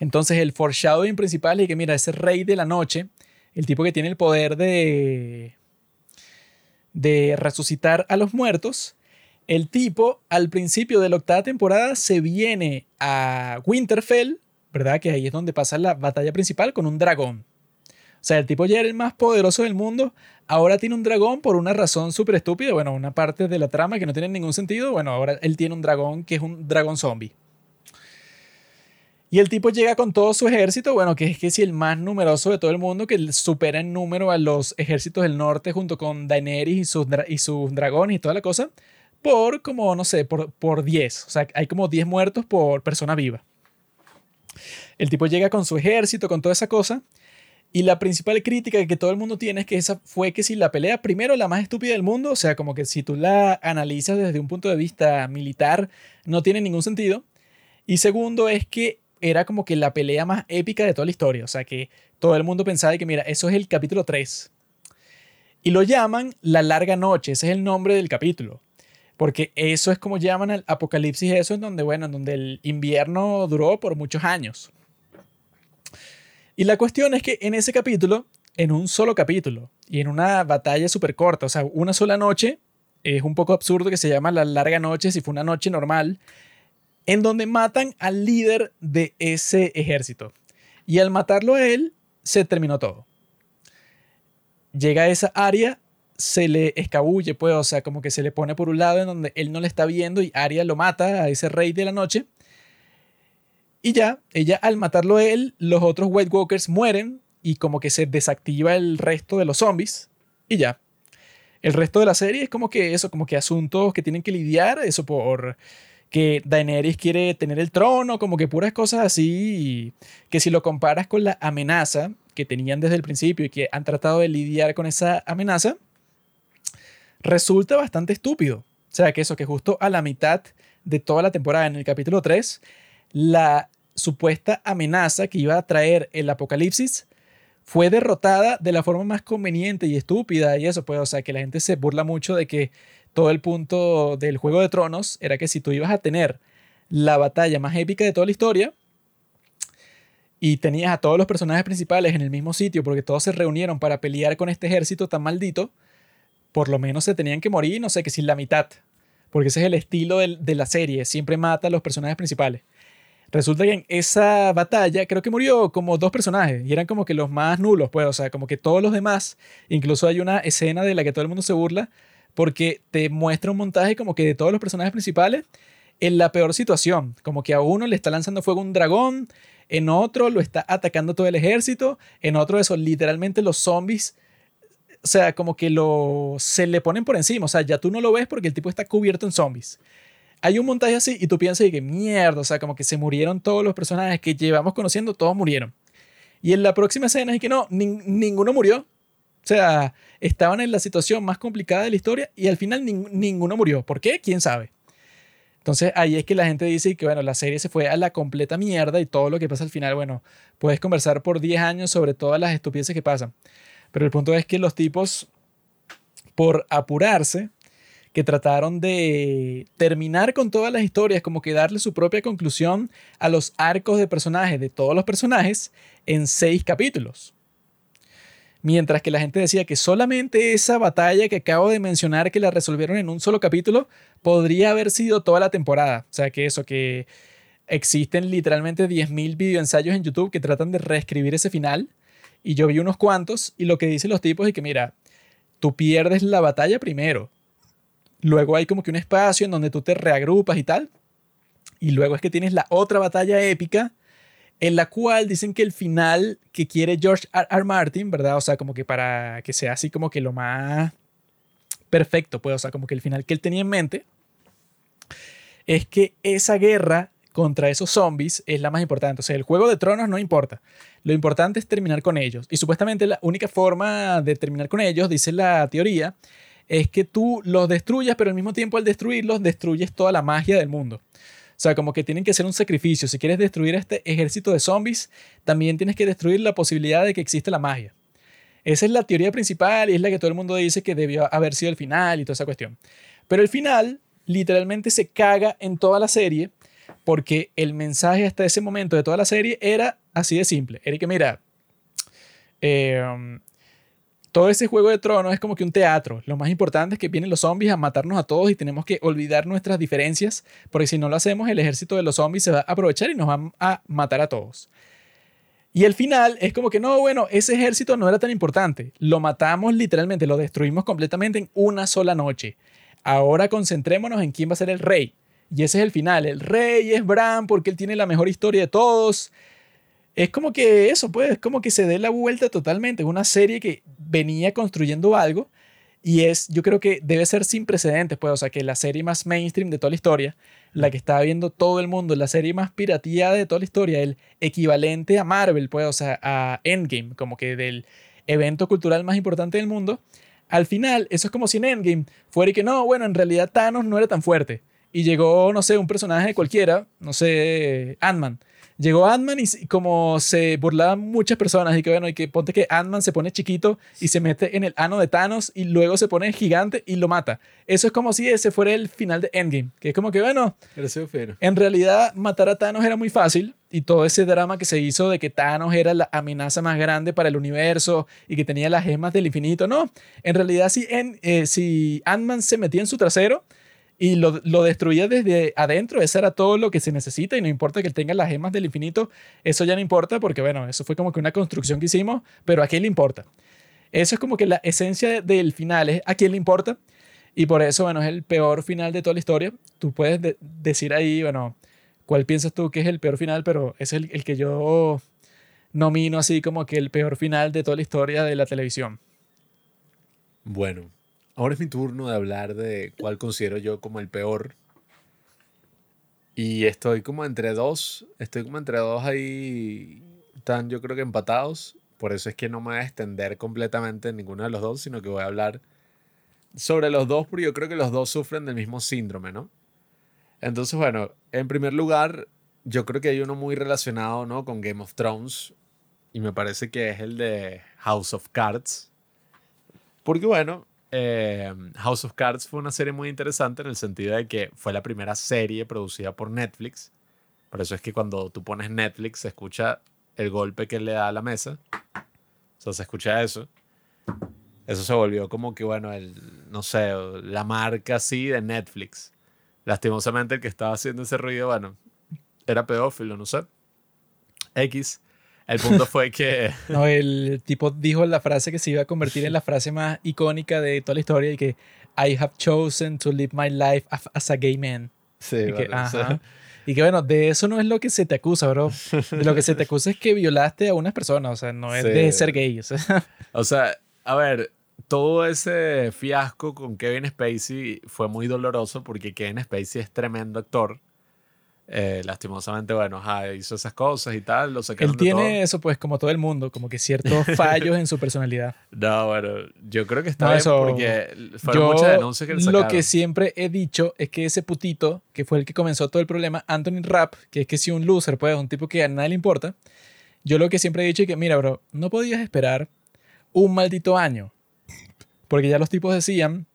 Entonces el foreshadowing principal es que, mira, ese rey de la noche, el tipo que tiene el poder de, de resucitar a los muertos, el tipo al principio de la octava temporada se viene a Winterfell, ¿verdad? Que ahí es donde pasa la batalla principal con un dragón. O sea, el tipo ya era el más poderoso del mundo, ahora tiene un dragón por una razón súper estúpida, bueno, una parte de la trama que no tiene ningún sentido, bueno, ahora él tiene un dragón que es un dragón zombie. Y el tipo llega con todo su ejército, bueno, que es que si el más numeroso de todo el mundo, que supera en número a los ejércitos del norte junto con Daenerys y sus, y sus dragones y toda la cosa, por como, no sé, por, por 10. O sea, hay como 10 muertos por persona viva. El tipo llega con su ejército, con toda esa cosa, y la principal crítica que todo el mundo tiene es que esa fue que si la pelea, primero, la más estúpida del mundo, o sea, como que si tú la analizas desde un punto de vista militar, no tiene ningún sentido. Y segundo, es que era como que la pelea más épica de toda la historia, o sea, que todo el mundo pensaba que, mira, eso es el capítulo 3. Y lo llaman La Larga Noche, ese es el nombre del capítulo. Porque eso es como llaman al apocalipsis, eso en donde, bueno, en donde el invierno duró por muchos años. Y la cuestión es que en ese capítulo, en un solo capítulo y en una batalla súper corta, o sea, una sola noche, es un poco absurdo que se llama la larga noche si fue una noche normal, en donde matan al líder de ese ejército. Y al matarlo a él, se terminó todo. Llega a esa área, se le escabulle, pues, o sea, como que se le pone por un lado en donde él no le está viendo y Arya lo mata a ese rey de la noche. Y ya, ella al matarlo a él, los otros White Walkers mueren y como que se desactiva el resto de los zombies y ya. El resto de la serie es como que eso, como que asuntos que tienen que lidiar, eso por que Daenerys quiere tener el trono, como que puras cosas así, que si lo comparas con la amenaza que tenían desde el principio y que han tratado de lidiar con esa amenaza, resulta bastante estúpido. O sea, que eso, que justo a la mitad de toda la temporada, en el capítulo 3, la supuesta amenaza que iba a traer el apocalipsis fue derrotada de la forma más conveniente y estúpida y eso, pues, o sea, que la gente se burla mucho de que todo el punto del Juego de Tronos era que si tú ibas a tener la batalla más épica de toda la historia y tenías a todos los personajes principales en el mismo sitio porque todos se reunieron para pelear con este ejército tan maldito, por lo menos se tenían que morir, no sé, que sin la mitad, porque ese es el estilo de la serie, siempre mata a los personajes principales. Resulta que en esa batalla creo que murió como dos personajes y eran como que los más nulos, pues, o sea, como que todos los demás, incluso hay una escena de la que todo el mundo se burla porque te muestra un montaje como que de todos los personajes principales en la peor situación, como que a uno le está lanzando fuego un dragón, en otro lo está atacando todo el ejército, en otro eso, literalmente los zombies o sea, como que lo, se le ponen por encima. O sea, ya tú no lo ves porque el tipo está cubierto en zombies. Hay un montaje así y tú piensas que mierda, o sea, como que se murieron todos los personajes que llevamos conociendo, todos murieron. Y en la próxima escena es que no, ninguno murió. O sea, estaban en la situación más complicada de la historia y al final ninguno murió. ¿Por qué? ¿Quién sabe? Entonces ahí es que la gente dice que, bueno, la serie se fue a la completa mierda y todo lo que pasa al final, bueno, puedes conversar por 10 años sobre todas las estupideces que pasan. Pero el punto es que los tipos, por apurarse, que trataron de terminar con todas las historias, como que darle su propia conclusión a los arcos de personajes de todos los personajes en seis capítulos. Mientras que la gente decía que solamente esa batalla que acabo de mencionar, que la resolvieron en un solo capítulo, podría haber sido toda la temporada. O sea, que eso, que existen literalmente 10.000 videoensayos en YouTube que tratan de reescribir ese final. Y yo vi unos cuantos y lo que dicen los tipos es que, mira, tú pierdes la batalla primero. Luego hay como que un espacio en donde tú te reagrupas y tal. Y luego es que tienes la otra batalla épica en la cual dicen que el final que quiere George R. Martin, ¿verdad? O sea, como que para que sea así como que lo más perfecto, pues, o sea, como que el final que él tenía en mente es que esa guerra contra esos zombies es la más importante. O sea, el juego de tronos no importa. Lo importante es terminar con ellos. Y supuestamente la única forma de terminar con ellos, dice la teoría, es que tú los destruyas, pero al mismo tiempo al destruirlos destruyes toda la magia del mundo. O sea, como que tienen que ser un sacrificio. Si quieres destruir este ejército de zombies, también tienes que destruir la posibilidad de que existe la magia. Esa es la teoría principal y es la que todo el mundo dice que debió haber sido el final y toda esa cuestión. Pero el final literalmente se caga en toda la serie porque el mensaje hasta ese momento de toda la serie era así de simple. Era mira, eh, todo ese juego de tronos es como que un teatro. Lo más importante es que vienen los zombies a matarnos a todos y tenemos que olvidar nuestras diferencias, porque si no lo hacemos, el ejército de los zombies se va a aprovechar y nos va a matar a todos. Y el final es como que no, bueno, ese ejército no era tan importante. Lo matamos literalmente, lo destruimos completamente en una sola noche. Ahora concentrémonos en quién va a ser el rey. Y ese es el final. El rey es Bran porque él tiene la mejor historia de todos es como que eso, pues, es como que se dé la vuelta totalmente. Es una serie que venía construyendo algo y es, yo creo que debe ser sin precedentes, pues, o sea, que la serie más mainstream de toda la historia, la que está viendo todo el mundo, la serie más pirateada de toda la historia, el equivalente a Marvel, pues, o sea, a Endgame, como que del evento cultural más importante del mundo. Al final, eso es como si en Endgame fuera y que no, bueno, en realidad Thanos no era tan fuerte. Y llegó, no sé, un personaje cualquiera, no sé, Ant-Man. Llegó Ant-Man y como se burlaban muchas personas y que bueno, y que ponte que Ant-Man se pone chiquito y se mete en el ano de Thanos y luego se pone gigante y lo mata. Eso es como si ese fuera el final de Endgame, que es como que bueno, en realidad matar a Thanos era muy fácil y todo ese drama que se hizo de que Thanos era la amenaza más grande para el universo y que tenía las gemas del infinito, no, en realidad si, en, eh, si Ant-Man se metía en su trasero, y lo, lo, destruía desde adentro. Eso era todo lo que se necesita y no importa que él tenga las gemas del infinito, eso ya no importa porque, bueno, eso fue como que una construcción que hicimos, pero ¿a quién le importa? Eso es como que la esencia del final es ¿a quién le importa? Y por eso, bueno, es el peor final de toda la historia. Tú puedes decir ahí, bueno, cuál piensas tú que es el peor final, pero es el, el que yo nomino así como que el peor final de toda la historia de la televisión. Bueno, Ahora es mi turno de hablar de cuál considero yo como el peor. Y estoy como entre dos, estoy como entre dos ahí, están yo creo que empatados. Por eso es que no me voy a extender completamente en ninguno de los dos, sino que voy a hablar sobre los dos, porque yo creo que los dos sufren del mismo síndrome, ¿no? Entonces, bueno, en primer lugar, yo creo que hay uno muy relacionado, ¿no? Con Game of Thrones, y me parece que es el de House of Cards. Porque, bueno, eh, House of Cards fue una serie muy interesante en el sentido de que fue la primera serie producida por Netflix. Por eso es que cuando tú pones Netflix se escucha el golpe que le da a la mesa. O sea, se escucha eso. Eso se volvió como que, bueno, el, no sé, la marca así de Netflix. Lastimosamente el que estaba haciendo ese ruido, bueno, era pedófilo, no sé. X. El punto fue que... (laughs) no, el tipo dijo la frase que se iba a convertir en la frase más icónica de toda la historia y que I have chosen to live my life as a gay man. Sí, y, que, y que bueno, de eso no es lo que se te acusa, bro. De (laughs) lo que se te acusa es que violaste a unas personas, o sea, no es de ser gay. (laughs) O sea. a ver, todo ese fiasco con Kevin Spacey fue muy doloroso porque Kevin Spacey es tremendo actor. Eh, lastimosamente, bueno, ajá, hizo esas cosas y tal, lo Él tiene todo. eso, pues, como todo el mundo, como que ciertos (laughs) fallos en su personalidad. No, bueno, yo creo que está No, bien eso- porque fueron Yo muchas denuncias que le sacaron. lo que siempre he dicho es que ese putito, que fue el que comenzó todo el problema, Anthony Rapp, que es que si un loser, pues, un tipo que a nadie le importa, yo lo que siempre he dicho es que, mira, bro, no podías esperar un maldito año. Porque ya los tipos decían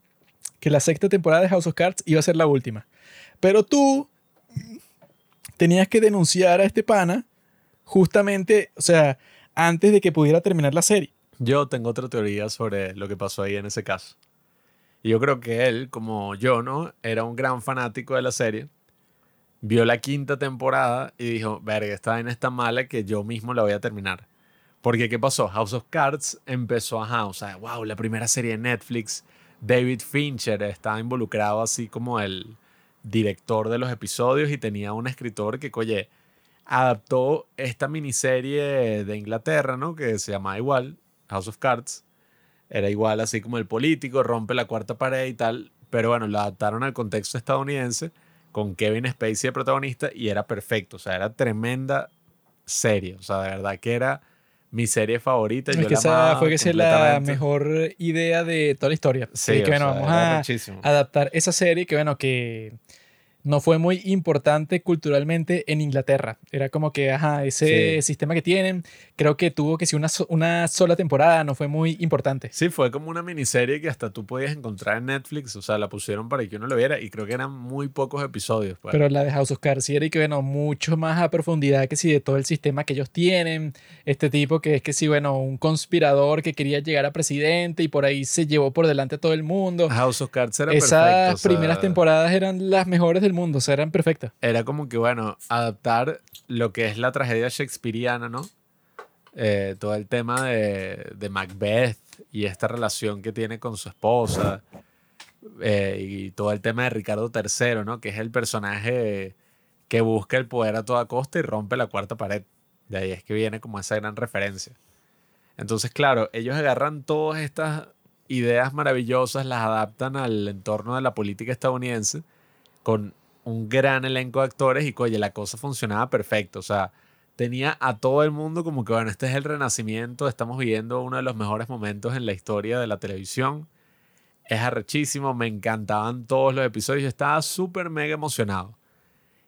que la sexta temporada de House of Cards iba a ser la última. Pero tú tenías que denunciar a este pana justamente, o sea, antes de que pudiera terminar la serie. Yo tengo otra teoría sobre lo que pasó ahí en ese caso. Y yo creo que él, como yo, ¿no? Era un gran fanático de la serie. Vio la quinta temporada y dijo, verga, esta vaina es tan mala que yo mismo la voy a terminar. Porque, ¿qué pasó? House of Cards empezó a, o sea, wow, la primera serie de Netflix. David Fincher estaba involucrado así como el director de los episodios y tenía un escritor que, oye, adaptó esta miniserie de Inglaterra, ¿no? Que se llama igual, House of Cards. Era igual así como el político, rompe la cuarta pared y tal. Pero bueno, lo adaptaron al contexto estadounidense con Kevin Spacey de protagonista y era perfecto. O sea, era tremenda serie. O sea, de verdad que era mi serie favorita. Es Yo que la esa fue que es la mejor idea de toda la historia. Sí, que bueno, vamos a adaptar esa serie que bueno, que no fue muy importante culturalmente en Inglaterra. Era como que, ajá, ese Sí. sistema que tienen, creo que tuvo que ser una, so- una sola temporada, no fue muy importante. Sí, fue como una miniserie que hasta tú podías encontrar en Netflix. O sea, la pusieron para que uno lo viera y creo que eran muy pocos episodios. pues. Pero la de House of Cards sí era y que, bueno, mucho más a profundidad que si de todo el sistema que ellos tienen. Este tipo que es que sí, bueno, un conspirador que quería llegar a presidente y por ahí se llevó por delante a todo el mundo. House of Cards era Esas perfecto. o sea, primeras temporadas eran las mejores del mundo, o sea, eran perfectas. Era como que, bueno, adaptar lo que es la tragedia shakespeariana, ¿no? Eh, todo el tema de, de Macbeth y esta relación que tiene con su esposa. eh, y todo el tema de Ricardo III, ¿no? Que es el personaje que busca el poder a toda costa y rompe la cuarta pared. De ahí es que viene como esa gran referencia. Entonces, claro, ellos agarran todas estas ideas maravillosas, las adaptan al entorno de la política estadounidense con un gran elenco de actores y, oye, la cosa funcionaba perfecto. O sea, tenía a todo el mundo como que, bueno, este es el renacimiento, estamos viviendo uno de los mejores momentos en la historia de la televisión. Es arrechísimo, me encantaban todos los episodios, yo estaba súper mega emocionado.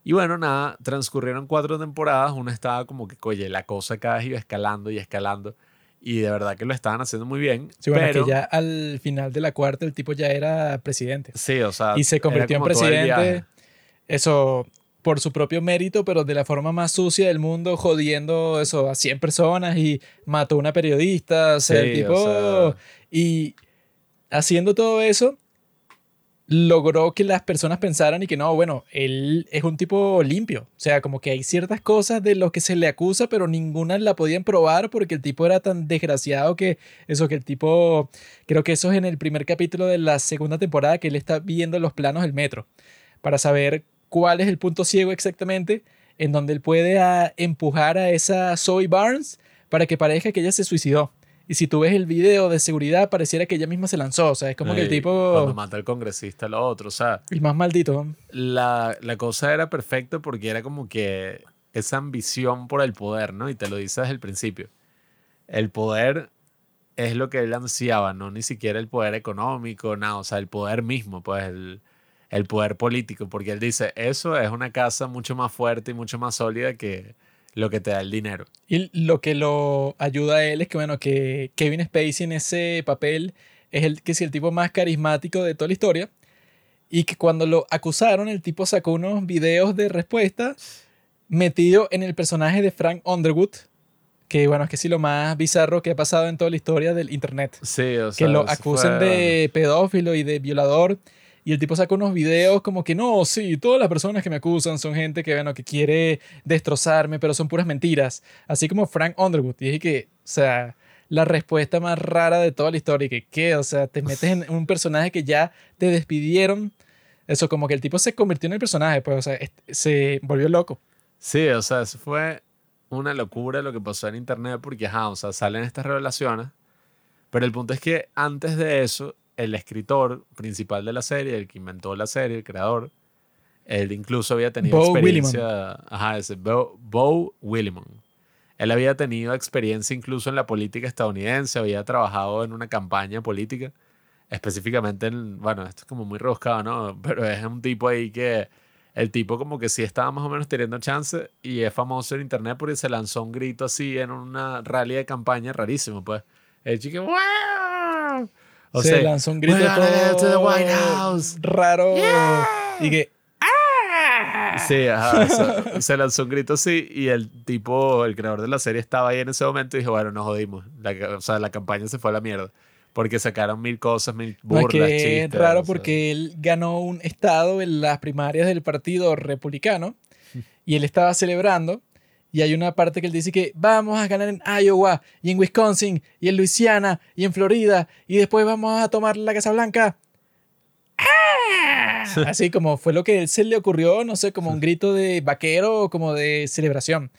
Y bueno, nada, transcurrieron cuatro temporadas, uno estaba como que, oye, la cosa cada vez iba escalando y escalando. Y de verdad que lo estaban haciendo muy bien. Sí, bueno, pero, que ya al final de la cuarta el tipo ya era presidente. Sí, o sea. Y se convirtió en presidente, eso, por su propio mérito, pero de la forma más sucia del mundo, jodiendo eso a 100 personas y mató a una periodista, el tipo... o sea, Y haciendo todo eso, logró que las personas pensaran y que no, bueno, él es un tipo limpio. O sea, como que hay ciertas cosas de lo que se le acusa, pero ninguna la podían probar porque el tipo era tan desgraciado que eso, que el tipo, creo que eso es en el primer capítulo de la segunda temporada, que él está viendo los planos del metro para saber cuál es el punto ciego exactamente en donde él puede ah, empujar a esa Zoe Barnes para que parezca que ella se suicidó. Y si tú ves el video de seguridad, pareciera que ella misma se lanzó. O sea, es como que el tipo... Cuando mata al congresista, lo otro. O sea, El más maldito. la, la cosa era perfecta porque era como que esa ambición por el poder, ¿no? Y te lo dice desde el principio. El poder es lo que él ansiaba, no ni siquiera el poder económico, nada, o sea, el poder mismo, pues el, el poder político, porque él dice, eso es una casa mucho más fuerte y mucho más sólida que lo que te da el dinero. Y lo que lo ayuda a él es que, bueno, que Kevin Spacey en ese papel es el que es el tipo más carismático de toda la historia. Y que cuando lo acusaron, el tipo sacó unos videos de respuesta metido en el personaje de Frank Underwood. Que, bueno, es que sí lo más bizarro que ha pasado en toda la historia del internet. Sí, o que sea, lo eso acusen fue- de pedófilo y de violador. Y el tipo saca unos videos como que no, sí, todas las personas que me acusan son gente que, bueno, que quiere destrozarme, pero son puras mentiras. Así como Frank Underwood. Y dije que, o sea, la respuesta más rara de toda la historia. Y que, ¿qué? O sea, te metes en un personaje que ya te despidieron. Eso, como que el tipo se convirtió en el personaje, pues, o sea, se volvió loco. Sí, o sea, eso fue una locura lo que pasó en internet porque, ajá, o sea, salen estas revelaciones, Pero el punto es que antes de eso, el escritor principal de la serie, el que inventó la serie, el creador, él incluso había tenido Bo experiencia. Ajá, ese Bo, Bo Willimon. Él había tenido experiencia incluso en la política estadounidense, había trabajado en una campaña política, específicamente en, bueno, esto es como muy rebuscado, ¿no? Pero es un tipo ahí que, el tipo como que sí estaba más o menos teniendo chance y es famoso en internet porque se lanzó un grito así en una rally de campaña rarísimo, pues. El chico, ¡Wow! O se sea, lanzó un grito "We're gonna get to the todo White House". raro y que Sí, ajá. se- (laughs) se lanzó un grito así y el tipo, el creador de la serie estaba ahí en ese momento y dijo, bueno, nos jodimos. La, o sea, la campaña se fue a la mierda. Porque sacaron mil cosas, mil No, es burlas, es chistes. raro o sea. porque él ganó un estado en las primarias del partido republicano y él estaba celebrando y hay una parte que él dice que vamos a ganar en Iowa y en Wisconsin y en Luisiana y en Florida y después vamos a tomar la Casa Blanca. ¡Ah! Así como fue lo que él se le ocurrió, no sé, como un grito de vaquero o como de celebración.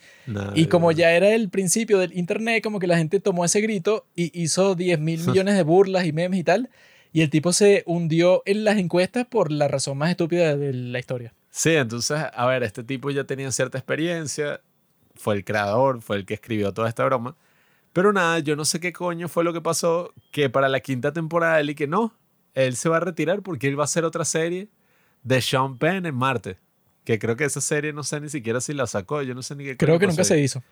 Y como no. ya era el principio del internet, como que la gente tomó ese grito y hizo 10 mil millones de burlas y memes y tal. Y el tipo se hundió en las encuestas por la razón más estúpida de la historia. Sí, entonces, a ver, este tipo ya tenía cierta experiencia, fue el creador, fue el que escribió toda esta broma. Pero nada, yo no sé qué coño fue lo que pasó, que para la quinta temporada él y que no, él se va a retirar porque él va a hacer otra serie de Sean Penn en Marte. Que creo que esa serie no sé ni siquiera si la sacó, yo no sé ni qué Creo que nunca se hizo. O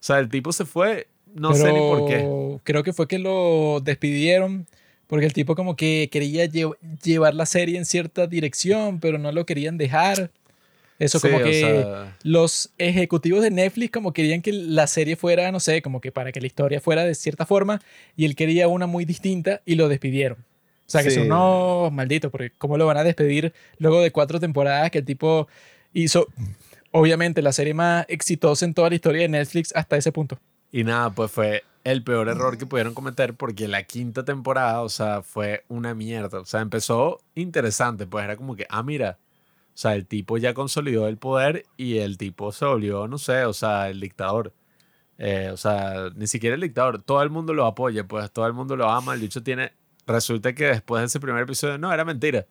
sea, el tipo se fue, no sé ni por qué. Creo que fue que lo despidieron porque el tipo como que quería lle- llevar la serie en cierta dirección, pero no lo querían dejar. Eso Sí, como o que sea, los ejecutivos de Netflix como querían que la serie fuera, no sé, como que para que la historia fuera de cierta forma y él quería una muy distinta y lo despidieron. O sea, que Sí. son unos malditos, porque ¿cómo lo van a despedir luego de cuatro temporadas que el tipo hizo, obviamente, la serie más exitosa en toda la historia de Netflix hasta ese punto? Y nada, pues fue el peor error que pudieron cometer porque la quinta temporada, o sea, fue una mierda. O sea, empezó interesante, pues era como que, ah, mira, o sea, el tipo ya consolidó el poder y el tipo se volvió, no sé, o sea, el dictador. Eh, o sea, ni siquiera el dictador, todo el mundo lo apoya, pues todo el mundo lo ama. El dicho tiene, resulta que después de ese primer episodio, no, era mentira.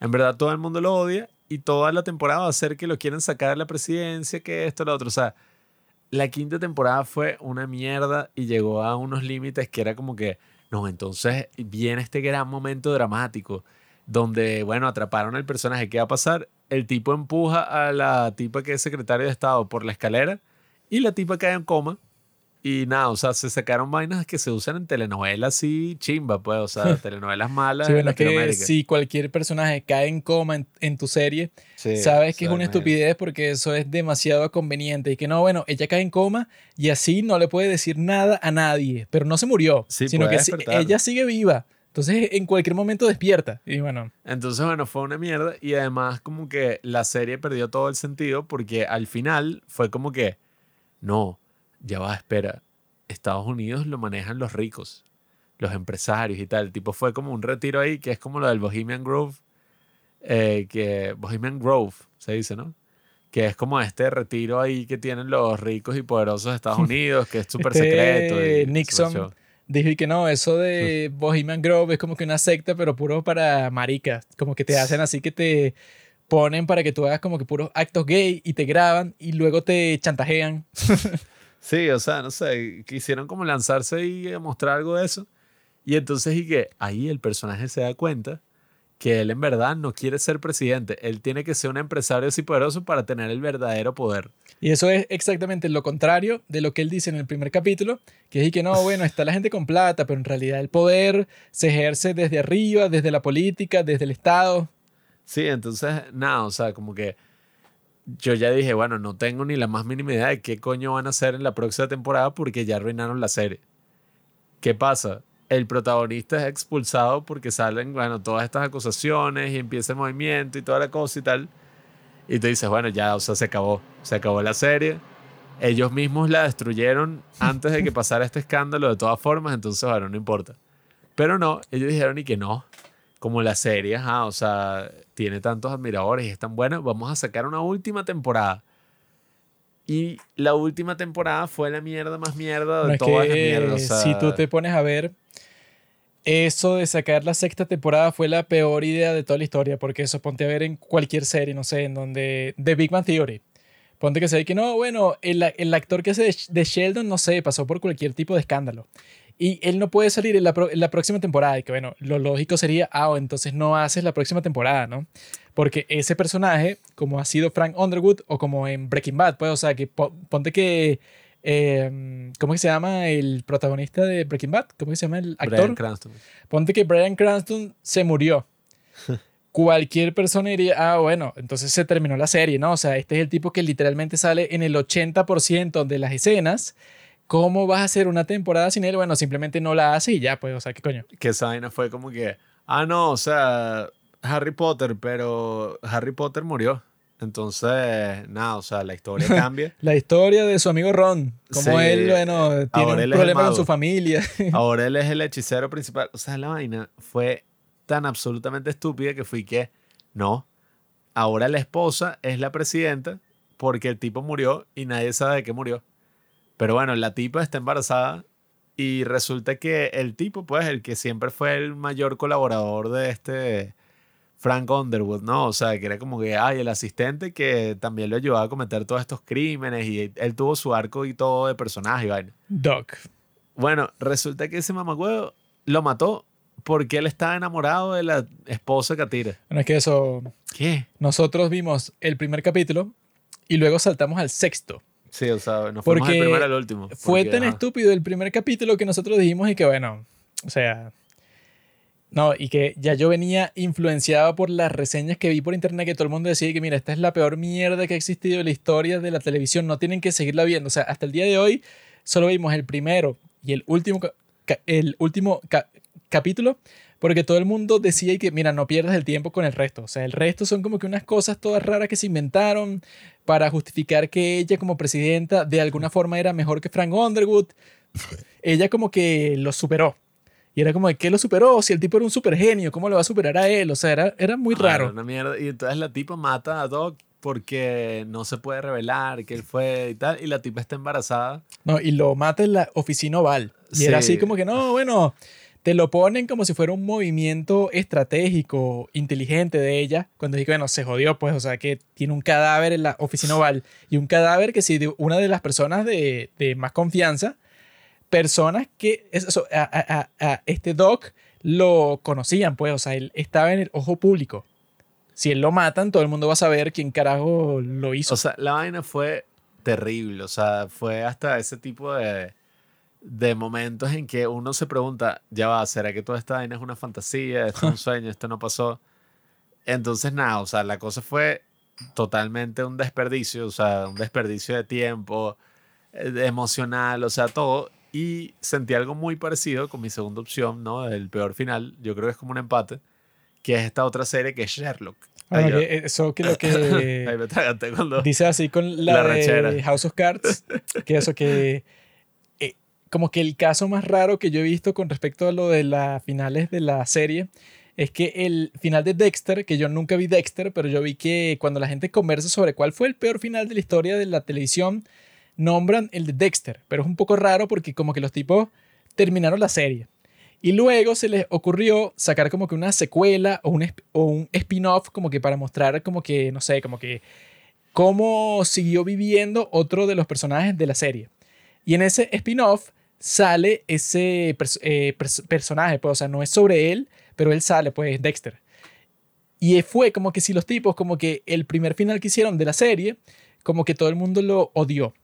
En verdad todo el mundo lo odia y toda la temporada va a ser que lo quieren sacar de la presidencia, que esto, lo otro. O sea, la quinta temporada fue una mierda y llegó a unos límites que era como que, no, entonces viene este gran momento dramático donde, bueno, atraparon al personaje. ¿Qué va a pasar? El tipo empuja a la tipa que es secretaria de Estado por la escalera y la tipa cae en coma. Y nada, o sea, se sacaron vainas que se usan en telenovelas así chimba, pues, o sea, (laughs) telenovelas malas Sí, en bueno, que si cualquier personaje cae en coma en, en tu serie, Sí, sabes que es una estupidez porque eso es demasiado conveniente y que no, bueno, ella cae en coma y así no le puede decir nada a nadie, pero no se murió, Sí, sino que ella sigue viva. Entonces, en cualquier momento despierta. Y bueno, Entonces, bueno, fue una mierda y además como que la serie perdió todo el sentido porque al final fue como que, no, ya va, espera, Estados Unidos lo manejan los ricos, los empresarios y tal. Tipo, fue como un retiro ahí que es como lo del Bohemian Grove, eh, que Bohemian Grove se dice, ¿no? Que es como este retiro ahí que tienen los ricos y poderosos de Estados (laughs) Unidos, que es súper Este secreto. y Nixon. Dijo y que no, eso de Bohemian Grove es como que una secta, pero puro para maricas. Como que te hacen así que te ponen para que tú hagas como que puros actos gay y te graban y luego te chantajean. (laughs) Sí, o sea, no sé, quisieron como lanzarse y mostrar algo de eso. Y entonces y que ahí el personaje se da cuenta que él en verdad no quiere ser presidente. Él tiene que ser un empresario así poderoso para tener el verdadero poder. Y eso es exactamente lo contrario de lo que él dice en el primer capítulo, que es que no, bueno, está la gente con plata, pero en realidad el poder se ejerce desde arriba, desde la política, desde el Estado. Sí, entonces, nada, o sea, como que yo ya dije, bueno, no tengo ni la más mínima idea de qué coño van a hacer en la próxima temporada porque ya arruinaron la serie. ¿Qué pasa? El protagonista es expulsado porque salen, bueno, todas estas acusaciones y empieza el movimiento y toda la cosa y tal. Y tú dices, bueno, ya, o sea, se acabó. Se acabó la serie. Ellos mismos la destruyeron antes de que pasara este escándalo de todas formas, entonces, bueno, no importa. Pero no, ellos dijeron y que no. Como la serie, ajá, o sea, tiene tantos admiradores y es tan buena, vamos a sacar una última temporada. Y la última temporada fue la mierda más mierda de No es todas las que mierdas. o sea, si tú te pones a ver, Eso de sacar la sexta temporada fue la peor idea de toda la historia, porque eso ponte a ver en cualquier serie, no sé, en donde... The Big Bang Theory. Ponte que se ve que no, bueno, el, el actor que hace de, de Sheldon, no sé, pasó por cualquier tipo de escándalo. Y él no puede salir en la, pro- en la próxima temporada. Y que bueno, lo lógico sería, ah, entonces no haces la próxima temporada, ¿no? Porque ese personaje, como ha sido Frank Underwood o como en Breaking Bad, pues, o sea, que po- ponte que. eh, ¿Cómo que se llama el protagonista de Breaking Bad? ¿Cómo que se llama el actor? Bryan Cranston. Ponte que Brian Cranston se murió. (laughs) Cualquier persona diría, ah, bueno, entonces se terminó la serie, ¿no? O sea, este es el tipo que literalmente sale en el 80% de las escenas. ¿Cómo vas a hacer una temporada sin él? Bueno, simplemente no la hace y ya, pues, o sea, ¿qué coño? Que esa vaina fue como que, ah, no, o sea, Harry Potter, pero Harry Potter murió. Entonces, nada, o sea, la historia (laughs) cambia. La historia de su amigo Ron, como Sí, él, bueno, tiene ahora un problema con su familia. (laughs) Ahora él es el hechicero principal. O sea, la vaina fue tan absolutamente estúpida que fui que, no, ahora la esposa es la presidenta porque el tipo murió y nadie sabe de qué murió. Pero bueno, la tipa está embarazada y resulta que el tipo, pues, el que siempre fue el mayor colaborador de este Frank Underwood, ¿no? O sea, que era como que, ay, el asistente que también lo ayudaba a cometer todos estos crímenes y él tuvo su arco y todo de personaje vaina. Doc. Bueno, resulta que ese mamagüevo lo mató porque él estaba enamorado de la esposa de Katira. Bueno, es que eso, ¿Qué? nosotros vimos el primer capítulo y luego saltamos al sexto. Sí, o sea, no fuimos Porque el primero al último. Fue porque, tan estúpido el primer capítulo que nosotros dijimos y que bueno, o sea, no, y que ya yo venía influenciado por las reseñas que vi por internet que todo el mundo decía que mira, esta es la peor mierda que ha existido en la historia de la televisión, no tienen que seguirla viendo, o sea, hasta el día de hoy solo vimos el primero y el último, el último ca- capítulo porque todo el mundo decía que mira, no pierdas el tiempo con el resto, o sea, el resto son como que unas cosas todas raras que se inventaron para justificar que ella como presidenta de alguna forma era mejor que Frank Underwood. Ella como que lo superó. Y era como, de, ¿qué lo superó? Si el tipo era un super genio, ¿cómo lo va a superar a él? O sea, era, era muy Ah, raro. Una mierda. Y entonces la tipa mata a Doc porque no se puede revelar que él fue y tal. Y la tipa está embarazada. No, y lo mata en la oficina oval. Y era Sí. así como que, no, bueno, te lo ponen como si fuera un movimiento estratégico, inteligente de ella. Cuando dije, bueno, se jodió, pues, o sea, que tiene un cadáver en la oficina oval. Y un cadáver que de una de las personas de, de más confianza, personas que, eso, a, a- a- este Doc lo conocían, pues, o sea, él estaba en el ojo público. Si él lo matan, todo el mundo va a saber quién carajo lo hizo. O sea, la vaina fue terrible. O sea, fue hasta ese tipo de, de momentos en que uno se pregunta, ya va, ¿será que toda esta vaina es una fantasía? ¿Esto es un (laughs) sueño? ¿Esto no pasó? Entonces, nada, o sea, la cosa fue totalmente un desperdicio, o sea, un desperdicio de tiempo, eh, de emocional, o sea, todo. Y sentí algo muy parecido con mi segunda opción, ¿no? El peor final, yo creo que es como un empate, que es esta otra serie que es Sherlock. Bueno, Ahí, que eso (laughs) que lo que me tragaste cuando... dice así con la, La de. House of Cards, que eso que eh, como que el caso más raro que yo he visto con respecto a lo de las finales de la serie es que el final de Dexter, que yo nunca vi Dexter, pero yo vi que cuando la gente conversa sobre cuál fue el peor final de la historia de la televisión, nombran el de Dexter, pero es un poco raro porque como que los tipos terminaron la serie. Y luego se les ocurrió sacar como que una secuela o un, o un spin-off como que para mostrar como que, no sé, como que cómo siguió viviendo otro de los personajes de la serie. Y en ese spin-off sale ese eh, pers- personaje, pues, o sea, no es sobre él, pero él sale, pues, Dexter. Y fue como que si los tipos, como que el primer final que hicieron de la serie, como que todo el mundo lo odió.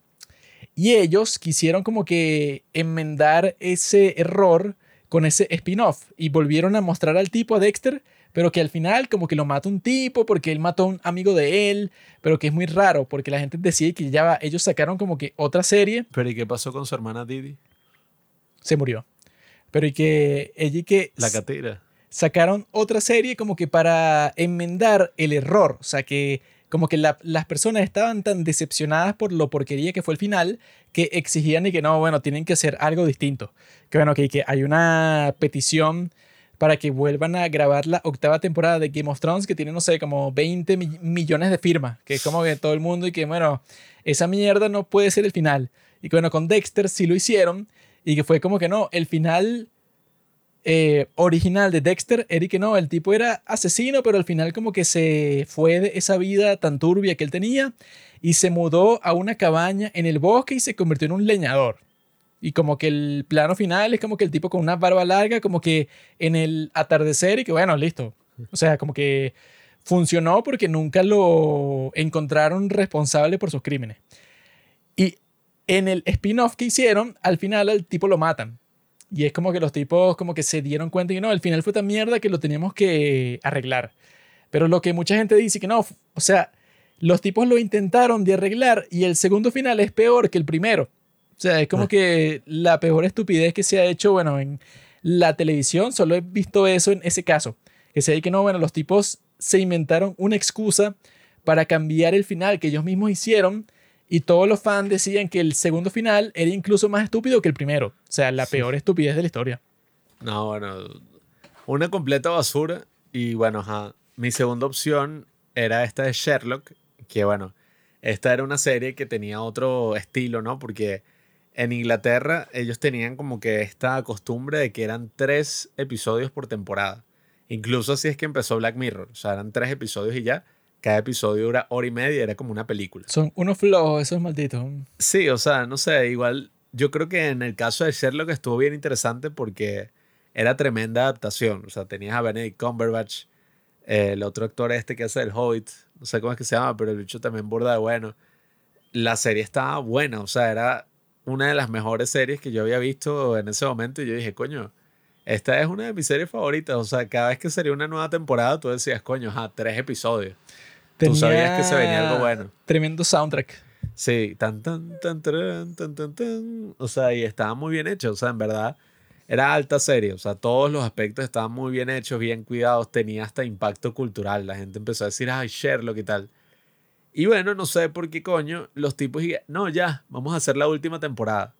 Y ellos quisieron como que enmendar ese error con ese spin-off y volvieron a mostrar al tipo a Dexter, pero que al final como que lo mata un tipo porque él mató a un amigo de él, pero que es muy raro porque la gente decía que ya va, ellos sacaron como que otra serie, Pero ¿y qué pasó con su hermana Didi? se murió. Pero y que ella y que La catira. sacaron otra serie como que para enmendar el error. O sea, que como que la- las personas estaban tan decepcionadas por lo porquería que fue el final que exigían y que no, bueno, tienen que hacer algo distinto. Que bueno, que, hay una petición para que vuelvan a grabar la octava temporada de Game of Thrones que tiene, no sé, como 20 mi- millones de firmas. Que es como que todo el mundo y que, bueno, esa mierda no puede ser el final. Y que bueno, con Dexter sí lo hicieron y que fue como que no, el final eh, original de Dexter que no, el tipo era asesino, pero al final como que se fue de esa vida tan turbia que él tenía y se mudó a una cabaña en el bosque y se convirtió en un leñador. Y como que el plano final es como que el tipo con una barba larga, como que en el atardecer y que bueno, listo. O sea, como que funcionó porque nunca lo encontraron responsable por sus crímenes. Y en el spin-off que hicieron, al final al tipo lo matan. Y es como que los tipos como que se dieron cuenta y no, al final fue tan mierda que lo teníamos que arreglar. Pero lo que mucha gente dice que no, o sea, los tipos lo intentaron de arreglar y el segundo final es peor que el primero. O sea, es como ah. que la peor estupidez que se ha hecho, bueno, en la televisión, solo he visto eso en ese caso. Que se ve que no, bueno, los tipos se inventaron una excusa para cambiar el final que ellos mismos hicieron y todos los fans decían que el segundo final era incluso más estúpido que el primero. O sea, la peor estupidez de la historia. No, bueno, una completa basura. Y bueno, mi segunda opción era esta de Sherlock, que bueno, esta era una serie que tenía otro estilo, ¿no? Porque en Inglaterra ellos tenían como que esta costumbre de que eran tres episodios por temporada. Incluso así es que empezó Black Mirror. O sea, eran tres episodios y ya cada episodio dura hora y media, era como una película. Son unos flojos esos malditos. Sí, o sea, no sé, igual yo creo que en el caso de Sherlock estuvo bien interesante porque era tremenda adaptación. O sea, tenías a Benedict Cumberbatch, el otro actor este que hace el Hobbit, no sé cómo es que se llama, pero el bicho también borda de bueno. La serie estaba buena, o sea, era una de las mejores series que yo había visto en ese momento y yo dije, coño, esta es una de mis series favoritas. O sea, cada vez que salía una nueva temporada, tú decías, coño, ajá, tres episodios. Tú sabías que se venía algo bueno. Tremendo soundtrack. Sí, tan, tan, tan, tan, tan, tan, tan. O sea, y estaba muy bien hecho. O sea, en verdad, era alta serie. O sea, todos los aspectos estaban muy bien hechos, bien cuidados. Tenía hasta impacto cultural. La gente empezó a decir, ay, Sherlock y tal. Y bueno, no sé por qué coño, los tipos dijeron, no, ya, vamos a hacer la última temporada.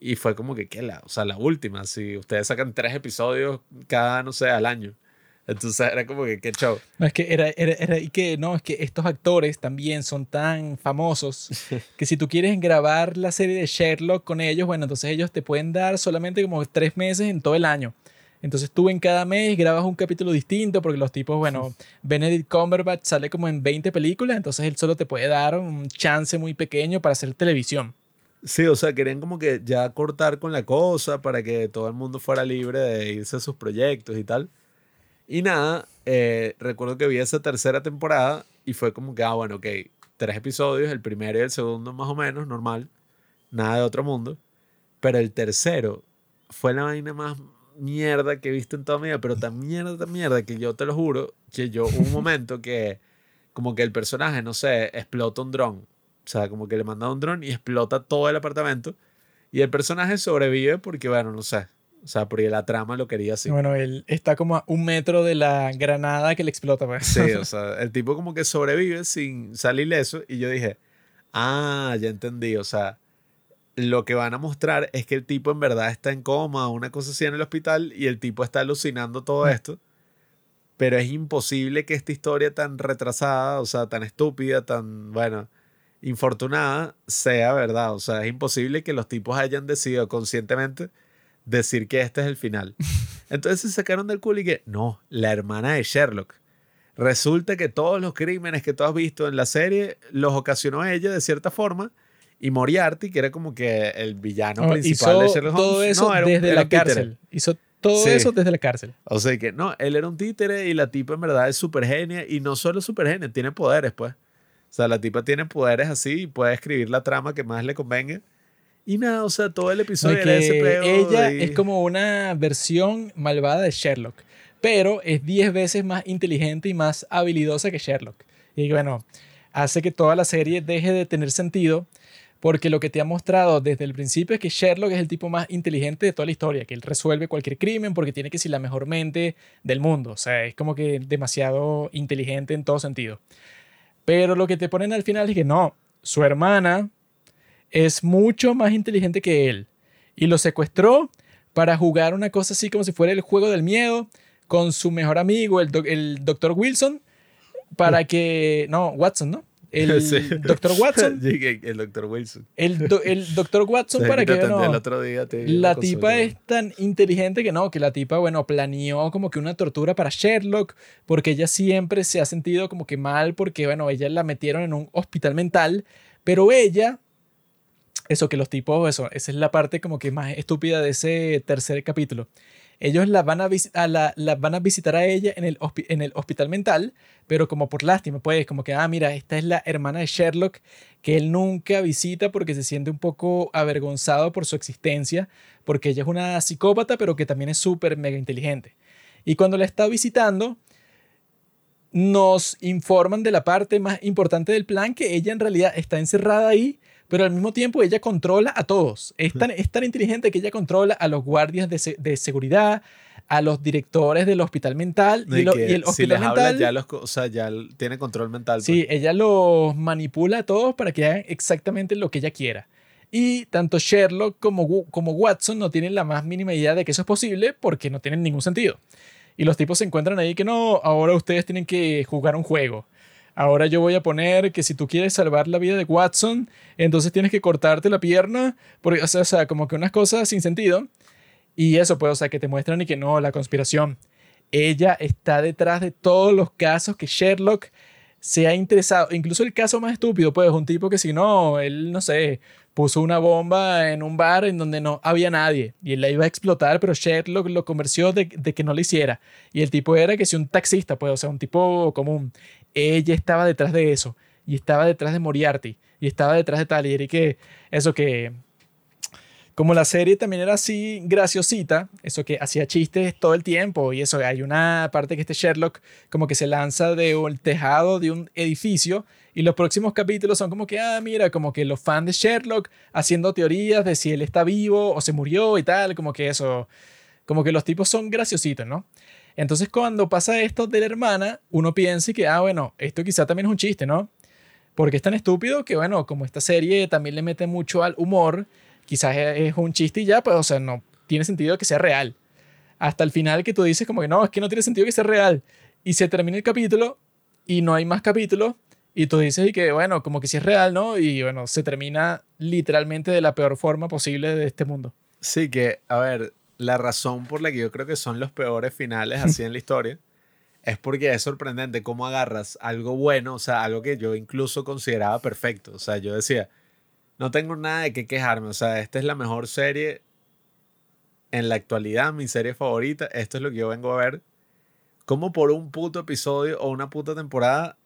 Y fue como que, ¿qué la? O sea, la última. Si ustedes sacan tres episodios cada, no sé, al año. Entonces era como que qué show. No, es que era, era, era, y que no, es que estos actores también son tan famosos (laughs) que si tú quieres grabar la serie de Sherlock con ellos, bueno, entonces ellos te pueden dar solamente como tres meses en todo el año. Entonces tú en cada mes grabas un capítulo distinto porque los tipos, bueno, (laughs) Benedict Cumberbatch sale como en 20 películas, entonces él solo te puede dar un chance muy pequeño para hacer televisión. Sí, o sea, querían como que ya cortar con la cosa para que todo el mundo fuera libre de irse a sus proyectos y tal. Y nada, eh, recuerdo que vi esa tercera temporada y fue como que, ah, bueno, ok, tres episodios, el primero y el segundo más o menos, normal, nada de otro mundo. Pero el tercero fue la vaina más mierda que he visto en toda mi vida, pero tan mierda, tan mierda que yo te lo juro, que yo un momento que como que el personaje, no sé, explota un dron. O sea, como que le manda un dron y explota todo el apartamento. Y el personaje sobrevive porque, bueno, no sé, o sea, porque la trama lo quería así. Bueno, él está como a un metro de la granada que le explota. Pues. Sí, o (laughs) sea, el tipo como que sobrevive sin salir eso. Y yo dije, ah, ya entendí. O sea, lo que van a mostrar es que el tipo en verdad está en coma, una cosa así en el hospital, y el tipo está alucinando todo mm. esto. Pero es imposible que esta historia tan retrasada, o sea, tan estúpida, tan, bueno, infortunada, sea verdad. O sea, es imposible que los tipos hayan decidido conscientemente decir que este es el final. (laughs) Entonces se sacaron del culo y que, no, la hermana de Sherlock. Resulta que todos los crímenes que tú has visto en la serie los ocasionó ella de cierta forma. Y Moriarty, que era como que el villano principal de Sherlock Holmes, todo eso desde la cárcel. Hizo todo eso desde la cárcel. O sea que no, él era un títere y la tipa en verdad es súper genia. Y no solo súper genia, tiene poderes, pues. O sea, la tipa tiene poderes así y puede escribir la trama que más le convenga. Y nada, o sea, todo el episodio era ese Ella es como una versión malvada de Sherlock, pero es 10 veces más inteligente y más habilidosa que Sherlock. Y bueno, hace que toda la serie deje de tener sentido porque lo que te ha mostrado desde el principio es que Sherlock es el tipo más inteligente de toda la historia, que él resuelve cualquier crimen porque tiene que ser la mejor mente del mundo. O sea, es como que demasiado inteligente en todo sentido. Pero lo que te ponen al final es que no, su hermana es mucho más inteligente que él y lo secuestró para jugar una cosa así como si fuera el juego del miedo con su mejor amigo, el, el doctor Wilson, para que... No, Watson, ¿no? el (laughs) Sí. Dr. Watson. (laughs) El doctor Wilson. El, do- el Dr. Watson, (laughs) para que que te atendí no. el otro día, te di La tipa es tan inteligente que no, que la tipa, bueno, planeó como que una tortura para Sherlock, porque ella siempre se ha sentido como que mal, porque, bueno, ella la metieron en un hospital mental, pero ella, eso que los tipos, eso, esa es la parte como que más estúpida de ese tercer capítulo. Ellos la van a, a la, la van a visitar a ella en el, en el hospital mental, pero como por lástima, pues, como que, ah, mira, esta es la hermana de Sherlock que él nunca visita porque se siente un poco avergonzado por su existencia, porque ella es una psicópata, pero que también es súper mega inteligente. Y cuando la está visitando, nos informan de la parte más importante del plan, que ella en realidad está encerrada ahí, pero al mismo tiempo ella controla a todos. Es tan, es tan inteligente que ella controla a los guardias de, se- de seguridad, a los directores del hospital mental, y, lo- y el si hospital les habla, ya los, o sea, ya tiene control mental. Sí, pues. ella los manipula a todos para que hagan exactamente lo que ella quiera. Y tanto Sherlock como, como Watson no tienen la más mínima idea de que eso es posible porque no tienen ningún sentido. Y los tipos se encuentran ahí que no, ahora ustedes tienen que jugar un juego. Ahora yo voy a poner que si tú quieres salvar la vida de Watson, entonces tienes que cortarte la pierna, porque, o sea, o sea, como que unas cosas sin sentido. Y eso, pues, o sea, que te muestran y que no, la conspiración. Ella está detrás de todos los casos que Sherlock se ha interesado. Incluso el caso más estúpido, pues, un tipo que si no, él, no sé, puso una bomba en un bar en donde no había nadie y él la iba a explotar, pero Sherlock lo convenció de, de que no lo hiciera. Y el tipo era que si un taxista, pues, o sea, un tipo común. Ella estaba detrás de eso y estaba detrás de Moriarty y estaba detrás de tal. Y era que eso que como la serie también era así graciosita, eso que hacía chistes todo el tiempo y eso, hay una parte que este Sherlock como que se lanza de un tejado de un edificio y los próximos capítulos son como que, ah, mira, como que los fans de Sherlock haciendo teorías de si él está vivo o se murió y tal, como que eso, como que los tipos son graciositos, ¿no? Entonces cuando pasa esto de la hermana, uno piensa que, ah, bueno, esto quizá también es un chiste, ¿no? Porque es tan estúpido que, bueno, como esta serie también le mete mucho al humor, quizás es es un chiste y ya, pues, o sea, no tiene sentido que sea real. Hasta el final que tú dices como que no, es que no tiene sentido que sea real. Y se termina el capítulo y no hay más capítulos y tú dices y que, bueno, como que sí es real, ¿no? Y bueno, se termina literalmente de la peor forma posible de este mundo. Sí, que, a ver, la razón por la que yo creo que son los peores finales así en la historia es porque es sorprendente cómo agarras algo bueno, o sea, algo que yo incluso consideraba perfecto. O sea, yo decía, no tengo nada de qué quejarme, o sea, esta es la mejor serie en la actualidad, mi serie favorita, esto es lo que yo vengo a ver. Como por un puto episodio o una puta temporada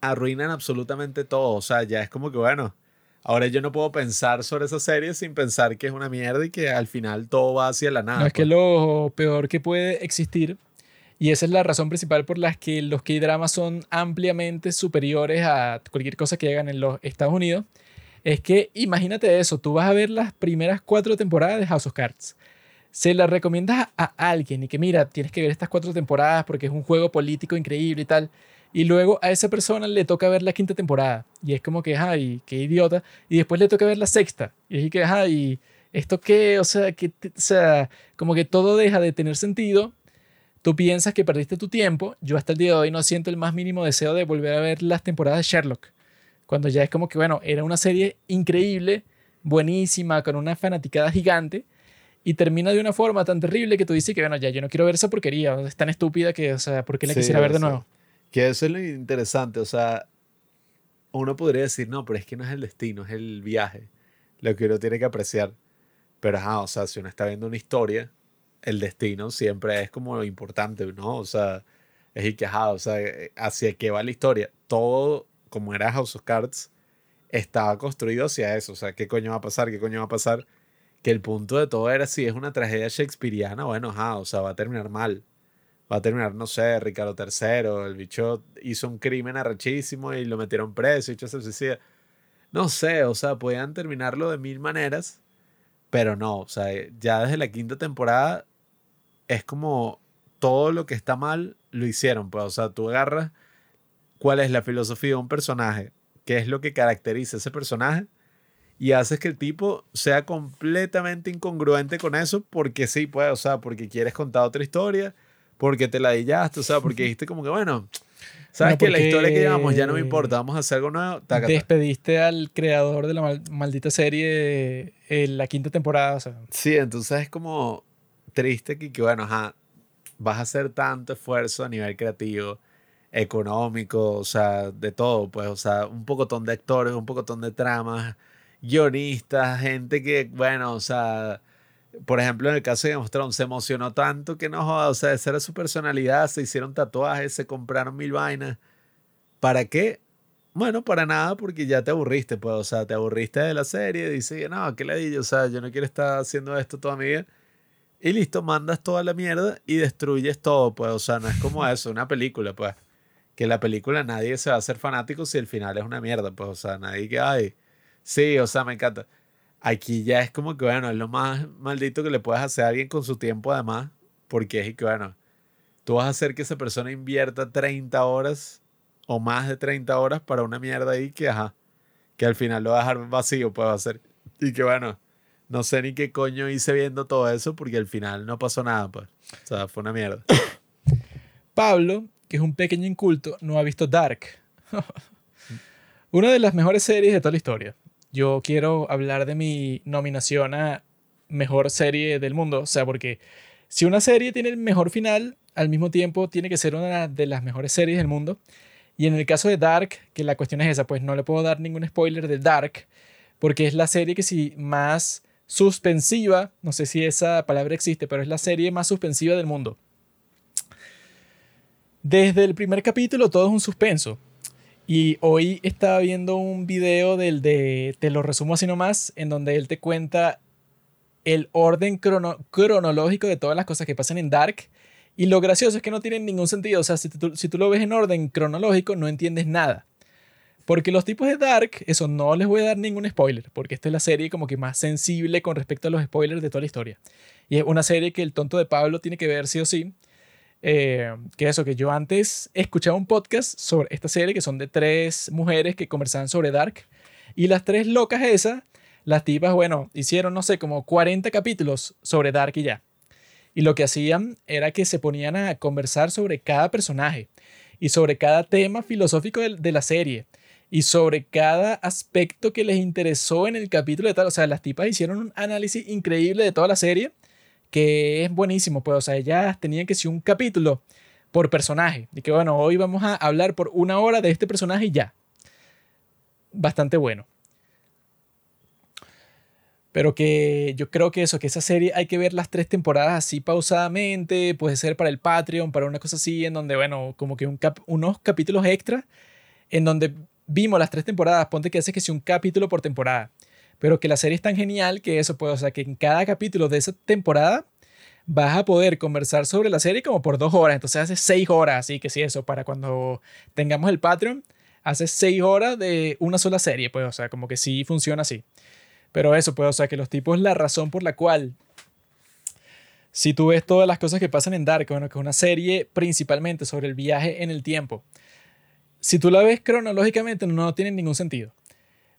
arruinan absolutamente todo. O sea, ya es como que, bueno, ahora yo no puedo pensar sobre esa serie sin pensar que es una mierda y que al final todo va hacia la nada. no es que pues. lo peor que puede existir, y esa es la razón principal por la que los K-dramas son ampliamente superiores a cualquier cosa que hagan en los Estados Unidos, es que imagínate eso, tú vas a ver las primeras cuatro temporadas de House of Cards. Se la recomiendas a alguien y que mira, tienes que ver estas cuatro temporadas porque es un juego político increíble y tal. Y luego a esa persona le toca ver la quinta temporada. Y es como que, ay, qué idiota. Y después le toca ver la sexta. Y es que, ay, ¿esto qué? O sea, que, o sea, como que todo deja de tener sentido. Tú piensas que perdiste tu tiempo. Yo hasta el día de hoy no siento el más mínimo deseo de volver a ver las temporadas de Sherlock. Cuando ya es como que, bueno, era una serie increíble, buenísima, con una fanaticada gigante. Y termina de una forma tan terrible que tú dices que, bueno, ya yo no quiero ver esa porquería. Es tan estúpida que, o sea, ¿por qué la Sí, quisiera ver de nuevo? Que eso es lo interesante, o sea, uno podría decir, no, pero es que no es el destino, es el viaje, lo que uno tiene que apreciar. Pero, ajá, o sea, si uno está viendo una historia, el destino siempre es como lo importante, ¿no? O sea, es y que, ajá, o sea, hacia qué va la historia. Todo, como era House of Cards, estaba construido hacia eso, o sea, ¿qué coño va a pasar? ¿Qué coño va a pasar? Que el punto de todo era si es una tragedia shakespeariana, bueno, ajá, o sea, va a terminar mal va a terminar, no sé, Ricardo III, el bicho hizo un crimen arrechísimo y lo metieron preso, y se suicida. No sé, o sea, podían terminarlo de mil maneras, pero no, o sea, ya desde la quinta temporada es como todo lo que está mal lo hicieron, pues, o sea, tú agarras cuál es la filosofía de un personaje, qué es lo que caracteriza a ese personaje y haces que el tipo sea completamente incongruente con eso porque sí, pues, o sea, porque quieres contar otra historia porque te la dillaste, o sea, porque dijiste como que, bueno, (laughs) ¿Sabes No, que la historia que llevamos ya no me importa? Vamos a hacer algo nuevo. Tácata. Despediste al creador de la mal- maldita serie en la quinta temporada. O sea, Sí, entonces es como triste que, que, bueno, ajá, vas a hacer tanto esfuerzo a nivel creativo, económico, o sea, de todo, pues, o sea, un pocotón de actores, un pocotón de tramas, guionistas, gente que, bueno, o sea, por ejemplo, en el caso de Game of Thrones, se emocionó tanto que no joda, o sea, esa era su personalidad, se hicieron tatuajes, se compraron mil vainas. ¿Para qué? Bueno, para nada, porque ya te aburriste, pues, o sea, te aburriste de la serie, dices, no, qué ladillo, o sea, yo no quiero estar haciendo esto toda mi vida. Y listo, mandas toda la mierda y destruyes todo, pues, o sea, no es como (laughs) eso, una película, pues. Que la película nadie se va a hacer fanático si el final es una mierda, pues, o sea, nadie que, ay, sí, o sea, me encanta. Aquí ya es como que, bueno, es lo más maldito que le puedes hacer a alguien con su tiempo, además, porque es que, bueno, tú vas a hacer que esa persona invierta 30 horas o más de 30 horas para una mierda ahí que, ajá, que al final lo va a dejar vacío, pues va a ser. Y que, bueno, no sé ni qué coño hice viendo todo eso porque al final no pasó nada, pues. O sea, fue una mierda. (coughs) Pablo, que es un pequeño inculto, no ha visto Dark. (laughs) Una de las mejores series de toda la historia. Yo quiero hablar de mi nominación a mejor serie del mundo. O sea, porque si una serie tiene el mejor final, al mismo tiempo tiene que ser una de las mejores series del mundo. Y en el caso de Dark, que la cuestión es esa, pues no le puedo dar ningún spoiler de Dark, porque es la serie que sí más suspensiva, no sé si esa palabra existe, pero es la serie más suspensiva del mundo. Desde el primer capítulo todo es un suspenso. Y hoy estaba viendo un video del de, te lo resumo así nomás, en donde él te cuenta el orden crono- cronológico de todas las cosas que pasan en Dark. Y lo gracioso es que no tienen ningún sentido. O sea, si tú, si tú lo ves en orden cronológico, no entiendes nada. Porque los tipos de Dark, eso no les voy a dar ningún spoiler, porque esta es la serie como que más sensible con respecto a los spoilers de toda la historia. Y es una serie que el tonto de Pablo tiene que ver sí o sí. Eh, que eso, que yo antes escuchaba un podcast sobre esta serie, que son de tres mujeres que conversaban sobre Dark. Y las tres locas esas, las tipas, bueno, hicieron, no sé, como 40 capítulos sobre Dark y ya. Y lo que hacían era que se ponían a conversar sobre cada personaje y sobre cada tema filosófico de, de la serie y sobre cada aspecto que les interesó en el capítulo de tal. O sea, las tipas hicieron un análisis increíble de toda la serie que es buenísimo. Pues, o sea, ellas tenían que ser un capítulo por personaje. Y que bueno, hoy vamos a hablar por una hora de este personaje y ya. Bastante bueno. Pero que yo creo que eso, que esa serie hay que ver las tres temporadas así pausadamente, puede ser para el Patreon, para una cosa así, en donde, bueno, como que un cap- unos capítulos extra, en donde vimos las tres temporadas, ponte que hace que sea un capítulo por temporada, pero que la serie es tan genial que eso puede, o sea, que en cada capítulo de esa temporada vas a poder conversar sobre la serie como por dos horas, entonces hace seis horas, así que sí, eso, para cuando tengamos el Patreon, hace seis horas de una sola serie, pues, o sea, como que sí funciona así. Pero eso, pues, o sea, que los tipos, la razón por la cual, si tú ves todas las cosas que pasan en Dark, bueno, que es una serie principalmente sobre el viaje en el tiempo, si tú la ves cronológicamente no tiene ningún sentido.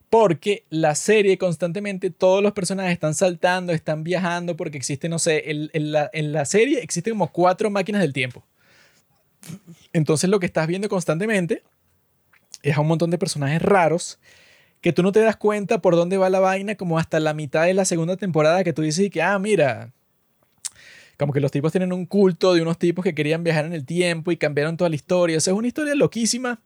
Porque la serie constantemente, todos los personajes están saltando, están viajando, porque existe, no sé, en, la, la serie existen como cuatro máquinas del tiempo. Entonces lo que estás viendo constantemente es a un montón de personajes raros que tú no te das cuenta por dónde va la vaina como hasta la mitad de la segunda temporada que tú dices que, ah, mira, como que los tipos tienen un culto de unos tipos que querían viajar en el tiempo y cambiaron toda la historia. O sea, es una historia loquísima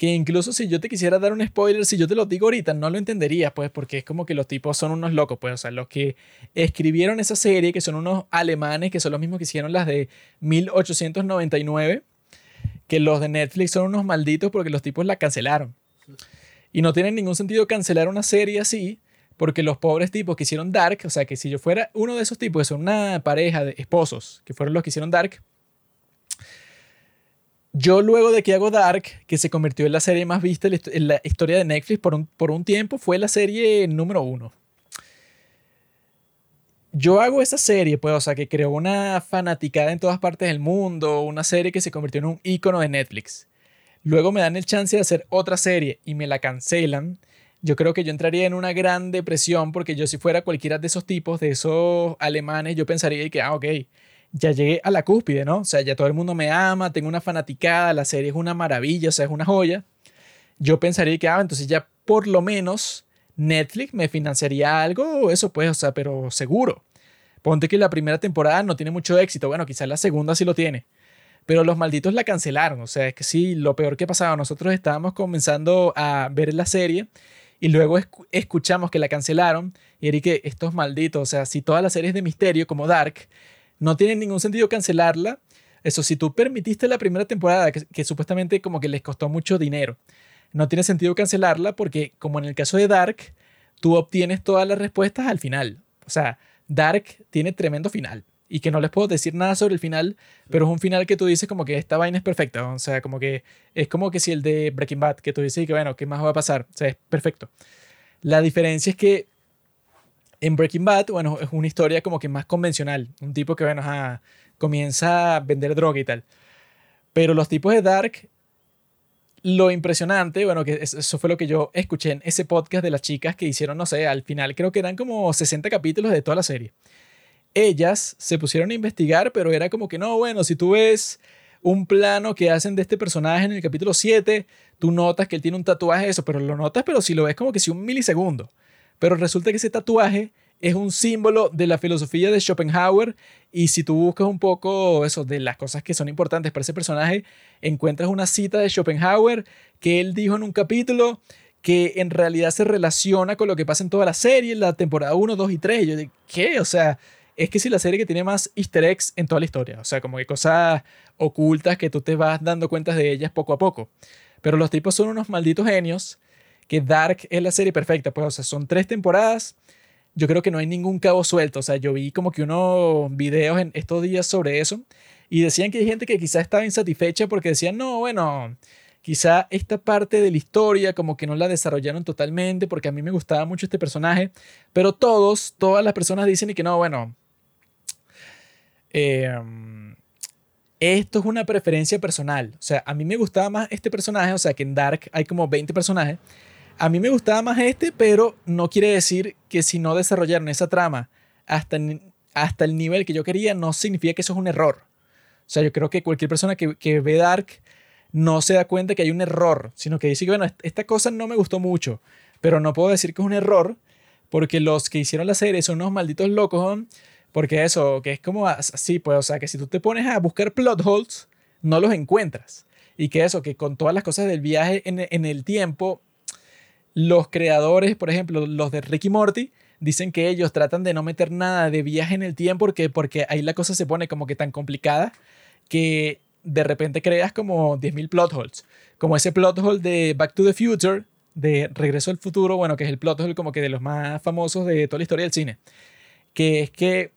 que incluso si yo te quisiera dar un spoiler, si yo te lo digo ahorita, no lo entenderías, pues, porque es como que los tipos son unos locos, pues, o sea, los que escribieron esa serie, que son unos alemanes, que son los mismos que hicieron las de 1899, que los de Netflix son unos malditos porque los tipos la cancelaron. Y no tiene ningún sentido cancelar una serie así, porque los pobres tipos que hicieron Dark, o sea, que si yo fuera uno de esos tipos, que son una pareja de esposos, que fueron los que hicieron Dark, yo luego de que hago Dark, que se convirtió en la serie más vista en la historia de Netflix por un, por un tiempo, fue la serie número uno. Yo hago esa serie, pues, o sea, que creó una fanaticada en todas partes del mundo, una serie que se convirtió en un icono de Netflix. Luego me dan el chance de hacer otra serie y me la cancelan. Yo creo que yo entraría en una gran depresión porque yo si fuera cualquiera de esos tipos, de esos alemanes, yo pensaría que, ah, ok, ya llegué a la cúspide, ¿no? O sea, ya todo el mundo me ama, tengo una fanaticada, la serie es una maravilla, o sea, es una joya. Yo pensaría que, ah, entonces ya por lo menos Netflix me financiaría algo, eso pues, o sea, pero seguro. Ponte que la primera temporada no tiene mucho éxito, bueno, quizás la segunda sí lo tiene. Pero los malditos la cancelaron, o sea, es que sí, lo peor que pasaba, nosotros estábamos comenzando a ver la serie y luego escuchamos que la cancelaron y era que estos malditos, o sea, si todas las series de misterio como Dark no tienen ningún sentido cancelarla, eso si tú permitiste la primera temporada, que, supuestamente como que les costó mucho dinero, no tiene sentido cancelarla porque como en el caso de Dark, tú obtienes todas las respuestas al final. O sea, Dark tiene tremendo final y que no les puedo decir nada sobre el final, pero es un final que tú dices como que esta vaina es perfecta, o sea, como que es como que si el de Breaking Bad, que tú dices que bueno, ¿qué más va a pasar? O sea, es perfecto. La diferencia es que en Breaking Bad, bueno, es una historia como que más convencional, un tipo que, bueno, comienza a vender droga y tal. Pero los tipos de Dark, lo impresionante, bueno, que eso fue lo que yo escuché en ese podcast de las chicas que hicieron, no sé, al final creo que eran como 60 capítulos de toda la serie ellas se pusieron a investigar, pero era como que no, bueno, si tú ves un plano que hacen de este personaje en el capítulo 7, tú notas que él tiene un tatuaje, eso, pero lo notas, pero si lo ves como que si un milisegundo. Pero resulta que ese tatuaje es un símbolo de la filosofía de Schopenhauer y si tú buscas un poco eso de las cosas que son importantes para ese personaje, encuentras una cita de Schopenhauer que él dijo en un capítulo que en realidad se relaciona con lo que pasa en toda la serie, en la temporada 1, 2 y 3. Y yo digo, ¿qué? O sea, es que sí la serie que tiene más easter eggs en toda la historia. O sea, como que cosas ocultas que tú te vas dando cuenta de ellas poco a poco. Pero los tipos son unos malditos genios que Dark es la serie perfecta. Pues, o sea, son tres temporadas. Yo creo que no hay ningún cabo suelto. O sea, yo vi como que unos videos en estos días sobre eso y decían que hay gente que quizá estaba insatisfecha porque decían, no, bueno, quizá esta parte de la historia como que no la desarrollaron totalmente porque a mí me gustaba mucho este personaje, pero todos, todas las personas dicen y que no, bueno, Em, esto es una preferencia personal. O sea, a mí me gustaba más este personaje, o sea, que en Dark hay como 20 personajes. A mí me gustaba más este, pero no quiere decir que si no desarrollaron esa trama hasta, hasta el nivel que yo quería, no significa que eso es un error. O sea, yo creo que cualquier persona que, ve Dark no se da cuenta que hay un error, sino que dice que, bueno, esta cosa no me gustó mucho, pero no puedo decir que es un error porque los que hicieron la serie son unos malditos locos, porque eso, que es como así, pues, o sea, que si tú te pones a buscar plot holes, no los encuentras. Y que eso, que con todas las cosas del viaje en, el tiempo, los creadores, por ejemplo, los de Ricky Morty, dicen que ellos tratan de no meter nada de viaje en el tiempo porque, porque ahí la cosa se pone como que tan complicada que de repente creas como 10.000 plot holes. Como ese plot hole de Back to the Future, de Regreso al Futuro, bueno, que es el plot hole como que de los más famosos de toda la historia del cine. Que es que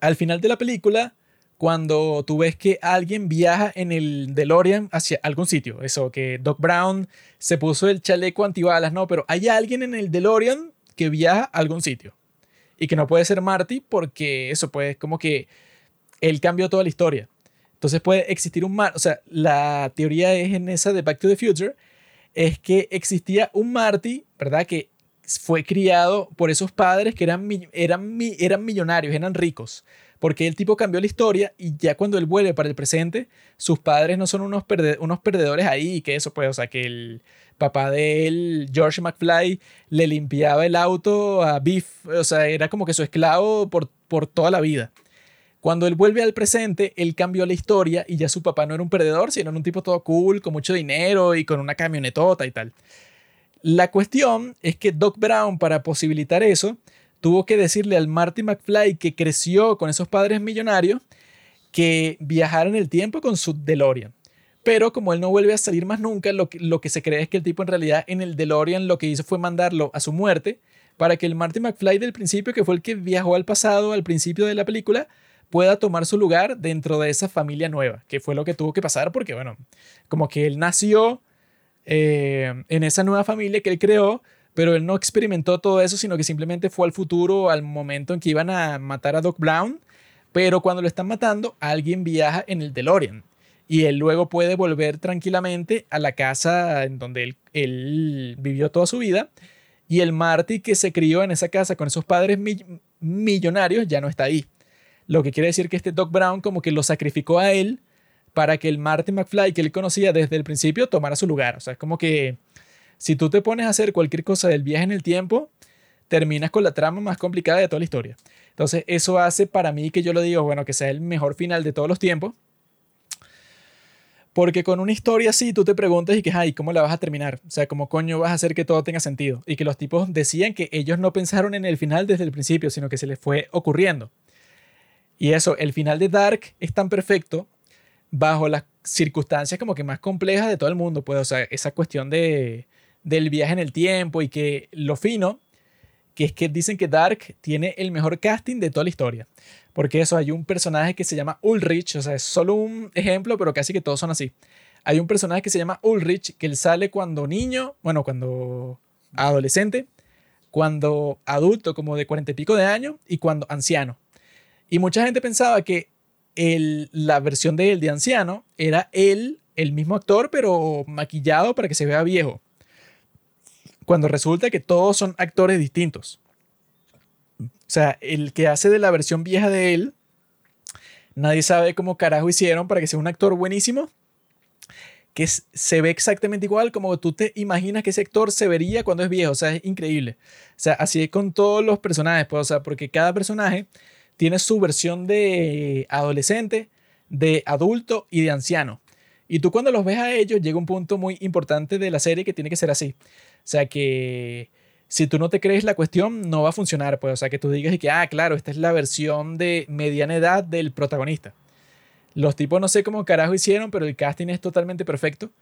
al final de la película, cuando tú ves que alguien viaja en el DeLorean hacia algún sitio, eso, que Doc Brown se puso el chaleco antibalas, no, pero hay alguien en el DeLorean que viaja a algún sitio y que no puede ser Marty porque eso, pues, como que él cambió toda la historia. Entonces puede existir un Marty, o sea, la teoría es en esa de Back to the Future, es que existía un Marty, ¿verdad? Que fue criado por esos padres que eran, eran, eran millonarios, eran ricos, porque el tipo cambió la historia y ya cuando él vuelve para el presente, sus padres no son unos, unos perdedores ahí, que eso pues, o sea, que el papá de él, George McFly, le limpiaba el auto a Biff, o sea, era como que su esclavo por, por toda la vida. Cuando él vuelve al presente, él cambió la historia y ya su papá no era un perdedor, sino un tipo todo cool, con mucho dinero y con una camionetota y tal. La cuestión es que Doc Brown, para posibilitar eso, tuvo que decirle al Marty McFly que creció con esos padres millonarios que viajara en el tiempo con su DeLorean. Pero como él no vuelve a salir más nunca, lo que, lo que se cree es que el tipo en realidad en el DeLorean lo que hizo fue mandarlo a su muerte para que el Marty McFly del principio, que fue el que viajó al pasado al principio de la película, pueda tomar su lugar dentro de esa familia nueva, que fue lo que tuvo que pasar porque, bueno, como que él nació eh, en esa nueva familia que él creó, pero él no experimentó todo eso, sino que simplemente fue al futuro, al momento en que iban a matar a Doc Brown, pero cuando lo están matando, alguien viaja en el DeLorean y él luego puede volver tranquilamente a la casa en donde él, vivió toda su vida y el Marty que se crió en esa casa con esos padres millonarios ya no está ahí. lo que quiere decir que este Doc Brown como que lo sacrificó a él para que el Martin McFly que él conocía desde el principio tomara su lugar. O sea, es como que si tú te pones a hacer cualquier cosa del viaje en el tiempo, terminas con la trama más complicada de toda la historia. Entonces, eso hace para mí que yo lo digo, bueno, que sea el mejor final de todos los tiempos. Porque con una historia así tú te preguntas y que, ay, ¿cómo la vas a terminar? O sea, ¿cómo coño vas a hacer que todo tenga sentido? Y que los tipos decían que ellos no pensaron en el final desde el principio, sino que se les fue ocurriendo. Y eso, el final de Dark es tan perfecto bajo las circunstancias como que más complejas de todo el mundo. Pues, o sea, esa cuestión de, del viaje en el tiempo y que lo fino, que es que dicen que Dark tiene el mejor casting de toda la historia. Porque eso, hay un personaje que se llama Ulrich, o sea, es solo un ejemplo, pero casi que todos son así. Hay un personaje que se llama Ulrich, que él sale cuando niño, bueno, cuando adolescente, cuando adulto, como de cuarenta y pico de años, y cuando anciano. Y mucha gente pensaba que el, la versión de él de anciano era él, el mismo actor, pero maquillado para que se vea viejo. Cuando resulta que todos son actores distintos. O sea, el que hace de la versión vieja de él, nadie sabe cómo carajo hicieron para que sea un actor buenísimo, que se ve exactamente igual como tú te imaginas que ese actor se vería cuando es viejo. O sea, es increíble. O sea, así es con todos los personajes, pues, o sea, porque cada personaje tiene su versión de adolescente, de adulto y de anciano. Y tú cuando los ves a ellos llega un punto muy importante de la serie que tiene que ser así. O sea que si tú no te crees la cuestión, no va a funcionar. Pues, o sea, que tú digas y que, ah, claro, esta es la versión de mediana edad del protagonista. Los tipos no sé cómo carajo hicieron, pero el casting es totalmente perfecto.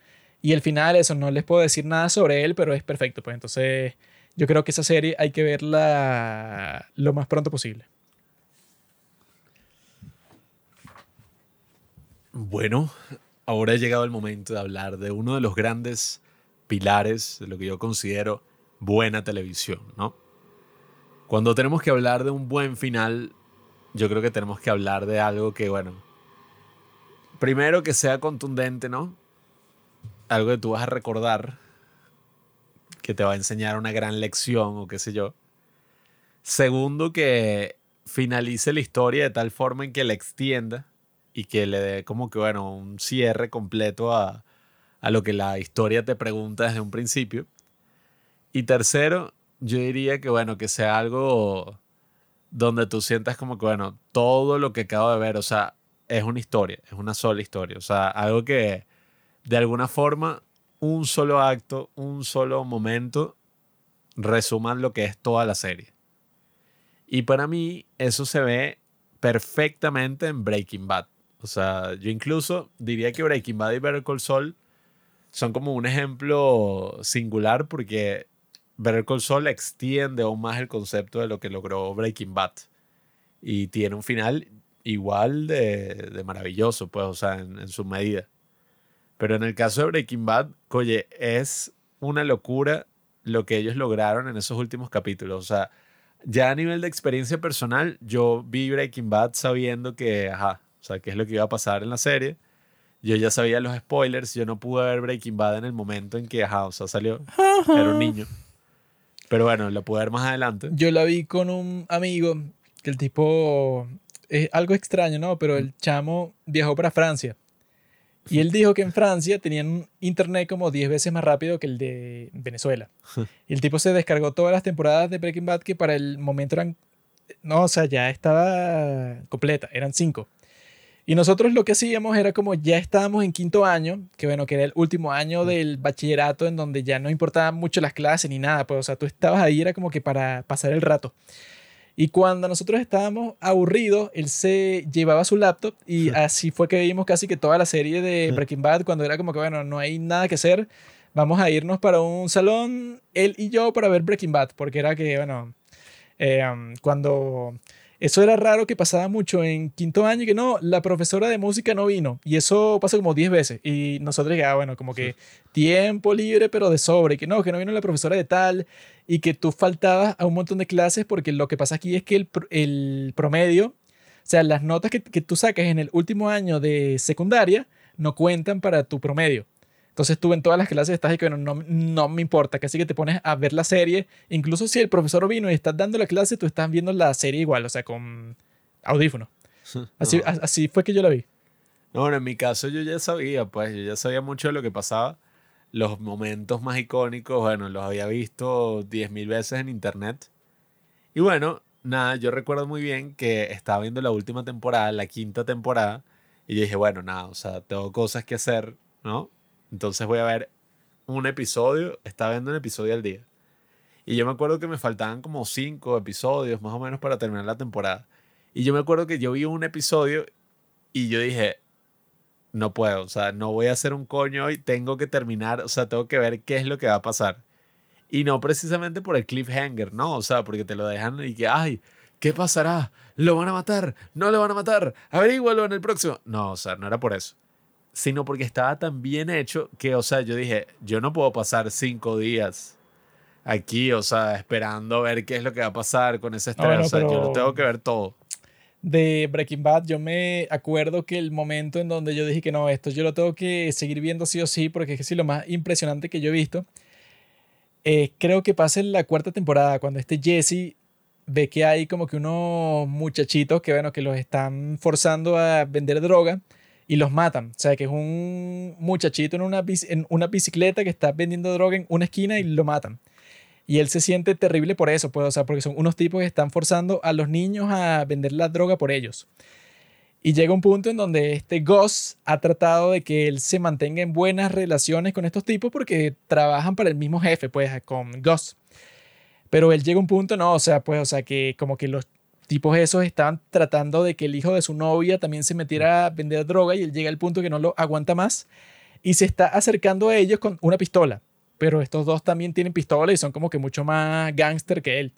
Y el final, eso, no les puedo decir nada sobre él, pero es perfecto. Pues entonces, yo creo que esa serie hay que verla lo más pronto posible. Bueno, ahora ha llegado el momento de hablar de uno de los grandes pilares de lo que yo considero buena televisión, ¿no? Cuando tenemos que hablar de un buen final, yo creo que tenemos que hablar de algo que, bueno, primero que sea contundente, ¿no? Algo que tú vas a recordar, que te va a enseñar una gran lección o qué sé yo. Segundo, que finalice la historia de tal forma en que la extienda y que le dé como que, bueno, un cierre completo a, a lo que la historia te pregunta desde un principio. Y tercero, yo diría que, bueno, que sea algo donde tú sientas como que, bueno, todo lo que acabo de ver, o sea, es una historia, es una sola historia. O sea, algo que de alguna forma, un solo acto, un solo momento, resuman lo que es toda la serie. Y para mí, eso se ve perfectamente en Breaking Bad. O sea, yo incluso diría que Breaking Bad y Better Call Saul son como un ejemplo singular porque Better Call Saul extiende aún más el concepto de lo que logró Breaking Bad. Y tiene un final igual de, maravilloso, pues, o sea, en, en, su medida. Pero en el caso de Breaking Bad, oye, es una locura lo que ellos lograron en esos últimos capítulos. O sea, ya a nivel de experiencia personal, yo vi Breaking Bad sabiendo que, ajá, o sea, qué es lo que iba a pasar en la serie. Yo ya sabía los spoilers, yo no pude ver Breaking Bad en el momento en que, ajá, o sea, salió, era un niño. Pero bueno, lo pude ver más adelante. Yo la vi con un amigo, que el tipo, es algo extraño, ¿no? Pero el chamo viajó para Francia. Y él dijo que en Francia tenían un internet como 10 veces más rápido que el de Venezuela. (laughs) Y el tipo se descargó todas las temporadas de Breaking Bad que para el momento eran... No, o sea, ya estaba completa, eran 5. Y nosotros lo que hacíamos era como ya estábamos en quinto año, que bueno, que era el último año del bachillerato en donde ya no importaban mucho las clases ni nada, pues o sea, tú estabas ahí era como que para pasar el rato. Y cuando nosotros estábamos aburridos, él se llevaba su laptop y así fue que vimos casi que toda la serie de Breaking Bad cuando era como que bueno, no hay nada que hacer, vamos a irnos para un salón, él y yo, para ver Breaking Bad, porque era que, bueno, eh, um, cuando eso era raro que pasaba mucho en quinto año y que no, la profesora de música no vino. Y eso pasa como 10 veces. Y nosotros, ah, bueno, como que tiempo libre, pero de sobre. Y que no, que no vino la profesora de tal. Y que tú faltabas a un montón de clases porque lo que pasa aquí es que el, el promedio, o sea, las notas que, que tú sacas en el último año de secundaria no cuentan para tu promedio. Entonces tú en todas las clases estás y que bueno, no, no me importa, casi que te pones a ver la serie, incluso si el profesor vino y estás dando la clase, tú estás viendo la serie igual, o sea, con audífono. (laughs) Así, No. a- así fue que yo la vi. No, bueno, en mi caso yo ya sabía, pues yo ya sabía mucho de lo que pasaba. Los momentos más icónicos, bueno, los había visto 10.000 veces en internet. Y bueno, nada, yo recuerdo muy bien que estaba viendo la última temporada, la quinta temporada, y yo dije, bueno, nada, o sea, tengo cosas que hacer, ¿no? Entonces voy a ver un episodio, estaba viendo un episodio al día. Y yo me acuerdo que me faltaban como cinco episodios más o menos para terminar la temporada. Y yo me acuerdo que yo vi un episodio y yo dije, no puedo, o sea, no voy a hacer un coño hoy, tengo que terminar, o sea, tengo que ver qué es lo que va a pasar. Y no precisamente por el cliffhanger, ¿no? O sea, porque te lo dejan y que, ay, ¿qué pasará? ¿Lo van a matar? ¿No lo van a matar? Averígualo en el próximo. No, o sea, no era por eso. Sino porque estaba tan bien hecho que, o sea, yo dije, yo no puedo pasar cinco días aquí, o sea, esperando a ver qué es lo que va a pasar con ese estrés. bueno, o sea, yo lo tengo que ver todo. De Breaking Bad, yo me acuerdo que el momento en donde yo dije que no, esto yo lo tengo que seguir viendo sí o sí, porque es que sí, lo más impresionante que yo he visto, eh, creo que pasa en la cuarta temporada, cuando este Jesse ve que hay como que unos muchachitos que, bueno, que los están forzando a vender droga y los matan. O sea, que es un muchachito en una, en una bicicleta que está vendiendo droga en una esquina y lo matan. Y él se siente terrible por eso, pues, o sea, porque son unos tipos que están forzando a los niños a vender la droga por ellos. Y llega un punto en donde este Gus ha tratado de que él se mantenga en buenas relaciones con estos tipos porque trabajan para el mismo jefe, pues, con Gus. Pero él llega a un punto, no, o sea, pues, o sea, que como que los tipos esos estaban tratando de que el hijo de su novia también se metiera a vender droga y él llega al punto que no lo aguanta más y se está acercando a ellos con una pistola. Pero estos dos también tienen pistola y son como que mucho más gángster que él.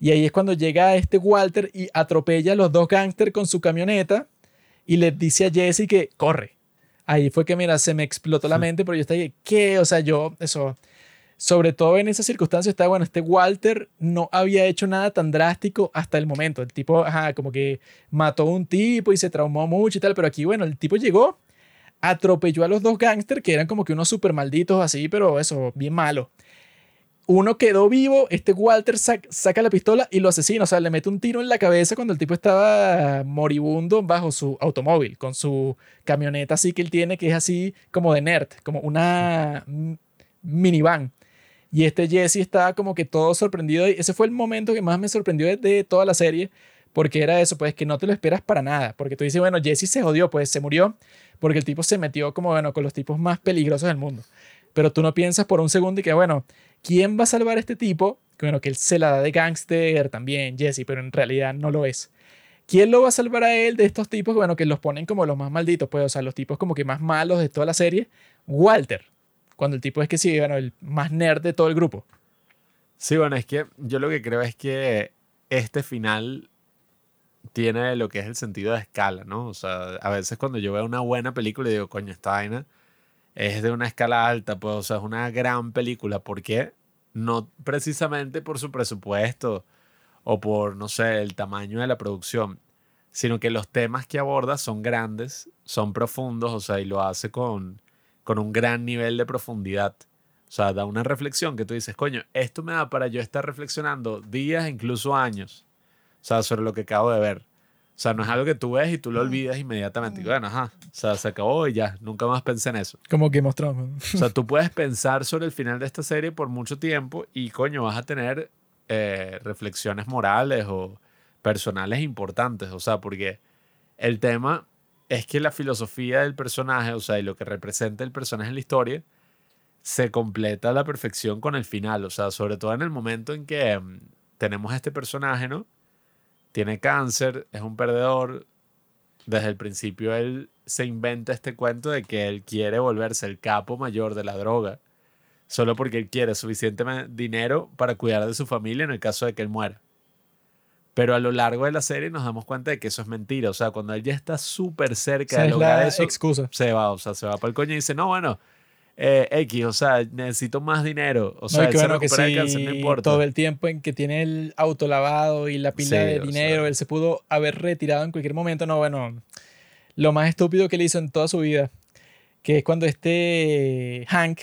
Y ahí es cuando llega este Walter y atropella a los dos gángster con su camioneta y le dice a Jesse que corre. Ahí fue que, mira, se me explotó la mente, pero yo estaba ahí, ¿qué? O sea, yo, eso, sobre todo en esas circunstancias, está bueno, este Walter no había hecho nada tan drástico hasta el momento. El tipo, ajá, como que mató a un tipo y se traumó mucho y tal, pero aquí, bueno, el tipo llegó, atropelló a los dos gángster que eran como que unos super malditos así, pero eso, bien malo. Uno quedó vivo, este Walter sac- saca la pistola y lo asesina, o sea, le mete un tiro en la cabeza cuando el tipo estaba moribundo bajo su automóvil, con su camioneta así que él tiene, que es así como de nerd, como una minivan. Y este Jesse estaba como que todo sorprendido. Y ese fue el momento que más me sorprendió de, de toda la serie. Porque era eso, pues que no te lo esperas para nada. Porque tú dices, bueno, Jesse se jodió, pues se murió. Porque el tipo se metió como, bueno, con los tipos más peligrosos del mundo. Pero tú no piensas por un segundo y que, bueno, ¿quién va a salvar a este tipo? Que, bueno, que él se la da de gángster también, Jesse, pero en realidad no lo es. ¿Quién lo va a salvar a él de estos tipos? Bueno, que los ponen como los más malditos, pues, o sea, los tipos como que más malos de toda la serie. Walter. Cuando el tipo es que sí, bueno, el más nerd de todo el grupo. Sí, bueno, es que yo lo que creo es que este final tiene lo que es el sentido de escala, ¿no? O sea, a veces cuando yo veo una buena película y digo, coño, esta vaina es de una escala alta, pues, o sea, es una gran película. ¿Por qué? No precisamente por su presupuesto o por, no sé, el tamaño de la producción, sino que los temas que aborda son grandes, son profundos, o sea, y lo hace con, con un gran nivel de profundidad. O sea, da una reflexión que tú dices, coño, esto me da para yo estar reflexionando días, incluso años, o sea, sobre lo que acabo de ver. O sea, no es algo que tú ves y tú lo olvidas inmediatamente. Y bueno, ajá, o sea, se acabó y ya, nunca más pensé en eso. Como of Thrones. O sea, tú puedes pensar sobre el final de esta serie por mucho tiempo y, coño, vas a tener eh, reflexiones morales o personales importantes. O sea, porque el tema es que la filosofía del personaje, o sea, y lo que representa el personaje en la historia, se completa a la perfección con el final. O sea, sobre todo en el momento en que mm, tenemos a este personaje, ¿no? Tiene cáncer, es un perdedor. Desde el principio él se inventa este cuento de que él quiere volverse el capo mayor de la droga, solo porque él quiere suficiente dinero para cuidar de su familia en el caso de que él muera. Pero a lo largo de la serie nos damos cuenta de que eso es mentira. O sea, cuando él ya está súper cerca Esa de lograr eso, excusa. se va, o sea, se va para el coño y dice, no, bueno, eh, X, o sea, necesito más dinero. O No, sea, y él que se bueno, que sí, cáncer, no importa. todo el tiempo en que tiene el auto lavado y la pila Sí, de o dinero, sea. él se pudo haber retirado en cualquier momento. No, bueno, lo más estúpido que él hizo en toda su vida, que es cuando este Hank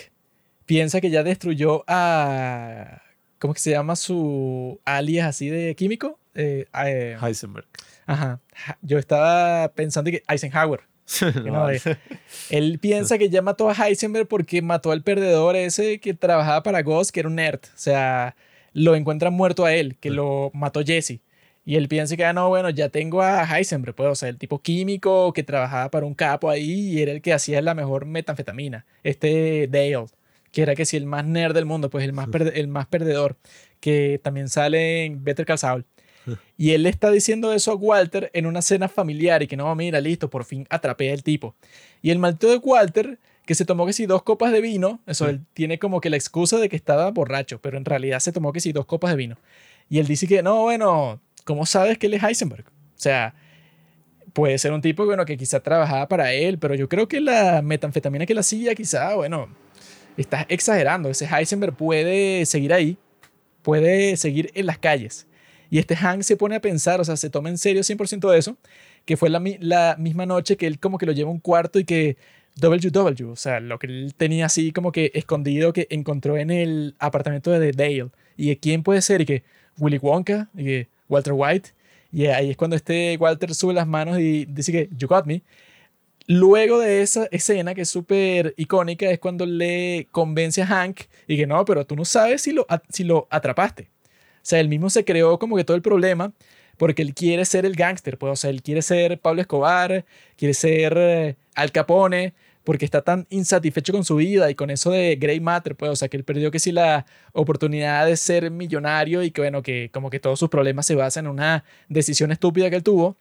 piensa que ya destruyó a, ¿cómo que se llama su alias así de químico? Eh, eh, Heisenberg. ajá. Yo estaba pensando que Eisenhower. no, (laughs) eh, él piensa que ya mató a Heisenberg porque mató al perdedor ese que trabajaba para Ghost, que era un nerd. O sea, lo encuentran muerto a él, que lo mató Jesse. Y él piensa que, ah, no, bueno, ya tengo a Heisenberg, pues, o sea, el tipo químico que trabajaba para un capo ahí y era el que hacía la mejor metanfetamina. Este Dale, que era que sí, el más nerd del mundo, pues el más, el más perdedor, que también sale en Better Call Saul. Y él le está diciendo eso a Walter en una cena familiar y que no, mira, listo, por fin atrapé al tipo. Y el maldito de Walter, que se tomó que si dos copas de vino, eso, él tiene como que la excusa de que estaba borracho, pero en realidad se tomó que si dos copas de vino. Y él dice que, no, bueno, ¿cómo sabes que él es Heisenberg? O sea, puede ser un tipo, bueno, que quizá trabajaba para él, pero yo creo que la metanfetamina que la hacía, quizá, bueno, estás exagerando. Ese Heisenberg puede seguir ahí, puede seguir en las calles. Y este Hank se pone a pensar, o sea, se toma en serio 100% de eso, que fue la, la misma noche que él como que lo lleva a un cuarto y que WW, o sea, lo que él tenía así como que escondido que encontró en el apartamento de Dale. Y que quién puede ser, y que Willy Wonka, y que Walter White. Y ahí es cuando este Walter sube las manos y dice que You got me. Luego de esa escena que es súper icónica es cuando le convence a Hank y que no, pero tú no sabes si lo, si lo atrapaste. O sea, él mismo se creó como que todo el problema porque él quiere ser el gángster, pues, o sea, él quiere ser Pablo Escobar, quiere ser eh, Al Capone, porque está tan insatisfecho con su vida y con eso de Grey Matter, pues, o sea, que él perdió que sí la oportunidad de ser millonario y que, bueno, que como que todos sus problemas se basan en una decisión estúpida que él tuvo.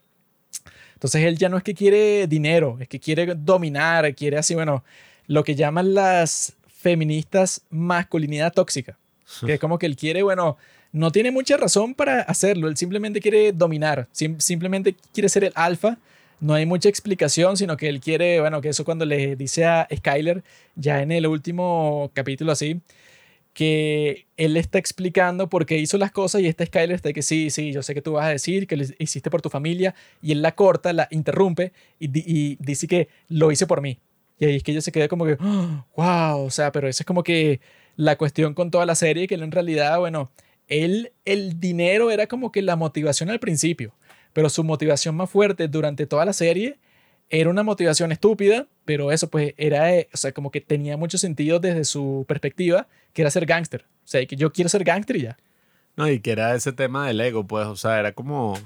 Entonces él ya no es que quiere dinero, es que quiere dominar, quiere así, bueno, lo que llaman las feministas masculinidad tóxica. Que es como que él quiere, bueno, no tiene mucha razón para hacerlo, él simplemente quiere dominar, sim- simplemente quiere ser el alfa. No hay mucha explicación, sino que él quiere, bueno, que eso cuando le dice a Skyler, ya en el último capítulo así, que él está explicando por qué hizo las cosas y este Skyler está que sí, sí, yo sé que tú vas a decir que lo hiciste por tu familia y él la corta, la interrumpe y, di- y dice que lo hice por mí. Y ahí es que ella se queda como que, (gasps) wow, o sea, pero esa es como que la cuestión con toda la serie, que él en realidad, bueno, él, el dinero era como que la motivación al principio, pero su motivación más fuerte durante toda la serie era una motivación estúpida, pero eso pues era, eh, o sea, como que tenía mucho sentido desde su perspectiva, que era ser gángster. O sea, que yo quiero ser gángster y ya. No, y que era ese tema del ego, pues, o sea, era como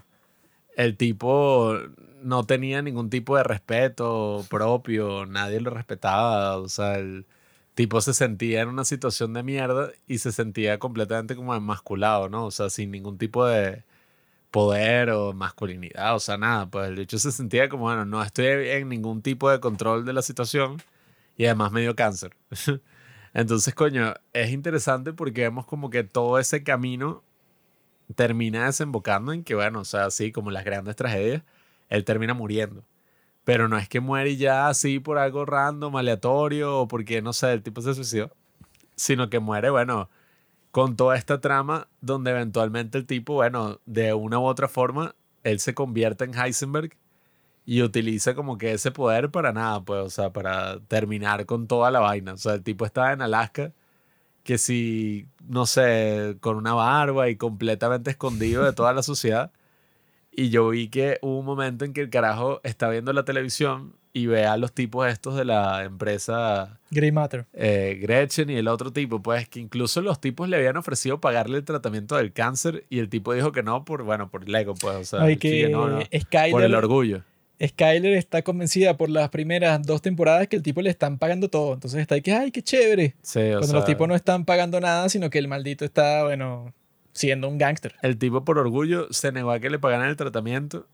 el tipo no tenía ningún tipo de respeto propio, nadie lo respetaba, o sea, el tipo se sentía en una situación de mierda y se sentía completamente como emasculado, ¿no? O sea, sin ningún tipo de poder o masculinidad, o sea, nada, pues el hecho se sentía como, bueno, no estoy en ningún tipo de control de la situación y además me dio cáncer. (laughs) Entonces, coño, es interesante porque vemos como que todo ese camino termina desembocando en que, bueno, o sea, así como las grandes tragedias, él termina muriendo. Pero no es que muere ya así por algo random, aleatorio, o porque, no sé, el tipo se suicidó, sino que muere, bueno, con toda esta trama donde eventualmente el tipo, bueno, de una u otra forma, él se convierte en Heisenberg y utiliza como que ese poder para nada, pues, o sea, para terminar con toda la vaina. O sea, el tipo estaba en Alaska, que si, no sé, con una barba y completamente escondido de toda la sociedad. Y yo vi que hubo un momento en que el carajo está viendo la televisión y ve a los tipos estos de la empresa Grey Matter. eh, Gretchen y el otro tipo, pues que incluso los tipos le habían ofrecido pagarle el tratamiento del cáncer y el tipo dijo que no por, bueno, por el ego, pues, o sea, Ay, que no, no, Skyler, por el orgullo. Skyler está convencida por las primeras dos temporadas que el tipo le están pagando todo. Entonces está ahí que, ay, qué chévere. Sí, o Cuando sea, los tipos no están pagando nada, sino que el maldito está, bueno, siendo un gángster. el tipo por orgullo se negó a que le pagaran el tratamiento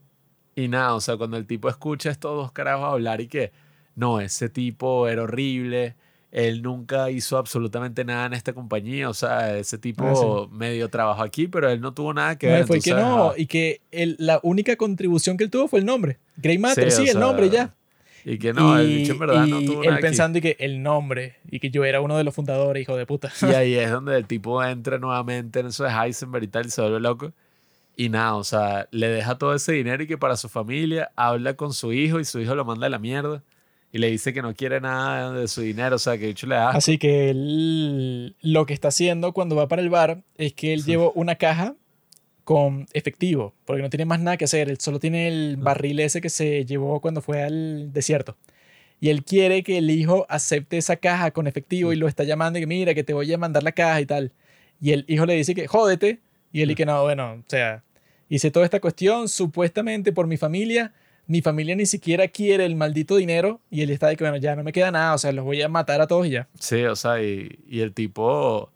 y nada, o sea, cuando el tipo escucha a estos dos carajos hablar y que no, ese tipo era horrible, él nunca hizo absolutamente nada en esta compañía, o sea, ese tipo medio trabajó aquí, pero él no tuvo nada que No, ver. fue que no, y que el- la única contribución que él tuvo fue el nombre. Grey Matter, Sí, el sea, nombre ya. Y que no, el Y- bicho en verdad no tuvo él nada aquí. pensando y que el nombre, y que yo era uno de los fundadores, hijo de puta. Y ahí (laughs) es donde el tipo entra nuevamente en eso de Heisenberg y tal, y se vuelve loco. Y nada, o sea, le deja todo ese dinero y que para su familia habla con su hijo y su hijo lo manda a la mierda. Y le dice que no quiere nada de su dinero, o sea, que de hecho le da. Así que él lo que está haciendo cuando va para el bar es que él lleva una caja con efectivo, porque no tiene más nada que hacer. Él solo tiene el barril ese que se llevó cuando fue al desierto. Y él quiere que el hijo acepte esa caja con efectivo y lo está llamando y que mira, que te voy a mandar la caja y tal. Y el hijo le dice que jódete. Y él dice que no, bueno, o sea, hice toda esta cuestión supuestamente por mi familia. Mi familia ni siquiera quiere el maldito dinero. Y él está de que, bueno, ya no me queda nada, o sea, los voy a matar a todos y ya. Sí, o sea, y, y el tipo,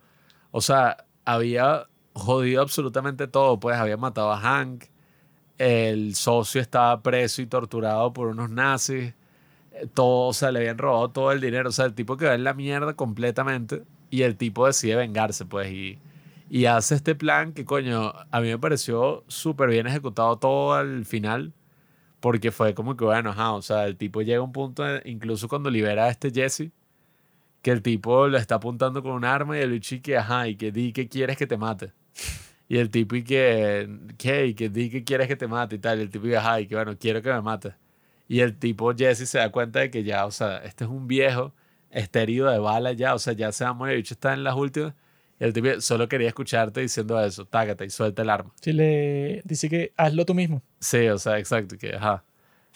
o sea, había jodido absolutamente todo, pues había matado a Hank, el socio estaba preso y torturado por unos nazis, eh, todo, o sea, le habían robado todo el dinero, o sea, el tipo quedó en la mierda completamente y el tipo decide vengarse, pues, y, y hace este plan que, coño, a mí me pareció súper bien ejecutado todo al final, porque fue como que, bueno, ajá, o sea, el tipo llega a un punto, incluso cuando libera a este Jesse, que el tipo le está apuntando con un arma y el y que, ajá, y que di que quieres que te mate. (laughs) Y el tipo y que, ¿qué? Y que di que quieres que te mate y tal. Y el tipo y ajá, y que bueno, quiero que me mate. Y el tipo Jesse se da cuenta de que ya, o sea, este es un viejo, está herido de bala ya, o sea, ya se va a morir, el bicho está en las últimas. Y el tipo solo quería escucharte diciendo eso, tágate y suelta el arma. Sí, le dice que hazlo tú mismo. Sí, o sea, exacto, que ajá.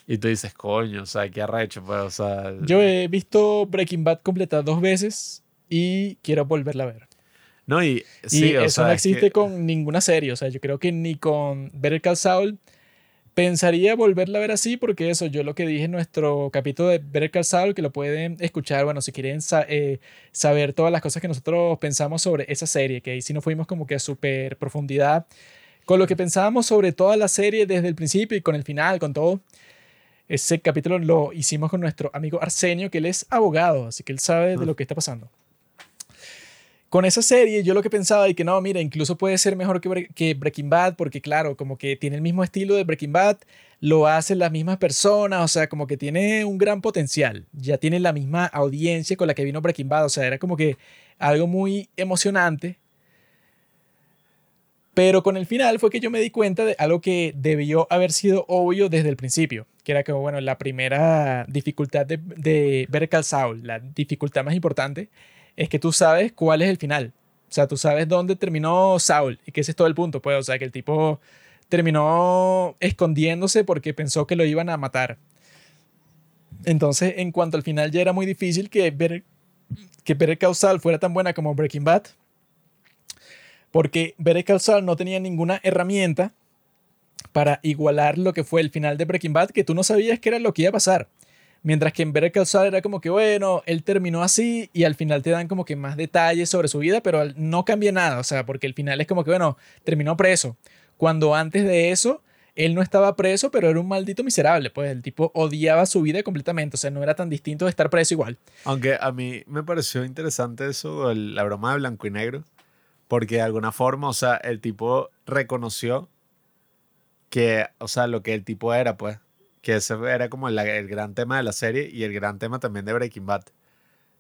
Y tú dices, coño, o sea, qué arrecho, pues, o sea. Yo he visto Breaking Bad completa dos veces y quiero volverla a ver. No, y, sí, o eso sea, no es existe que- con ninguna serie. O sea, yo creo que ni con Better Call Saul pensaría volverla a ver así, porque eso, yo lo que dije en nuestro capítulo de Better Call Saul, que lo pueden escuchar, bueno, si quieren sa- eh, saber todas las cosas que nosotros pensamos sobre esa serie, que ahí sí nos fuimos como que a súper profundidad con lo que pensábamos sobre toda la serie desde el principio y con el final, con todo. Ese capítulo lo hicimos con nuestro amigo Arsenio, que él es abogado, así que él sabe de Ah. lo que está pasando. Con esa serie, yo lo que pensaba y que no, mira, incluso puede ser mejor que, Bre- Breaking Bad, porque claro, como que tiene el mismo estilo de Breaking Bad, lo hacen las mismas personas, o sea, como que tiene un gran potencial. Ya tiene la misma audiencia con la que vino Breaking Bad, o sea, era como que algo muy emocionante. Pero con el final fue que yo me di cuenta de algo que debió haber sido obvio desde el principio, que era que, bueno, la primera dificultad de, de Better la dificultad más importante, es que tú sabes cuál es el final. O sea, tú sabes dónde terminó Saul y que ese es todo el punto, pues. O sea, que el tipo terminó escondiéndose porque pensó que lo iban a matar. Entonces, en cuanto al final, ya era muy difícil que Better, que Better Call Saul fuera tan buena como Breaking Bad. Porque Better Call Saul no tenía ninguna herramienta para igualar lo que fue el final de Breaking Bad, que tú no sabías qué era lo que iba a pasar. Mientras que en Better Call Saul era como que, bueno, él terminó así y al final te dan como que más detalles sobre su vida, pero no cambia nada, o sea, porque el final es como que, bueno, terminó preso. Cuando antes de eso, él no estaba preso, pero era un maldito miserable, pues el tipo odiaba su vida completamente, o sea, no era tan distinto de estar preso igual. Aunque a mí me pareció interesante eso, el- la broma de blanco y negro, porque de alguna forma, o sea, el tipo reconoció que, o sea, lo que el tipo era, pues, que ese era como la- el gran tema de la serie y el gran tema también de Breaking Bad.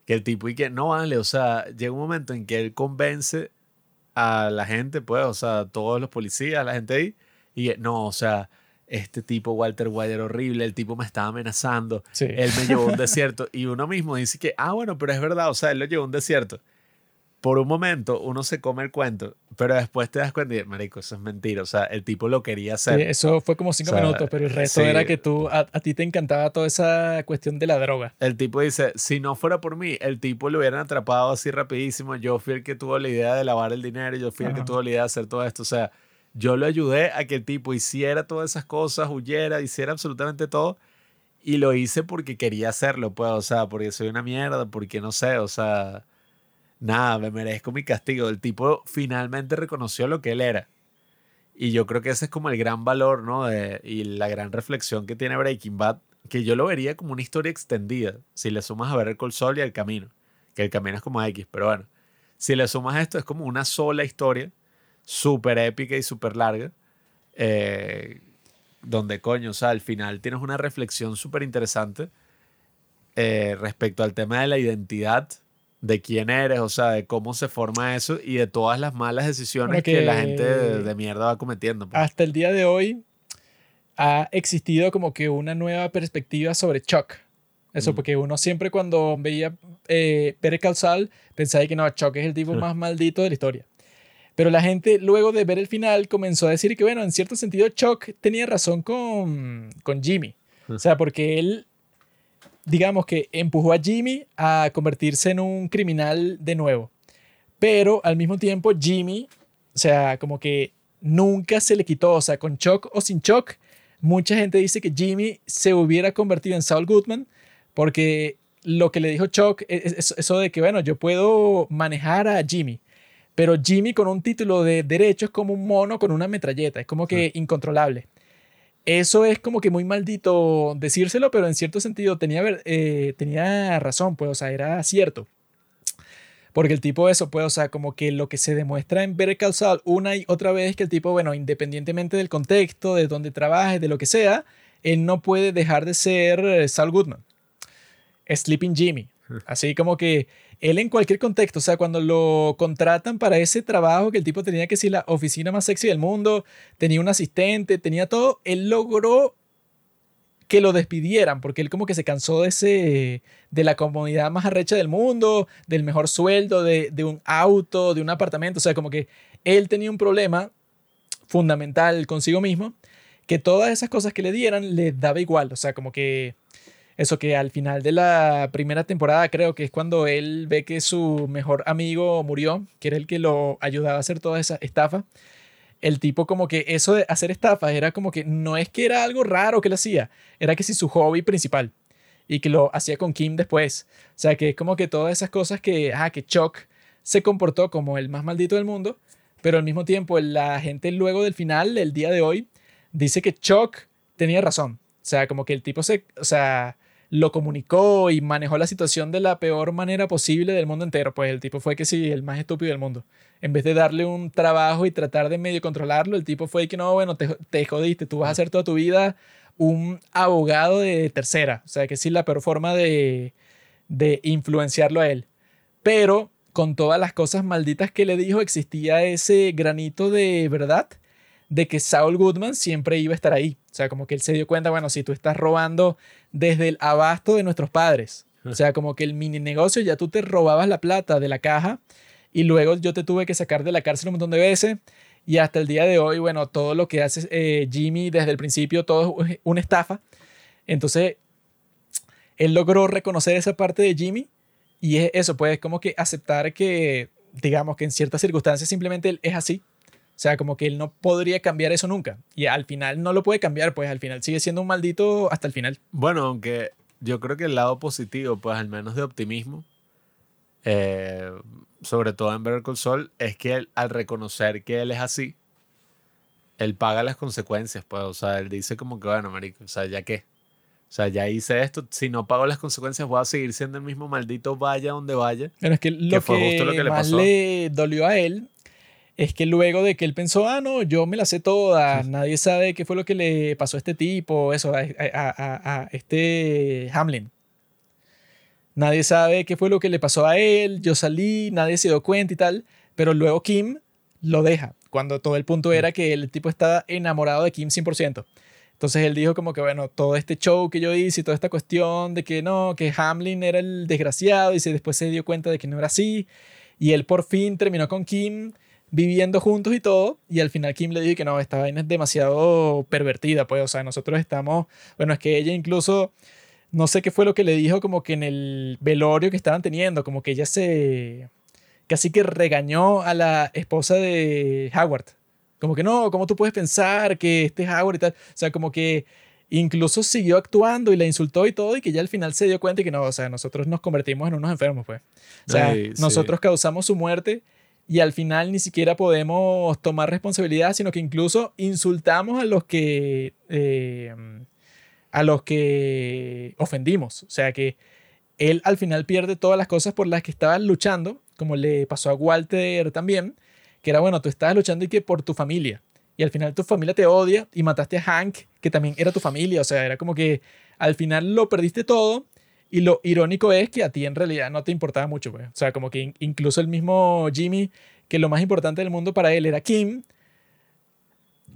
Que el tipo y que no vale, o sea, llega un momento en que él convence a la gente, pues, o sea, a todos los policías, a la gente ahí, y no, o sea, este tipo Walter White era horrible, el tipo me estaba amenazando, Sí. él me llevó a un (laughs) desierto y uno mismo dice que, ah, bueno, pero es verdad, o sea, él lo llevó a un desierto. Por un momento uno se come el cuento, pero después te das cuenta y, marico, eso es mentira, o sea, el tipo lo quería Sí, hacer. eso fue como cinco O sea, minutos, pero el resto sí. era que tú, a, a ti te encantaba toda esa cuestión de la droga. El tipo dice, si no fuera por mí, el tipo lo hubieran atrapado así rapidísimo, yo fui el que tuvo la idea de lavar el dinero, yo fui el que tuvo la idea de hacer todo esto, o sea, yo lo ayudé a que el tipo hiciera todas esas cosas, huyera, hiciera absolutamente todo. Y lo hice porque quería hacerlo, pues, o sea, porque soy una mierda, porque no sé, o sea, nada, me merezco mi castigo. El tipo finalmente reconoció lo que él era. Y yo creo que ese es como el gran valor, ¿no? Y la gran reflexión que tiene Breaking Bad, que yo lo vería como una historia extendida, si le sumas a ver el Sol y el Camino, que el Camino es como X, pero bueno, si le sumas esto es como una sola historia, súper épica y súper larga, eh, donde coño, o sea, al final tienes una reflexión súper interesante eh, respecto al tema de la identidad, de quién eres, o sea, de cómo se forma eso y de todas las malas decisiones que... la gente de, de mierda va cometiendo. pues. Hasta el día de hoy ha existido como que una nueva perspectiva sobre Chuck. Eso, Mm. porque uno siempre cuando veía eh, Call Saul pensaba que no, Chuck es el tipo más maldito de la historia. Pero la gente, luego de ver el final, comenzó a decir que, bueno, en cierto sentido, Chuck tenía razón con, con Jimmy. O sea, porque él, digamos que empujó a Jimmy a convertirse en un criminal de nuevo. Pero al mismo tiempo, Jimmy, o sea, como que nunca se le quitó, o sea, con Chuck o sin Chuck, mucha gente dice que Jimmy se hubiera convertido en Saul Goodman porque lo que le dijo Chuck es eso de que, bueno, yo puedo manejar a Jimmy, pero Jimmy con un título de derecho es como un mono con una metralleta, es como que incontrolable. Eso es como que muy maldito decírselo, pero en cierto sentido tenía, eh, tenía razón, pues, o sea, era cierto. Porque el tipo eso, pues, o sea, como que lo que se demuestra en Better Call una y otra vez es que el tipo, bueno, independientemente del contexto, de dónde trabaje, de lo que sea, él no puede dejar de ser eh, Saul Goodman. Sleeping Jimmy. Así como que él en cualquier contexto, o sea, cuando lo contratan para ese trabajo que el tipo tenía que ser la oficina más sexy del mundo, tenía un asistente, tenía todo, él logró que lo despidieran, porque él como que se cansó de ese, de la comodidad más arrecha del mundo, del mejor sueldo, de, de un auto, de un apartamento, o sea, como que él tenía un problema fundamental consigo mismo, que todas esas cosas que le dieran le daba igual, o sea, como que eso que al final de la primera temporada creo que es cuando él ve que su mejor amigo murió, que era el que lo ayudaba a hacer toda esa estafa. El tipo como que eso de hacer estafas era como que no es que era algo raro que lo hacía, era que sí su hobby principal y que lo hacía con Kim después. O sea, que es como que todas esas cosas que, ah, que Chuck se comportó como el más maldito del mundo, pero al mismo tiempo la gente luego del final, el día de hoy, dice que Chuck tenía razón. O sea, como que el tipo se, o sea, lo comunicó y manejó la situación de la peor manera posible del mundo entero. Pues el tipo fue que sí, el más estúpido del mundo. En vez de darle un trabajo y tratar de medio controlarlo, el tipo fue que no, bueno, te, te jodiste, tú vas a ser toda tu vida un abogado de tercera. O sea, que sí, la peor forma de, de influenciarlo a él. Pero con todas las cosas malditas que le dijo, existía ese granito de verdad de que Saul Goodman siempre iba a estar ahí. O sea, como que él se dio cuenta, bueno, si tú estás robando desde el abasto de nuestros padres, o sea, como que el mini negocio ya tú te robabas la plata de la caja y luego yo te tuve que sacar de la cárcel un montón de veces. Y hasta el día de hoy, bueno, todo lo que hace eh, Jimmy desde el principio, todo es una estafa. Entonces, él logró reconocer esa parte de Jimmy y es eso, pues como que aceptar que, digamos que en ciertas circunstancias simplemente él es así sea, como que él no podría cambiar eso nunca. Y al final no lo puede cambiar, pues al final sigue siendo un maldito hasta el final. Bueno, aunque yo creo que el lado positivo, pues al menos de optimismo, eh, sobre todo en Better Call es que al reconocer que él es así, él paga las consecuencias, pues, o sea, él dice como que, bueno, marico, o sea, ya qué. O sea, ya hice esto, si no pago las consecuencias voy a seguir siendo el mismo maldito vaya donde vaya. Pero es que lo que, lo que le más le dolió a él es que luego de que él pensó, ah, no, yo me la sé toda, nadie sabe qué fue lo que le pasó a este tipo, eso, a, a, este Hamlin. Nadie sabe qué fue lo que le pasó a él, yo salí, nadie se dio cuenta y tal, pero luego Kim lo deja, cuando todo el punto era que el tipo estaba enamorado de Kim 100%. Entonces él dijo como que, bueno, todo este show que yo hice y toda esta cuestión de que no, que Hamlin era el desgraciado y se, después se dio cuenta de que no era así. Y él por fin terminó con Kim viviendo juntos y todo, y al final Kim le dijo que no, esta vaina es demasiado pervertida, pues, o sea, nosotros estamos, bueno, es que ella incluso, no sé qué fue lo que le dijo como que en el velorio que estaban teniendo, como que ella se, casi que regañó a la esposa de Howard, como que no, ¿cómo tú puedes pensar que este Howard y tal? O sea, como que incluso siguió actuando y la insultó y todo y que ya al final se dio cuenta y que no, o sea, nosotros nos convertimos en unos enfermos, pues. O sea, nosotros causamos su muerte y al final ni siquiera podemos tomar responsabilidad, sino que incluso insultamos a los que, eh, a los que ofendimos. O sea que él al final pierde todas las cosas por las que estaba luchando, como le pasó a Walter también, que era, bueno, tú estabas luchando y que por tu familia. Y al final tu familia te odia y mataste a Hank, que también era tu familia. O sea, era como que al final lo perdiste todo y lo irónico es que a ti en realidad no te importaba mucho, pues. O sea, como que incluso el mismo Jimmy, que lo más importante del mundo para él era Kim,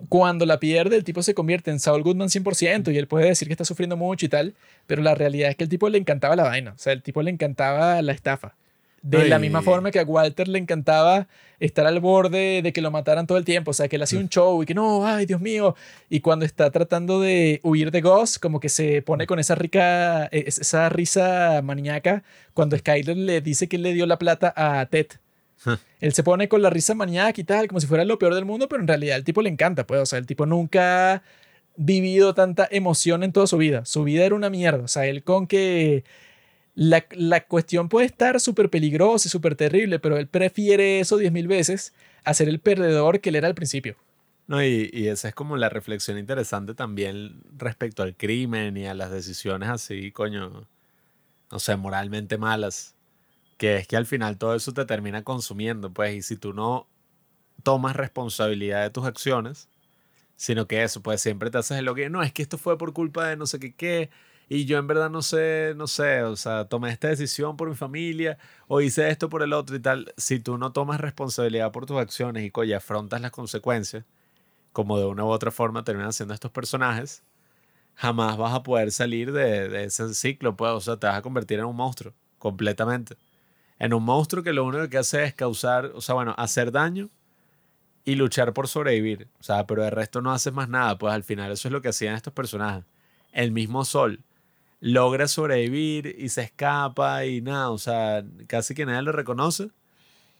cuando la pierde, el tipo se convierte en Saul Goodman 100% y él puede decir que está sufriendo mucho y tal, pero la realidad es que el tipo le encantaba la vaina, o sea, el tipo le encantaba la estafa. De la misma forma que a Walter le encantaba estar al borde de que lo mataran todo el tiempo. O sea, que él hacía un show y que no, ay, Dios mío. Y cuando está tratando de huir de Gus, como que se pone con esa rica, eh, esa risa maníaca cuando Skyler le dice que él le dio la plata a Ted. Él se pone con la risa maníaca y tal, como si fuera lo peor del mundo, pero en realidad el tipo le encanta, pues. O sea, el tipo nunca ha vivido tanta emoción en toda su vida. Su vida era una mierda. O sea, él con que la, la cuestión puede estar súper peligrosa y súper terrible, pero él prefiere eso 10.000 veces a ser el perdedor que él era al principio. No, y, y esa es como la reflexión interesante también respecto al crimen y a las decisiones así, coño, no sé, moralmente malas. Que es que al final todo eso te termina consumiendo, pues, y si tú no tomas responsabilidad de tus acciones, sino que eso, pues siempre te haces lo que, no, es que esto fue por culpa de no sé qué qué, y yo en verdad no sé, no sé, o sea, tomé esta decisión por mi familia, o hice esto por el otro y tal. Si tú no tomas responsabilidad por tus acciones y, coño, afrontas las consecuencias, como de una u otra forma terminan siendo estos personajes, jamás vas a poder salir de, de ese ciclo, pues, o sea, te vas a convertir en un monstruo, completamente. En un monstruo que lo único que hace es causar, o sea, bueno, hacer daño y luchar por sobrevivir. O sea, pero de resto no haces más nada, pues al final eso es lo que hacían estos personajes. El mismo Sol logra sobrevivir y se escapa y nada, o sea, casi que nadie lo reconoce.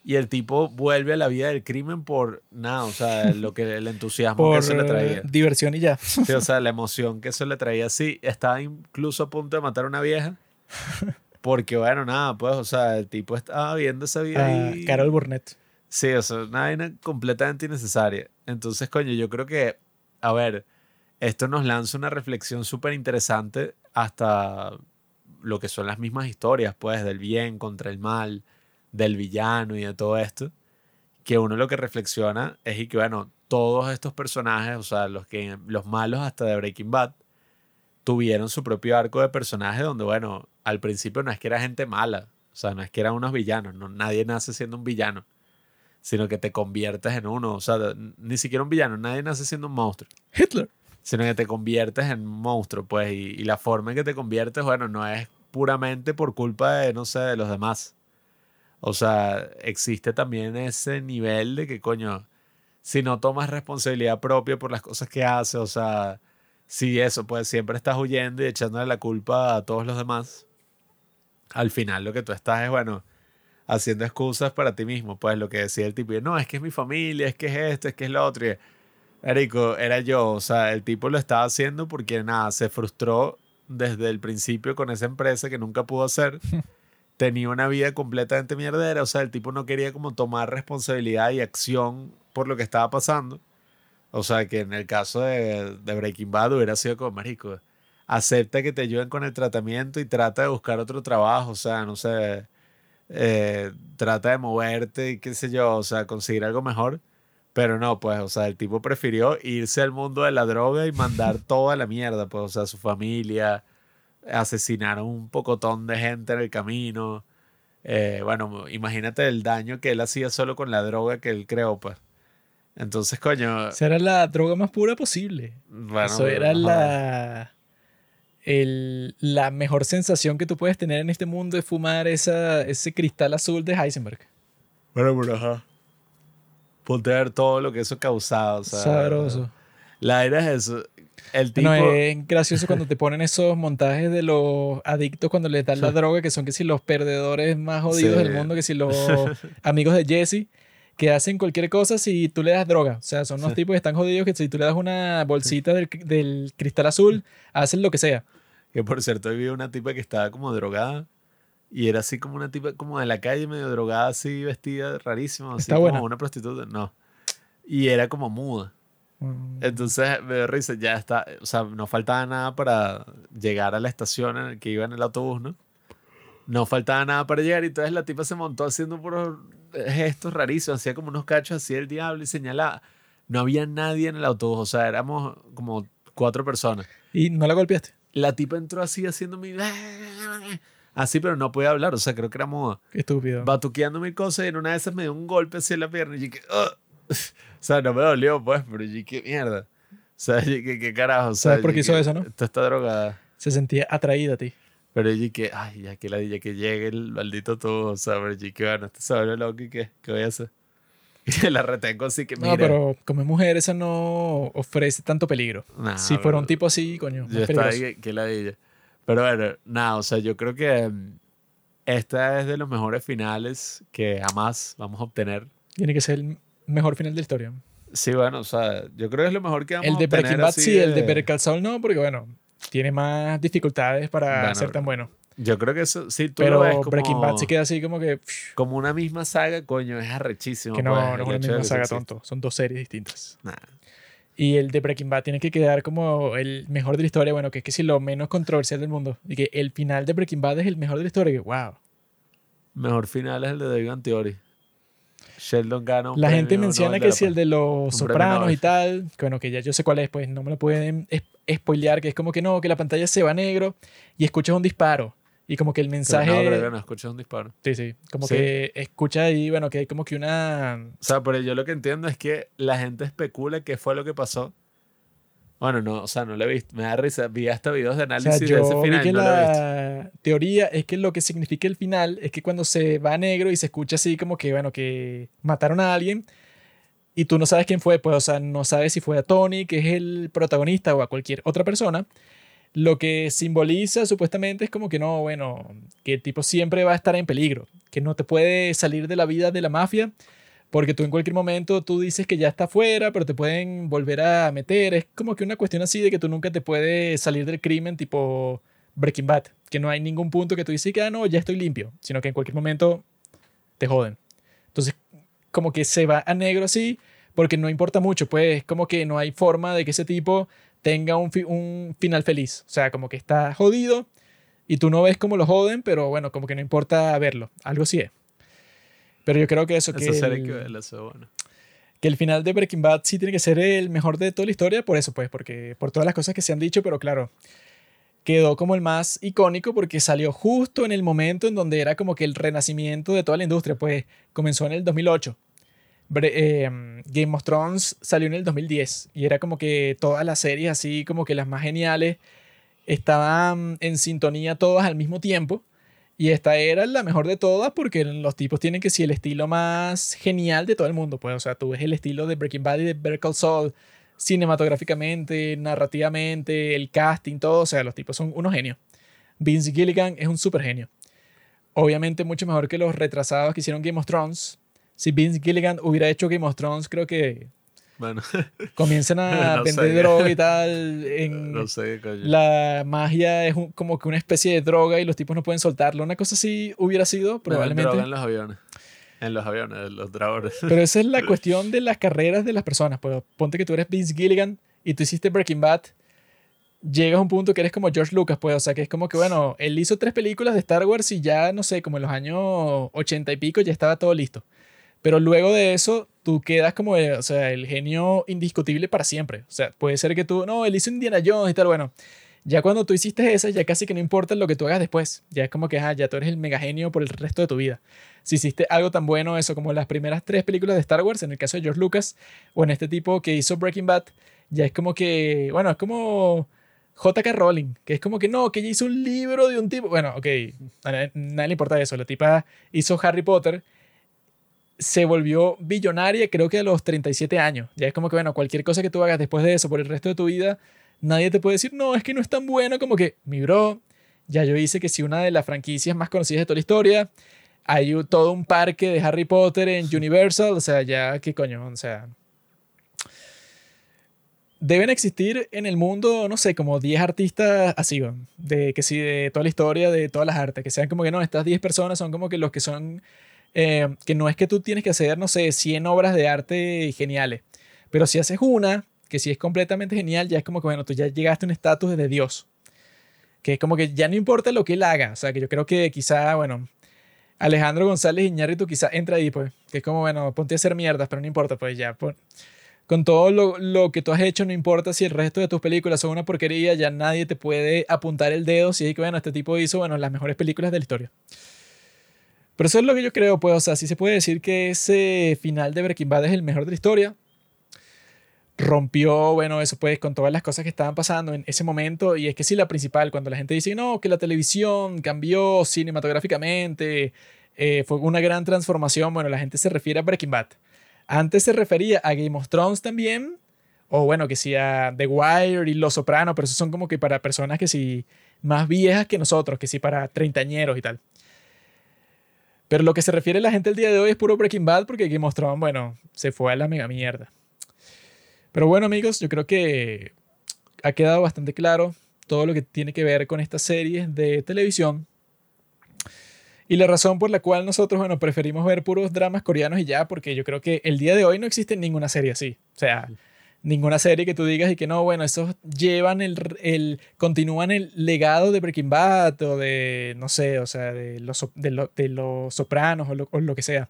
Y el tipo vuelve a la vida del crimen por nada, o sea, lo que el entusiasmo Por que eso le traía. diversión y ya. Sí, o sea, la emoción que eso le traía. Sí, estaba incluso a punto de matar a una vieja. Porque, bueno, nada, pues, o sea, el tipo estaba viendo esa vida a y... Carol Burnett. Sí, o sea, una vaina completamente innecesaria. Entonces, coño, yo creo que, a ver, esto nos lanza una reflexión súper interesante hasta lo que son las mismas historias, pues, del bien contra el mal, del villano y de todo esto. Que uno lo que reflexiona es y que, bueno, todos estos personajes, o sea, los, que, los malos hasta de Breaking Bad, tuvieron su propio arco de personaje donde, bueno, al principio no es que era gente mala, o sea, no es que eran unos villanos, no, nadie nace siendo un villano sino que te conviertes en uno. O sea, ni siquiera un villano, nadie nace siendo un monstruo, Hitler. Sino que te conviertes en monstruo, pues, y, y la forma en que te conviertes, bueno, no es puramente por culpa de, no sé, de los demás. O sea, existe también ese nivel de que, coño, si no tomas responsabilidad propia por las cosas que haces, o sea, si eso, pues siempre estás huyendo y echándole la culpa a todos los demás, al final lo que tú estás es, bueno, haciendo excusas para ti mismo, pues lo que decía el tipo, no, es que es mi familia, es que es esto, es que es lo otro. Y, Erico, era yo, o sea, el tipo lo estaba haciendo porque nada, se frustró desde el principio con esa empresa que nunca pudo hacer. (laughs) Tenía una vida completamente mierdera, o sea, el tipo no quería como tomar responsabilidad y acción por lo que estaba pasando. O sea, que en el caso de, de Breaking Bad hubiera sido como, marico, acepta que te ayuden con el tratamiento y trata de buscar otro trabajo, o sea, no sé, eh, trata de moverte y qué sé yo, o sea, conseguir algo mejor. Pero no, pues, o sea, el tipo prefirió irse al mundo de la droga y mandar (laughs) toda la mierda, pues, o sea, su familia, asesinaron un pocotón de gente en el camino. Eh, bueno, imagínate el daño que él hacía solo con la droga que él creó, pues. Entonces, coño, Esa era la droga más pura posible. bueno, Eso era ajá. la, el- la mejor sensación que tú puedes tener en este mundo de fumar esa, ese cristal azul de Heisenberg. Bueno, pero ajá. Ponte a ver todo lo que eso o sea. Sabroso. La era es eso. El tipo. No, es gracioso cuando te ponen esos montajes de los adictos cuando les dan la droga, que son que si los perdedores más jodidos Sí. del mundo, que si los (laughs) amigos de Jesse, que hacen cualquier cosa si tú le das droga. O sea, son unos Sí. tipos que están jodidos que si tú le das una bolsita del, del cristal azul, hacen lo que sea. Que por cierto, hoy vi una tipa que estaba como drogada. Y era así como una tipa como de la calle, medio drogada, así vestida, rarísima. Así Está como buena. una prostituta. No. Y era como muda. Mm. Entonces me dio risa, ya está. O sea, no faltaba nada para llegar a la estación en la que iba en el autobús, ¿no? No faltaba nada para llegar. Y entonces la tipa se montó haciendo puros gestos rarísimos. Hacía como unos cachos así el diablo y señalaba. No había nadie en el autobús. O sea, éramos como cuatro personas. Y no la golpeaste. La tipa entró así haciendo mi... Así, pero no podía hablar. O sea, creo que era muda. Qué estúpido. Batuqueando mi cosa y en una de esas me dio un golpe así en la pierna. Y yo que... "Ugh". (laughs) O sea, no me dolió, pues, pero yo qué mierda. O sea, yo, ¿qué, carajo. O sea, ¿Sabes por qué yo hizo eso, no? Está drogada. Se sentía atraída a ti. Pero allí que, ay, ya que la ya que llegue el maldito todo, o sea, pero que bueno, este se vuelve loco y qué, ¿qué voy a hacer? (laughs) Y la retengo así que mira. No, pero como mujer, esa no ofrece tanto peligro. Nah, si fuera un tipo así, coño, Yo estaba que, que ladilla. Pero bueno, nada, o sea, yo creo que mm, esta es de los mejores finales que jamás vamos a obtener. Tiene que ser el mejor final de la historia. Sí, bueno, o sea, yo creo que es lo mejor que vamos El a de obtener. Breaking Bad así sí, el de de- Better Call Saul no, porque bueno, tiene más dificultades para Bueno, ser tan bueno. Yo creo que eso, sí, tú lo Pero ves como, Breaking Bad sí queda así como que, pff, como una misma saga, coño, es arrechísimo. que no, pues, no el es una de misma saga tonto. Son dos series distintas. Nah. Y el de Breaking Bad tiene que quedar como el mejor de la historia, bueno, que es que si lo menos controversial del mundo. Y que el final de Breaking Bad es el mejor de la historia, que wow. Mejor final es el de David Theory. Sheldon gana un La gente menciona que si el de los sopranos y tal, que bueno, que ya yo sé cuál es, pues no me lo pueden spoilear, que es como que no, que la pantalla se va a negro y escuchas un disparo. Y como que el Pero mensaje... No, creo que no, escuchas un disparo. Sí, sí. Como Sí. que escucha ahí, bueno, que hay como que una... O sea, pero yo lo que entiendo es que la gente especula qué fue lo que pasó. Bueno, no, o sea, no lo he visto. Me da risa. Vi hasta videos de O sea, análisis de yo ese vi final. que no lo he visto. la teoría es que lo que significa el final es que cuando se va a negro y se escucha así como que, bueno, que mataron a alguien y tú no sabes quién fue, pues, o sea, no sabes si fue a Tony, que es el protagonista, o a cualquier otra persona. Lo que simboliza supuestamente es como que no, bueno, que el tipo siempre va a estar en peligro, que no te puede salir de la vida de la mafia, porque tú en cualquier momento tú dices que ya está fuera, pero te pueden volver a meter. Es como que una cuestión así de que tú nunca te puedes salir del crimen tipo Breaking Bad, que no hay ningún punto que tú dices que, ah, no, ya estoy limpio, sino que en cualquier momento te joden. Entonces, como que se va a negro así, porque no importa mucho, pues como que no hay forma de que ese tipo tenga un, fi- un final feliz. O sea, como que está jodido y tú no ves cómo lo joden, pero bueno, como que no importa verlo. Algo sí es. Pero yo creo que eso, que Esa serie el, que eso, bueno. que el final de Breaking Bad sí tiene que ser el mejor de toda la historia, por eso pues, porque por todas las cosas que se han dicho, pero claro, quedó como el más icónico porque salió justo en el momento en donde era como que el renacimiento de toda la industria, pues comenzó en el 2008. Eh, Game of Thrones salió en el 2010 y era como que todas las series así como que las más geniales estaban en sintonía todas al mismo tiempo. Y esta era la mejor de todas porque los tipos tienen que ser el estilo más genial de todo el mundo pues o sea tú ves el estilo de Breaking Bad y de Better Call Saul cinematográficamente narrativamente el casting todo o sea los tipos son unos genios. Vince Gilligan es un super genio obviamente mucho mejor que los retrasados que hicieron Game of Thrones si Vince Gilligan hubiera hecho Game of Thrones creo que Bueno, comienzan a (laughs) No vender sé. droga y tal en (laughs) no sé, coño. la magia es un- como que una especie de droga y los tipos no pueden soltarlo. Una cosa así hubiera sido, probablemente. droga en los aviones. En los aviones, en los dragones. Pero esa es la (laughs) cuestión de las carreras de las personas. Pues ponte que tú eres Vince Gilligan y tú hiciste Breaking Bad. Llegas a un punto que eres como George Lucas, pues. O sea, que es como que, bueno, él hizo tres películas de Star Wars y ya, no sé, como en los años ochenta y pico ya estaba todo listo. Pero luego de eso, tú quedas como, eh, o sea, el genio indiscutible para siempre. O sea, puede ser que tú, no, él hizo Indiana Jones y tal, bueno. Ya cuando tú hiciste esa, ya casi que no importa lo que tú hagas después. Ya es como que, ah, ya tú eres el mega genio por el resto de tu vida. Si hiciste algo tan bueno, eso como las primeras tres películas de Star Wars, en el caso de George Lucas, o en este tipo que hizo Breaking Bad, ya es como que, bueno, es como J.K. Rowling, que es como que no, que ella hizo un libro de un tipo. Bueno, ok, a nadie, le importa eso. La tipa hizo Harry Potter, se volvió billonaria, creo que a los 37 años. Ya es como que, bueno, cualquier cosa que tú hagas después de eso por el resto de tu vida, nadie te puede decir, no, es que no es tan bueno como que, mi bro, ya yo hice que si una de las franquicias más conocidas de toda la historia, hay todo un parque de Harry Potter en Universal, o sea, ya, ¿qué coño? O sea, deben existir en el mundo, no sé, como 10 artistas así, de que sí, de toda la historia, de todas las artes, que sean como que no, estas 10 personas son como que los que son, eh, que no es que tú tienes que hacer, no sé, 100 obras de arte geniales, pero si haces una, que si es completamente genial, ya es como que, bueno, tú ya llegaste a un estatus de Dios, que es como que ya no importa lo que él haga, o sea, que yo creo que quizá, bueno, Alejandro González Iñárritu quizá entra ahí, pues, que es como, bueno, ponte a hacer mierdas, pero no importa, pues ya, pon- con todo lo, lo que tú has hecho, no importa si el resto de tus películas son una porquería, ya nadie te puede apuntar el dedo si es que, bueno, este tipo hizo, bueno, las mejores películas de la historia. Pero eso es lo que yo creo, pues, o sea, sí se puede decir que ese final de Breaking Bad es el mejor de la historia. rompió, bueno, eso pues con todas las cosas que estaban pasando en ese momento. Y es que sí, la principal, cuando la gente dice, no, que la televisión cambió cinematográficamente, eh, fue una gran transformación, bueno, la gente se refiere a Breaking Bad. Antes se refería a Game of Thrones también, o bueno, que sí a The Wire y Los Sopranos, pero eso son como que para personas que sí más viejas que nosotros, que sí para treintañeros y tal. Pero lo que se refiere a la gente el día de hoy es puro Breaking Bad porque of Thrones, bueno, se fue a la mega mierda. Pero bueno, amigos, yo creo que ha quedado bastante claro todo lo que tiene que ver con estas series de televisión. Y la razón por la cual nosotros, bueno, preferimos ver puros dramas coreanos y ya, porque yo creo que el día de hoy no existe ninguna serie así. O sea, ninguna serie que tú digas y que no, bueno, esos llevan el, el continúan el legado de Breaking Bad o de, no sé, o sea, de los, de, de los sopranos o lo, o lo que sea.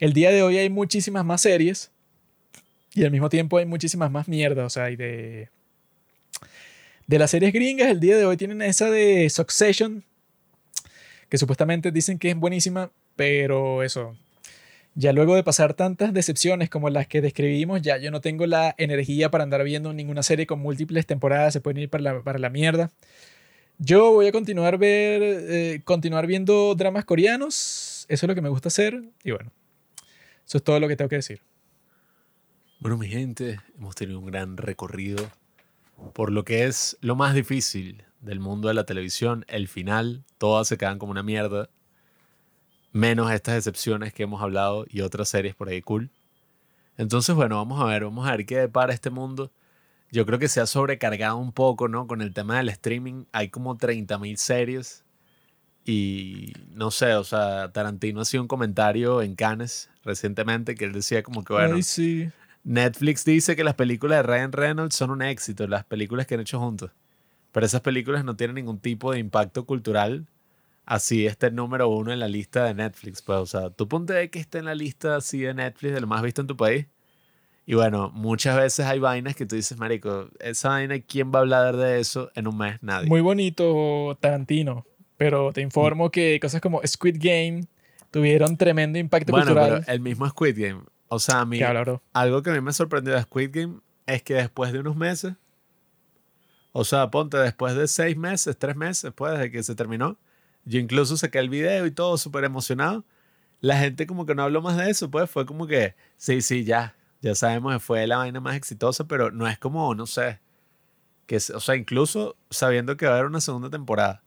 El día de hoy hay muchísimas más series y al mismo tiempo hay muchísimas más mierda, o sea, hay de... De las series gringas, el día de hoy tienen esa de Succession, que supuestamente dicen que es buenísima, pero eso, ya luego de pasar tantas decepciones como las que describimos, ya yo no tengo la energía para andar viendo ninguna serie con múltiples temporadas, se pueden ir para la, para la mierda. Yo voy a continuar, ver, eh, continuar viendo dramas coreanos, eso es lo que me gusta hacer, y bueno, eso es todo lo que tengo que decir. Bueno, mi gente, hemos tenido un gran recorrido por lo que es lo más difícil del mundo de la televisión, el final, todas se quedan como una mierda, menos estas excepciones que hemos hablado y otras series por ahí cool. Entonces, bueno, vamos a ver, vamos a ver qué depara este mundo. Yo creo que se ha sobrecargado un poco, ¿no? Con el tema del streaming, hay como 30.000 series y no sé, o sea, Tarantino hacía un comentario en Cannes recientemente que él decía como que, bueno, Ay, sí. Netflix dice que las películas de Ryan Reynolds son un éxito, las películas que han hecho juntos. Pero esas películas no tienen ningún tipo de impacto cultural. Así está el número uno en la lista de Netflix. Pues, o sea, tú ponte de que esté en la lista así de Netflix de lo más visto en tu país. Y bueno, muchas veces hay vainas que tú dices, Marico, esa vaina, ¿quién va a hablar de eso en un mes? Nadie. Muy bonito Tarantino, pero te informo que cosas como Squid Game tuvieron tremendo impacto bueno, cultural. pero el mismo Squid Game. O sea, a mí, ¿Qué habla, bro? algo que a mí me sorprendió de Squid Game es que después de unos meses, o sea, ponte después de seis meses, tres meses después de que se terminó, yo incluso saqué el video y todo súper emocionado. La gente como que no habló más de eso, pues fue como que, sí, sí, ya, ya sabemos que fue la vaina más exitosa, pero no es como, no sé, que, o sea, incluso sabiendo que va a haber una segunda temporada,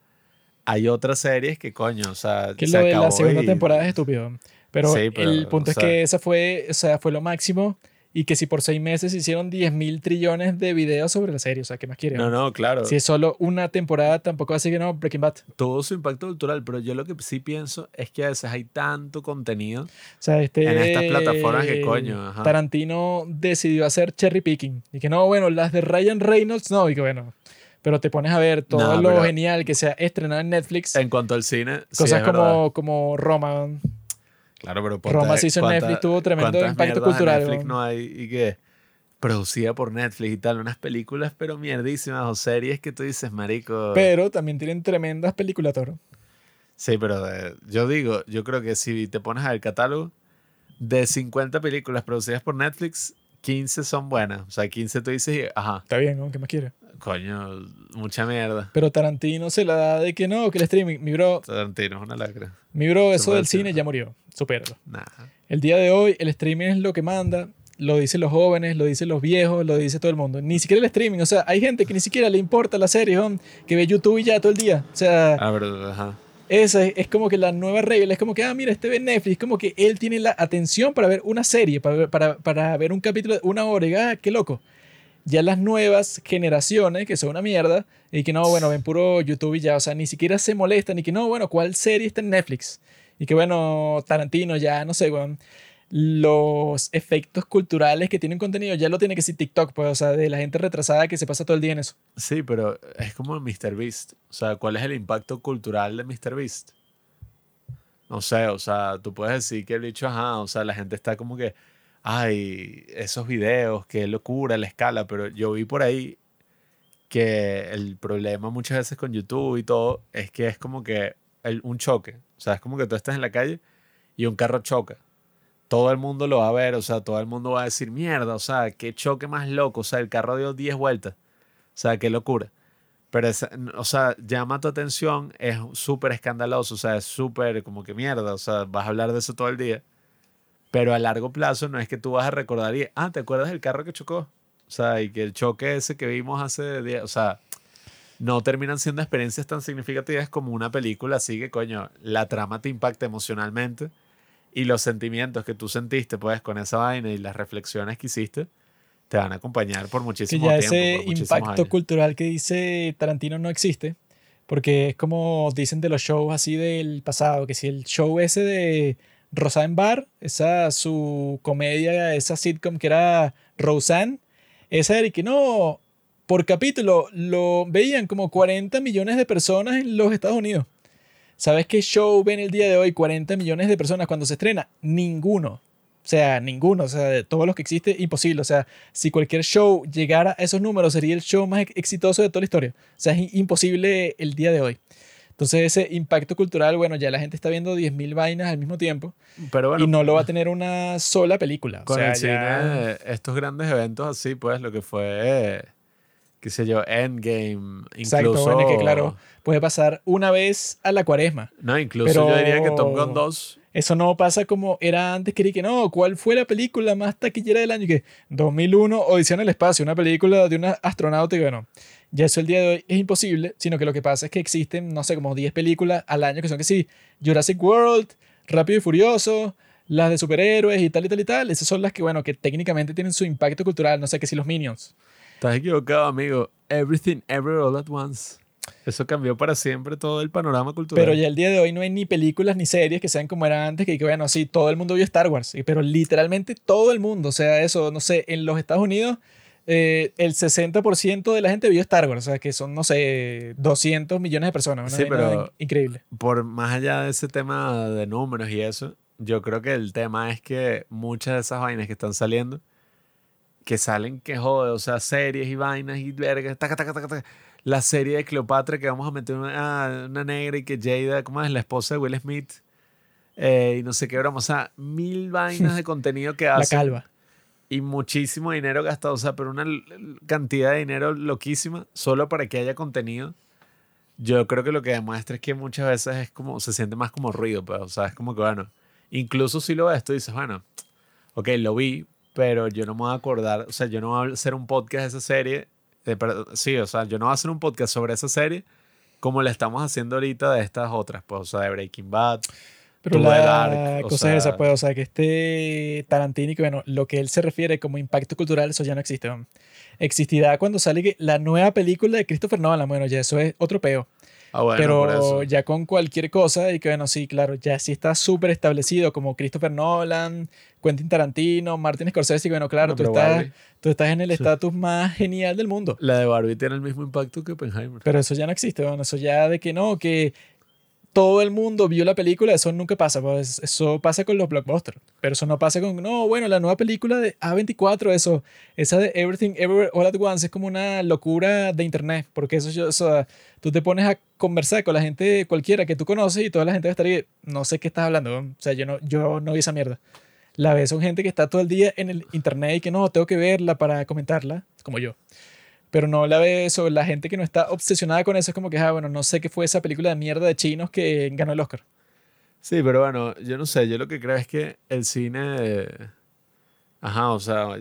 hay otras series que coño, o sea, Que se lo de la segunda y- temporada es estúpido. Pero, Sí, pero, el punto es sea- que esa fue, o sea, fue lo máximo y que si por seis meses hicieron 10 mil trillones de videos sobre la serie, o sea, ¿qué más quieren? No, no, claro. Si es solo una temporada, tampoco así que no, Breaking Bad. Tuvo su impacto cultural, pero yo lo que sí pienso es que a veces hay tanto contenido O sea, este, En estas plataformas que coño, ajá. Tarantino decidió hacer cherry picking. Y que no, bueno, las de Ryan Reynolds, no, y que bueno. Pero te pones a ver todo No, lo genial que se ha estrenado en Netflix. en cuanto al cine. sí, cosas verdad. como, como Roma. Claro, pero ponte- Roma se hizo en Netflix, tuvo tremendo impacto cultural, Netflix no hay y que producida por Netflix y tal, unas películas pero mierdísimas o series que tú dices, marico. Pero también tienen tremendas películas, Toro. Sí, pero eh, yo digo, yo creo que si te pones al catálogo de 50 películas producidas por Netflix, 15 son buenas. O sea, 15 tú dices, ajá, Está bien, ¿no? ¿Qué más quieres? coño, mucha mierda. Pero Tarantino se la da de que no, que el streaming. Mi bro, Tarantino es una lacra. mi bro, eso del cine ya murió. Supéralo. Nah. El día de hoy, el streaming es lo que manda. Lo dicen los jóvenes, lo dicen los viejos, lo dice todo el mundo. Ni siquiera el streaming. O sea, hay gente que ni siquiera le importa la serie, hom, que ve YouTube y ya todo el día. O sea, Ah, pero, ajá. Esa es, como que la nueva regla. Es como que, ah, mira, este ve Netflix. Como que él tiene la atención para ver una serie, para ver, para, para ver un capítulo de una hora. Ah, qué loco. Ya las nuevas generaciones, que son una mierda, y que no, bueno, ven puro YouTube y ya. O sea, ni siquiera se molestan. Y que no, bueno, ¿cuál serie está en Netflix? Y que bueno, Tarantino ya, no sé, weón. Los efectos culturales que tienen contenido ya lo tiene que decir TikTok, pues, o sea, de la gente retrasada que se pasa todo el día en eso. Sí, pero es como Mr. Beast. O sea, ¿cuál es el impacto cultural de Mr. Beast? No sé, o sea, tú puedes decir que el bicho, ajá, o sea, la gente está como que, ay, esos videos, qué locura la escala, pero yo vi por ahí que el problema muchas veces con YouTube y todo es que es como que el- un choque. O sea, es como que tú estás en la calle y un carro choca. Todo el mundo lo va a ver, o sea, todo el mundo va a decir, mierda, o sea, qué choque más loco, o sea, el carro dio 10 vueltas, o sea, qué locura. Pero, esa- o sea, llama tu atención, es súper escandaloso, o sea, es súper como que mierda, o sea, vas a hablar de eso todo el día. Pero a largo plazo no es que tú vas a recordar y, ah, ¿te acuerdas del carro que chocó? O sea, y que el choque ese que vimos hace días, o sea, no terminan siendo experiencias tan significativas como una película, así que, coño, la trama te impacta emocionalmente y los sentimientos que tú sentiste, pues, con esa vaina y las reflexiones que hiciste, te van a acompañar por Que muchísimo ya tiempo. ese impacto años. cultural que dice Tarantino no existe, porque es como dicen de los shows así del pasado, que si el show ese de Roseanne Barr, esa su comedia, esa sitcom que era Roseanne, esa era y que no, por capítulo lo veían como 40 millones de personas en los Estados Unidos. ¿Sabes qué show ven el día de hoy 40 millones de personas cuando se estrena? Ninguno. O sea, ninguno. O sea, de todos los que existe, imposible. O sea, si cualquier show llegara a esos números, sería el show más ex- exitoso de toda la historia. O sea, es imposible el día de hoy. Entonces, ese impacto cultural, bueno, ya la gente está viendo 10.000 vainas al mismo tiempo Pero bueno, y no lo va a tener una sola película. O con sea, el cine, ya- estos grandes eventos así, pues, lo que fue, qué sé yo, Endgame, Exacto, incluso... bueno, que claro, puede pasar una vez a la cuaresma. No, incluso yo diría que Top Gun pero- 2 Eso no pasa como era antes, que era que no, ¿cuál fue la película más taquillera del año? Y que 2001, Odisea en el espacio, una película de una astronauta y bueno, ya eso el día de hoy es imposible, sino que lo que pasa es que existen, no sé, como 10 películas al año que son que sí, Jurassic World, Rápido y Furioso, las de superhéroes y tal y tal y tal, esas son las que, bueno, que técnicamente tienen su impacto cultural, no sé, que si los Minions. Estás equivocado, amigo. Everything, Ever, All at Once. Eso cambió para siempre todo el panorama cultural. Pero ya el día de hoy no hay ni películas ni series que sean como era antes, que, que bueno, sí, todo el mundo vio Star Wars, pero literalmente todo el mundo, o sea, eso, no sé, en los Estados Unidos eh, el 60% de la gente vio Star Wars, o sea, que son, no sé, 200 millones de personas, Sí, pero- in- increíble. Por más allá de ese tema de números y eso, yo creo que el tema es que muchas de esas vainas que están saliendo, que salen que jode, o sea, series y vainas y vergas, taca, taca, taca, taca. La serie de Cleopatra que vamos a meter una, una negra y que Jada, ¿cómo es? La esposa de Will Smith. eh, y no sé qué broma, o sea, mil vainas de (laughs) contenido que La hacen. calva. y muchísimo dinero gastado, o sea, pero una cantidad de dinero loquísima solo para que haya contenido. Yo creo que lo que demuestra es que muchas veces es como, se siente más como ruido, pues, o sea, es como que, bueno, incluso si lo ves, tú dices, bueno, ok, lo vi, pero yo no me voy a acordar, o sea, yo no voy a hacer un podcast de esa serie, de- pero- sí, o sea, yo no voy a hacer un podcast sobre esa serie como le estamos haciendo ahorita de estas otras, pues, o sea, de Breaking Bad, Pero la Dark, o cosa es esa, sea- pues, o sea, que este Tarantino y que, bueno, lo que él se refiere como impacto cultural, eso ya no existe. ¿no? Existirá cuando sale la nueva película de Christopher Nolan, bueno, ya eso es otro peo. Ah, bueno, pero ya con cualquier cosa, y que bueno, sí, claro, ya sí está súper establecido como Christopher Nolan, Quentin Tarantino, Martin Scorsese, y bueno, claro, No, tú, estás, Barbie. tú estás en el Sí. estatus más genial del mundo. La de Barbie tiene el mismo impacto que Oppenheimer. Pero eso ya no existe, bueno, eso ya de que no, que todo el mundo vio la película, eso nunca pasa, pues eso pasa con los blockbusters, pero eso no pasa con, no, bueno, la nueva película de A24, eso, esa de Everything Everywhere All at Once es como una locura de internet, porque eso, yo- o sea, tú te pones a conversar con la gente cualquiera que tú conoces y toda la gente va a estar ahí, no sé qué estás hablando, o sea, yo no, yo no vi esa mierda. La ves son gente que está todo el día en el internet y que no, tengo que verla para comentarla, como yo. Pero no la ve eso, la gente que no está obsesionada con eso es como que, ah, bueno, no sé qué fue esa película de mierda de chinos que ganó el Oscar. Sí, pero bueno, yo no sé, yo lo que creo es que el cine, ajá, o sea,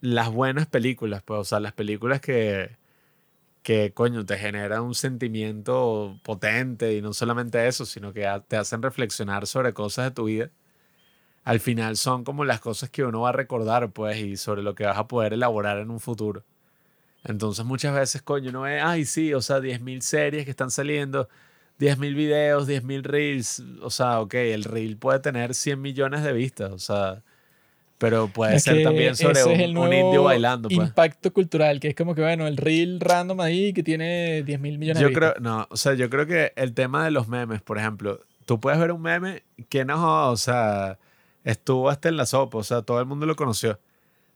las buenas películas, pues, o sea, las películas que, que, coño, te generan un sentimiento potente y no solamente eso, sino que te hacen reflexionar sobre cosas de tu vida, al final son como las cosas que uno va a recordar, pues, y sobre lo que vas a poder elaborar en un futuro. Entonces muchas veces, coño, uno ve, ay, sí, o sea, 10.000 series que están saliendo, 10.000 videos, 10.000 reels, o sea, ok, el reel puede tener 100 millones de vistas, o sea, pero puede Es ser también sobre un, es un indio bailando, pues. Impacto cultural, que es como que, bueno, el reel random ahí que tiene 10 mil millones Yo de creo, vistas. no, o sea, yo creo que el tema de los memes, por ejemplo, tú puedes ver un meme que no, o sea, estuvo hasta en la sopa, o sea, todo el mundo lo conoció.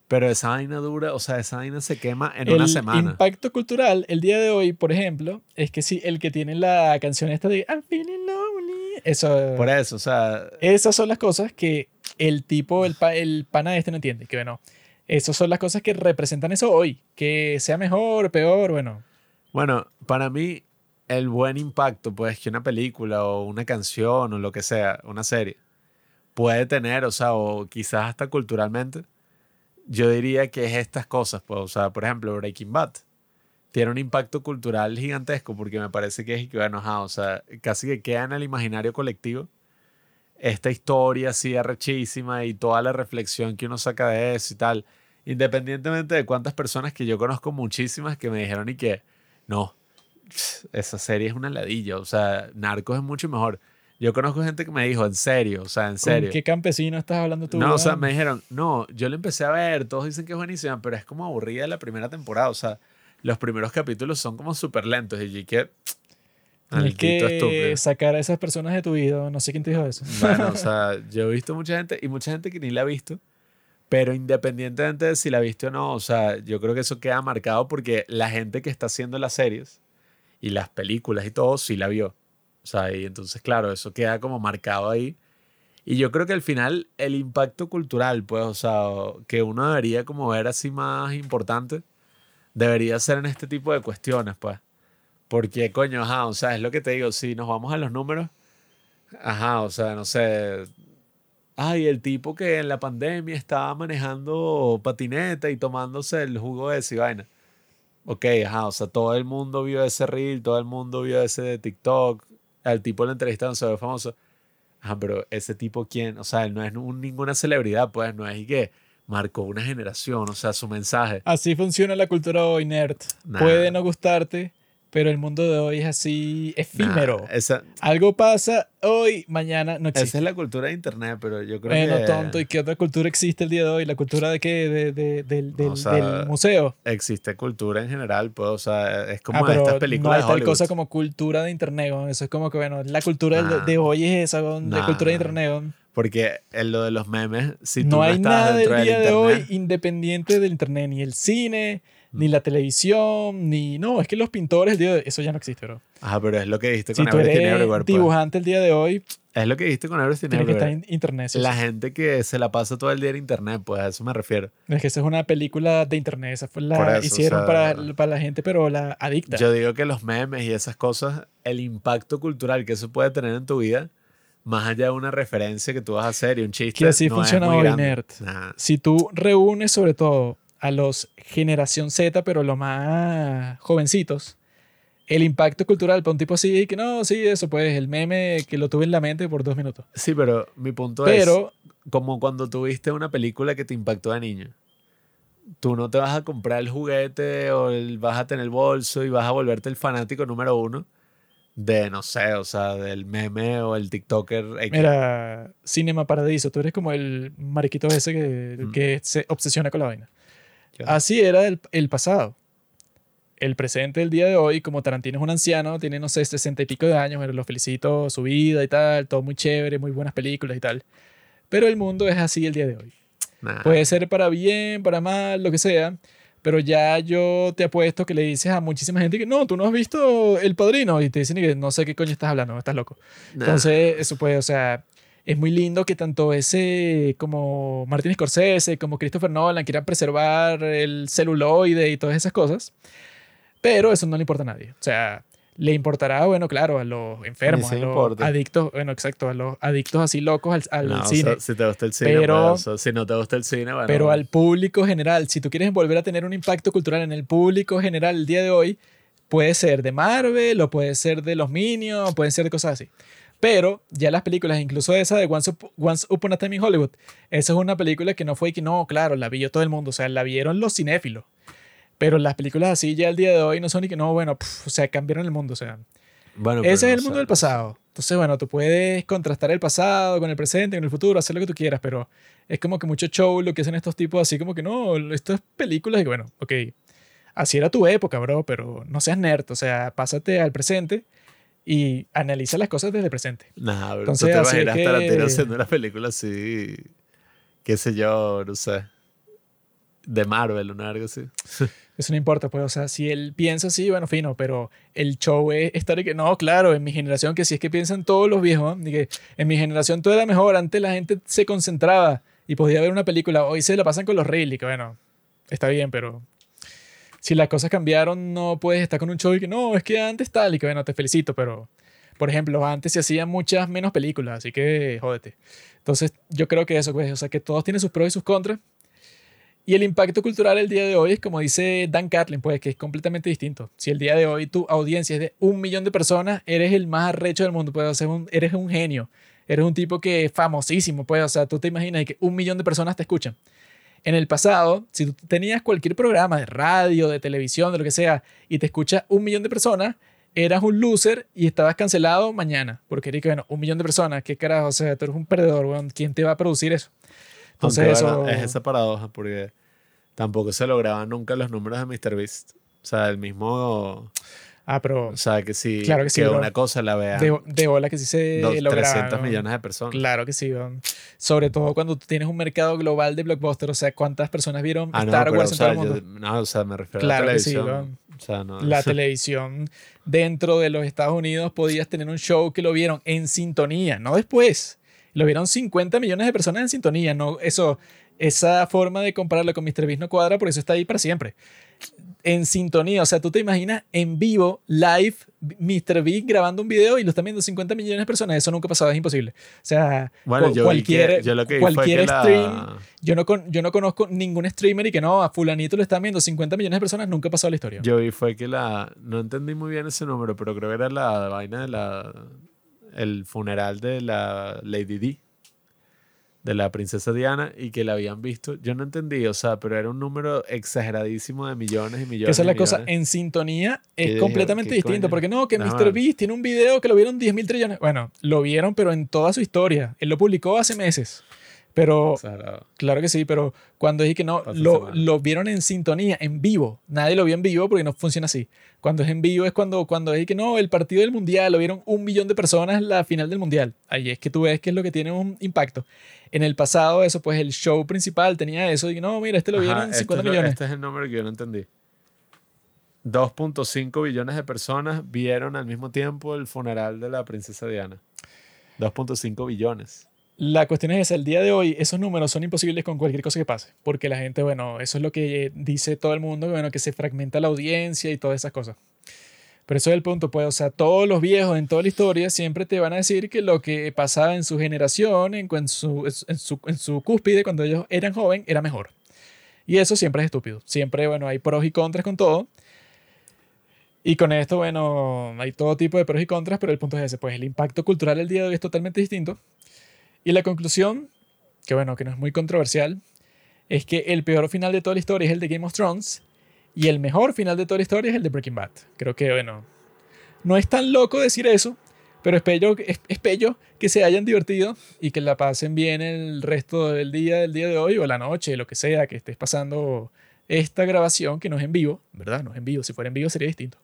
Pero esa vaina dura, o sea, esa vaina se quema en una el semana. impacto cultural el día de hoy, por ejemplo, es que sí, el que tiene la canción esta de I'm feeling lonely, eso, Por eso, o sea, esas son las cosas que el tipo, el, pa- el pana este no entiende. Que bueno, esas son las cosas que representan eso hoy. Que sea mejor, peor, bueno. Bueno, para mí, el buen impacto, pues, que una película o una canción o lo que sea, una serie, puede tener, o sea, o quizás hasta culturalmente, yo diría que es estas cosas, pues, o sea, por ejemplo, Breaking Bad tiene un impacto cultural gigantesco porque me parece que es, que, bueno, ajá, o sea, casi que queda en el imaginario colectivo esta historia así arrechísima y toda la reflexión que uno saca de eso y tal, independientemente de cuántas personas que yo conozco muchísimas que me dijeron y que no, esa serie es una ladilla, o sea, Narcos es mucho mejor. Yo conozco gente que me dijo, en serio, o sea, en ¿Con serio. qué campesino estás hablando tú? No, o sea, me dijeron, no, yo la empecé a ver, todos dicen que es buenísima, pero es como aburrida la primera temporada, o sea, los primeros capítulos son como súper lentos y que... Maldito que sacar a esas personas de tu vida. No sé quién te dijo eso. Bueno, o (laughs) sea, yo he visto mucha gente y mucha gente que ni la ha visto, pero independientemente de si la viste o no, o sea, yo creo que eso queda marcado porque la gente que está haciendo las series y las películas y todo, sí la vio. Sea, y entonces, claro, eso queda como marcado ahí. Y yo creo que al final el impacto cultural, pues, o sea, que uno debería como ver así más importante, debería ser en este tipo de cuestiones, pues. Porque, coño, ajá, o sea, es lo que te digo, si nos vamos a los números, Ajá, o sea, no sé. Ay, el tipo que en la pandemia estaba manejando patineta y tomándose el jugo de esa vaina. Ok, ajá, o sea, todo el mundo vio ese reel, todo el mundo vio ese de TikTok. Al tipo lo entrevistaron, se ve famoso. Ajá, pero ese tipo, ¿quién? O sea, él no es un- ninguna celebridad, pues, no es y que marcó una generación, o sea, su mensaje. Así funciona la cultura hoy, nerd. Nah. Puede no gustarte, pero el mundo de hoy es así efímero. Nah, esa, Algo pasa hoy, mañana no esa existe. es la cultura de internet, pero yo creo Bueno, que tonto, ¿y qué otra cultura existe el día de hoy? ¿La cultura de qué? De, de- del, del- O sea, del museo. existe cultura en general, pues, o sea, es como Ah, estas no películas hay de tal cosa como cultura de internet, weón. Eso es como que, bueno, la cultura Nah. de hoy es esa, de Nah. cultura de internet. Porque en lo de los memes, si tú no no, hay estás nada del día del de hoy internet, independiente del internet, ni el cine. Ni la televisión, ni... No, es que los pintores, el día de eso ya no existe, bro. Ajá, pero es lo que dijiste Si con tú Everything eres Everywhere. pues. dibujante el día de hoy, Es lo que dijiste con Everything tienes que estar en internet. sí, La gente que se la pasa todo el día en internet, pues a eso me refiero. Es que esa es una película de internet, esa fue la eso, o hicieron sea, para, para la gente, pero la adicta. Yo digo que los memes y esas cosas, el impacto cultural que eso puede tener en tu vida, más allá de una referencia que tú vas a hacer y un chiste. Que así no funciona hoy, nerd. Nah. si tú reúnes sobre todo a los generación Z, pero los más jovencitos, el impacto cultural para un tipo así, que no, sí, eso pues, el meme que lo tuve en la mente por dos minutos. Sí, pero mi punto es Pero, como cuando tuviste una película que te impactó de niño. Tú no te vas a comprar el juguete o el, vas a tener el bolso y vas a volverte el fanático número uno de, no sé, o sea, del meme o el TikToker. X. mira, Cinema Paradiso, tú eres como el mariquito ese que, Mm. que se obsesiona con la vaina. Así era el, el pasado. El presente del día de hoy, como Tarantino es un anciano, tiene, no sé, sesenta y pico de años, pero lo felicito, su vida y tal, todo muy chévere, muy buenas películas y tal. Pero el mundo es así el día de hoy. Nah. Puede ser para bien, para mal, lo que sea. Pero ya yo te apuesto que le dices a muchísima gente que no, tú no has visto El Padrino. Y te dicen que no sé qué coño estás hablando, estás loco. Nah. Entonces, eso puede, o sea, es muy lindo que tanto ese como Martin Scorsese, como Christopher Nolan quieran preservar el celuloide y todas esas cosas. Pero eso no le importa a nadie. O sea, le importará, bueno, claro, a los enfermos, a los importa. adictos, bueno, exacto, a los adictos así locos al, al No, o cine. sea, si te gusta el cine, Pero- o sea, si no te gusta el cine, bueno. Pero al público general, si tú quieres volver a tener un impacto cultural en el público general el día de hoy, puede ser de Marvel o puede ser de los Minions, pueden ser de cosas así. Pero ya las películas, incluso esa de Once, Up- Once Upon a Time in Hollywood, esa es una película que no fue que no, claro, la vio todo el mundo, o sea, la vieron los cinéfilos. Pero las películas así ya el día de hoy no son ni que no, bueno, pf, o sea, cambiaron el mundo, o sea, Bueno, ese no es el mundo del pasado. Entonces, bueno, tú puedes contrastar el pasado con el presente, con el futuro, hacer lo que tú quieras, pero es como que mucho show lo que hacen estos tipos así como que no, esto es películas y bueno, ok, así era tu época, bro, pero no seas nerd, o sea, pásate al presente y analiza las cosas desde el presente. Nah, Entonces, tú te imaginas Tarantino haciendo una película así, qué sé yo, no sé. de Marvel, una algo así. (laughs) Eso no importa, pues, o sea, si él piensa así, bueno, fino, pero el show es estar que, no, claro, en mi generación, que si es que piensan todos los viejos, y que en mi generación todo era mejor, antes la gente se concentraba y podía ver una película, hoy se la pasan con los reels, y que bueno, está bien, pero si las cosas cambiaron, no puedes estar con un show y que, no, es que antes tal, y que bueno, te felicito, pero, por ejemplo, antes se hacían muchas menos películas, así que jódete. Entonces, yo creo que eso, pues, o sea, que todos tienen sus pros y sus contras, y el impacto cultural el día de hoy es, como dice Dan Carlin, pues que es completamente distinto. Si el día de hoy tu audiencia es de un millón de personas, eres el más arrecho del mundo, pues, o un, eres un genio. Eres un tipo que es famosísimo, pues, o sea, tú te imaginas que un millón de personas te escuchan. En el pasado, si tú tenías cualquier programa de radio, de televisión, de lo que sea, y te escucha un millón de personas, eras un loser y estabas cancelado mañana. Porque eres que, bueno, un millón de personas, ¿qué carajo? O sea, tú eres un perdedor, ¿quién te va a producir eso? Entonces, eso... es esa paradoja, porque tampoco se lograban nunca los números de MrBeast. O sea, el mismo. Ah, pero. O sea, que sí. Claro que sí. Que una cosa la vea. De, de bola que sí se logra. 300 millones de personas. Claro que sí. Sobre todo cuando tú tienes un mercado global de blockbuster. O sea, ¿cuántas personas vieron ah, Star Wars en todo el mundo? no, o sea, me refiero a la televisión. o sea, no, la (laughs) televisión dentro de los Estados Unidos podías tener un show que lo vieron en sintonía, no después. Lo vieron 50 millones de personas en sintonía. No, eso esa forma de compararlo con MrBeast no cuadra, por eso está ahí para siempre. En sintonía, o sea, tú te imaginas en vivo, live, MrBeast grabando un video y lo están viendo 50 millones de personas. Eso nunca ha pasado, es imposible. O sea, cualquier, cualquier stream. Yo no, yo no conozco ningún streamer y que no, a Fulanito lo están viendo 50 millones de personas, nunca ha pasado la historia. Yo vi fue que la. No entendí muy bien ese número, pero creo que era la vaina de la. El funeral de la Lady D de la princesa Diana y que la habían visto. Yo no entendí, o sea, pero era un número exageradísimo de millones y millones. esa es la cosa, en sintonía es completamente distinto, porque no, que Mr. Beast tiene un video que lo vieron 10 mil trillones. Bueno, lo vieron, pero en toda su historia. Él lo publicó hace meses. Pero, claro que sí, pero cuando dije que no, lo, lo, vieron en sintonía, en vivo. Nadie lo vio en vivo porque no funciona así. Cuando es en vivo es cuando, cuando dije que no, el partido del mundial, lo vieron un millón de personas la final del mundial. Ahí es que tú ves que es lo que tiene un impacto. En el pasado, eso, pues el show principal tenía eso. Y no, mira, este lo vieron 50 millones. Este es el número que yo no entendí. 2.5 billones de personas vieron al mismo tiempo el funeral de la princesa Diana. 2.5 billones. La cuestión es esa, el día de hoy esos números son imposibles con cualquier cosa que pase, porque la gente, bueno, eso es lo que dice todo el mundo, bueno, que se fragmenta la audiencia y todas esas cosas. Pero eso es el punto, pues, o sea, todos los viejos en toda la historia siempre te van a decir que lo que pasaba en su generación, en, su, en, su, en su cúspide, cuando ellos eran jóvenes, era mejor. Y eso siempre es estúpido. Siempre, bueno, hay pros y contras con todo. Y con esto, bueno, hay todo tipo de pros y contras, pero el punto es ese, pues el impacto cultural del día de hoy es totalmente distinto. Y la conclusión, que bueno, que no es muy controversial, es que el peor final de toda la historia es el de Game of Thrones y el mejor final de toda la historia es el de Breaking Bad. Creo que, bueno, no es tan loco decir eso, pero espero, espero que se hayan divertido y que la pasen bien el resto del día, del día de hoy o la noche, lo que sea, que estés pasando esta grabación, que no es en vivo, ¿verdad? No es en vivo, si fuera en vivo sería distinto.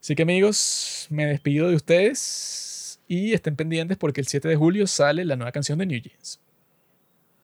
Así que amigos, me despido de ustedes y estén pendientes porque el 7 de julio sale la nueva canción de New Jeans.